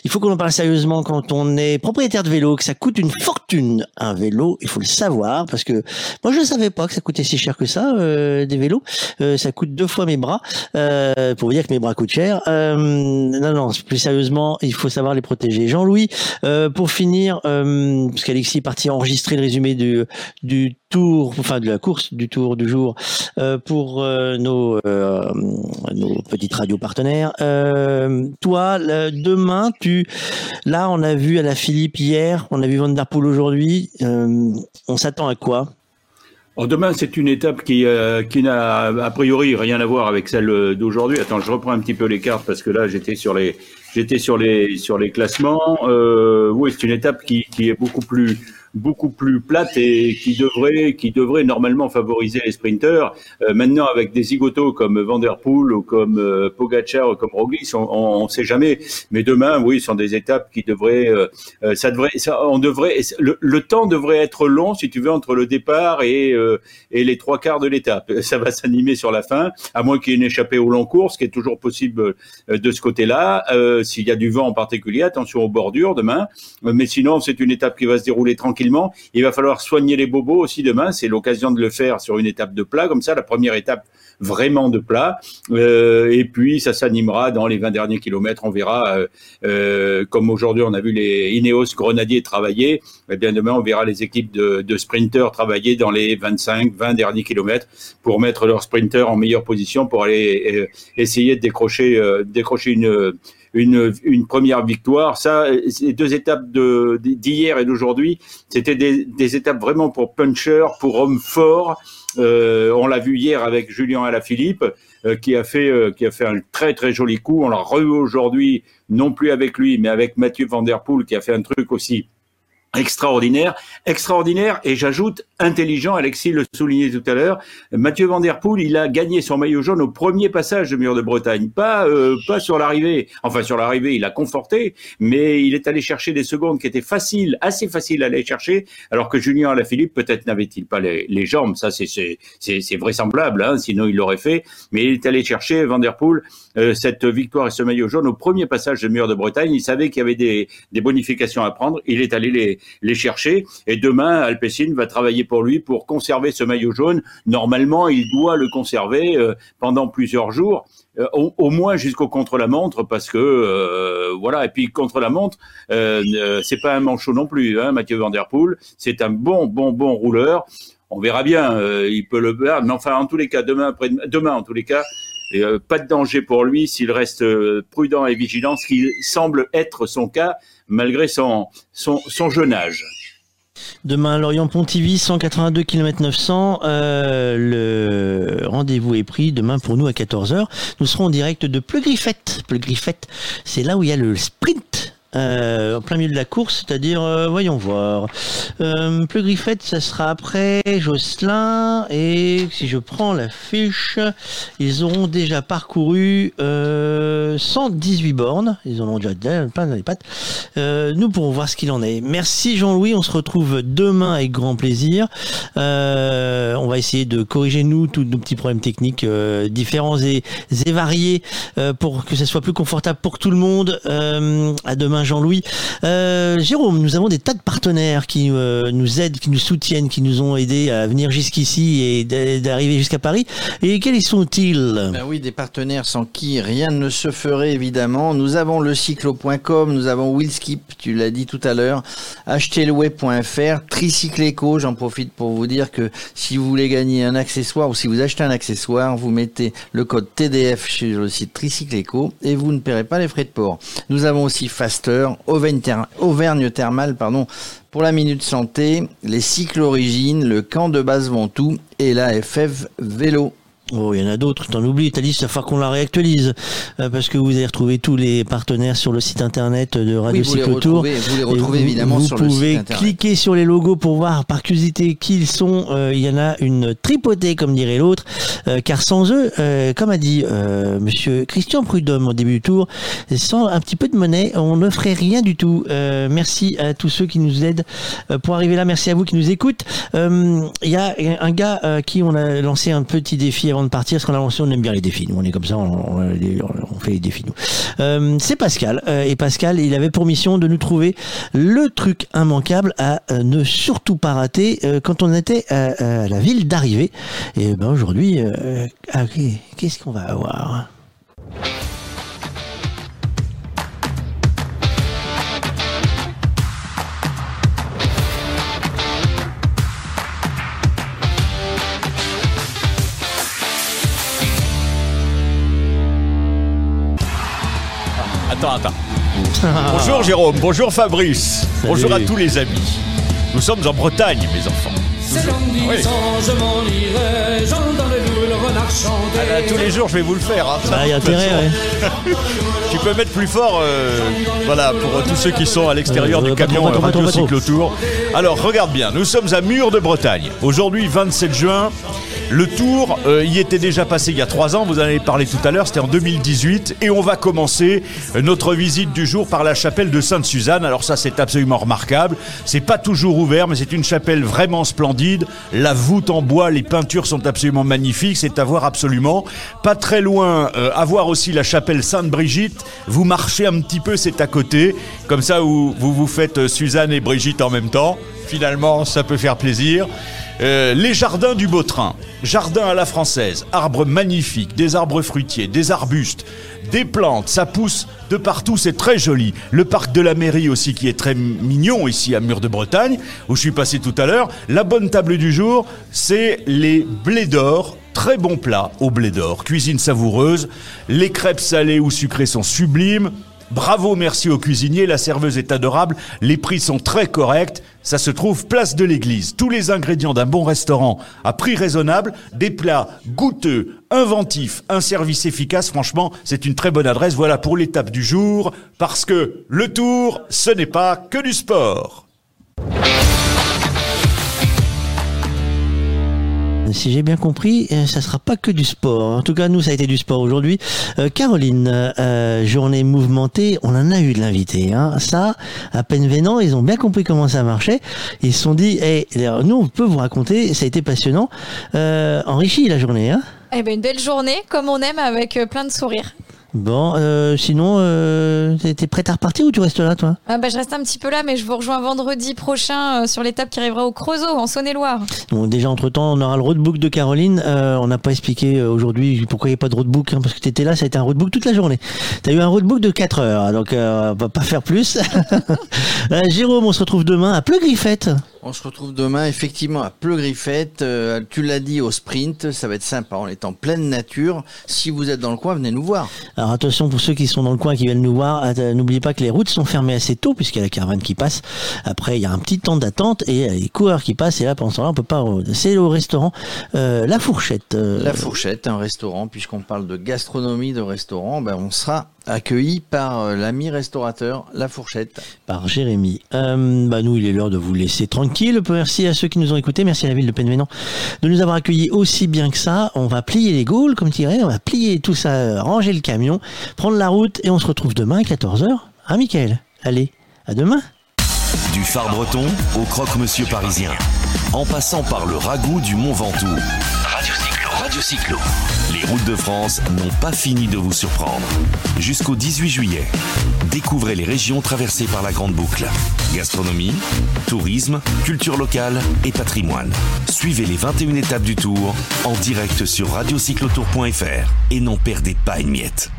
S2: il faut qu'on en parle sérieusement quand on est propriétaire de vélo, que ça coûte une fortune un vélo. Il faut le savoir parce que moi, je ne savais pas que ça coûtait si cher que ça, euh, des vélos. Euh, ça coûte deux fois mes bras. Euh, pour vous dire que mes bras coûtent cher. Euh, non, non, plus sérieusement, il faut savoir les protéger. Jean-Louis, euh, pour finir, euh, parce qu'Alexis est parti enregistrer le résumé du, tour, enfin de la course du tour du jour euh, pour euh, nos, petites radios partenaires. Toi, demain, tu, là, on a vu à la Philippe hier, on a vu Van Der Poel aujourd'hui. On s'attend à quoi?
S11: Alors demain, c'est une étape qui, qui n'a a priori rien à voir avec celle d'aujourd'hui. Attends, je reprends un petit peu les cartes parce que là, j'étais sur les, j'étais sur les, sur les classements. Euh, oui, c'est une étape qui, qui est beaucoup plus, beaucoup plus plate et qui devrait, qui devrait normalement favoriser les sprinteurs. Euh, maintenant, avec des zigotos comme Van Der Poel ou comme euh, Pogacar ou comme Roglic, on ne sait jamais. Mais demain, oui, ce sont des étapes qui devraient, euh, euh, ça devrait, ça, on devrait, le, le temps devrait être long, si tu veux, entre le départ et, euh, et les trois quarts de l'étape. Ça va s'animer sur la fin, à moins qu'il y ait une échappée au long cours, ce qui est toujours possible euh, de ce côté-là. S'il y a du vent en particulier, attention aux bordures demain. Mais sinon, c'est une étape qui va se dérouler Il va falloir soigner les bobos aussi demain. C'est l'occasion de le faire sur une étape de plat, comme ça, la première étape vraiment de plat. Euh, et puis, ça s'animera dans les 20 derniers kilomètres. On verra, euh, euh, comme aujourd'hui, on a vu les Ineos Grenadiers travailler. Eh bien, demain, on verra les équipes de, de sprinteurs travailler dans les 25, 20 derniers kilomètres pour mettre leurs sprinteurs en meilleure position pour aller essayer de décrocher une, une, une première victoire. Ça, ces deux étapes de- d'hier et d'aujourd'hui, c'était des, des étapes vraiment pour puncher, pour hommes forts. Euh, on l'a vu hier avec Julien Alaphilippe, euh, qui a fait euh, qui a fait un très très joli coup. On l'a revu aujourd'hui, non plus avec lui, mais avec Mathieu Van Der Poel, qui a fait un truc aussi extraordinaire, extraordinaire et j'ajoute intelligent. Alexis le soulignait tout à l'heure. Mathieu Van Der Poel, il a gagné son maillot jaune au premier passage de Mur de Bretagne, pas euh, pas sur l'arrivée. Enfin sur l'arrivée, il a conforté, mais il est allé chercher des secondes qui étaient faciles, assez faciles à aller chercher, alors que Julien Alaphilippe peut-être n'avait-il pas les, les jambes. Ça c'est c'est vraisemblable, hein, sinon il l'aurait fait. Mais il est allé chercher Van Der Poel euh, cette victoire et ce maillot jaune au premier passage de Mur de Bretagne. Il savait qu'il y avait des des bonifications à prendre. Il est allé les les chercher. Et demain, Alpecin va travailler pour lui pour conserver ce maillot jaune. Normalement, il doit le conserver euh, pendant plusieurs jours. euh, au, moins jusqu'au contre-la-montre parce que euh, voilà et puis contre-la-montre euh, c'est pas un manchot non plus hein, Mathieu Van Der Poel c'est un bon bon bon rouleur on verra bien il peut le faire mais enfin en tous les cas demain après demain en tous les cas pas de danger pour lui s'il reste prudent et vigilant ce qui semble être son cas malgré son jeune âge
S2: Demain, Lorient-Pontivy, 182 km 900. Euh, le rendez-vous est pris demain pour nous à 14h. Nous serons en direct de Pleu-Griffette. Pleu-Griffette, c'est là où il y a le sprint euh, en plein milieu de la course, c'est-à-dire, euh, voyons voir. Euh, Griffette, ça sera après Jocelyn, et si je prends la fiche, ils auront déjà parcouru euh, 118 bornes, ils ont déjà plein dans les. Euh, nous pourrons voir ce qu'il en est. Merci Jean-Louis, on se retrouve demain avec grand plaisir. Euh, on va essayer de corriger nous tous nos petits problèmes techniques euh, différents et, et variés euh, pour que ça soit plus confortable pour tout le monde. Euh, à demain Jean-Louis. Euh, Jérôme, nous avons des tas de partenaires qui euh, nous aident, qui nous soutiennent, qui nous ont aidés à venir jusqu'ici et d'a- d'arriver jusqu'à Paris. Et quels sont-ils?
S3: Ben oui, des partenaires sans qui rien ne se ferait évidemment. Nous avons le cyclo.com, nous avons Willskip, tu l'as dit tout à l'heure, achetezleweb.fr, Tricycle Eco, j'en profite pour vous dire que si vous voulez gagner un accessoire ou si vous achetez un accessoire, vous mettez le code TDF sur le site Tricycle Eco et vous ne paierez pas les frais de port. Nous avons aussi Faster, Auvergne, Ther- Auvergne Thermal, pardon, pour la Minute Santé, les cycles Origines, le camp de base Ventoux et la FF Vélo.
S2: Oh, il y en a d'autres, t'en oublies, ta liste, il va falloir qu'on la réactualise, euh, parce que vous allez retrouver tous les partenaires sur le site internet de Radio
S3: Oui, vous les
S2: Tour.
S3: vous les
S2: Et
S3: retrouvez évidemment
S2: vous
S3: sur le site
S2: pouvez
S3: internet.
S2: cliquer sur les logos pour voir par curiosité qui ils sont. Euh, il y en a une tripotée, comme dirait l'autre, euh, car sans eux, comme a dit Monsieur Christian Prudhomme au début du tour, sans un petit peu de monnaie, on ne ferait rien du tout. Merci à tous ceux qui nous aident pour arriver là. Merci à vous qui nous écoutent. Il y a un gars qui on a lancé un petit défi avant de partir, parce qu'on a lancé, on aime bien les défis. Nous, on est comme ça, on, fait les défis nous. Euh, C'est Pascal euh, et Pascal, il avait pour mission de nous trouver le truc immanquable à euh, ne surtout pas rater quand on était à, la ville d'arrivée. Et ben aujourd'hui, ah, qu'est-ce qu'on va avoir?
S33: Attends, attends. Bonjour Jérôme, bonjour Fabrice, bonjour à tous les amis. Nous sommes en Bretagne, mes enfants.
S34: C'est
S33: Oui.
S34: je m'en irai, j'entends le le renard chanter.
S33: Ah là, tous les jours, je vais vous le faire. hein, ça,
S2: Ah, y a intérêt,
S33: tu peux mettre plus fort, euh, voilà, pour euh, tous ceux qui sont à l'extérieur
S2: Euh,
S33: du
S2: trop,
S33: camion
S2: trop,
S33: euh,
S2: trop,
S33: Radio
S2: trop.
S33: Cyclotour. Alors, regarde bien, nous sommes à Mur de Bretagne. Aujourd'hui, 27 juin. Le tour euh, y était déjà passé il y a trois ans, vous en avez parlé tout à l'heure, c'était en 2018. Et on va commencer euh, notre visite du jour par la chapelle de Sainte-Suzanne. Alors ça, c'est absolument remarquable. C'est pas toujours ouvert, mais c'est une chapelle vraiment splendide. La voûte en bois, les peintures sont absolument magnifiques, c'est à voir absolument. Pas très loin, euh, à voir aussi la chapelle Sainte-Brigitte. Vous marchez un petit peu, c'est à côté. Comme ça, vous vous, vous faites euh, Suzanne et Brigitte en même temps. Finalement, ça peut faire plaisir. Euh, les jardins du Vautrin, jardin à la française, arbres magnifiques, des arbres fruitiers, des arbustes, des plantes, ça pousse de partout, c'est très joli. Le parc de la mairie aussi qui est très mignon ici à Mur de Bretagne, où je suis passé tout à l'heure. La bonne table du jour, c'est les blés d'or. Très bon plat au blé d'or, cuisine savoureuse. Les crêpes salées ou sucrées sont sublimes. Bravo, merci au cuisinier, la serveuse est adorable, les prix sont très corrects, ça se trouve place de l'église. Tous les ingrédients d'un bon restaurant à prix raisonnable, des plats goûteux, inventifs, un service efficace, franchement, c'est une très bonne adresse. Voilà pour l'étape du jour, parce que le tour, ce n'est pas que du sport.
S2: Si j'ai bien compris, euh, ça sera pas que du sport. En tout cas, nous, ça a été du sport aujourd'hui. Euh, Caroline, euh, journée mouvementée, on en a eu de l'invité. Hein. Ça, à peine vénant, ils ont bien compris comment ça marchait. Ils se sont dit, hey, nous, on peut vous raconter, ça a été passionnant. Euh, enrichi la journée. Hein.
S7: Eh ben, une belle journée, comme on aime, avec euh, plein de sourires.
S2: Bon, euh, sinon, euh, t'es prête à repartir ou tu restes là, toi
S7: Ah bah, je reste un petit peu là, mais je vous rejoins vendredi prochain euh, sur l'étape qui arrivera au Creusot, en Saône-et-Loire.
S2: Bon, déjà, entre-temps, on aura le roadbook de Caroline. Euh, on n'a pas expliqué euh, aujourd'hui pourquoi il n'y a pas de roadbook, hein, parce que tu étais là, ça a été un roadbook toute la journée. Tu as eu un roadbook de 4 heures, donc euh, on va pas faire plus. Jérôme, on se retrouve demain à Pleu Griffette.
S3: On se retrouve demain effectivement à Pleu-Griffette. Euh, tu l'as dit au sprint, ça va être sympa. On est en pleine nature. Si vous êtes dans le coin, venez nous voir.
S2: Alors attention pour ceux qui sont dans le coin qui viennent nous voir, att- n'oubliez pas que les routes sont fermées assez tôt puisqu'il y a la caravane qui passe. Après il y a un petit temps d'attente et il y a les coureurs qui passent et là pendant ce temps-là on peut pas. C'est au restaurant euh, La Fourchette. euh,
S3: La Fourchette, un restaurant, puisqu'on parle de gastronomie de restaurant, ben on sera accueilli par euh, l'ami restaurateur La Fourchette.
S2: par Jérémy. Euh, bah nous, il est l'heure de vous laisser tranquille. Merci à ceux qui nous ont écoutés. Merci à la ville de Penvenant de nous avoir accueillis aussi bien que ça. On va plier les gaules, comme tu dirais. On va plier tout ça, euh, ranger le camion, prendre la route et on se retrouve demain à 14h. Hein, Mickaël Allez, à demain.
S35: Du phare breton au croque-monsieur parisien, en passant par le ragoût du Mont Ventoux. Radio Cyclo. Radio Cyclo. Les routes de France n'ont pas fini de vous surprendre. Jusqu'au 18 juillet, découvrez les régions traversées par la Grande Boucle. Gastronomie, tourisme, culture locale et patrimoine. Suivez les 21 étapes du tour en direct sur radiocyclotour.fr et n'en perdez pas une miette.